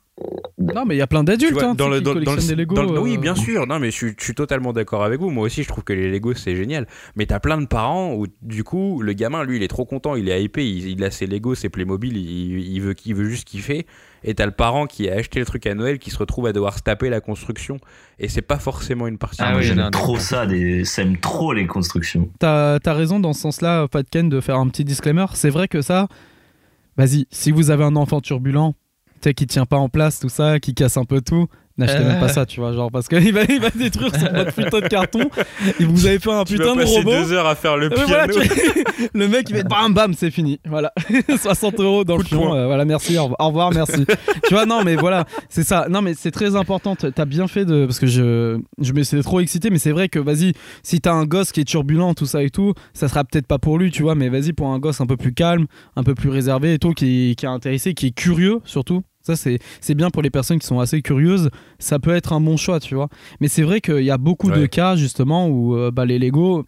S1: Non, mais il y a plein d'adultes hein,
S2: dans le, dans, dans le-
S1: collectionnent des Lego.
S2: dans le- oui,
S1: euh,
S2: bien sûr. Non, mais je, suis- je suis totalement d'accord avec vous. Moi aussi, je trouve que les Lego c'est génial. Mais t'as plein de parents où, du coup, le gamin, lui, il est trop content, il est hypé, il, il a ses Lego, ses Playmobil, il, il veut, il veut juste kiffer. Et t'as le parent qui a acheté le truc à Noël qui se retrouve à devoir se taper la construction. Et c'est pas forcément une partie.
S5: Ah
S3: moi,
S5: oui,
S3: j'aime trop ça. Des... J'aime trop les constructions.
S1: T'as as raison dans ce sens-là, Pat Ken, de faire un petit disclaimer. C'est vrai que ça, vas-y, si vous avez un enfant turbulent, qui tient pas en place, tout ça, qui casse un peu tout, n'achetez
S5: Euh.
S1: même pas ça, tu vois, genre, parce qu'il va, il va détruire son votre putain de carton et vous avez fait un
S2: tu
S1: putain
S2: vas
S1: de
S2: passer
S1: robot.
S2: deux heures à faire le
S1: Ouais,
S2: piano.
S1: voilà, tu- le mec il fait bam bam c'est fini voilà 60 euros dans
S2: Coup
S1: le
S2: poing.
S1: euh, voilà merci au revoir, au revoir, merci tu vois non mais voilà c'est ça non mais c'est très important t'as bien fait de parce que je je m'étais trop excité mais c'est vrai que vas-y si t'as un gosse qui est turbulent tout ça et tout ça sera peut-être pas pour lui tu vois mais vas-y pour un gosse un peu plus calme un peu plus réservé et tout qui, qui est intéressé qui est curieux surtout ça c'est bien pour les personnes qui sont assez curieuses ça peut être un bon choix tu vois mais c'est vrai qu'il y a beaucoup de cas justement où euh, bah, les Lego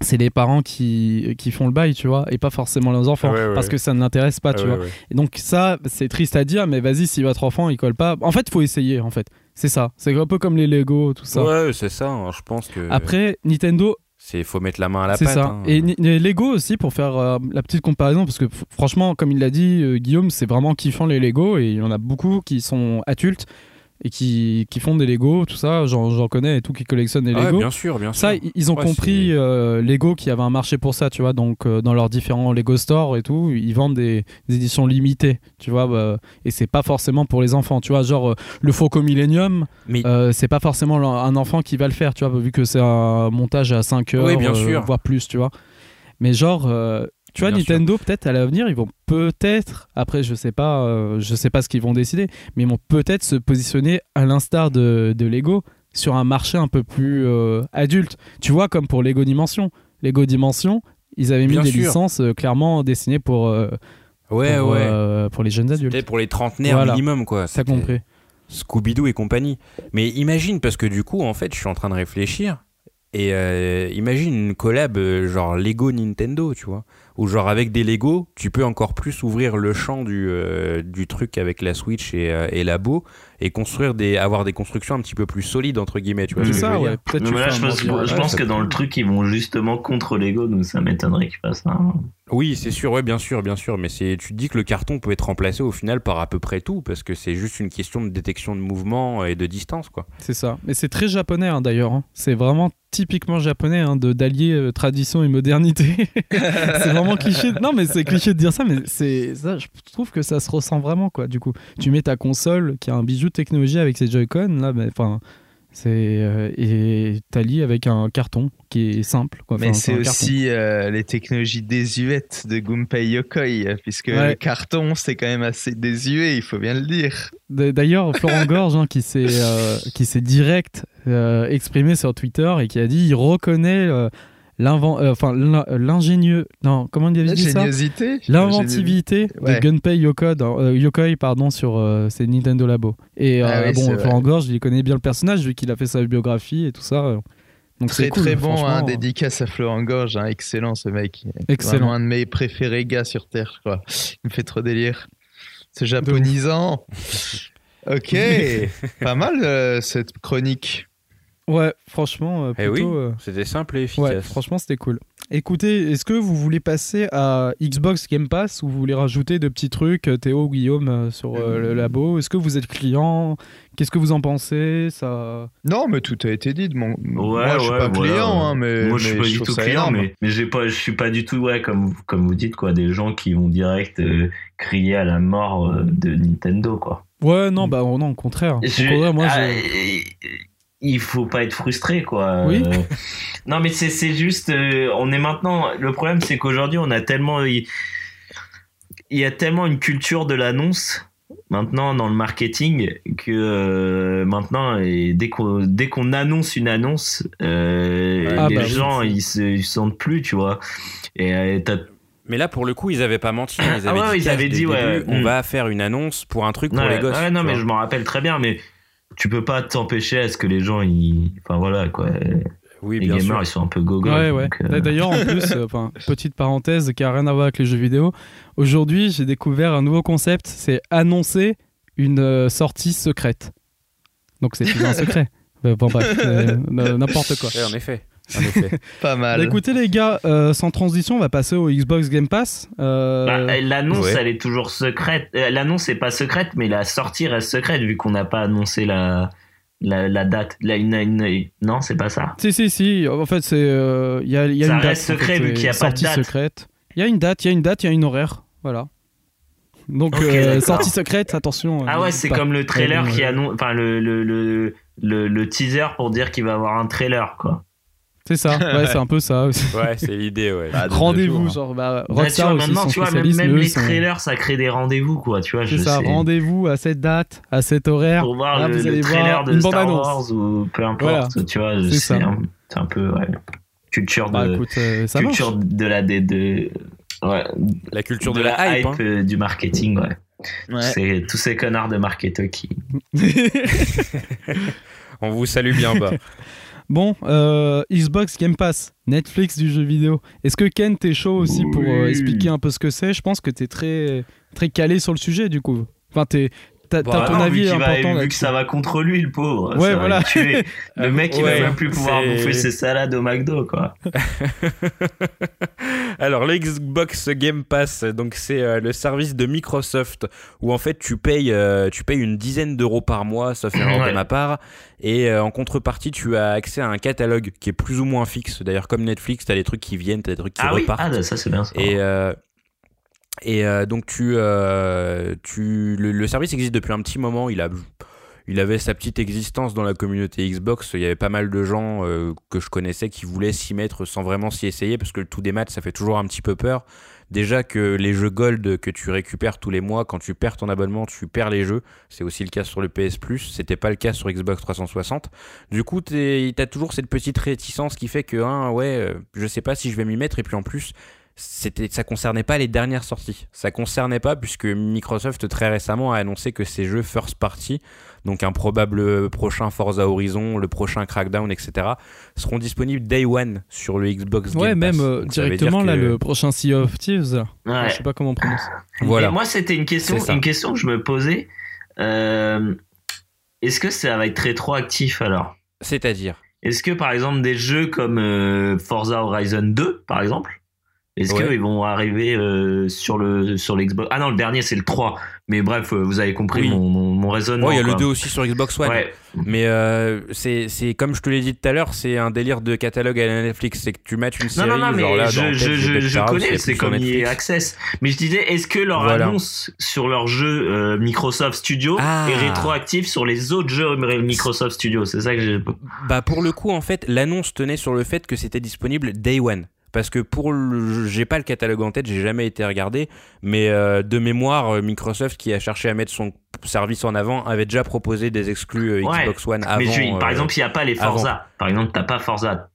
S1: c'est les parents qui, qui font le bail, tu vois, et pas forcément leurs enfants,
S2: Ouais, ouais,
S1: parce que ça ne l'intéresse pas, tu vois. Et donc ça, c'est triste à dire, mais vas-y, si votre enfant il colle pas, en fait, faut essayer, en fait. C'est ça. C'est un peu comme les Lego, tout ça.
S2: Ouais, c'est ça. hein, Je pense que.
S1: Après, Nintendo,
S2: c'est faut mettre la main à la
S1: c'est
S2: pâte.
S1: ça.
S2: hein.
S1: Et les Lego aussi, pour faire euh, la petite comparaison, parce que franchement, comme il l'a dit, euh, Guillaume, c'est vraiment kiffant les Lego, et il y en a beaucoup qui sont adultes et qui, qui font des Lego, tout ça. J'en connais et tout qui collectionnent des
S2: Ah ouais,
S1: Lego.
S2: bien sûr, bien sûr.
S1: Ça, ils ont
S2: Ouais,
S1: compris euh, Lego qu'il y avait un marché pour ça, tu vois. Donc, euh, dans leurs différents Lego stores et tout, ils vendent des, des éditions limitées, tu vois. bah, et c'est pas forcément pour les enfants, tu vois. Genre, euh, le Foco Millennium,
S2: Mais
S1: c'est pas forcément un enfant qui va le faire, tu vois, vu que c'est un montage à 5 heures,
S2: Oui, bien sûr.
S1: voire plus, tu vois. Mais genre, tu vois, Nintendo, peut-être à l'avenir, ils vont peut-être, après, je sais pas, euh, je sais pas ce qu'ils vont décider, mais ils vont peut-être se positionner à l'instar de, de Lego sur un marché un peu plus euh, adulte. Tu vois, comme pour Lego Dimension. Lego Dimension, ils avaient mis
S2: Bien
S1: des
S2: sûr.
S1: licences euh, clairement dessinées pour,
S2: ouais,
S1: pour,
S2: ouais.
S1: pour les jeunes adultes.
S2: C'était pour les trentenaires
S1: Voilà.
S2: minimum, quoi.
S1: T'as compris
S2: Scooby-Doo et compagnie. Mais imagine, parce que du coup, en fait, je suis en train de réfléchir. Et imagine une collab genre Lego Nintendo, tu vois. Ou genre avec des Lego, tu peux encore plus ouvrir le champ du, euh, du truc avec la Switch et, euh, et Labo et construire des, avoir des constructions un petit peu plus solides, entre guillemets, tu vois.
S1: C'est
S2: ce que je
S1: ça,
S2: veux
S1: ouais.
S2: dire.
S1: Peut-être tu
S3: là, je
S1: un
S3: pense,
S1: mordir-
S3: je
S1: ouais,
S3: pense
S1: ça
S3: que
S1: peut-
S3: dans le truc, ils vont justement contre Lego, donc ça m'étonnerait qu'ils fassent ça.
S2: Oui, c'est sûr, ouais, bien sûr, bien sûr. Mais c'est, tu te dis que le carton peut être remplacé au final par à peu près tout parce que c'est juste une question de détection de mouvement et de distance, quoi.
S1: C'est ça. Mais c'est très japonais hein, d'ailleurs. hein. C'est vraiment typiquement japonais hein, de d'allier euh, tradition et modernité. c'est vraiment cliché. Non, mais c'est cliché de dire ça, mais c'est ça. Je trouve que ça se ressent vraiment quoi. Du coup, tu mets ta console qui a un bijou de technologie avec ses Joy-Con là, mais enfin. C'est euh, et t'allies avec un carton qui est simple. Quoi.
S4: Mais c'est aussi euh, les technologies désuètes de Gunpei Yokoi, puisque
S1: Ouais.
S4: le carton, c'est quand même assez désuet, il faut bien le dire.
S1: D'ailleurs, Florent Gorge, hein, qui s'est euh, qui s'est direct euh, exprimé sur Twitter et qui a dit il reconnaît euh, euh, l'ingénieux, non, comment avait dit ça?
S4: L'ingéniosité
S1: L'inventivité
S4: Ouais.
S1: de Gunpei Yokoi, dans- euh, Yokoi pardon, sur euh, ses Nintendo Labo. Et
S4: Ah oui,
S1: bon. Florent Gorge, il connaît bien le personnage vu qu'il a fait sa biographie et tout ça. Donc
S4: Très
S1: cool,
S4: très bon, hein, dédicace à Florent Gorge, hein, excellent ce mec.
S1: Excellent.
S4: Vraiment un de mes préférés gars sur Terre, je crois. Il me fait trop délire. C'est japonisant. ok, pas mal cette chronique.
S1: Ouais, franchement, euh,
S2: Eh oui,
S1: euh,
S2: c'était simple et efficace.
S1: Ouais, franchement, c'était cool. Écoutez, est-ce que vous voulez passer à Xbox Game Pass ou vous voulez rajouter de petits trucs, euh, Théo, Guillaume, sur euh, le labo? Est-ce que vous êtes client? Qu'est-ce que vous en pensez? Ça.
S4: Non, mais tout a été dit de mon.
S3: Ouais,
S4: Moi, je suis
S3: ouais,
S4: pas
S3: voilà.
S4: client, hein, mais
S3: Moi, je suis
S4: mais
S3: pas du tout client,
S4: énorme.
S3: mais, mais j'ai pas, je suis pas du tout, ouais, comme, comme vous dites, quoi, des gens qui vont direct euh, crier à la mort euh, de Nintendo, quoi.
S1: Ouais, non, bah non, au contraire. Au
S3: Je-
S1: contraire, moi,
S3: ah, il faut pas être frustré quoi.
S1: Oui.
S3: Euh, non mais c'est c'est juste euh, on est maintenant le problème c'est qu'aujourd'hui on a tellement il, il y a tellement une culture de l'annonce maintenant dans le marketing que euh, maintenant et dès qu'on dès qu'on annonce une annonce euh,
S1: Ah
S3: les
S1: bah oui.
S3: gens ils se ils sentent plus tu vois et euh, t'as
S2: Mais là, pour le coup, ils avaient pas menti. hein. Ils
S3: Ah
S2: avaient
S3: ouais,
S2: dit,
S3: ils avaient dit, ouais,
S2: début, on
S3: mm.
S2: va faire une annonce pour un truc pour
S3: Ouais,
S2: les gosses.
S3: ouais, non mais
S2: vois.
S3: je m'en rappelle très bien mais tu peux pas t'empêcher à ce que les gens ils enfin voilà quoi
S2: Oui,
S3: les
S2: bien
S3: gamers
S2: sûr.
S3: ils sont un peu gogo
S1: Ouais, ouais. D'ailleurs, en plus, euh, enfin, petite parenthèse qui a rien à voir avec les jeux vidéo. Aujourd'hui, j'ai découvert un nouveau concept. C'est annoncer une euh, sortie secrète. Donc c'est un secret. Euh, bon bref, euh, n'importe quoi.
S2: Ouais, en effet. En effet.
S4: Pas mal.
S1: Bah, écoutez les gars, euh, sans transition, on va passer au Xbox Game Pass. Euh,
S3: Bah, l'annonce,
S2: ouais.
S3: elle est toujours secrète. Euh, L'annonce est pas secrète, mais la sortie reste secrète vu qu'on n'a pas annoncé la, la, la date. La, une- une- non, c'est pas ça.
S1: Si, si, si. En fait, c'est. euh, Il y a, il y a
S3: Ça
S1: une date.
S3: reste
S1: en
S3: secret,
S1: fait,
S3: vu qu'il y a pas de
S1: sortie
S3: date.
S1: secrète. Il y a une date, il y a une date, il y a une horaire. Voilà. Donc, euh, sortie secrète, attention.
S3: Ah ouais, c'est
S1: pas-
S3: comme le trailer
S1: Ouais,
S3: qui annonce, enfin le, le, le, le, le teaser pour dire qu'il va avoir un trailer quoi.
S1: C'est ça, ouais, c'est un peu ça aussi.
S2: Ouais, c'est l'idée, ouais.
S4: Ah, de
S1: Rendez-vous,
S4: jours,
S1: genre, bah,
S3: Là, tu
S1: Rockstar
S3: vois,
S1: aussi,
S3: maintenant, tu vois, même, les
S1: sont-
S3: trailers, ça crée des rendez-vous quoi. Tu vois,
S1: C'est
S3: je
S1: ça,
S3: sais.
S1: rendez-vous à cette date, à cette horaire.
S3: pour voir
S1: Là,
S3: le,
S1: vous
S3: le
S1: allez
S3: trailer
S1: voir
S3: de Star. Wars ou peu importe. Tu vois, je
S1: C'est
S3: sais.
S1: ça.
S3: hein. C'est un peu ouais. culture
S1: Bah
S3: de
S1: écoute, euh, ça marche.
S3: culture de la de, de- ouais,
S2: La culture de, la, hype. hein.
S3: euh, du marketing, ouais.
S4: Ouais.
S3: C'est tous ces connards de marketo qui.
S2: On vous salue bien bas.
S1: Bon, euh, Xbox Game Pass, Netflix du jeu vidéo. Est-ce que Ken, t'es chaud aussi pour euh, expliquer un peu ce que c'est? Je pense que t'es très, très calé sur le sujet du coup. Enfin, t'es, t'as,
S2: Bah,
S1: ton
S3: non,
S1: avis
S3: vu, va- vu que ça va contre lui, le pauvre.
S1: Ouais,
S3: ça va
S1: voilà.
S3: le tuer. Le mec, il
S2: Ouais,
S3: va même plus pouvoir bouffer ses salades au McDo, quoi.
S2: Alors, le Xbox Game Pass, donc c'est euh, le service de Microsoft où en fait tu payes, euh, tu payes une dizaine d'euros par mois, sauf erreur de
S3: Ouais.
S2: ma part, et euh, en contrepartie tu as accès à un catalogue qui est plus ou moins fixe. D'ailleurs, comme Netflix, t'as des trucs qui viennent, t'as des trucs qui
S3: Ah oui,
S2: repartent.
S3: ah, bah, ça c'est bien ça.
S2: Et, euh, et euh, donc tu, euh, tu le, service existe depuis un petit moment. Il a, il avait sa petite existence dans la communauté Xbox. Il y avait pas mal de gens euh, que je connaissais qui voulaient s'y mettre sans vraiment s'y essayer parce que tout des maths ça fait toujours un petit peu peur. Déjà que les jeux Gold que tu récupères tous les mois, quand tu perds ton abonnement, tu perds les jeux. C'est aussi le cas sur le PS Plus. C'était pas le cas sur Xbox 360. Du coup, t'as toujours cette petite réticence qui fait que, hein, ouais, je sais pas si je vais m'y mettre. Et puis en plus, c'était, ça concernait pas les dernières sorties. Ça concernait pas puisque Microsoft très récemment a annoncé que ces jeux first party, donc un probable prochain Forza Horizon, le prochain Crackdown, etc., seront disponibles day one sur le Xbox Game
S1: Ouais,
S2: Pass.
S1: même euh, directement là,
S2: que-
S1: le prochain Sea of Thieves. là.
S3: Ouais.
S1: Je sais pas comment on prononce.
S2: Voilà.
S3: Et moi, c'était une question, une question que je me posais. Euh, Est-ce que ça va être rétroactif alors?
S2: C'est-à-dire?
S3: Est-ce que par exemple des jeux comme euh, Forza Horizon 2 par exemple est-ce
S2: Ouais.
S3: qu'ils vont arriver euh, sur le sur l'Xbox? Ah non, le dernier c'est le 3. Mais bref, euh, vous avez compris
S2: Oui.
S3: mon, mon, mon raisonnement.
S2: Il y a le
S3: quoi.
S2: 2 aussi sur Xbox One.
S3: Ouais.
S2: Mais euh, c'est, comme je te l'ai dit tout à l'heure, c'est un délire de catalogue à la Netflix. C'est que tu matches une
S3: Non,
S2: série,
S3: non, non, mais
S2: genre là,
S3: je, je, je, connais,
S2: c'est
S3: comme EA
S2: Netflix.
S3: Access. Mais je disais, est-ce que leur
S2: Voilà.
S3: annonce sur leur jeu euh, Microsoft Studio
S2: Ah.
S3: est rétroactive sur les autres jeux Microsoft Studio C'est ça que j'ai.
S2: Bah pour le coup en fait l'annonce tenait sur le fait que c'était disponible day one. Parce que pour le, j'ai pas le catalogue en tête, j'ai jamais été regardé, mais euh, de mémoire, euh, Microsoft qui a cherché à mettre son service en avant avait déjà proposé des exclus euh,
S3: Ouais.
S2: Xbox One avant.
S3: Mais par exemple, il n'y a pas les
S2: avant.
S3: Forza. Par exemple, t'as pas Forza.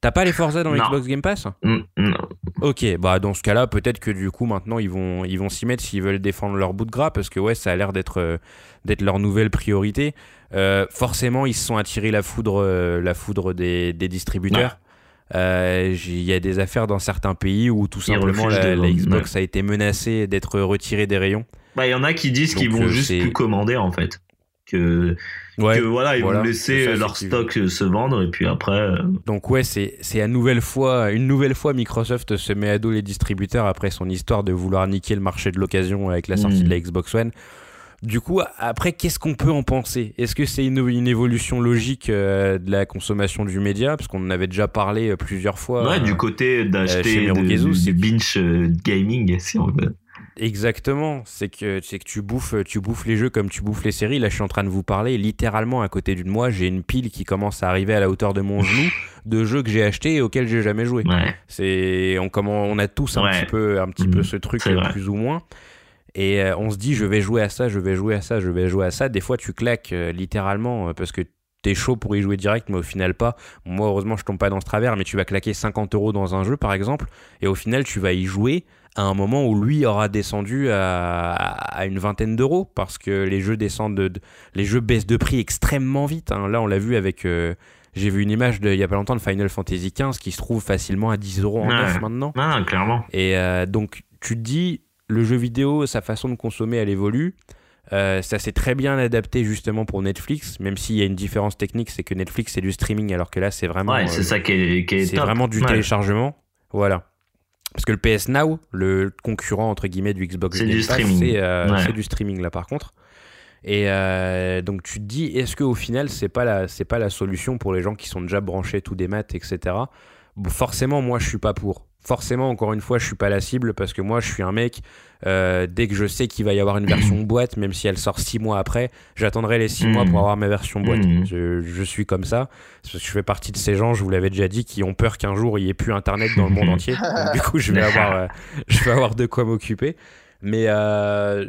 S2: t'as pas les Forza dans
S3: Non.
S2: Xbox Game Pass?
S3: Mm, non.
S2: Ok, bah dans ce cas-là, peut-être que du coup maintenant ils vont ils vont s'y mettre s'ils veulent défendre leur bout de gras parce que ouais, ça a l'air d'être euh, d'être leur nouvelle priorité. Euh, forcément, ils se sont attirés la foudre euh, la foudre des, des distributeurs. Euh, Il y a des affaires dans certains pays où tout simplement la, Xbox a été menacée d'être retirée des rayons.
S3: Bah, il y en a qui disent qu'ils vont
S2: euh,
S3: juste plus commander en fait. Que,
S2: Ouais.
S3: que voilà, ils
S2: voilà,
S3: vont laisser
S2: ça,
S3: leur stock se vendre et puis après. euh,
S2: Donc ouais, c'est à nouvelle fois une nouvelle fois Microsoft se met à dos les distributeurs après son histoire de vouloir niquer le marché de l'occasion avec la sortie
S3: Mm.
S2: de la Xbox One. Du coup, après, qu'est-ce qu'on peut en penser? Est-ce que c'est une, une évolution logique euh, de la consommation du média? Parce qu'on en avait déjà parlé euh, plusieurs fois.
S3: ouais,
S2: euh,
S3: du côté
S2: chez
S3: d'acheter du, binge euh, gaming, si on veut.
S2: Exactement, c'est que c'est que tu bouffes tu bouffes les jeux comme tu bouffes les séries. Là, je suis en train de vous parler littéralement à côté d'une moi, j'ai une pile qui commence à arriver à la hauteur de mon genou de jeux que j'ai achetés et auxquels j'ai jamais joué.
S3: Ouais.
S2: C'est on comment on a tous un
S3: Ouais.
S2: petit peu un petit
S3: Mhm.
S2: peu ce truc euh, plus ou moins. Et euh, on se dit je vais jouer à ça, je vais jouer à ça, je vais jouer à ça. Des fois tu claques euh, littéralement euh, parce que t'es chaud pour y jouer direct, mais au final pas. Moi heureusement je tombe pas dans ce travers, mais tu vas claquer 50 euros dans un jeu par exemple, et au final tu vas y jouer à un moment où lui aura descendu à, à une vingtaine d'euros parce que les jeux descendent, de, de- les jeux baissent de prix extrêmement vite. hein. Là on l'a vu avec, euh, j'ai vu une image de, il y a pas longtemps de Final Fantasy XV qui se trouve facilement à 10 euros en neuf maintenant.
S3: Ah, clairement.
S2: Et euh, donc, tu te dis, le jeu vidéo, sa façon de consommer, elle évolue. Euh, ça s'est très bien adapté justement pour Netflix, même s'il y a une différence technique, c'est que Netflix c'est du streaming, alors que là c'est vraiment,
S3: Ouais,
S2: euh,
S3: c'est ça qui est, qui est
S2: c'est
S3: top.
S2: vraiment du
S3: Ouais.
S2: téléchargement. Voilà. Parce que le PS Now, le concurrent entre guillemets du Xbox
S3: C'est
S2: Game
S3: du
S2: Pass,
S3: streaming.
S2: c'est euh,
S3: Ouais.
S2: c'est du streaming là par contre. Et donc tu te dis, est-ce qu'au final c'est pas la c'est pas la solution pour les gens qui sont déjà branchés tout des maths, etc. Bon, forcément, moi je suis pas pour. Forcément, encore une fois, je suis pas la cible parce que moi je suis un mec. euh, dès que je sais qu'il va y avoir une version boîte, même si elle sort six mois après, j'attendrai les six mois pour avoir ma version boîte.
S3: Mm.
S2: Je, je suis comme ça. Parce que je fais partie de ces gens, je vous l'avais déjà dit, qui ont peur qu'un jour il n'y ait plus internet dans le monde entier. Donc, du coup, je vais avoir, euh, je vais avoir de quoi m'occuper. Mais euh,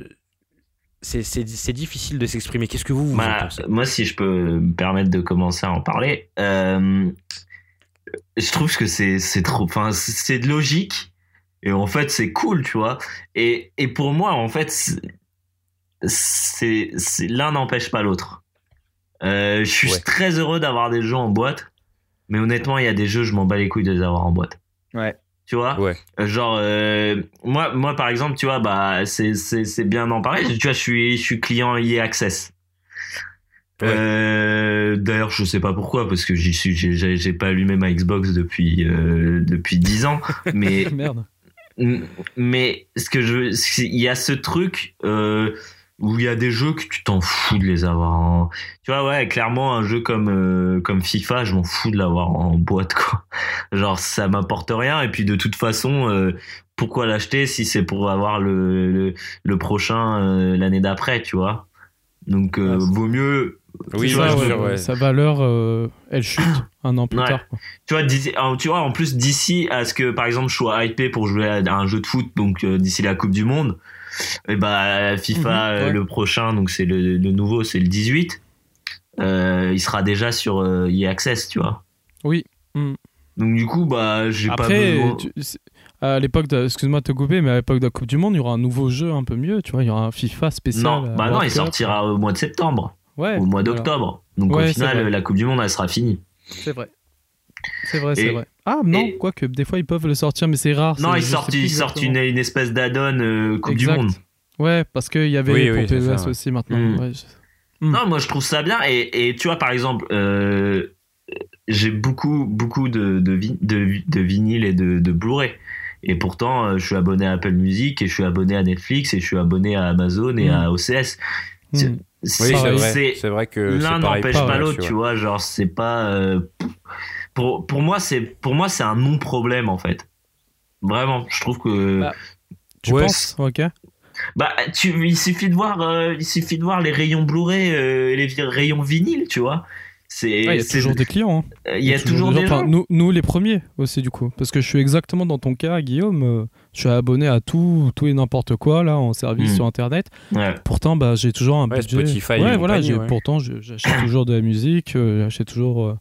S2: c'est- difficile de s'exprimer. Qu'est-ce que vous, vous en
S3: Bah,
S2: pensez?
S3: moi, si je peux me permettre de commencer à en parler, je trouve que c'est c'est trop, enfin, c'est- logique et en fait c'est cool, tu vois. Et, et pour moi, en fait, c'est- l'un n'empêche pas l'autre. Euh, je suis
S2: Ouais.
S3: très heureux d'avoir des jeux en boîte, mais honnêtement, il y a des jeux, je m'en bats les couilles de les avoir en boîte.
S4: Ouais.
S3: Tu vois?
S2: Ouais.
S3: Euh, Genre, euh, moi, moi, par exemple, tu vois, bah, c'est, c'est, c'est bien d'en parler. Tu vois, je suis, je suis client EA Access.
S2: Ouais.
S3: Euh, d'ailleurs, je sais pas pourquoi, parce que j'y suis, j'ai, pas allumé ma Xbox depuis, euh, depuis 10 ans. Mais,
S1: Merde.
S3: mais ce que je, il y a ce truc, euh, où il y a des jeux que tu t'en fous de les avoir en, tu vois, ouais, clairement, un jeu comme, euh, comme FIFA, je m'en fous de l'avoir en boîte, quoi. Genre, ça m'apporte rien, et puis de toute façon, pourquoi l'acheter si c'est pour avoir le, le, le prochain l'année d'après, tu vois? Donc,
S1: Ouais, c'est-
S3: vaut mieux,
S2: Oui,
S1: Ça, ouais,
S2: sûr,
S1: ouais,
S2: ouais.
S1: Sa valeur, euh, elle chute un an plus
S3: Ouais.
S1: tard. quoi.
S3: tu vois, d'ici- tu vois, en plus, d'ici à ce que, par exemple, je sois hypé pour jouer à un jeu de foot, donc euh, d'ici la Coupe du Monde, et bah, FIFA,
S1: Mhm,
S3: euh,
S1: ouais.
S3: le prochain, donc c'est le, le nouveau, c'est le 18, euh, il sera déjà sur euh, EA Access, tu vois.
S1: Oui. Mm.
S3: Donc, du coup, bah, j'ai pas
S1: Après,
S3: besoin.
S1: tu- à l'époque, de- excuse-moi de te couper, mais à l'époque de la Coupe du Monde, il y aura un nouveau jeu un peu mieux. Tu vois, il y aura un FIFA spécial.
S3: Non, bah non, il sortira au mois de septembre,
S1: Ouais,
S3: au mois
S1: voilà.
S3: d'octobre. Donc,
S1: Ouais,
S3: au final, la Coupe du Monde, elle sera finie.
S1: C'est vrai. C'est vrai, c'est vrai. Ah non,
S3: et-
S1: quoique des fois ils peuvent le sortir, mais c'est rare.
S3: Non, ils sortent,
S1: plus
S3: ils sortent une, espèce d'add-on euh, Coupe
S1: Exact.
S3: du Monde.
S1: Ouais, parce qu'il y avait
S2: Oui, ça, ouais.
S1: aussi maintenant.
S3: Mm.
S1: Ouais, je- Mm.
S3: Non, moi je trouve ça bien. Et, et tu vois, par exemple, euh, j'ai beaucoup, beaucoup de, de, vi- de, de vinyles et de, de Blu-ray. Et pourtant, euh, je suis abonné à Apple Music et je suis abonné à Netflix et je suis abonné à Amazon et
S1: Mm.
S3: à OCS. C'est-.
S2: Oui, vrai.
S3: c'est-
S2: C'est vrai que
S3: L'un n'empêche pas l'autre, tu vois. Genre, c'est pas. euh, pour, pour moi, c'est pour moi, c'est un non-problème en fait. Vraiment, je trouve que.
S1: Bah, Tu
S2: Ouais,
S1: penses Ok.
S3: Bah, tu, il suffit de voir, euh, il suffit de voir les rayons Blu-ray euh, et les rayons vinyle, tu vois. C'est,
S1: Ouais, Il y a
S3: c'est-
S1: toujours des clients. hein.
S3: euh, il y a toujours des
S1: enfin,
S3: gens.
S1: nous, nous, les premiers aussi, du coup. Parce que je suis exactement dans ton cas, Guillaume. euh, Je suis abonné à tout, tout et n'importe quoi, là, en service
S3: Mm.
S1: sur Internet.
S3: Ouais.
S1: Pourtant, bah, j'ai toujours un
S2: Ouais,
S1: budget.
S2: Spotify et
S1: ouais, voilà.
S2: ouais.
S1: Pourtant, j'achète toujours de la musique, euh, j'achète toujours euh,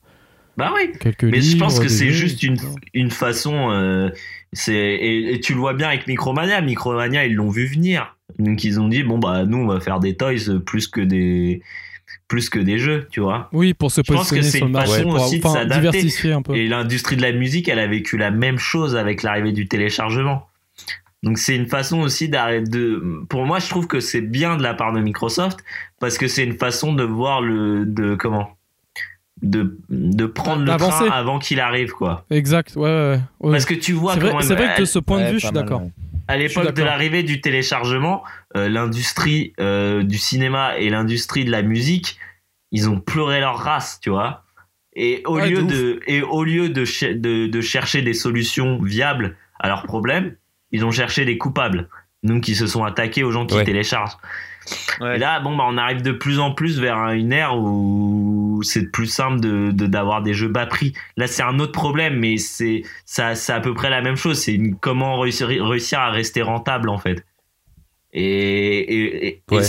S3: Bah oui.
S1: quelques
S3: Mais je pense que c'est juste une, une façon. euh, c'est et, et tu le vois bien avec Micromania. Micromania, ils l'ont vu venir. Donc ils ont dit bon bah nous on va faire des toys plus que des plus que des jeux, tu vois.
S1: Oui, pour se
S3: Je pense que
S1: positionner sur le
S3: une
S1: marché, pour
S3: aussi de
S1: enfin, diversifier un peu.
S3: Et l'industrie de la musique, elle a vécu la même chose avec l'arrivée du téléchargement. Donc c'est une façon aussi d'arrêter de. Pour moi, je trouve que c'est bien de la part de Microsoft parce que c'est une façon de voir le de comment? De de prendre le train avant qu'il arrive quoi.
S1: Exact, ouais, ouais. ouais.
S3: Parce que tu vois
S1: C'est
S3: quand
S1: vrai,
S3: même,
S1: c'est vrai que de ce point de
S4: Ouais,
S1: vue, je suis d'accord.
S3: à l'époque de l'arrivée du téléchargement, euh, l'industrie euh, du cinéma et l'industrie de la musique, ils ont pleuré leur race, tu vois. Et au
S1: Ouais,
S3: lieu
S1: de
S3: et au lieu de, ch- de de chercher des solutions viables à leurs problèmes, ils ont cherché des coupables. nous qui se sont attaqués aux gens qui
S2: Ouais.
S3: téléchargent.
S4: Ouais.
S3: Et là, bon, bah, on arrive de plus en plus vers une ère où c'est plus simple de de- d'avoir des jeux bas prix. Là, c'est un autre problème, mais c'est ça, c'est à peu près la même chose. C'est comment réussir, réussir à rester rentable en fait. Et, et, et-
S2: Ouais.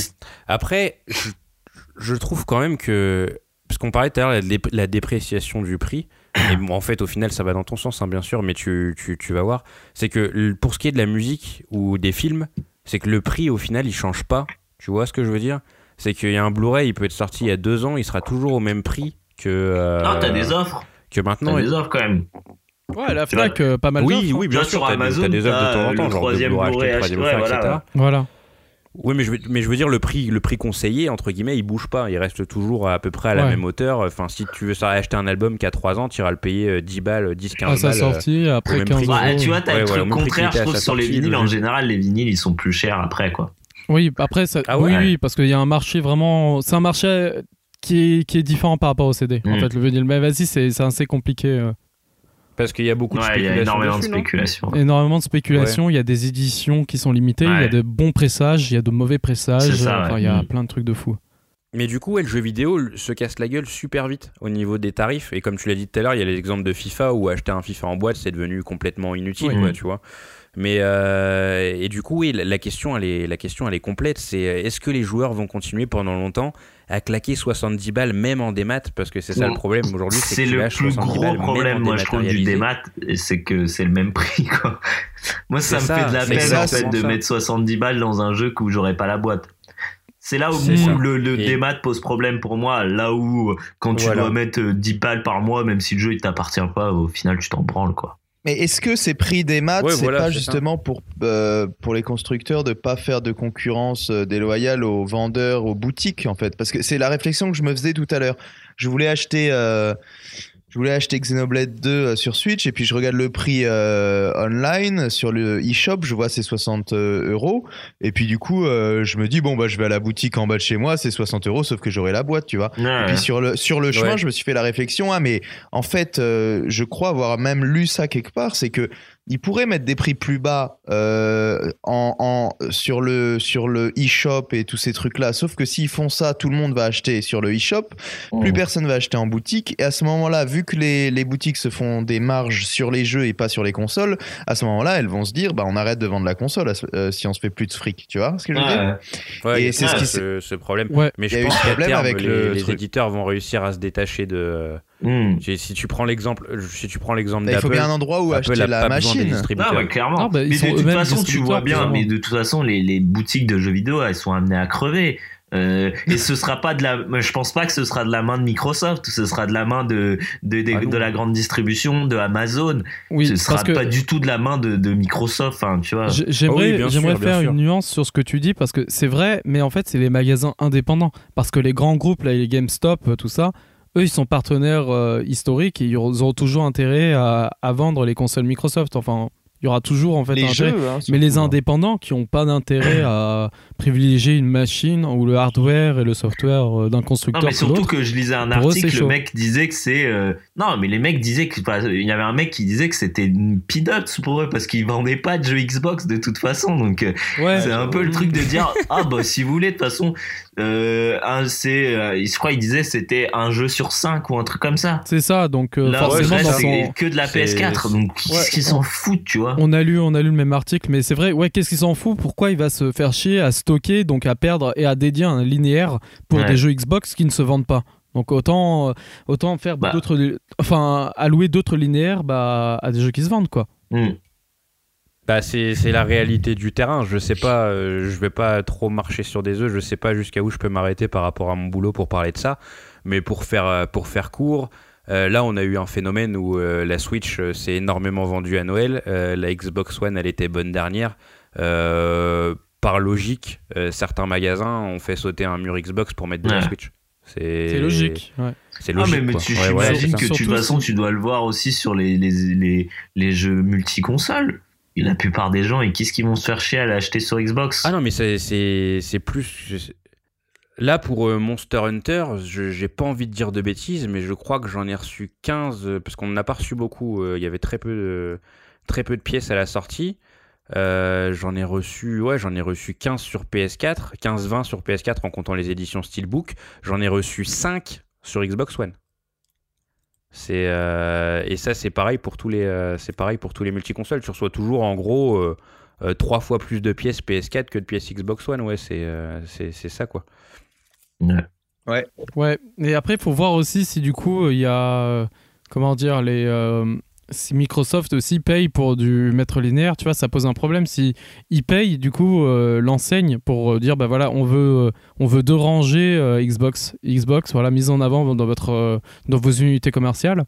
S2: Après, je, trouve quand même que. Parce qu'on parlait tout à l'heure de la, dé- la dépréciation du prix. Et bon, en fait, au final, ça va dans ton sens, hein, bien sûr, mais tu, tu, tu vas voir. C'est que pour ce qui est de la musique ou des films, c'est que le prix, au final, il change pas. Tu vois ce que je veux dire? C'est qu'il y a un Blu-ray, il peut être sorti il y a deux ans, il sera toujours au même prix que. euh,
S3: non, t'as des offres,
S2: Que
S3: t'as
S2: maintenant.
S3: des offres quand même.
S1: Ouais, la. Fnac, euh, pas mal
S2: Oui,
S1: d'offres, hein.
S2: oui, bien sûr,
S3: sur
S2: t'as des-
S3: Amazon,
S2: t'as des offres de
S3: t'as
S2: temps en temps, genre de
S3: troisième
S2: Blu-ray
S3: Blu-ray
S2: acheté, troisième
S3: ouais, voilà,
S2: etc.
S1: Voilà.
S2: Oui, mais je, veux, mais je veux dire, le prix, le prix conseillé, entre guillemets, il bouge pas. Il reste toujours à peu près à la
S1: Ouais.
S2: même hauteur. Enfin, si tu veux acheter un album qui a 3 ans, tu iras le payer euh, 10 balles, 10, 15
S1: À sa
S2: balles. euh,
S1: sortie, après
S2: même
S1: 15
S2: prix.
S1: euros.
S3: Ouais, tu vois, t'as
S2: Ouais,
S3: le
S2: ouais,
S3: truc contraire, je trouve, sur les vinyles.
S2: le
S3: En général, les vinyles, ils sont plus chers après, quoi.
S1: Oui, après, ça...
S2: Ah
S1: oui,
S2: ouais.
S1: oui, parce qu'il y a un marché vraiment. C'est un marché qui est, qui est différent par rapport au CD. En
S3: Mm.
S1: fait, le vinyle. Mais vas-y, c'est c'est assez compliqué. Euh.
S2: Parce qu'il y a beaucoup de
S3: Ouais, il y a
S2: spéculation.
S3: énormément de
S2: dessus,
S3: spéculation.
S1: Énormément de spéculation. Il y a des éditions qui sont limitées. Il y a de bons pressages. Il y a de mauvais pressages.
S3: C'est ça,
S1: Enfin,
S3: ouais.
S1: il y a
S3: Mm.
S1: plein de trucs de fou.
S2: Mais du coup, ouais, le jeu vidéo se casse la gueule super vite au niveau des tarifs. Et comme tu l'as dit tout à l'heure, il y a l'exemple de FIFA où acheter un FIFA en boîte, c'est devenu complètement inutile,
S1: Oui.
S2: quoi, tu vois. Mais euh, et du coup, oui, la, la question, elle est, la question, elle est complète. C'est est-ce que les joueurs vont continuer pendant longtemps à claquer 70 balles même en démat Parce que c'est ça le problème aujourd'hui.
S3: C'est le plus
S2: 70
S3: gros
S2: balles,
S3: problème, moi, je trouve, du démat, c'est que c'est le même prix, quoi. Moi, ça me
S2: ça,
S3: fait de la peine, en fait, de
S2: ça.
S3: mettre 70 balles dans un jeu où j'aurais pas la boîte. C'est là où le, le
S2: Et-
S3: démat pose problème pour moi. Là où, euh, quand tu
S2: Voilà.
S3: dois mettre euh, 10 balles par mois, même si le jeu il t'appartient pas, au final, tu t'en branles, quoi.
S4: Mais est-ce que ces prix des maths,
S2: Ouais,
S4: c'est
S2: voilà,
S4: pas justement pour, euh, pour les constructeurs de pas faire de concurrence euh, déloyale aux vendeurs, aux boutiques en fait? Parce que c'est la réflexion que je me faisais tout à l'heure. Je voulais acheter, euh, je voulais acheter Xenoblade 2 euh, sur Switch et puis je regarde le prix euh, online sur le eShop, je vois c'est 60 euh, euros et puis du coup euh, je me dis bon bah je vais à la boutique en bas de chez moi, c'est 60 euros sauf que j'aurai la boîte, tu vois. Et puis sur le, sur le chemin,
S2: Ouais.
S4: je me suis fait la réflexion, ah mais en fait, euh, je crois avoir même lu ça quelque part, c'est que ils pourraient mettre des prix plus bas euh, en, en, sur le sur le e-shop et tous ces trucs là. Sauf que s'ils font ça, tout le monde va acheter sur le e-shop, plus personne va acheter en boutique. Et à ce moment-là, vu que les, les boutiques se font des marges sur les jeux et pas sur les consoles, à ce moment-là, elles vont se dire, bah on arrête de vendre la console euh, si on se fait plus de fric. Tu vois ce que je veux dire
S3: Ouais.
S4: Et
S2: il y a
S4: c'est
S3: ce
S2: ce,
S3: qui
S2: ce, ce problème.
S1: Ouais.
S2: Mais
S4: Il y
S2: je
S4: a eu
S2: pense
S4: ce
S2: qu'à
S4: problème
S2: terme,
S4: avec
S2: les,
S4: le
S2: les éditeurs vont réussir à se détacher de.
S1: Hmm.
S2: Si si tu prends l'exemple, si tu prends l'exemple
S4: Bah, Il faut
S2: d'Apple,
S4: bien un endroit où
S2: Apple
S4: acheter
S2: a
S4: la
S2: pas besoin des
S4: machine.
S3: ouais, clairement.
S1: Non, bah,
S3: mais de toute façon, tu vois bien, mais de toute façon, les, les boutiques de jeux vidéo, elles sont amenées à crever. Euh, et ce sera pas de la, je pense pas que ce sera de la main de Microsoft, ce sera de la main de, de, de,
S2: Ah
S3: de la grande distribution, de Amazon.
S1: Oui,
S3: ce sera
S1: parce que
S3: pas du tout de la main de, de Microsoft, enfin, tu vois.
S1: J'aimerais
S2: Ah oui,
S1: j'aimerais
S2: bien
S1: faire
S2: sûr.
S1: une nuance sur ce que tu dis parce que c'est vrai, mais en fait, c'est les magasins indépendants. Parce que les grands groupes, là, les GameStop, euh, tout ça, eux, ils sont partenaires euh, historiques et ils auront toujours intérêt à, à vendre les consoles Microsoft. Enfin, il y aura toujours en fait
S4: Les
S1: un intérêt.
S4: jeux, hein,
S1: Mais les
S4: hein.
S1: indépendants qui n'ont pas d'intérêt à privilégier une machine ou le hardware et le software euh, d'un
S3: Non,
S1: constructeur
S3: mais surtout que je lisais un
S1: eux,
S3: article,
S1: c'est
S3: le
S1: chaud.
S3: mec disait que c'est. euh, Non, mais les mecs disaient que. enfin, il y avait un mec qui disait que c'était une peanuts pour eux parce qu'ils vendaient pas de jeux Xbox de toute façon. Donc, euh,
S1: Ouais,
S3: c'est un peu le truc de dire Ah, bah, si vous voulez, de toute façon, euh, un, c'est. euh, je crois qu'il disait c'était un jeu sur 5 ou un truc comme ça.
S1: c'est ça. Donc, euh,
S3: Là,
S1: forcément,
S3: ouais,
S1: dans
S3: c'est
S1: son-
S3: que de la
S2: c'est-
S3: PS4. Donc, qu'est-ce qu'ils s'en foutent, tu vois?
S1: On a lu, on a lu le même article, mais c'est vrai. Ouais, qu'est-ce qu'il s'en fout Pourquoi il va se faire chier à stocker, donc à perdre et à dédier un linéaire pour
S3: Ouais.
S1: des jeux Xbox qui ne se vendent pas? Donc autant, euh, autant faire
S3: Bah.
S1: d'autres, enfin allouer d'autres linéaires bah, à des jeux qui se vendent quoi.
S3: Hmm.
S2: Bah, c'est c'est la réalité du terrain. Je sais pas, euh, je vais pas trop marcher sur des œufs. Je sais pas jusqu'à où je peux m'arrêter par rapport à mon boulot pour parler de ça. Mais pour faire, euh, pour faire court, euh, là, on a eu un phénomène où euh, la Switch euh, s'est énormément vendue à Noël. Euh, la Xbox One, elle était bonne dernière. Euh, par logique, euh, certains magasins ont fait sauter un mur Xbox pour mettre de la
S3: Ouais.
S2: Switch. C'est
S1: logique. ouais.
S2: C'est
S3: Ah,
S2: logique.
S3: mais, mais
S2: quoi.
S3: tu
S2: Ouais, ça.
S3: que tu, de toute façon, tu dois le voir aussi sur les, les, les, les jeux multi-consoles. La plupart des gens, et qu'est-ce qu'ils vont se faire chier à l'acheter sur Xbox?
S2: Ah non, mais c'est- c'est c'est plus. Là, pour euh, Monster Hunter, je j'ai pas envie de dire de bêtises, mais je crois que j'en ai reçu 15, euh, parce qu'on n'a pas reçu beaucoup. euh, Il y avait très peu, de, très peu de pièces à la sortie. Euh, j'en ai reçu, ouais, j'en ai reçu 15 sur PS4, 15-20 sur PS4 en comptant les éditions Steelbook. J'en ai reçu 5 sur Xbox One. C'est euh, et ça c'est pareil pour tous les euh, c'est pareil pour tous les multiconsoles. Tu reçois toujours en gros euh, euh, trois fois plus de pièces PS4 que de pièces Xbox One. Ouais, c'est euh, c'est c'est ça quoi.
S3: Ouais.
S1: Ouais, et après, il faut voir aussi si du coup, il y a. euh, Comment dire les, euh, Si Microsoft aussi paye pour du maître linéaire, tu vois, ça pose un problème. Si ils payent, du coup, euh, l'enseigne pour euh, dire, bah voilà, on veut, euh, on veut deux rangées euh, Xbox, Xbox, voilà, mise en avant dans, votre, dans vos unités commerciales.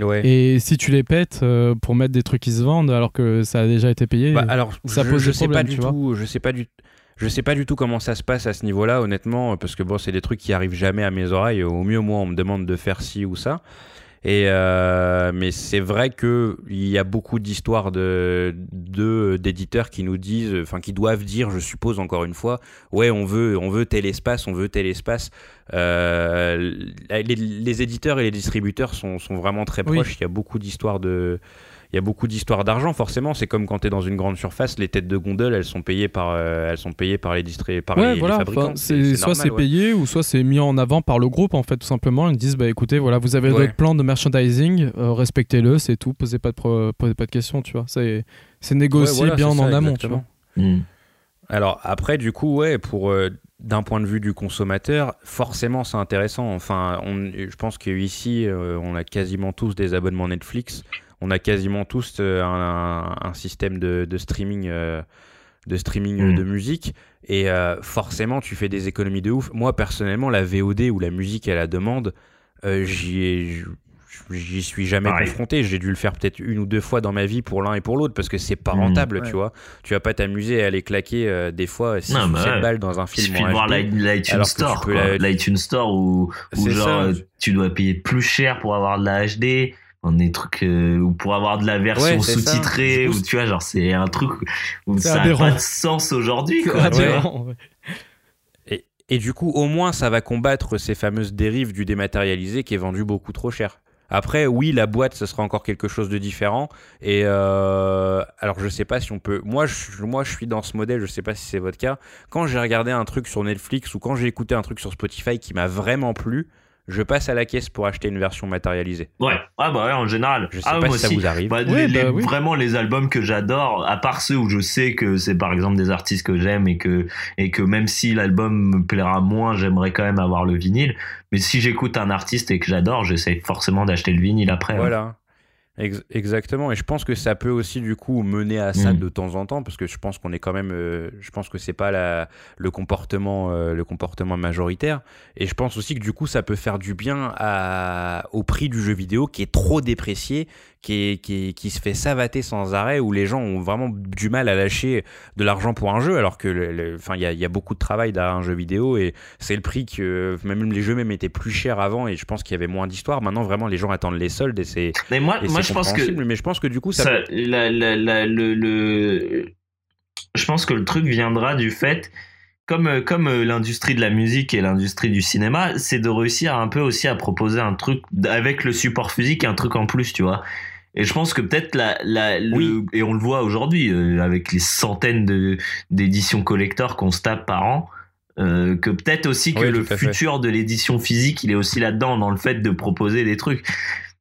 S2: Ouais.
S1: Et si tu les pètes pour mettre des trucs qui se vendent alors que ça a déjà été payé.
S2: Bah, alors,
S1: ça
S2: je,
S1: pose
S2: je
S1: des
S2: sais pas du tout. Je sais pas du. Je sais pas du tout comment ça se passe à ce niveau-là, honnêtement, parce que bon, c'est des trucs qui arrivent jamais à mes oreilles. Au mieux, moi, on me demande de faire ci ou ça. Et euh, mais c'est vrai que il y a beaucoup d'histoires de de- d'éditeurs qui nous disent, enfin qui doivent dire, je suppose encore une fois, ouais, on veut on veut tel espace, on veut tel espace. Euh, les, les éditeurs et les distributeurs sont, sont vraiment très
S1: Oui.
S2: proches. Il y a beaucoup d'histoires de il y a beaucoup d'histoires d'argent forcément c'est comme quand tu es dans une grande surface les têtes de gondole elles sont payées par euh, elles sont payées par les distri- par
S1: Ouais,
S2: les, fabricants
S1: enfin, c'est- soit
S2: normal,
S1: c'est
S2: ouais.
S1: payé ou soit c'est mis en avant par le groupe en fait tout simplement. Ils disent bah écoutez voilà vous avez
S2: Ouais.
S1: votre plan de merchandising, euh, respectez-le, c'est tout, posez pas de pro- posez pas de questions, tu vois. C'est c'est négocié
S2: Ouais, voilà,
S1: bien
S2: c'est
S1: en
S2: ça,
S1: amont, tu
S2: exactement.
S1: vois.
S3: Mm.
S2: Alors après, du coup, ouais, pour euh, d'un point de vue du consommateur, forcément, c'est intéressant. Enfin, on, je pense qu'ici, euh, on a quasiment tous des abonnements Netflix. On a quasiment tous euh, un, un système de, de streaming, euh, de streaming euh,
S3: Mm.
S2: de musique. Et forcément, tu fais des économies de ouf. Moi, personnellement, la VOD ou la musique à la demande, j'y suis jamais
S3: Pareil.
S2: confronté. J'ai dû le faire peut-être une ou deux fois dans ma vie pour l'un et pour l'autre parce que c'est pas
S3: Mm.
S2: rentable,
S1: Ouais.
S2: tu vois. Tu vas pas t'amuser à aller claquer euh, des fois 6
S3: Non,
S2: ou
S3: bah
S2: 7
S3: ouais.
S2: balles dans un
S3: Il
S2: film
S3: suffit
S2: en
S3: de voir l'iTunes Store,
S2: la-
S3: l'iTunes Store où, genre
S2: ça.
S3: tu dois payer plus cher pour avoir de la HD. On est trucs euh, ou pour avoir de la version
S2: Ouais,
S3: sous-titrée ou tu vois genre c'est un truc où ça n'a pas de sens aujourd'hui quoi. Tu vois.
S2: Et, et du coup, au moins, ça va combattre ces fameuses dérives du dématérialisé qui est vendu beaucoup trop cher. Après, oui, la boîte, ce sera encore quelque chose de différent. Et euh, alors, je sais pas si on peut. Moi je, moi, je suis dans ce modèle. Je sais pas si c'est votre cas. Quand j'ai regardé un truc sur Netflix ou quand j'ai écouté un truc sur Spotify qui m'a vraiment plu, je passe à la caisse pour acheter une version matérialisée.
S3: Ouais, ah bah ouais, en général.
S2: Je sais
S3: ah,
S2: pas
S3: moi
S2: si ça
S3: aussi.
S2: vous arrive.
S3: Bah,
S1: Ouais,
S3: les- les-
S1: bah oui.
S3: Vraiment, les albums que j'adore, à part ceux où je sais que c'est par exemple des artistes que j'aime et que, et que même si l'album me plaira moins, j'aimerais quand même avoir le vinyle. Mais si j'écoute un artiste et que j'adore, j'essaie forcément d'acheter le vinyle après. hein.
S2: Voilà. Exactement. Et je pense que ça peut aussi du coup mener à ça
S3: Mm.
S2: de temps en temps, parce que je pense qu'on est quand même, euh, je pense que c'est pas la, le comportement, euh, le comportement majoritaire. Et je pense aussi que du coup ça peut faire du bien à, au prix du jeu vidéo qui est trop déprécié, qui, est, qui, est- qui se fait savater sans arrêt, où les gens ont vraiment du mal à lâcher de l'argent pour un jeu, alors que, le- enfin, il y a, il y a beaucoup de travail derrière un jeu vidéo et c'est le prix que même les jeux même étaient plus chers avant et je pense qu'il y avait moins d'histoire. Maintenant vraiment les gens attendent les soldes et c'est
S3: Mais moi,
S2: et
S3: moi je pense que
S2: mais je pense que du coup, ça.
S3: ça, la- la- la- le, le- je pense que le truc viendra du fait, comme, euh, comme euh, l'industrie de la musique et l'industrie du cinéma, c'est de réussir un peu aussi à proposer un truc avec le support physique, un truc en plus, tu vois. Et je pense que peut-être la, la, le-
S2: Oui.
S3: et on le voit aujourd'hui euh, avec les centaines de d'éditions collector qu'on se tape par an. euh, que peut-être aussi que
S2: Oui,
S3: le
S2: fait.
S3: futur de l'édition physique, il est aussi là-dedans, dans le fait de proposer des trucs.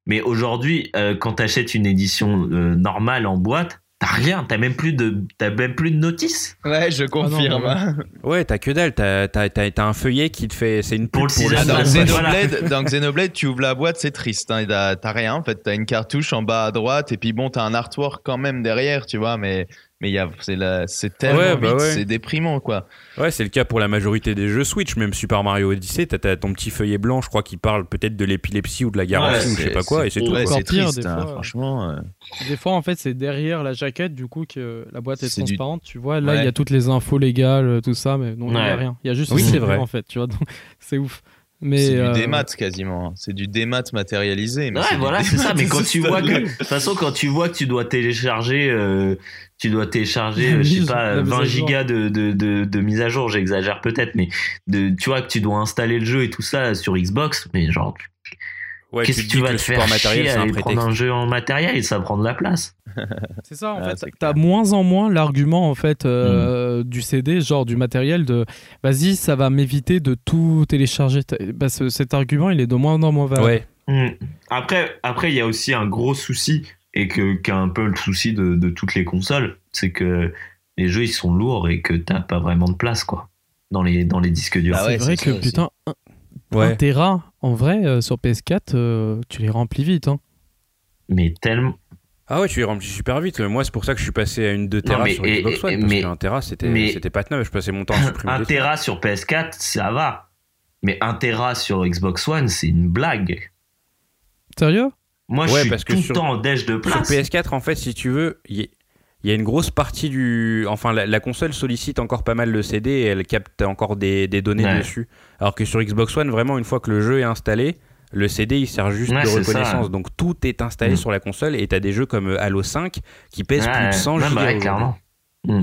S3: Mais aujourd'hui, euh, quand tu achètes une édition euh, normale en boîte, t'as rien, t'as même plus de, t'as même plus de notice.
S4: Ouais, je confirme.
S1: bah
S2: Ouais, t'as que dalle. T'as, t'as, t'as, t'as un feuillet qui te fait. C'est une
S3: Pour le
S2: pour
S4: Ah, dans. Xenoblade, dans Xenoblade, tu ouvres la boîte, c'est triste. Hein, t'as t'as rien, en fait. T'as une cartouche en bas à droite, et puis bon, t'as un artwork quand même derrière, tu vois, mais, mais il y a- c'est la- c'est tellement
S2: Ouais, bah
S4: vite,
S2: ouais.
S4: c'est déprimant, quoi.
S2: Ouais, c'est le cas pour la majorité des jeux Switch. Même Super Mario Odyssey, t'as, t'as ton petit feuillet blanc, je crois, qui parle peut-être de l'épilepsie ou de la garantie
S3: Ouais,
S2: ou je sais pas quoi, et c'est tout.
S4: Ouais,
S2: quoi.
S1: Encore
S4: c'est
S1: pire,
S4: triste,
S1: des
S4: hein,
S1: fois.
S4: franchement. euh.
S1: Des fois, en fait, c'est derrière la jaquette, du coup, que la boîte est,
S4: du-
S1: transparente. Tu vois, là, il y a toutes les infos légales, euh, tout ça, mais non, il n'y a rien. Il y a juste
S2: Oui, c'est vrai.
S1: en fait, tu vois. C'est ouf. Mais
S4: C'est
S1: euh,
S4: du démat quasiment. hein. C'est du démat matérialisé. Mais
S3: Ouais, voilà, c'est ça. Mais quand tu vois que, de toute façon, quand tu vois que tu dois télécharger, euh, tu dois télécharger, euh, je sais pas,
S1: la mise à
S3: 20
S1: jour.
S3: gigas de, de, de, de mise à jour, j'exagère peut-être, mais de, tu vois que tu dois installer le jeu et tout ça sur Xbox, mais genre,
S2: Ouais,
S3: qu'est-ce que tu vas
S2: que
S3: te faire
S2: matériel,
S3: chier à aller prendre un jeu en matériel, ça prend de la place.
S1: C'est ça, en
S5: Ah,
S1: fait. T'as
S5: clair.
S1: moins en moins l'argument en fait euh, du CD, genre du matériel de vas-y, ça va m'éviter de tout télécharger. Bah, ce- cet argument, il est de moins en moins valable.
S2: Ouais.
S3: Hmm. Après, après, il y a aussi un gros souci et que qui est un peu le souci de, de toutes les consoles, c'est que les jeux ils sont lourds et que t'as pas vraiment de place quoi dans les dans les disques durs.
S5: Ah ouais,
S1: c'est vrai
S5: c'est
S1: que putain, un,
S2: Ouais.
S1: un Tera, en vrai, euh, sur PS4, euh, tu les remplis vite. Hein.
S3: Mais tellement.
S2: Ah ouais, tu les remplis super vite. Moi, c'est pour ça que je suis passé à une 2 Tera sur
S3: et-
S2: Xbox One.
S3: et-
S2: parce
S3: mais-
S2: qu'un Tera, c'était pas neuf. Je passais mon temps à supprimer
S3: Un
S2: des trucs.
S3: Tera sur PS4, ça va. Mais un Tera sur Xbox One, c'est une blague.
S1: Sérieux?
S3: Moi,
S2: Ouais,
S3: je suis
S2: parce que
S3: tout
S2: sur-
S3: le temps en déj de
S2: Sur
S3: place.
S2: PS4, en fait, si tu veux, il y, il y a une grosse partie du. Enfin, la, la console sollicite encore pas mal le CD et elle capte encore des, des données
S3: Ouais.
S2: dessus. Alors que sur Xbox One, vraiment, une fois que le jeu est installé, le CD il sert juste
S3: Ouais,
S2: de
S3: ça.
S2: reconnaissance. Donc tout est installé
S3: Mm.
S2: sur la console et t'as des jeux comme euh, Halo 5 qui pèsent plus de 100
S3: ouais,
S2: gigas.
S3: bah clairement. Hmm.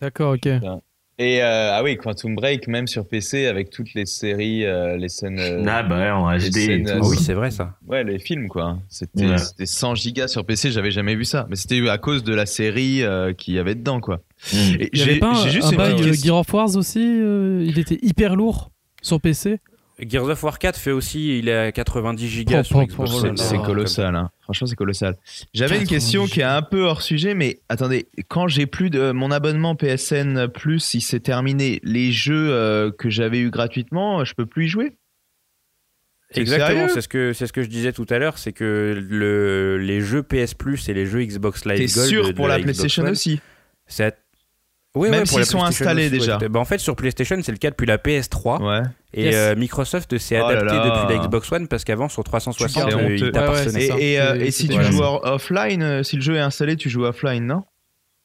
S1: D'accord, ok.
S5: Et euh, ah oui, Quantum Break, même sur PC, avec toutes les séries, euh, les scènes. euh,
S3: Ah bah ouais, en HD et
S5: scènes,
S3: tout.
S5: euh,
S2: Ah oui, c'est vrai ça.
S5: Ouais, les films, quoi. C'était
S3: Ouais.
S5: c'était 100 gigas sur PC, j'avais jamais vu ça. Mais c'était à cause de la série euh, qu'il y avait dedans, quoi. Et
S1: Il y avait
S5: j'ai-
S1: pas un,
S5: j'ai juste
S1: un bail euh. Gear of Wars aussi euh, Il était hyper lourd sur PC
S2: Gears of War 4 fait aussi, il est à 90 gigas
S1: Oh,
S2: sur Xbox
S1: oh.
S5: C'est colossal, hein. franchement c'est colossal. J'avais une
S1: 90
S5: question qui est un peu hors sujet, mais attendez, quand j'ai plus de mon abonnement PSN Plus, il s'est terminé. Les jeux euh, que j'avais eu gratuitement, je peux plus y jouer?
S2: Exactement, c'est ce que c'est ce que je disais tout à l'heure, c'est que le, les jeux PS Plus et les jeux Xbox Live
S5: T'es
S2: Gold
S5: sûr
S2: de
S5: pour
S2: la
S5: la PlayStation
S2: One,
S5: aussi?
S2: c'est Ouais,
S5: Même
S2: ouais,
S5: s'ils sont installés
S2: aussi, ouais.
S5: déjà.
S2: Bah, en fait, sur PlayStation, c'est le cas depuis la PS3.
S5: Ouais.
S2: Et
S1: Yes.
S2: euh, Microsoft s'est
S5: Oh
S2: adapté
S5: là.
S2: depuis la Xbox One parce qu'avant, sur 360,
S5: C'est
S2: euh, il t'appartenait.
S1: ouais,
S5: Et,
S1: ça.
S5: et, euh, et si tu joues offline, euh, si le jeu est installé, tu joues offline, non?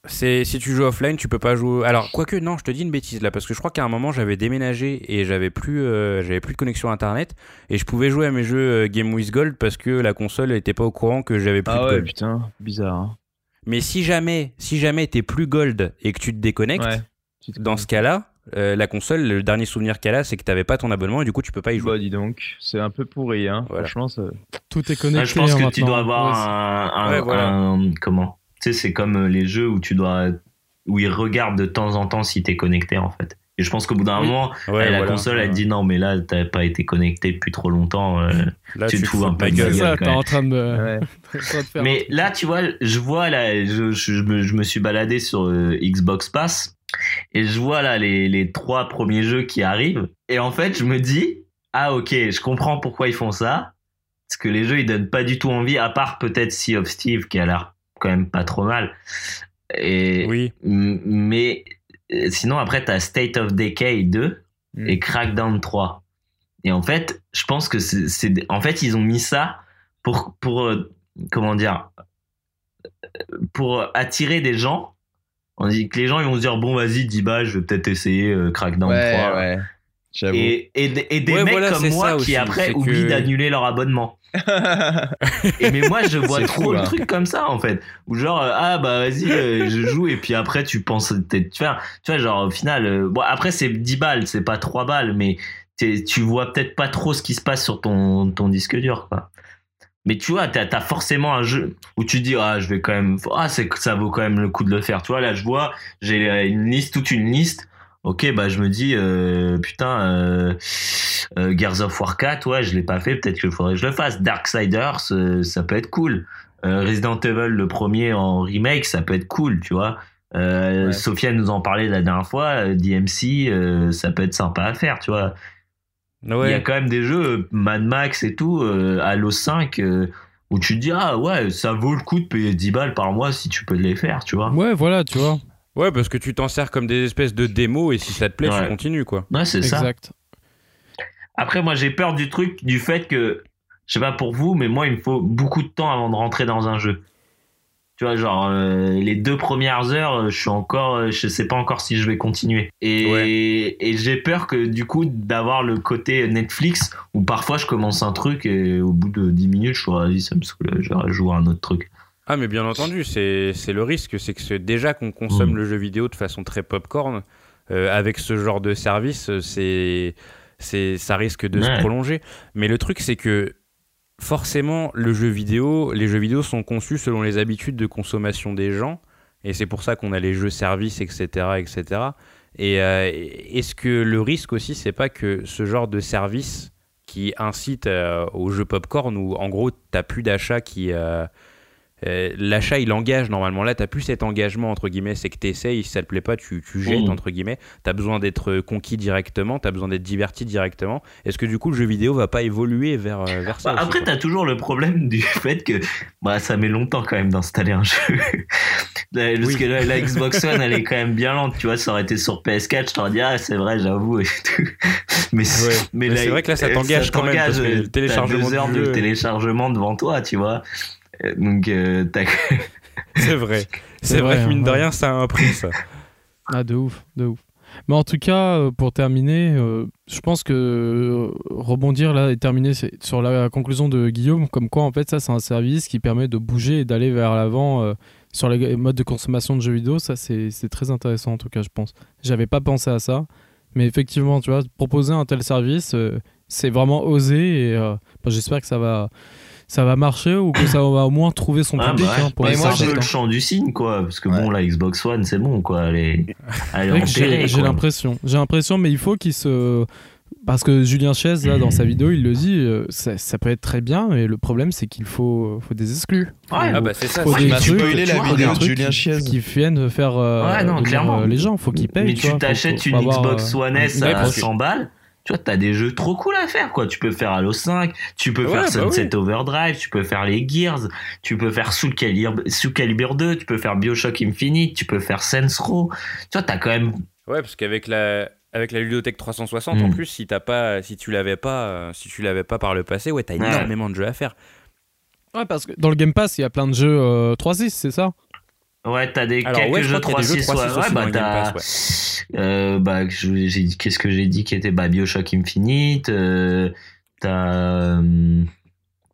S2: C'est si tu joues offline, tu peux pas jouer. Alors quoique non, je te dis une bêtise là parce que je crois qu'à un moment j'avais déménagé et j'avais plus euh, j'avais plus de connexion internet et je pouvais jouer à mes jeux Game with Gold parce que la console était pas au courant que j'avais plus
S5: Ah
S2: de
S5: ouais,
S2: gold.
S5: putain, bizarre. hein.
S2: Mais si jamais si jamais t'es plus gold et que tu te déconnectes,
S5: Ouais.
S2: dans ce cas-là, euh, la console, le dernier souvenir qu'elle a, c'est que t'avais pas ton abonnement et du coup tu peux pas y jouer.
S5: Bah dis donc, c'est un peu pourri, hein.
S2: Voilà.
S5: Franchement, ça...
S1: Tout est
S3: Ouais,
S1: connecté.
S3: je pense
S1: hein,
S3: que tu dois avoir
S1: Ouais,
S3: un, un-
S2: Ouais, voilà.
S3: un- comment? Tu sais, c'est comme euh, les jeux où tu dois où ils regardent de temps en temps si t'es connecté en fait. Et je pense qu'au bout d'un
S2: Oui.
S3: moment,
S2: Ouais,
S3: la
S2: voilà.
S3: console elle dit non mais là t'as pas été connecté depuis trop longtemps. euh.
S2: Là,
S3: tu te fous un peu de
S2: gueule.
S1: ça, t'es en train de,
S5: Ouais.
S3: Mais là tu vois, je vois là, je, je, je me, je me suis baladé sur euh, Xbox Pass et je vois là les, les trois premiers jeux qui arrivent et en fait je me dis ah ok je comprends pourquoi ils font ça parce que les jeux ils donnent pas du tout envie à part peut-être Sea of Steve qui a l'air quand même pas trop mal et
S2: Oui.
S3: Mais sinon après t'as State of Decay 2
S5: Mm.
S3: et Crackdown 3 et en fait je pense que c'est en fait ils ont mis ça pour pour euh, comment dire euh, pour attirer des gens on dit que les gens ils vont se dire bon vas-y 10 balles je vais peut-être essayer euh, Crackdown
S5: ouais,
S3: 3
S5: ouais. J'avoue.
S3: et, et, des- et des
S2: Ouais,
S3: mecs
S2: voilà,
S3: comme moi qui
S2: aussi,
S3: après oublient
S2: que-
S3: d'annuler leur abonnement. Et mais moi je vois trop
S5: fou,
S3: le
S5: hein.
S3: truc comme ça en fait. Où genre euh, ah bah vas-y euh, je joue et puis après tu penses peut-être faire. Tu vois genre au final euh, bon après c'est 10 balles c'est pas 3 balles mais t'es- tu vois peut-être pas trop ce qui se passe sur ton ton disque dur quoi. Mais tu vois t'as as forcément un jeu où tu dis ah je vais quand même ah c'est que ça vaut quand même le coup de le faire. Tu vois là je vois j'ai une liste toute une liste Ok, bah je me dis, euh, putain, euh, euh, Gears of War 4, ouais, je l'ai pas fait, peut-être qu'il faudrait que je le fasse. Darksiders, euh, ça peut être cool. Euh, Resident Evil, le premier en remake, ça peut être cool, tu vois.
S5: Ouais.
S3: Sophia nous en parlait la dernière fois, DMC, ça peut être sympa à faire, tu vois. Il y a quand même des jeux, Mad Max et tout, Halo 5, euh, où tu te dis, ah ouais, ça vaut le coup de payer 10 balles par mois si tu peux les faire, tu vois.
S1: Ouais, voilà, tu vois.
S2: Ouais, parce que tu t'en sers comme des espèces de démos et si ça te plaît,
S3: Ouais.
S2: tu continues quoi.
S3: Ouais, c'est ça.
S1: Exact.
S3: Après, moi, j'ai peur du truc, du fait que, je sais pas pour vous, mais moi, il me faut beaucoup de temps avant de rentrer dans un jeu. Tu vois, genre, euh, les deux premières heures, euh, je suis encore, euh, je sais pas encore si je vais continuer. Et,
S2: Ouais.
S3: et j'ai peur que, du coup, d'avoir le côté Netflix, où parfois je commence un truc et au bout de 10 minutes, je suis, vas-y, ça me saoule, je vais jouer à un autre truc.
S2: Ah, mais bien entendu, c'est le risque. C'est que déjà qu'on consomme
S3: Mm.
S2: le jeu vidéo de façon très popcorn, euh, avec ce genre de service, c'est ça risque de se prolonger. Mais le truc, c'est que forcément, le jeu vidéo, les jeux vidéo sont conçus selon les habitudes de consommation des gens. Et c'est pour ça qu'on a les jeux services, etc. etc. Et euh, est-ce que le risque aussi, c'est pas que ce genre de service qui incite euh, au jeu popcorn, où en gros, t'as plus d'achat qui. euh, euh, L'achat il engage normalement. Là, t'as plus cet engagement entre guillemets, c'est que t'essayes, si ça te plaît pas, tu, tu jettes
S3: Mhm.
S2: entre guillemets. T'as besoin d'être conquis directement, t'as besoin d'être diverti directement. Est-ce que du coup le jeu vidéo va pas évoluer vers, euh, vers ça
S3: Bah, après,
S2: quoi
S3: t'as toujours le problème du fait que bah, ça met longtemps quand même d'installer un jeu. Parce
S2: Oui.
S3: que la, la Xbox One, elle est quand même bien lente. Tu vois, ça aurait été sur PS4, je t'aurais dit, ah, c'est vrai, j'avoue. tout. Mais,
S2: Ouais. Mais c'est vrai que là, ça t'engage quand même, parce que le
S3: t'as
S2: téléchargement
S3: deux heures de téléchargement devant toi, tu vois. Donc, euh, t'as.
S2: C'est vrai. C'est vrai,
S1: vrai,
S2: que mine de
S1: ouais.
S2: rien, ça a un prix ça.
S1: Ah, de ouf, de ouf. Mais en tout cas, euh, pour terminer, euh, je pense que euh, rebondir là et terminer c'est- sur la conclusion de Guillaume, comme quoi en fait ça c'est un service qui permet de bouger et d'aller vers l'avant euh, sur les modes de consommation de jeux vidéo. Ça c'est très intéressant en tout cas, je pense. J'avais pas pensé à ça, mais effectivement, tu vois, proposer un tel service, euh, c'est vraiment oser et j'espère que ça va, ça va marcher ou que ça va au moins trouver son
S3: Ah,
S1: public.
S3: bah ouais.
S1: hein, pour
S3: Mais moi, j'ai le champ du signe, quoi. Parce que
S5: Ouais.
S3: bon, la Xbox One, c'est bon, quoi. Elle est, elle est
S1: C'est vrai que J'ai
S3: enterrée,
S1: j'ai
S3: quoi.
S1: l'impression, j'ai l'impression, mais il faut qu'il se. Parce que Julien Chaise, là, dans sa vidéo, il le dit, euh, ça, ça peut être très bien, mais le problème, c'est qu'il faut, faut des exclus.
S3: Ouais,
S2: Ah bah c'est ça.
S1: Faut des
S4: Tu
S1: trucs,
S4: la vidéo de Julien
S1: qui,
S4: Chiez.
S1: qui viennent faire euh,
S3: Ouais, non,
S1: venir,
S3: clairement.
S1: euh, les gens, faut qu'ils payent.
S3: Mais
S1: tu
S3: t'achètes une Xbox
S1: euh,
S3: One S à
S1: parce que-
S3: 100 balles. Tu vois, t'as des jeux trop cool à faire, quoi. Tu peux faire Halo 5, tu peux
S2: Ouais,
S3: faire
S2: bah
S3: Sunset Overdrive, tu peux faire les Gears, tu peux faire Soul Calibur, Soul Calibur 2, tu peux faire Bioshock Infinite, tu peux faire Saints Row. Tu vois, t'as quand même.
S2: Ouais, parce qu'avec la avec la ludothèque 360 en
S3: Mm.
S2: plus, si t'as pas, si tu l'avais pas, euh, si tu l'avais pas par le passé, ouais, t'as
S3: Ouais.
S2: énormément de jeux à faire.
S1: Ouais, parce que dans le Game Pass, il y a plein de jeux euh, 3.6, c'est ça?
S3: Ouais, t'as des
S2: Alors,
S3: quelques
S2: ouais, je
S3: jeux
S2: crois qu'il y a des
S3: 3-6.
S2: jeux 3.6
S3: Ouais, bah t'as. Euh, bah, qu'est-ce que j'ai dit qui était bah, Bioshock Infinite. euh, t'as. hum,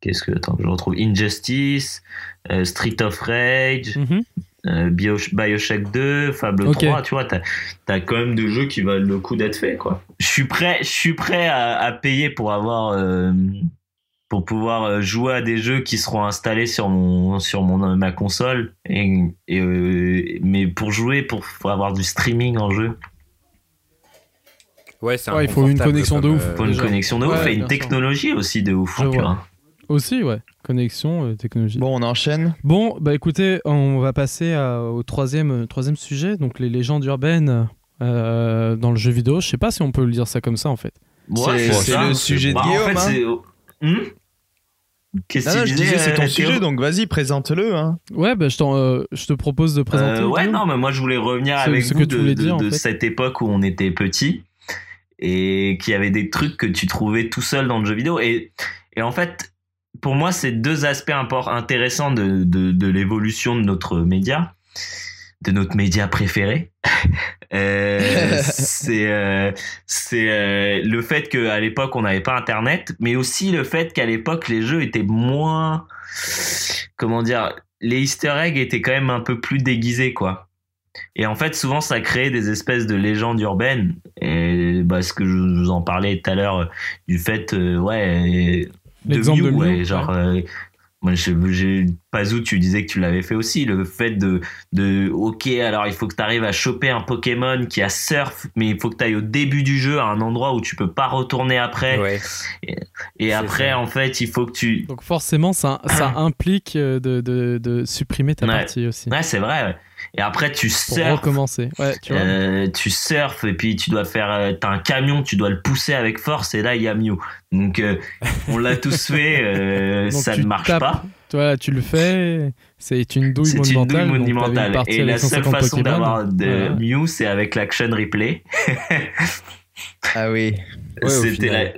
S3: Qu'est-ce que. Attends, je retrouve. Injustice, euh, Street of Rage.
S1: Mhm.
S3: euh, Bio- Bioshock 2, Fable
S1: Ok.
S3: 3, tu vois, t'as as quand même des jeux qui valent le coup d'être faits, quoi. Je suis prêt, je suis prêt à, à payer pour avoir, euh, pour pouvoir euh, jouer à des jeux qui seront installés sur mon, sur mon ma console, et, et, euh, mais pour jouer, pour, pour avoir du streaming en jeu,
S2: Ouais, c'est
S1: Ouais, il faut une connexion de ouf.
S2: euh,
S3: faut une connexion de ouf
S1: Ouais,
S3: et une
S1: sûr.
S3: technologie aussi de ouf.
S1: Aussi, ouais. Connexion, euh, technologie.
S4: Bon, on enchaîne.
S1: Bon, bah écoutez, on va passer à- au troisième, euh, troisième sujet, donc les légendes urbaines euh, dans le jeu vidéo. Je sais pas si on peut le dire ça comme ça en fait.
S3: Ouais,
S4: C'est- le sujet de
S3: Bah, en
S4: Guillaume,
S3: fait,
S4: hein.
S3: Hmm Qu'est-ce que tu
S4: je
S3: disais,
S4: disais, c'est ton
S3: euh,
S4: sujet,
S3: Théo
S4: donc vas-y, présente-le. Hein.
S1: Ouais, bah je, euh, je te propose de présenter.
S3: Euh, ouais, non, mais moi je voulais revenir avec
S1: ce
S3: vous
S1: que tu
S3: de,
S1: voulais
S3: de-
S1: dire, en
S3: de
S1: fait.
S3: cette époque où on était petit et qu'il y avait des trucs que tu trouvais tout seul dans le jeu vidéo. Et, et en fait, pour moi, c'est deux aspects import- intéressants de, de, de l'évolution de notre média, de notre média préféré. Euh, c'est euh, c'est euh, le fait qu'à l'époque on n'avait pas internet mais aussi le fait qu'à l'époque les jeux étaient moins comment dire les easter eggs étaient quand même un peu plus déguisés quoi. Et en fait souvent ça créait des espèces de légendes urbaines. Et bah, ce que je vous en parlais tout à l'heure du fait euh, ouais de
S1: L'exemple de
S3: Mew, ouais,
S1: Mew,
S3: genre euh, moi, je, j'ai, Pazou, tu disais que tu l'avais fait aussi. Le fait de, de, ok, alors il faut que tu arrives à choper un Pokémon qui a surf, mais il faut que tu ailles au début du jeu à un endroit où tu peux pas retourner après.
S2: Ouais.
S3: Et après,
S2: ça.
S3: en fait, il faut que tu.
S1: Donc forcément, ça, ça implique euh, de, de, de supprimer ta
S3: Ouais.
S1: partie aussi.
S3: Ouais, c'est vrai. ouais. Et après, tu
S1: Pour
S3: surfes.
S1: recommencer. Ouais, tu vois.
S3: Euh, tu surfes et puis tu dois faire euh, t'as un camion tu dois le pousser avec force et là il y a Mew donc euh, on l'a tous fait euh, ça ne marche
S1: tapes,
S3: pas
S1: là, tu le fais, c'est une douille
S3: c'est une douille
S1: monumentale. donc
S3: monumentale et la seule
S1: 150
S3: façon d'avoir de. Mew c'est avec l'action replay
S4: Ah oui.
S2: Ouais,
S3: c'était.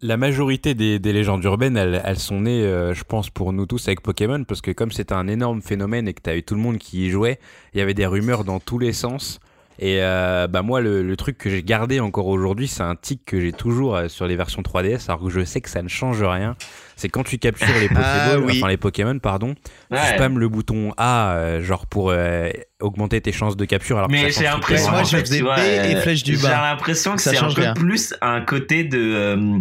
S3: La-
S2: majorité des, des légendes urbaines, elles, elles sont nées, euh, je pense, pour nous tous avec Pokémon, parce que comme c'était un énorme phénomène et que t'avais tout le monde qui y jouait, il y avait des rumeurs dans tous les sens. Et euh, bah moi, le, le truc que j'ai gardé encore aujourd'hui, c'est un tic que j'ai toujours euh, sur les versions 3DS, alors que je sais que ça ne change rien. C'est quand tu captures les Pokéballs,
S4: Ah oui.
S2: enfin les Pokémon, pardon, tu spammes le bouton A, euh, genre pour euh, augmenter tes chances de capture. Alors que
S3: mais j'ai l'impression
S4: moi, je faisais et
S3: euh,
S4: flèche du
S3: j'ai l'impression que
S4: Ça
S3: c'est un
S4: change
S3: peu
S4: rien.
S3: plus un côté de euh,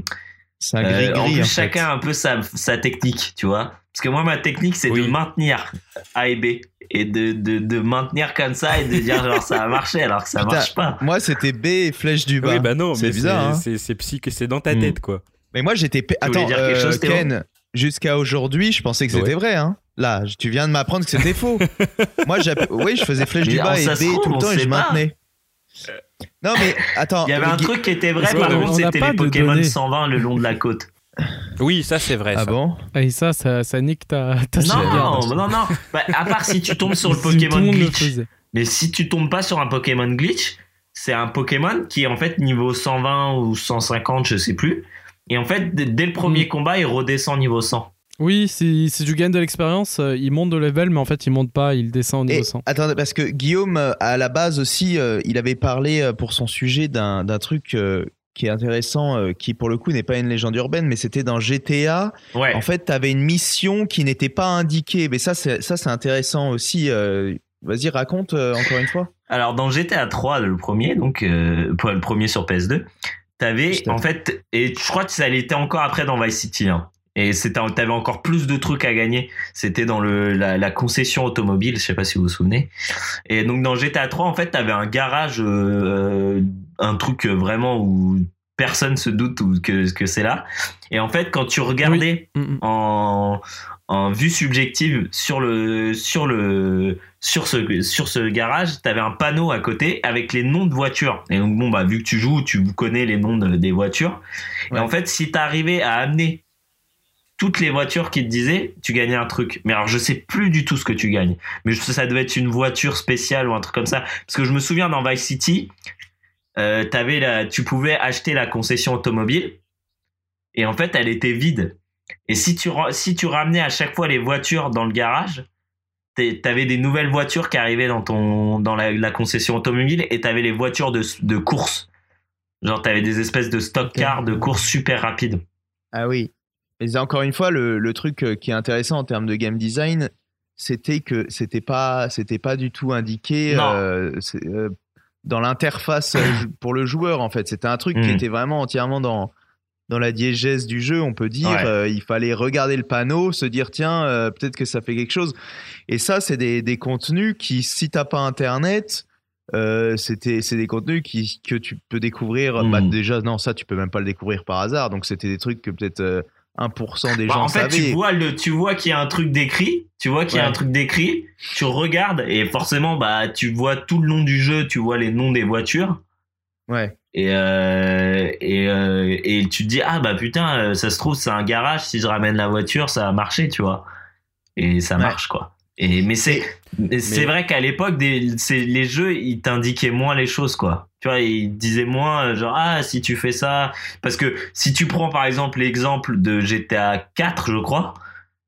S4: C'est un
S3: Euh,
S4: gris-gris.
S3: en plus,
S4: en fait.
S3: chacun a un peu sa, sa technique, tu vois. Parce que moi, ma technique, c'est
S2: Oui.
S3: de maintenir A et B. Et de, de, de maintenir comme ça et de dire genre ça a marché alors que ça
S4: Putain.
S3: marche pas.
S4: Moi, c'était B et flèche du bas.
S2: Oui, bah non,
S4: c'est
S2: mais
S4: bizarre. hein.
S2: c'est psy- c'est dans ta
S3: Hmm.
S2: tête, quoi.
S4: Mais moi, j'étais. Attends,
S3: dire quelque
S4: euh,
S3: chose,
S4: Ken, jusqu'à aujourd'hui, je pensais que c'était
S2: Ouais.
S4: vrai. Hein. Là, tu viens de m'apprendre que c'était faux. moi, oui, je faisais flèche
S3: Mais
S4: du bas et B
S3: trouve,
S4: tout le temps et je
S3: pas.
S4: maintenais. Non, mais attends.
S3: Il y avait un truc qui était vrai, par contre, c'était
S1: pas
S3: les Pokémon
S1: données.
S3: 120 le long de la côte.
S2: Oui, ça c'est vrai.
S4: Ah
S2: ça.
S4: bon
S1: Et ça, ça, ça nique ta, ta
S3: Non, non, non. Bah, à part si tu tombes sur le Pokémon glitch. Mais si tu tombes pas sur un Pokémon glitch, c'est un Pokémon qui est en fait niveau 120 ou 150, je sais plus. Et en fait, dès le premier
S1: Mm.
S3: combat, il redescend niveau 100.
S1: Oui, si, si tu gagnes de l'expérience, euh, il monte de level, mais en fait, il monte pas, il descend au niveau
S4: Et
S1: 100.
S4: attendez, parce que Guillaume, euh, à la base aussi, euh, il avait parlé euh, pour son sujet d'un d'un truc euh, qui est intéressant, euh, qui pour le coup n'est pas une légende urbaine, mais c'était dans GTA.
S3: Ouais.
S4: En fait, tu avais une mission qui n'était pas indiquée. Mais ça, c'est ça, c'est intéressant aussi. euh, Vas-y, raconte euh, encore une fois.
S3: Alors dans GTA 3, le premier, donc le premier sur PS2, t'avais
S4: Putain.
S3: en fait, et je crois que ça l'était encore après dans Vice City. hein. Et c'était, t'avais encore plus de trucs à gagner. C'était dans le la, la concession automobile, je sais pas si vous vous souvenez. Et donc dans GTA 3, en fait, t'avais un garage, un truc vraiment où personne se doute ou que que c'est là. Et en fait, quand tu regardais
S1: Mm, mm.
S3: en, en vue subjective sur le sur le sur ce sur ce garage, tu avais un panneau à côté avec les noms de voitures. Et donc bon bah vu que tu joues, tu connais les noms de- des voitures.
S4: Ouais.
S3: Et en fait, si tu arrivais à amener toutes les voitures qui te disaient, tu gagnais un truc. Mais alors je sais plus du tout ce que tu gagnes. Mais je- ça devait être une voiture spéciale ou un truc comme ça parce que je me souviens dans Vice City, euh, t'avais la, tu pouvais acheter la concession automobile et en fait elle était vide. Et si tu, si tu ramenais à chaque fois les voitures dans le garage, t'avais des nouvelles voitures qui arrivaient dans, ton, dans la, la concession automobile et t'avais les voitures de, de course. Genre t'avais des espèces de stock cars de course super rapides.
S4: Ah oui. Mais encore une fois, le, le truc euh, qui est intéressant en termes de game design, c'était que c'était pas, c'était pas du tout indiqué euh, euh, dans l'interface euh, pour le joueur. En fait, c'était un truc qui
S3: Mm.
S4: était vraiment entièrement dans dans la diégèse du jeu, on peut dire.
S3: Ouais.
S4: Euh, il fallait regarder le panneau, se dire tiens, euh, peut-être que ça fait quelque chose. Et ça, c'est des, des contenus qui, si t'as pas Internet, euh, c'était c'est des contenus qui, que tu peux découvrir. Bah, déjà, non, ça, tu peux même pas le découvrir par hasard. Donc, c'était des trucs que peut-être 1% des
S3: Bah,
S4: gens
S3: en fait,
S4: savaient.
S3: tu vois le, tu vois qu'il y a un truc décrit, tu vois qu'il y a
S4: Ouais.
S3: un truc décrit, tu regardes et forcément, bah, tu vois tout le long du jeu, tu vois les noms des voitures.
S4: Ouais.
S3: Et, euh, et, euh, et tu te dis, ah bah putain, euh, ça se trouve, c'est un garage, si je ramène la voiture, ça va marcher, tu vois. Et ça
S4: Ouais.
S3: marche, quoi. Et, mais c'est, mais vrai qu'à l'époque, les jeux, ils t'indiquaient moins les choses, quoi. Tu vois, ils disaient moins, euh, genre, ah, si tu fais ça. Parce que si tu prends par exemple l'exemple de GTA 4, je crois,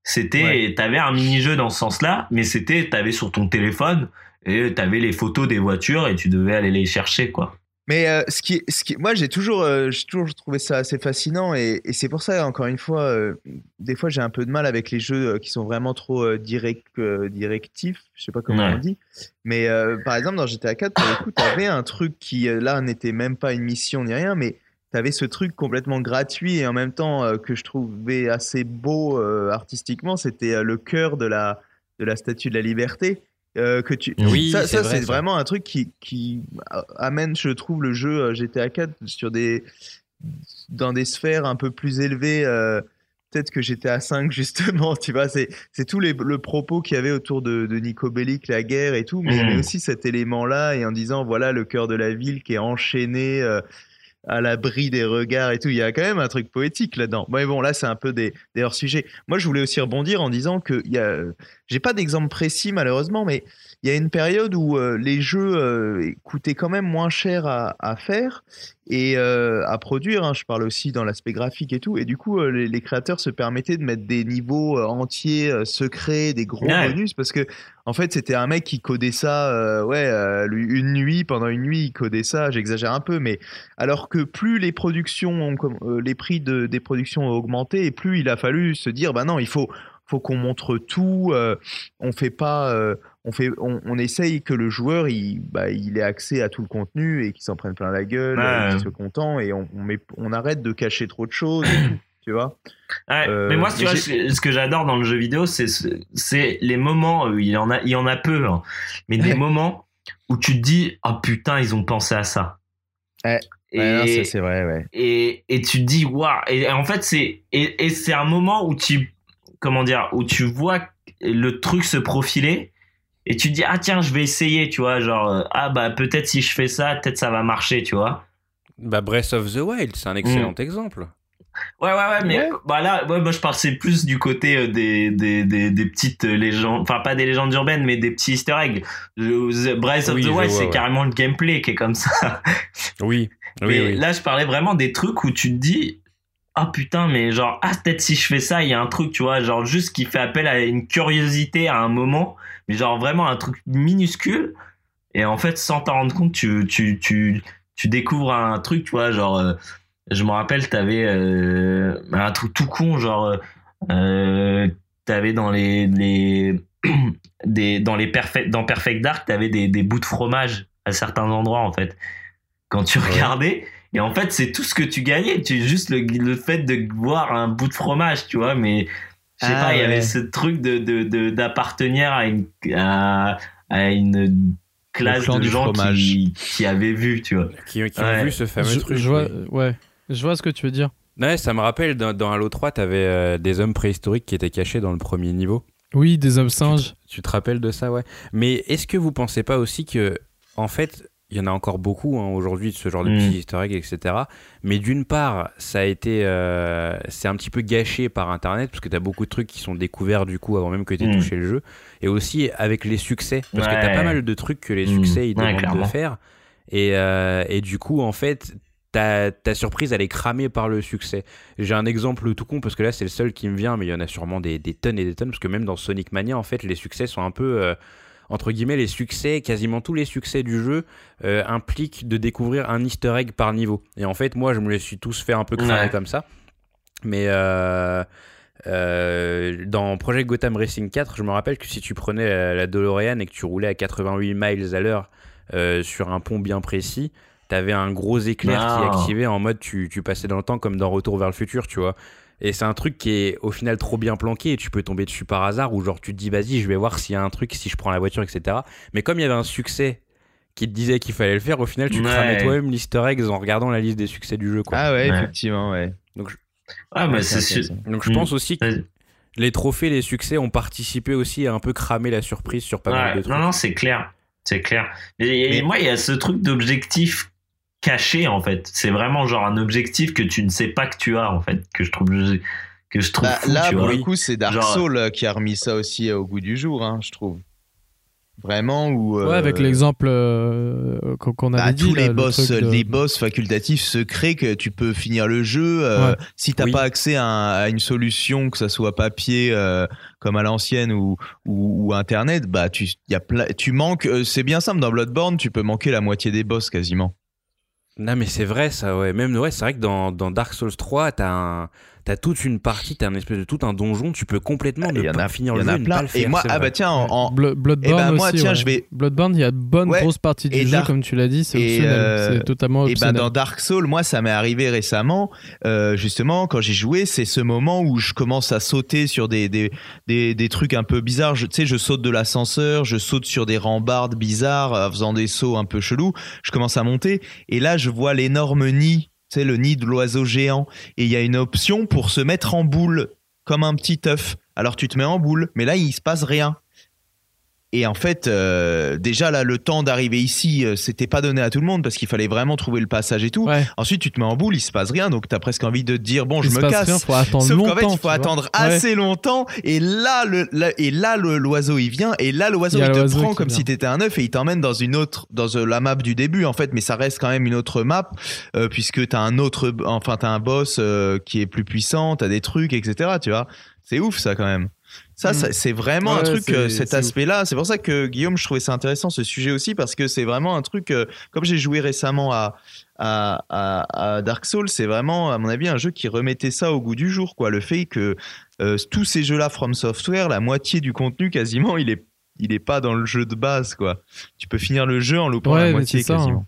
S3: c'était,
S4: Ouais.
S3: t'avais un mini-jeu dans ce sens-là, mais c'était, t'avais sur ton téléphone et t'avais les photos des voitures et tu devais aller les chercher, quoi.
S4: Mais euh, ce qui, ce qui, moi, j'ai toujours, euh, j'ai toujours trouvé ça assez fascinant et, et c'est pour ça, encore une fois, euh, des fois, j'ai un peu de mal avec les jeux qui sont vraiment trop direct, directifs. Je sais pas comment
S3: Ouais.
S4: on dit. Mais par exemple, dans GTA 4, pour le coup, t'avais un truc qui, là, n'était même pas une mission ni rien, mais t'avais ce truc complètement gratuit et en même temps que je trouvais assez beau artistiquement. C'était le cœur de la, de la statue de la liberté. Euh, que tu,
S2: Oui,
S4: ça,
S2: c'est vrai,
S4: vraiment un truc qui, amène, je trouve, le jeu euh, GTA 4 sur des, dans des sphères un peu plus élevées. euh, Peut-être que GTA 5, justement, tu vois, c'est tout les, le propos qu'il y avait autour de, de Nico Bellic, la guerre et tout, mais
S3: Mhm.
S4: aussi cet élément-là, et en disant, voilà, le cœur de la ville qui est enchaîné euh, à l'abri des regards et tout. Il y a quand même un truc poétique là-dedans. Mais bon, là, c'est un peu des, hors-sujets. Moi, je voulais aussi rebondir en disant que a, j'ai pas d'exemple précis malheureusement, mais il y a une période où euh, les jeux euh, coûtaient quand même moins cher à, à faire et euh, à produire. hein. Je parle aussi dans l'aspect graphique et tout. Et du coup, les, les créateurs se permettaient de mettre des niveaux entiers, secrets, des gros
S3: Ouais.
S4: bonus parce que en fait, c'était un mec qui codait ça, ouais, une nuit pendant une nuit, il codait ça. J'exagère un peu, mais alors que plus les productions, ont, les prix de, des productions ont augmenté, et plus il a fallu se dire, bah non, il faut faut qu'on montre tout. on fait pas, on fait, on, on essaye que le joueur il, bah, il ait accès à tout le contenu et qu'il s'en prenne plein la gueule,
S3: Ouais,
S4: euh, qu'il
S3: ouais.
S4: soit content et on, on, met, on arrête de cacher trop de choses. tu vois.
S3: Ouais,
S4: Euh,
S3: mais moi, tu
S4: mais
S3: vois,
S4: j'ai-
S3: ce que j'adore dans le jeu vidéo, c'est ce- c'est les moments où il y en a, il y en a peu, hein, mais des moments où tu te dis, oh putain, ils ont pensé à ça.
S4: Ouais.
S3: Et,
S4: Ouais, non, ça, c'est vrai, ouais.
S3: et, et tu te dis, waouh. Et en fait, c'est et, et c'est un moment où tu, comment dire, où tu vois le truc se profiler. Et tu te dis, ah tiens, je vais essayer, tu vois, genre, euh, ah bah peut-être si je fais ça, peut-être ça va marcher, tu vois.
S2: Bah, Breath of the Wild, c'est un excellent exemple.
S3: Ouais, ouais, ouais, mais
S4: Ouais.
S3: bah là, ouais, moi je pensais plus du côté euh, des, des, des, des petites légendes, enfin pas des légendes urbaines, mais des petits easter eggs. The Breath of
S2: Oui,
S3: the Wild, c'est
S2: ouais.
S3: carrément le gameplay qui est comme ça.
S2: Oui, oui,
S3: mais
S2: oui.
S3: là, je parlais vraiment des trucs où tu te dis, ah putain, mais genre, ah peut-être si je fais ça, il y a un truc, tu vois, genre juste qui fait appel à une curiosité à un moment, mais genre vraiment un truc minuscule. Et en fait, sans t'en rendre compte, tu, tu, tu, tu découvres un truc, tu vois, genre, euh, je me rappelle, t'avais euh, un truc tout con, genre, euh, t'avais dans les, les, des, dans les perfect, dans Perfect Dark, t'avais des, des bouts de fromage à certains endroits, en fait. Quand tu regardais, et en fait, c'est tout ce que tu gagnais. Tu juste le, le fait de voir un bout de fromage, tu vois. Mais je sais
S4: Ah,
S3: pas, il y avait ce truc de de- de- d'appartenir à une à, à une classe de gens
S4: fromage.
S3: qui, qui avaient vu, tu vois.
S2: Qui, qui
S3: Ouais.
S2: ont vu ce fameux
S1: je,
S2: truc.
S1: je vois,
S2: oui.
S1: ouais, je vois ce que tu veux dire.
S2: Ouais, ça me rappelle dans, dans Halo 3, t'avais euh, des hommes préhistoriques qui étaient cachés dans le premier niveau.
S1: Oui, des hommes singes.
S2: Tu te rappelles de ça, ouais. Mais est-ce que vous pensez pas aussi que, en fait, il y en a encore beaucoup hein, aujourd'hui de ce genre de
S3: Mm.
S2: petits easter eggs, etc. Mais d'une part, ça a été, euh, c'est un petit peu gâché par Internet parce que t'as beaucoup de trucs qui sont découverts du coup avant même que t'aies
S3: Mm.
S2: touché le jeu, et aussi avec les succès parce que t'as
S3: Ouais.
S2: pas mal de trucs que les
S3: Mm.
S2: succès ils
S3: Ouais,
S2: demandent de faire, et, euh, et du coup en fait. Ta, ta surprise, elle est cramée par le succès. J'ai un exemple tout con parce que là, c'est le seul qui me vient, mais il y en a sûrement des, des tonnes et des tonnes. Parce que même dans Sonic Mania, en fait, les succès sont un peu. euh, entre guillemets, les succès, quasiment tous les succès du jeu euh, impliquent de découvrir un easter egg par niveau. Et en fait, moi, je me les suis tous fait un peu cramer
S3: Ouais.
S2: comme ça. Mais euh, euh, dans Project Gotham Racing 4, je me rappelle que si tu prenais la, la DeLorean et que tu roulais à 88 miles à l'heure sur un pont bien précis, t'avais un gros éclair qui
S3: Ah.
S2: activait en mode tu, tu passais dans le temps comme dans Retour vers le futur, tu vois. Et c'est un truc qui est au final trop bien planqué et tu peux tomber dessus par hasard ou genre tu te dis vas-y je vais voir s'il y a un truc si je prends la voiture etc. Mais comme il y avait un succès qui te disait qu'il fallait le faire, au final tu
S3: Ouais.
S2: cramais toi-même l'easter eggs en regardant la liste des succès du jeu quoi.
S4: Ah ouais,
S3: Ouais.
S4: effectivement, ouais.
S2: Donc, je,
S3: Ah, mais
S4: Ouais,
S3: c'est
S2: donc je
S3: Mm.
S2: pense aussi que les trophées, les succès ont participé aussi à un peu cramer la surprise sur pas mal de trucs.
S3: non, non, c'est clair. C'est clair. Et, et
S4: Mais-
S3: moi, il y a ce truc d'objectif caché, en fait. C'est vraiment genre un objectif que tu ne sais pas que tu as, en fait, que je trouve, que je trouve
S4: Bah,
S3: fou,
S4: là,
S3: tu
S4: pour
S3: vois.
S4: le coup, c'est Dark
S3: Genre-
S4: Souls euh, qui a remis ça aussi euh, au goût du jour, hein, je trouve. Vraiment, ou.
S1: Ouais, avec l'exemple euh, qu'on avait
S4: Bah,
S1: dit.
S4: tous
S1: là,
S4: les
S1: le
S4: boss,
S1: de-
S4: les boss facultatifs secrets que tu peux finir le jeu. euh,
S1: Ouais.
S4: Si t'as
S2: Oui.
S4: pas accès à, un- à une solution, que ça soit papier euh, comme à l'ancienne ou, ou, ou internet, bah tu y a tu manques. euh, c'est bien simple dans Bloodborne, tu peux manquer la moitié des boss quasiment.
S2: Non mais c'est vrai ça ouais. Même ouais c'est vrai que dans, dans Dark Souls 3 t'as un t'as toute une partie t'as un espèce de tout un donjon tu peux complètement
S4: Il
S2: ne
S4: y en
S2: pas
S4: a,
S2: finir
S4: y
S2: le
S4: en
S2: jeu
S4: a
S2: et ne
S4: plein.
S2: pas le faire,
S4: Et moi, ah bah tiens, en, en-
S1: Blo- Bloodborne
S4: Eh ben, moi,
S1: aussi,
S4: tiens,
S1: ouais.
S4: je vais-
S1: Bloodborne, il y a de bonnes
S4: Ouais.
S1: grosses parties du
S4: Et
S1: jeu,
S4: Dark-
S1: comme tu l'as dit, c'est
S4: et,
S1: optionnel.
S4: euh,
S1: c'est totalement
S4: Et bah
S1: optionnel.
S4: dans Dark Souls, moi ça m'est arrivé récemment, euh, justement quand j'ai joué, c'est ce moment où je commence à sauter sur des des, des, des trucs un peu bizarres. Je- Tu sais, je saute de l'ascenseur, je saute sur des rambardes bizarres, en faisant des sauts un peu chelous. Je commence à monter et là je vois l'énorme nid, sais le nid de l'oiseau géant. Et il y a une option pour se mettre en boule comme un petit œuf. Alors tu te mets en boule, mais là il se passe rien. Et en fait, euh, déjà là, le temps d'arriver ici, euh, c'était pas donné à tout le monde parce qu'il fallait vraiment trouver le passage et tout.
S1: Ouais.
S4: Ensuite, tu te mets en boule, il se passe rien, donc t'as presque envie de te dire bon,
S1: Il
S4: je me casse.
S1: rien, faut attendre
S4: Sauf qu'en fait, il faut
S1: vois.
S4: attendre
S1: Ouais.
S4: assez longtemps. Et là, le, là- et là, l'oiseau il vient, et là, l'oiseau
S1: Il
S4: te prend comme
S1: vient.
S4: si t'étais un œuf et il t'emmène dans une autre, dans euh, la map du début en fait, mais ça reste quand même une autre map euh, puisque t'as un autre, enfin t'as un boss qui est plus puissant, t'as des trucs, etc. Tu vois, c'est ouf ça quand même. Ça,
S1: Mm.
S4: ça, c'est vraiment un truc, euh, cet aspect-là. C'est pour ça que Guillaume, je trouvais ça intéressant ce sujet aussi parce que c'est vraiment un truc. euh, comme j'ai joué récemment à, à, à- à Dark Souls, c'est vraiment, à mon avis, un jeu qui remettait ça au goût du jour. Quoi. Le fait que euh, tous ces jeux-là, From Software, la moitié du contenu quasiment, il est, il est pas dans le jeu de base. Quoi. Tu peux finir le jeu en loupant
S1: Ouais,
S4: la moitié
S1: ça,
S4: quasiment.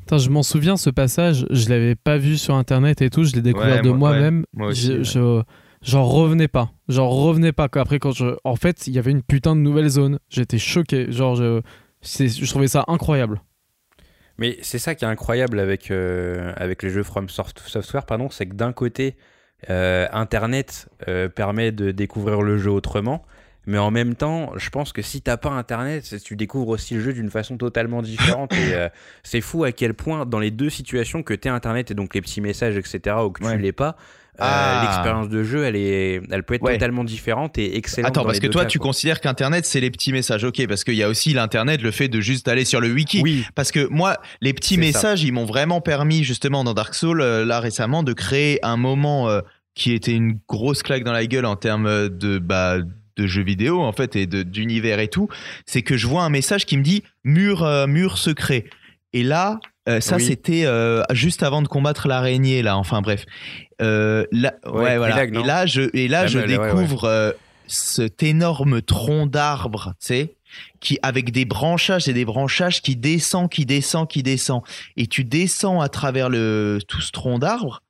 S1: Putain, je m'en souviens ce passage, je l'avais pas vu sur internet et tout, je l'ai découvert
S4: Ouais,
S1: de
S4: moi-
S1: moi-même.
S4: moi aussi,
S1: Je-
S4: ouais.
S1: je- J'en revenais pas. J'en revenais pas. Après, quand je. En fait, il y avait une putain de nouvelle zone. J'étais choqué. Genre, je. c'est- Je trouvais ça incroyable.
S2: Mais c'est ça qui est incroyable avec, euh, avec les jeux From Soft- Software, pardon, c'est que d'un côté, euh, Internet euh, permet de découvrir le jeu autrement, mais en même temps, je pense que si t'as pas Internet, tu découvres aussi le jeu d'une façon totalement différente. et euh, c'est fou à quel point, dans les deux situations, que t'aies Internet et donc les petits messages, etc., ou que
S4: Ouais.
S2: tu l'aies euh,
S4: Ah.
S2: l'expérience de jeu, elle, est, elle peut être
S4: Ouais.
S2: totalement différente et excellente.
S4: Attends, parce que toi,
S2: cas,
S4: tu
S2: quoi.
S4: considères qu'Internet, c'est les petits messages. Ok, parce qu'il y a aussi l'Internet, le fait de juste aller sur le wiki.
S2: Oui,
S4: Parce que moi, les petits messages, ils m'ont vraiment permis, justement, dans Dark Souls, euh, là récemment, de créer un moment euh, qui était une grosse claque dans la gueule en termes de, bah, de jeux vidéo, en fait, et d'univers et tout. C'est que je vois un message qui me dit mur, euh, mur secret. Et là, euh, ça,
S2: Oui.
S4: c'était euh, juste avant de combattre l'araignée, là. Enfin, bref. Euh, là, ouais,
S2: Ouais,
S4: voilà. Et là, je, et là,
S2: La
S4: je
S2: meule, ouais, ouais.
S4: découvre cet énorme tronc d'arbre, tu sais qui avec des branchages et des branchages qui descend, qui descend, qui descend, et tu descends à travers le tout ce tronc d'arbre.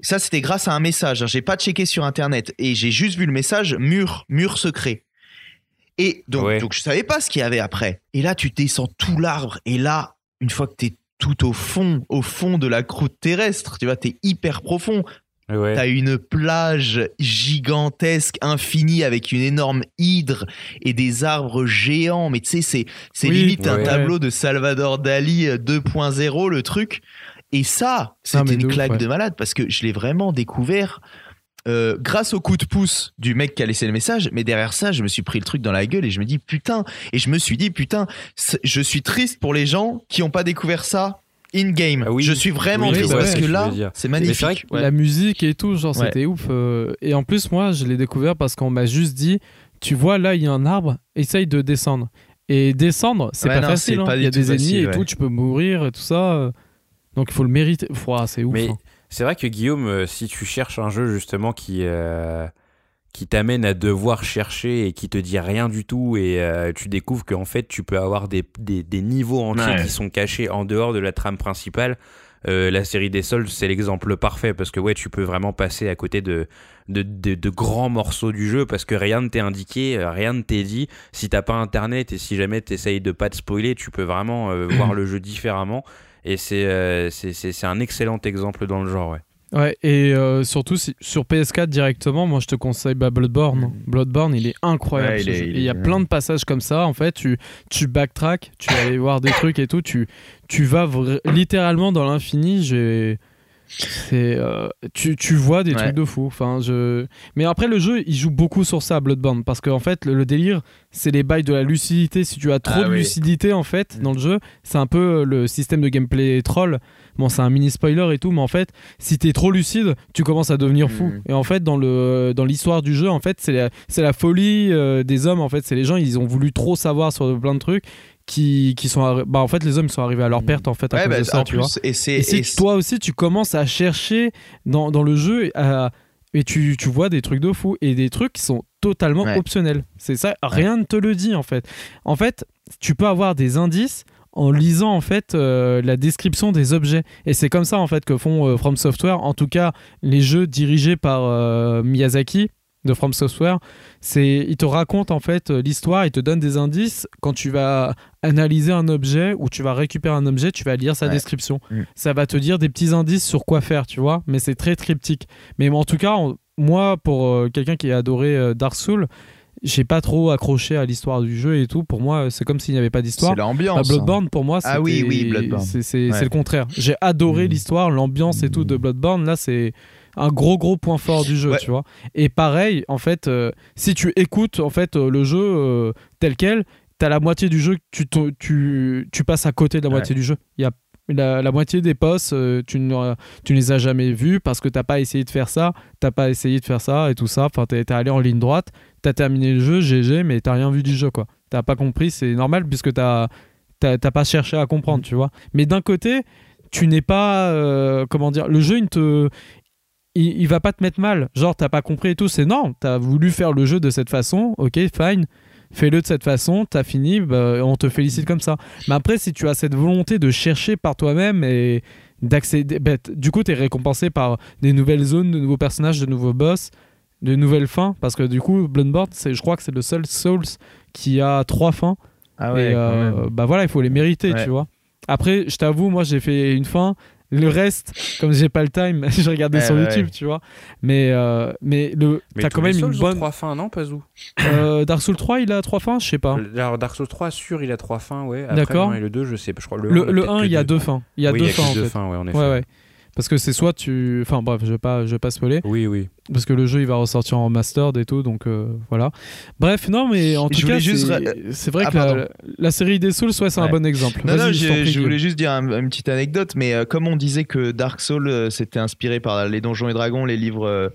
S4: Ça, c'était grâce à un message. hein. J'ai pas checké sur internet et j'ai juste vu le message mur, mur secret. Et donc,
S2: Ouais.
S4: donc je savais pas ce qu'il y avait après. Et là, tu descends tout l'arbre. Et là, une fois que tu es tout au fond, au fond de la croûte terrestre, tu vois, tu es hyper profond.
S2: ouais.
S4: T'as une plage gigantesque, infinie, avec une énorme hydre et des arbres géants. Mais tu sais, c'est, c'est
S1: Oui,
S4: limite un tableau de Salvador Dali euh, 2.0, le truc. Et ça, c'était
S1: mais de
S4: une claque
S1: ouais.
S4: de malade parce que je l'ai vraiment découvert euh, grâce au coup de pouce du mec qui a laissé le message. Mais derrière ça, je me suis pris le truc dans la gueule et je me dis putain. Et je me suis dit putain, je suis triste pour les gens qui n'ont pas découvert ça in-game.
S2: Ah oui.
S4: je suis vraiment
S2: Oui,
S4: triste parce
S1: ce
S4: que là, c'est
S2: vrai
S4: magnifique. Ouais.
S1: La musique et tout, genre,
S4: Ouais.
S1: c'était ouf. euh, Et en plus, moi, je l'ai découvert parce qu'on m'a juste dit tu vois, là, il y a un arbre, essaye de descendre. Et descendre, c'est
S4: Ouais,
S1: pas
S4: non,
S1: facile. hein. Il y a des ennemis
S4: facile,
S1: et
S4: ouais.
S1: tout, tu peux mourir et tout ça. euh. Donc, il faut le mériter. Ouah, c'est ouf.
S2: Mais
S1: hein.
S2: C'est vrai que Guillaume, euh, si tu cherches un jeu justement qui, euh, qui t'amène à devoir chercher et qui te dit rien du tout et euh, tu découvres qu'en fait tu peux avoir des, des, des niveaux entiers
S3: Ouais.
S2: qui sont cachés en dehors de la trame principale. euh, la série des soldes, c'est l'exemple parfait parce que ouais, tu peux vraiment passer à côté de, de, de, de grands morceaux du jeu parce que rien ne t'est indiqué, rien ne t'est dit. Si t'as pas internet et si jamais t'essayes de pas te spoiler, tu peux vraiment euh, voir le jeu différemment. Et c'est euh, c'est- c'est un excellent exemple dans le genre, ouais.
S1: Ouais, et euh, surtout si- sur PS4 directement, moi je te conseille bah, Bloodborne. Bloodborne, il est incroyable.
S4: Ouais, il est-
S1: y a plein de passages comme ça. En fait, tu, tu backtrack, tu vas aller voir des trucs et tout. Tu, tu vas littéralement dans l'infini. J'ai. C'est, euh, tu, tu vois des
S4: Ouais.
S1: trucs de fou. Enfin, je... Mais après, le jeu, il joue beaucoup sur ça, Bloodborne. Parce qu'en fait, le, le délire, c'est les bails de la lucidité. Si tu as trop
S4: Ah
S1: de
S4: oui.
S1: lucidité, en fait,
S4: Mm.
S1: dans le jeu, c'est un peu euh, le système de gameplay troll. Bon, c'est un mini spoiler et tout, mais en fait, si t'es trop lucide, tu commences à devenir fou.
S4: Mhm.
S1: Et en fait, dans le dans l'histoire du jeu, en fait, c'est la, c'est la folie euh, des hommes. En fait, c'est les gens, ils ont voulu trop savoir sur plein de trucs qui, qui sont, bah en fait, les hommes sont arrivés à leur perte en fait à
S4: Ouais,
S1: cause
S4: bah,
S1: de ça, tu
S4: plus,
S1: vois.
S4: et c'est
S1: toi aussi, tu commences à chercher dans, dans le jeu à- et tu, tu vois des trucs de fou et des trucs qui sont totalement
S4: Ouais.
S1: optionnels. C'est ça, rien ne te le dit en fait. En fait, tu peux avoir des indices en lisant en fait euh, la description des objets et c'est comme ça en fait que font euh, From Software en tout cas les jeux dirigés par euh, Miyazaki de From Software c'est il te raconte en fait euh, l'histoire il te donne des indices quand tu vas analyser un objet ou tu vas récupérer un objet tu vas lire sa
S4: Ouais.
S1: description
S4: Mm.
S1: ça va te dire des petits indices sur quoi faire tu vois mais c'est très cryptique mais en tout cas on- moi pour euh, quelqu'un qui a adoré euh, Dark Souls j'ai pas trop accroché à l'histoire du jeu et tout pour moi c'est comme s'il n'y avait pas d'histoire
S4: c'est l'ambiance.
S1: bah,
S4: hein.
S1: Bloodborne pour moi
S4: Ah oui, oui, Bloodborne.
S1: c'est
S4: Ouais.
S1: le contraire j'ai adoré
S4: Mm.
S1: l'histoire l'ambiance et tout de Bloodborne là c'est un gros gros point fort du jeu
S4: Ouais.
S1: tu vois et pareil en fait euh, si tu écoutes en fait euh, le jeu euh, tel quel t'as la moitié du jeu tu, tu, tu passes à côté de la
S4: Ouais.
S1: moitié du jeu il y a La, la moitié des euh, tu, ne tu les as jamais vus parce que t'as pas essayé de faire ça, t'as pas essayé de faire ça et tout ça. Enfin, t'es t'es allé en ligne droite, t'as terminé le jeu, GG, mais t'as rien vu du jeu, quoi. T'as pas compris, c'est normal puisque t'as t'as t'as pas cherché à comprendre, tu vois. Mais d'un côté, tu n'es pas, euh, comment dire, le jeu, il te, il, il va pas te mettre mal. Genre, t'as pas compris et tout, c'est non. T'as voulu faire le jeu de cette façon, ok, fine. Fais-le de cette façon, t'as fini, bah, on te félicite comme ça. Mais après, si tu as cette volonté de chercher par toi-même et d'accéder, bah, du coup, t'es récompensé par des nouvelles zones, de nouveaux personnages, de nouveaux boss, de nouvelles fins. Parce que du coup, Bloodborne, c'est, je crois que c'est le seul Souls qui a trois fins.
S4: Ah
S1: et euh, bah voilà, il faut les mériter,
S4: Ouais.
S1: tu vois. Après, je t'avoue, moi j'ai fait une fin. Le reste, comme j'ai pas le time, je regardais
S4: Ouais,
S1: sur
S4: ouais,
S1: YouTube, tu vois. Mais, euh, mais le,
S2: Mais
S1: t'as quand même une bonne.
S2: trois fins, non, pas où
S1: Euh, Dark Souls 3, il a trois fins, je sais pas.
S2: Alors Dark Souls 3, sûr, il a trois fins, ouais.
S1: D'accord.
S2: le 1 et le 2, je sais pas. Je crois le,
S1: Le,
S2: 1,
S1: le 1, il y a deux fins. Il y a
S2: oui,
S1: deux fins en
S2: deux
S1: fait.
S2: fins, ouais, en effet.
S1: Ouais, ouais. Parce que c'est soit tu. Enfin bref, je vais pas, je vais pas spoiler.
S2: Oui, oui.
S1: Parce que le jeu il va ressortir en mastered et tout, donc euh, voilà. Bref, non, mais en
S4: Je
S1: tout cas,
S4: voulais juste
S1: c'est
S4: ra-
S1: c'est vrai
S4: Ah,
S1: que la, série des Souls, ouais, c'est un bon exemple.
S4: Non, non,
S1: je
S4: voulais juste dire un- une petite anecdote, mais euh, comme on disait que Dark Souls euh, s'était inspiré par les Donjons et Dragons, les livres euh,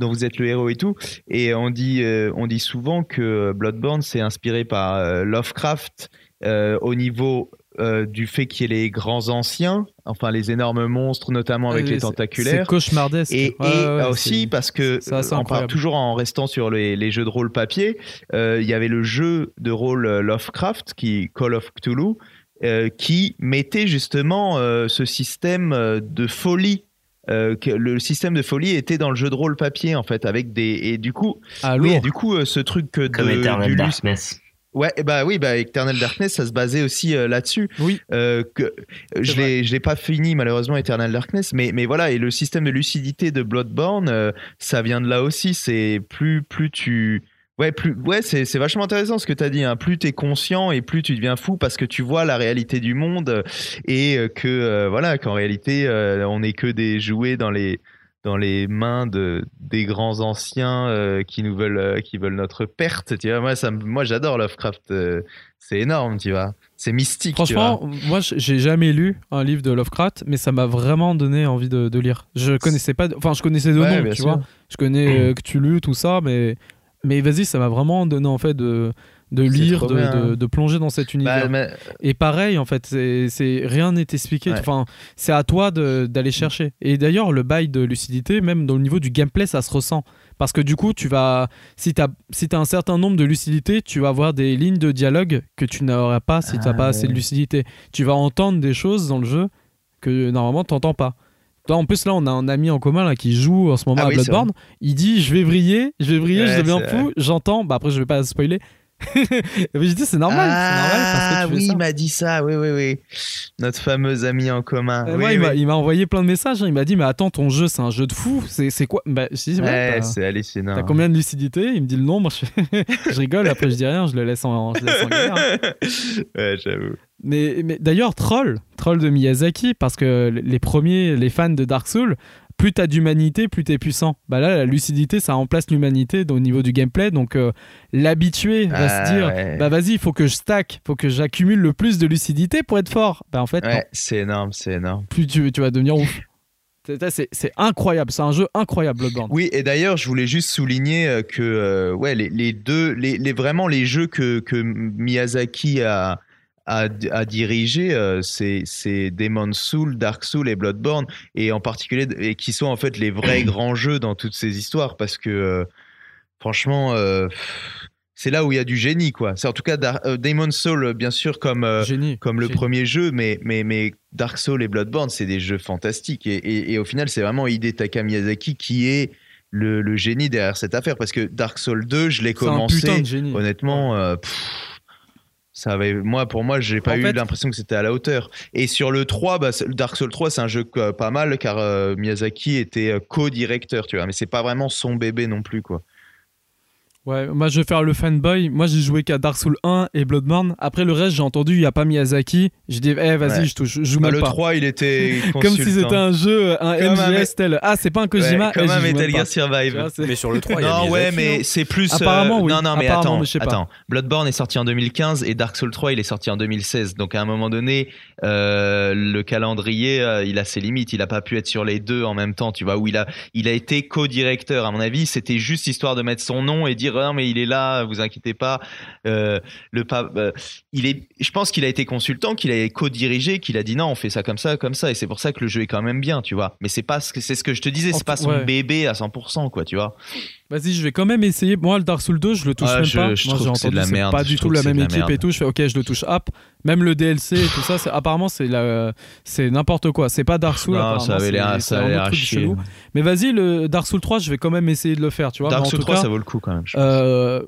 S4: dont vous êtes le héros et tout, et on dit, euh, on dit souvent que Bloodborne s'est inspiré par euh, Lovecraft euh, au niveau euh, du fait qu'il y ait les grands anciens, enfin les énormes monstres, notamment avec
S1: Euh,
S4: les
S1: c'est-
S4: tentaculaires.
S1: C'est cauchemardesque.
S4: Et,
S1: Ouais,
S4: et
S1: ouais,
S4: aussi parce que euh, on parle toujours en restant sur les, les jeux de rôle papier, euh, il y avait le jeu de rôle Lovecraft qui Call of Cthulhu euh, qui mettait justement euh, ce système de folie. euh, que le système de folie était dans le jeu de rôle papier en fait avec des et du coup
S1: Ah,
S4: oui et du coup euh, ce truc que
S3: Comme
S4: de,
S3: Eternal
S4: du lus-
S3: Darkness.
S4: Ouais, et bah oui, bah Eternal Darkness, ça se basait aussi euh, là-dessus.
S1: Oui.
S4: Euh, que, je l'ai, je l'ai pas fini malheureusement Eternal Darkness, mais mais voilà et le système de lucidité de Bloodborne, euh, ça vient de là aussi. C'est plus plus tu Ouais, plus, ouais, c'est, c'est vachement intéressant ce que tu as dit. Hein. Plus tu es conscient et plus tu deviens fou parce que tu vois la réalité du monde et que euh, voilà qu'en réalité euh, on n'est que des jouets dans les dans les mains de des grands anciens euh, qui nous veulent euh, qui veulent notre perte. Tu vois, moi ça, moi j'adore Lovecraft. euh, c'est énorme, tu vois. C'est mystique. tu vois.
S1: Franchement, moi j'ai jamais lu un livre de Lovecraft, mais ça m'a vraiment donné envie de, de lire. Je connaissais pas, enfin je connaissais de
S4: Ouais,
S1: nom, tu
S4: sûr.
S1: vois. Je connais euh, Cthulhu, tout ça, mais mais vas-y, ça m'a vraiment donné en fait de de lire, de,
S4: bien.
S1: de, de plonger dans cet univers.
S4: Bah, mais-
S1: Et pareil, en fait, c'est c'est- rien n'est expliqué.
S4: Ouais.
S1: Enfin, c'est à toi de- d'aller chercher. Et d'ailleurs, le bail de lucidité, même dans le niveau du gameplay, ça se ressent. Parce que du coup, tu vas, si tu as, si as un certain nombre de lucidité, tu vas avoir des lignes de dialogue que tu n'auras pas si tu n'as
S4: Ah,
S1: pas assez de lucidité. Tu vas entendre des choses dans le jeu que normalement tu n'entends pas. En plus, là, on a un ami en commun là, qui joue en ce moment
S4: Ah
S1: à
S4: oui,
S1: Bloodborne. Il dit Je vais briller, je vais briller,
S4: Ouais,
S1: je deviens fou. J'entends, bah après, je vais pas spoiler. mais je dis C'est normal, c'est normal parce que
S4: Ah
S1: fais
S4: oui,
S1: ça.
S4: il m'a dit ça. Oui, oui, oui. Notre fameux ami en commun.
S1: Euh,
S4: Oui,
S1: moi, il
S4: oui.
S1: m'a- il m'a envoyé plein de messages. hein. Il m'a dit Mais attends, ton jeu, c'est un jeu de fou. C'est quoi? Bah, je dis, Ouais,
S4: c'est hallucinant.
S1: T'as combien de lucidité Il me dit le nombre. Je, rigole. Après, je dis rien. Je le laisse en, je le laisse en galère.
S4: ouais, j'avoue.
S1: Mais, mais d'ailleurs, Troll, Troll de Miyazaki, parce que les premiers, les fans de Dark Souls, plus t'as d'humanité, plus t'es puissant. Bah là, la lucidité, ça remplace l'humanité au niveau du gameplay. Donc, euh, l'habitué va
S4: Ah,
S1: se dire
S4: ouais.
S1: Bah vas-y, il faut que je stack, faut que j'accumule le plus de lucidité pour être fort. Bah en fait.
S4: Ouais, c'est énorme, c'est énorme.
S1: plus tu, tu vas devenir ouf. C'est- incroyable, c'est un jeu incroyable, Bloodborne.
S4: Oui, et d'ailleurs, je voulais juste souligner euh, que euh, ouais, les, les deux, les, les- vraiment les jeux que, que Miyazaki a, a, a dirigé, euh, c'est c'est Demon Soul, Dark Soul et Bloodborne, et en particulier, et qui sont en fait les vrais grands jeux dans toutes ces histoires, parce que euh, franchement, euh, c'est là où il y a du génie, quoi. C'est en tout cas Dar- euh, Demon Soul, bien sûr, comme
S1: Génie.
S4: comme le premier jeu, mais, mais, mais Dark Souls et Bloodborne, c'est des jeux fantastiques. Et, et, et au final, c'est vraiment Hidetaka Miyazaki qui est le, le génie derrière cette affaire. Parce que Dark Souls 2, je l'ai
S1: un
S4: commencé,
S1: putain de génie.
S4: honnêtement, pff, ça avait, moi, pour moi, j'ai pas
S1: En
S4: eu
S1: fait-
S4: l'impression que c'était à la hauteur. Et sur le 3, bah, Dark Souls 3, c'est un jeu pas mal, car euh, Miyazaki était euh, co-directeur, tu vois. Mais c'est pas vraiment son bébé non plus, quoi.
S1: Ouais, moi je vais faire le fanboy. Moi j'ai joué qu'à Dark Souls 1 et Bloodborne. Après le reste, j'ai entendu, il n'y a pas Miyazaki. J'ai dit, eh vas-y,
S6: Ouais.
S1: je, touche- je joue
S6: Bah,
S1: même
S6: le
S1: pas.
S6: 3, il était
S1: Comme si c'était un jeu, un
S6: Comme un
S1: MGS tel. Ah, c'est pas un Kojima.
S6: Ouais, comme
S1: eh,
S6: un Metal Gear. Survive.
S1: Vois,
S2: Mais sur le 3, il y a
S4: Non, ouais, mais c'est plus. euh,
S1: Apparemment, oui.
S4: Non, non, mais attends,
S1: mais.
S4: Bloodborne est sorti en 2015 et Dark Souls 3, il est sorti en 2016. Donc à un moment donné, euh, le calendrier, euh, il a ses limites. Il a pas pu être sur les deux en même temps, tu vois. Où il a, il a été co-directeur. À mon avis, c'était juste histoire de mettre son nom et dire non, mais il est là, vous inquiétez pas. Euh, le pa- euh, il est, je pense qu'il a été consultant, qu'il a co-dirigé, qu'il a dit non, on fait ça comme ça, comme ça. Et c'est pour ça que le jeu est quand même bien, tu vois. Mais c'est pas ce que c'est ce que je te disais, c'est pas son
S1: ouais.
S4: bébé à 100%, quoi, tu vois.
S1: Vas-y, je vais quand même essayer. Moi, le Dark Souls 2, je le touche
S4: Ah,
S1: même
S4: je-
S1: pas.
S4: je
S1: Moi, j'ai entendu, c'est pas du tout la même
S4: la
S1: équipe
S4: merde.
S1: et tout. Je fais, ok, je le touche. Hop. Même le DLC et tout ça, c'est apparemment c'est la, c'est n'importe quoi. C'est pas Dark Souls.
S4: Non,
S1: apparemment,
S4: ça avait l'air, ça avait l'air
S1: chelou. Mais vas-y, le Dark Souls 3, je vais quand même essayer de le faire, tu vois.
S4: Dark Souls
S1: tout
S4: 3,
S1: cas,
S4: ça vaut le coup quand même. je pense.
S1: euh,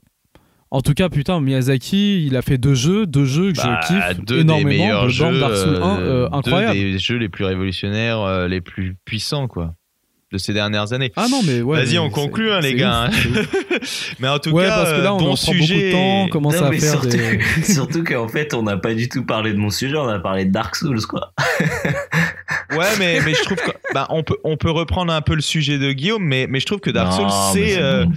S1: en tout cas, putain, Miyazaki, il a fait deux jeux, deux jeux que
S4: Bah,
S1: je kiffe
S4: deux des
S1: énormément.
S4: meilleurs jeux,
S1: Dark Souls 1,
S4: euh,
S1: euh,
S4: deux
S1: incroyable.
S4: des jeux les plus révolutionnaires, euh, les plus puissants, quoi, de ces dernières années.
S1: Ah non, mais ouais.
S4: Vas-y, on conclut, hein, les gars,
S1: ouf,
S4: hein. Mais en tout
S1: Ouais,
S4: cas,
S1: parce que là,
S4: euh,
S1: on
S4: bon
S1: en prend beaucoup de
S4: sujet.
S1: temps, on commence
S3: Non,
S1: à
S3: mais
S1: faire
S3: surtout,
S1: des.
S3: surtout qu'en fait, on n'a pas du tout parlé de mon sujet, on a parlé de Dark Souls, quoi.
S4: Ouais, mais, mais je trouve que, bah, on peut, on peut reprendre un peu le sujet de Guillaume, mais, mais je trouve que Dark
S3: Non,
S4: Souls, c'est,
S3: c'est
S4: euh,
S3: bon.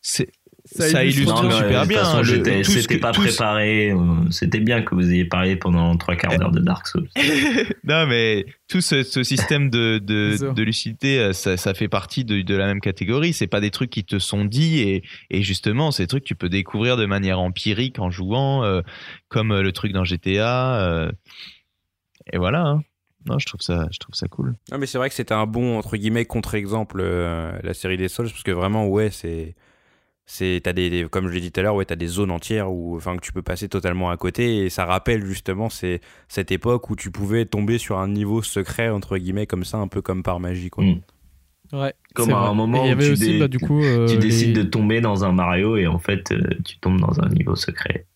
S4: c'est,
S1: Ça
S4: ça
S1: illustre.
S3: Non,
S4: super
S3: de toute
S4: bien.
S3: façon,
S4: le- tout
S3: c'était pas
S4: ce-
S3: préparé. euh, C'était bien que vous ayez parlé pendant trois quarts d'heure de Dark Souls.
S4: Non, mais tout ce, ce système de, de, lucidité, euh, ça, ça fait partie de, de la même catégorie. C'est pas des trucs qui te sont dits et, et justement, c'est des trucs que tu peux découvrir de manière empirique en jouant, euh, comme le truc dans GTA. euh, et voilà. hein. Non, je trouve ça, je trouve ça cool.
S2: Non, mais c'est vrai que c'était un bon, entre guillemets, contre-exemple, euh, la série des Souls, parce que vraiment, ouais, c'est. C'est, t'as des, des- comme je l'ai dit tout à l'heure, ouais, t'as des zones entières où, enfin, que tu peux passer totalement à côté, et ça rappelle justement c'est cette époque où tu pouvais tomber sur un niveau secret entre guillemets comme ça, un peu comme par magie, quoi.
S3: Mm.
S1: Ouais,
S3: Comme à un moment
S1: Et
S3: où tu
S1: aussi,
S3: dé-
S1: bah, du coup, euh,
S3: tu décides
S1: les-
S3: de tomber dans un Mario et en fait, euh, tu tombes dans un niveau secret.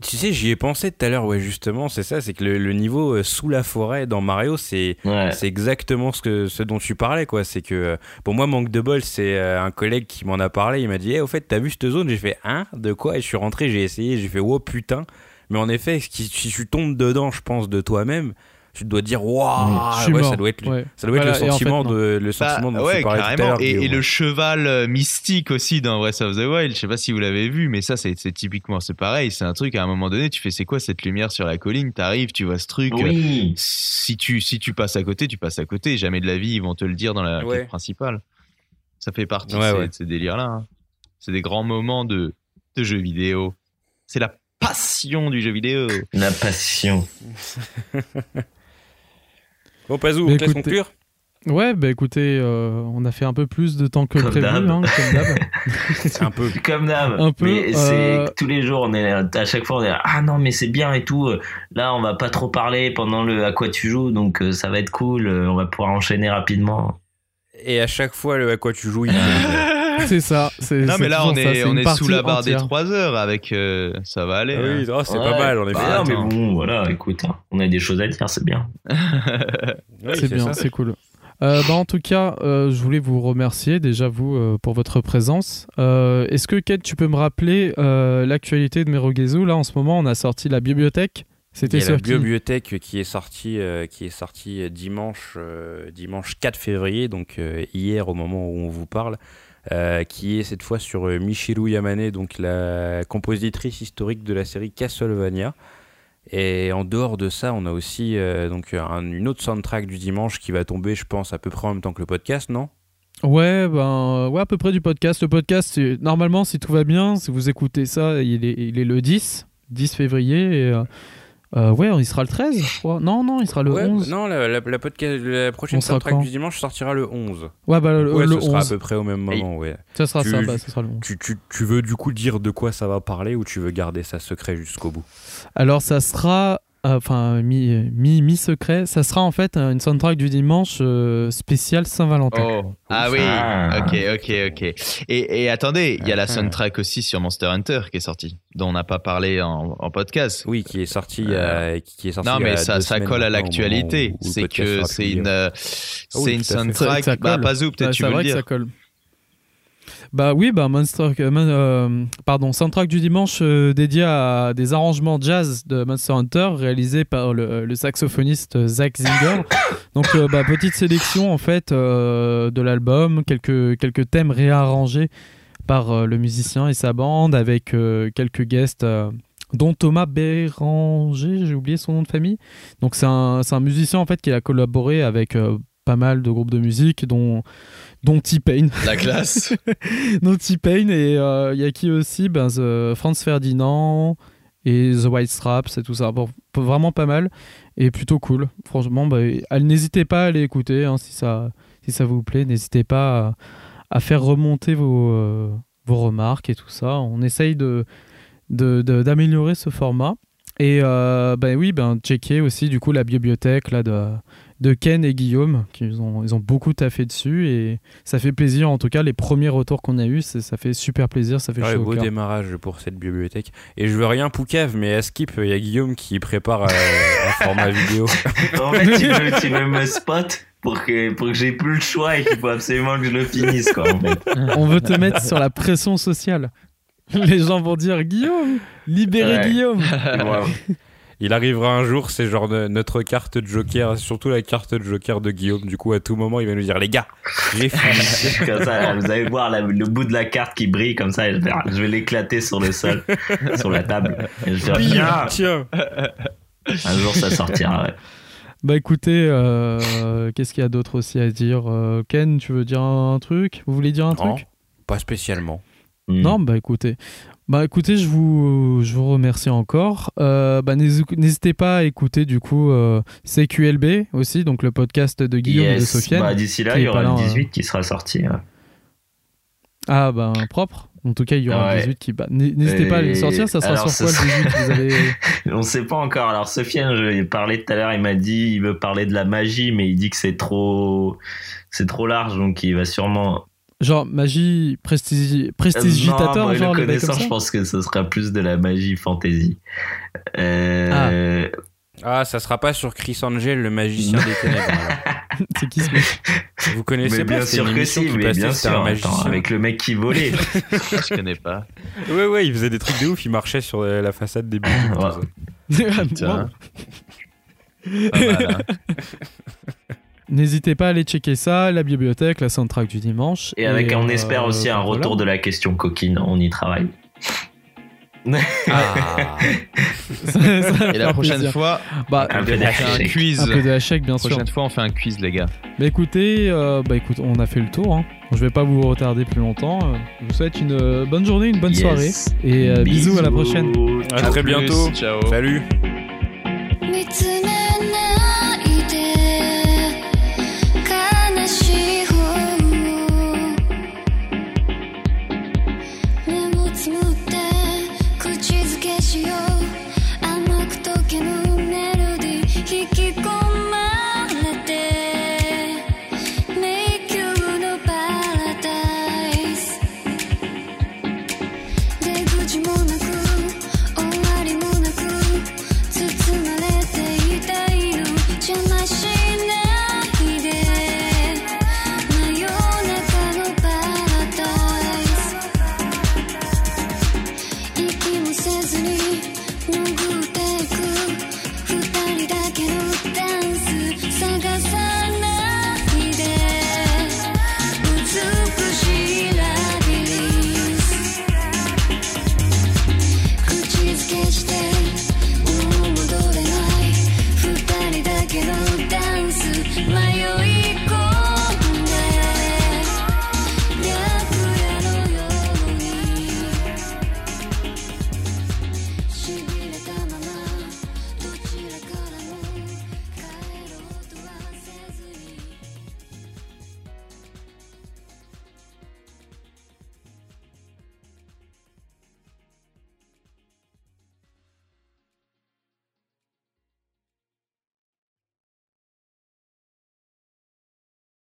S2: Tu sais, j'y ai pensé tout à l'heure, ouais, justement, c'est ça, c'est que le, le niveau euh, sous la forêt dans Mario, c'est
S3: Ouais.
S2: C'est exactement ce, que, ce dont tu parlais, quoi. C'est que, euh, pour moi, manque de bol, c'est euh, un collègue qui m'en a parlé. Il m'a dit, Eh, au fait, t'as vu cette zone? J'ai fait, hein? De quoi? Et je suis rentré, j'ai essayé, j'ai fait, oh putain. Mais en effet, si tu tombes dedans, je pense, de toi-même, tu dois dire, waouh ouais,
S1: mort.
S2: ça doit être,
S1: Ouais.
S2: ça doit être
S1: Voilà,
S2: le
S1: en fait,
S2: sentiment, de, le
S4: Bah,
S2: sentiment dont
S4: ouais,
S2: tu parlais tout à
S4: carrément.
S2: l'heure.
S4: Et, le cheval euh, mystique aussi dans Breath of the Wild. Je sais pas si vous l'avez vu, mais ça, c'est typiquement, c'est pareil. C'est un truc, à un moment donné, tu fais, c'est quoi cette lumière sur la colline? T'arrives, tu vois ce truc. euh,
S3: Oui.
S4: si tu, si tu passes à côté, tu passes à côté. Jamais de la vie, ils vont te le dire dans la
S2: Ouais.
S4: quête principale. Ça fait partie
S2: Ouais,
S4: de, ces,
S2: ouais.
S4: de ces délires-là. hein. C'est des grands moments de, de jeux vidéo. C'est la passion du jeu vidéo.
S3: La passion.
S2: Bon, Pazou, on
S1: Mais
S2: te laisse
S1: écoutez-
S2: conclure
S1: Ouais, bah écoutez, euh, on a fait un peu plus de temps que
S3: Comme
S1: prévu,
S3: d'hab.
S1: hein, comme d'hab.
S2: Un peu.
S3: Comme d'hab.
S1: Un peu,
S3: Mais
S1: euh,
S3: c'est tous les jours, on est à chaque fois, on est là, ah non mais c'est bien et tout. Là, on va pas trop parler pendant le à quoi tu joues, donc euh, ça va être cool. euh, On va pouvoir enchaîner rapidement.
S2: Et à chaque fois, le à quoi tu joues, il
S1: c'est ça. c'est-
S4: Non,
S1: c'est
S4: mais là, on est, on est sous la barre des
S1: entière.
S4: 3 heures avec. euh, ça va aller.
S2: Ah
S4: hein.
S2: oui, oh, c'est
S3: Ouais.
S2: pas mal, en effet.
S3: Bah, mais
S2: Attends.
S3: bon, voilà, écoute, hein, on a des choses à dire, c'est bien.
S2: Oui,
S1: c'est bien,
S2: ça.
S1: c'est cool. Euh, bah, en tout cas, euh, je voulais vous remercier déjà vous euh, pour votre présence. Euh, Est-ce que Kate, tu peux me rappeler euh, l'actualité de Merogezu? Là, en ce moment, on a sorti la bibliothèque. C'était
S2: la bibliothèque qui est sortie, euh, qui est sortie dimanche, euh, dimanche 4 février, donc euh, hier au moment où on vous parle, euh, qui est cette fois sur euh, Michiru Yamane, donc la compositrice historique de la série Castlevania. Et en dehors de ça, on a aussi euh, donc un- une autre soundtrack du dimanche qui va tomber, je pense, à peu près en même temps que le podcast, non?
S1: Ouais, ben, ouais, à peu près du podcast. Le podcast, normalement, si tout va bien, si vous écoutez ça, il est, le 10, 10 février. Euh, ouais, il sera le 13, je crois. Non, non, il sera le
S2: Ouais,
S1: 11.
S2: Non, la, la- la podcast, la prochaine soundtrack
S1: quand
S2: du dimanche sortira le 11.
S1: Ouais, bah, le,
S2: ouais,
S1: le
S2: ce sera à
S1: 11.
S2: peu près au même moment, ouais.
S1: Ça sera
S2: Tu-
S1: ça, bah, ça sera le 11.
S2: Tu, tu, tu veux du coup dire de quoi ça va parler ou tu veux garder ça secret jusqu'au bout?
S1: Alors, ça sera. Euh, Enfin, mi, mi, mi-secret, ça sera en fait une soundtrack du dimanche euh, spécial Saint-Valentin.
S4: Oh. Ah oui,
S3: Ah.
S4: ok, ok, ok. Et, et attendez, il y a la
S2: Ah.
S4: soundtrack aussi sur Monster Hunter qui est sortie, dont on n'a pas parlé en, en podcast.
S2: Oui, qui est sorti, euh, qui est sorti
S4: Non, mais ça, colle à l'actualité. C'est que c'est une, euh,
S2: oui,
S4: c'est une soundtrack. Bah. Pazou, peut-être
S1: Ouais,
S4: tu veux le dire.
S1: ça colle. Bah oui, bah Monster, euh, euh, pardon, soundtrack du dimanche euh, dédié à des arrangements jazz de Monster Hunter réalisés par le, le saxophoniste Zach Zinger. Donc euh, bah, petite sélection en fait euh, de l'album, quelques quelques thèmes réarrangés par euh, le musicien et sa bande avec euh, quelques guests. euh, dont Thomas Béranger, j'ai oublié son nom de famille. Donc c'est un, un musicien en fait qui a collaboré avec euh, pas mal de groupes de musique, dont dont T-Pain.
S5: La classe.
S1: dont T-Pain et euh, il y a qui aussi? Ben, The Franz Ferdinand et The White Straps et tout ça. Bon, vraiment pas mal et plutôt cool. Franchement, allez- n'hésitez pas à les écouter hein, si, ça, si ça vous plaît. N'hésitez pas à, à faire remonter vos, euh, vos remarques et tout ça. On essaye de, de- de- d'améliorer ce format. Et euh, ben oui, ben checker aussi du coup la bibliothèque là de, de Ken et Guillaume, qui ils ont, ils ont beaucoup taffé dessus et ça fait plaisir. En tout cas, les premiers retours qu'on a eus, c'est- ça fait super plaisir, ça fait
S2: Ouais,
S1: chaud au
S2: beau démarrage pour cette bibliothèque. Et je veux rien Poucave, mais à Skip, il y a Guillaume qui prépare euh, un format vidéo.
S3: En fait, tu veux, tu veux me spot pour que, pour que j'ai plus le choix et qu'il faut absolument que je le finisse, quoi, en fait.
S1: On veut te mettre sur la pression sociale. Les gens vont dire Guillaume, libérez
S3: Ouais.
S1: Guillaume.
S3: Wow.
S2: Il arrivera un jour, c'est genre notre carte de Joker, surtout la carte de Joker de Guillaume. Du coup, à tout moment, il va nous dire Les gars, j'ai fini.
S3: comme ça, vous allez voir la- le bout de la carte qui brille comme ça. je vais, je vais l'éclater sur le sol, sur la table. Et je vais dire,
S2: Tiens,
S3: un jour ça sortira. ouais.
S1: Bah écoutez, euh, qu'est-ce qu'il y a d'autre aussi à dire Euh, Ken, tu veux dire un truc? Vous voulez dire un
S2: Non.
S1: truc?
S2: pas spécialement.
S3: Hmm.
S1: Non, bah écoutez. Bah écoutez, je vous, je vous remercie encore. Euh, bah, n'hési- n'hésitez pas à écouter du coup euh, CQLB aussi, donc le podcast de Guillaume et de. Sofiane.
S3: Bah, D'ici là, il y aura le
S1: là,
S3: 18 qui sera sorti. ouais.
S1: Ah bah propre. En tout cas, il y aura
S3: Ouais.
S1: le 18 qui... Bah, n'hé- N'hésitez pas à le
S3: Et-
S1: sortir, ça sera
S3: alors,
S1: sur quoi le 18 Vous avez...
S3: On sait pas encore. Alors, Sofiane, je lui ai parlé tout à l'heure. Il m'a dit il veut parler de la magie, mais il dit que c'est trop, c'est trop large, donc il va sûrement.
S1: Genre magie prestigi... prestigitateur,
S3: non,
S1: genre
S3: le
S1: les bails comme
S3: connaissant,
S1: ça
S3: je pense que ce sera plus de la magie fantasy. Euh,
S2: Ah, ça sera pas sur Chris Angel, le magicien des ténèbres.
S1: C'est qui ce mec
S2: Vous connaissez
S3: mais
S2: pas
S3: bien sûr que si, mais
S2: passait,
S3: bien sûr.
S2: un
S3: attends, avec le mec qui volait.
S5: Je connais pas.
S2: Ouais, ouais, il faisait des trucs de ouf, il marchait sur la façade des buildings.
S3: Ouais.
S2: ça.
S5: Putain. Pas mal, hein.
S1: N'hésitez pas à aller checker ça, la bibliothèque, la soundtrack du dimanche.
S3: Et avec, on
S1: euh,
S3: espère aussi un
S1: voilà.
S3: retour de la question coquine. On y travaille.
S2: Ah.
S1: Ça- ça va
S5: Et la prochaine
S1: plaisir.
S5: fois,
S1: Bah,
S3: Un peu
S5: on fait un quiz.
S1: un peu de bien
S5: La
S1: sûr.
S5: prochaine fois, on fait un quiz, les gars.
S1: Bah écoutez, euh, bah écoute, on a fait le tour. hein. Je vais pas vous retarder plus longtemps. Euh, Je vous souhaite une euh, bonne journée, une bonne
S3: Yes.
S1: soirée. Et euh, bisous, à la prochaine.
S2: À très
S5: plus.
S2: bientôt.
S5: Ciao.
S2: Salut.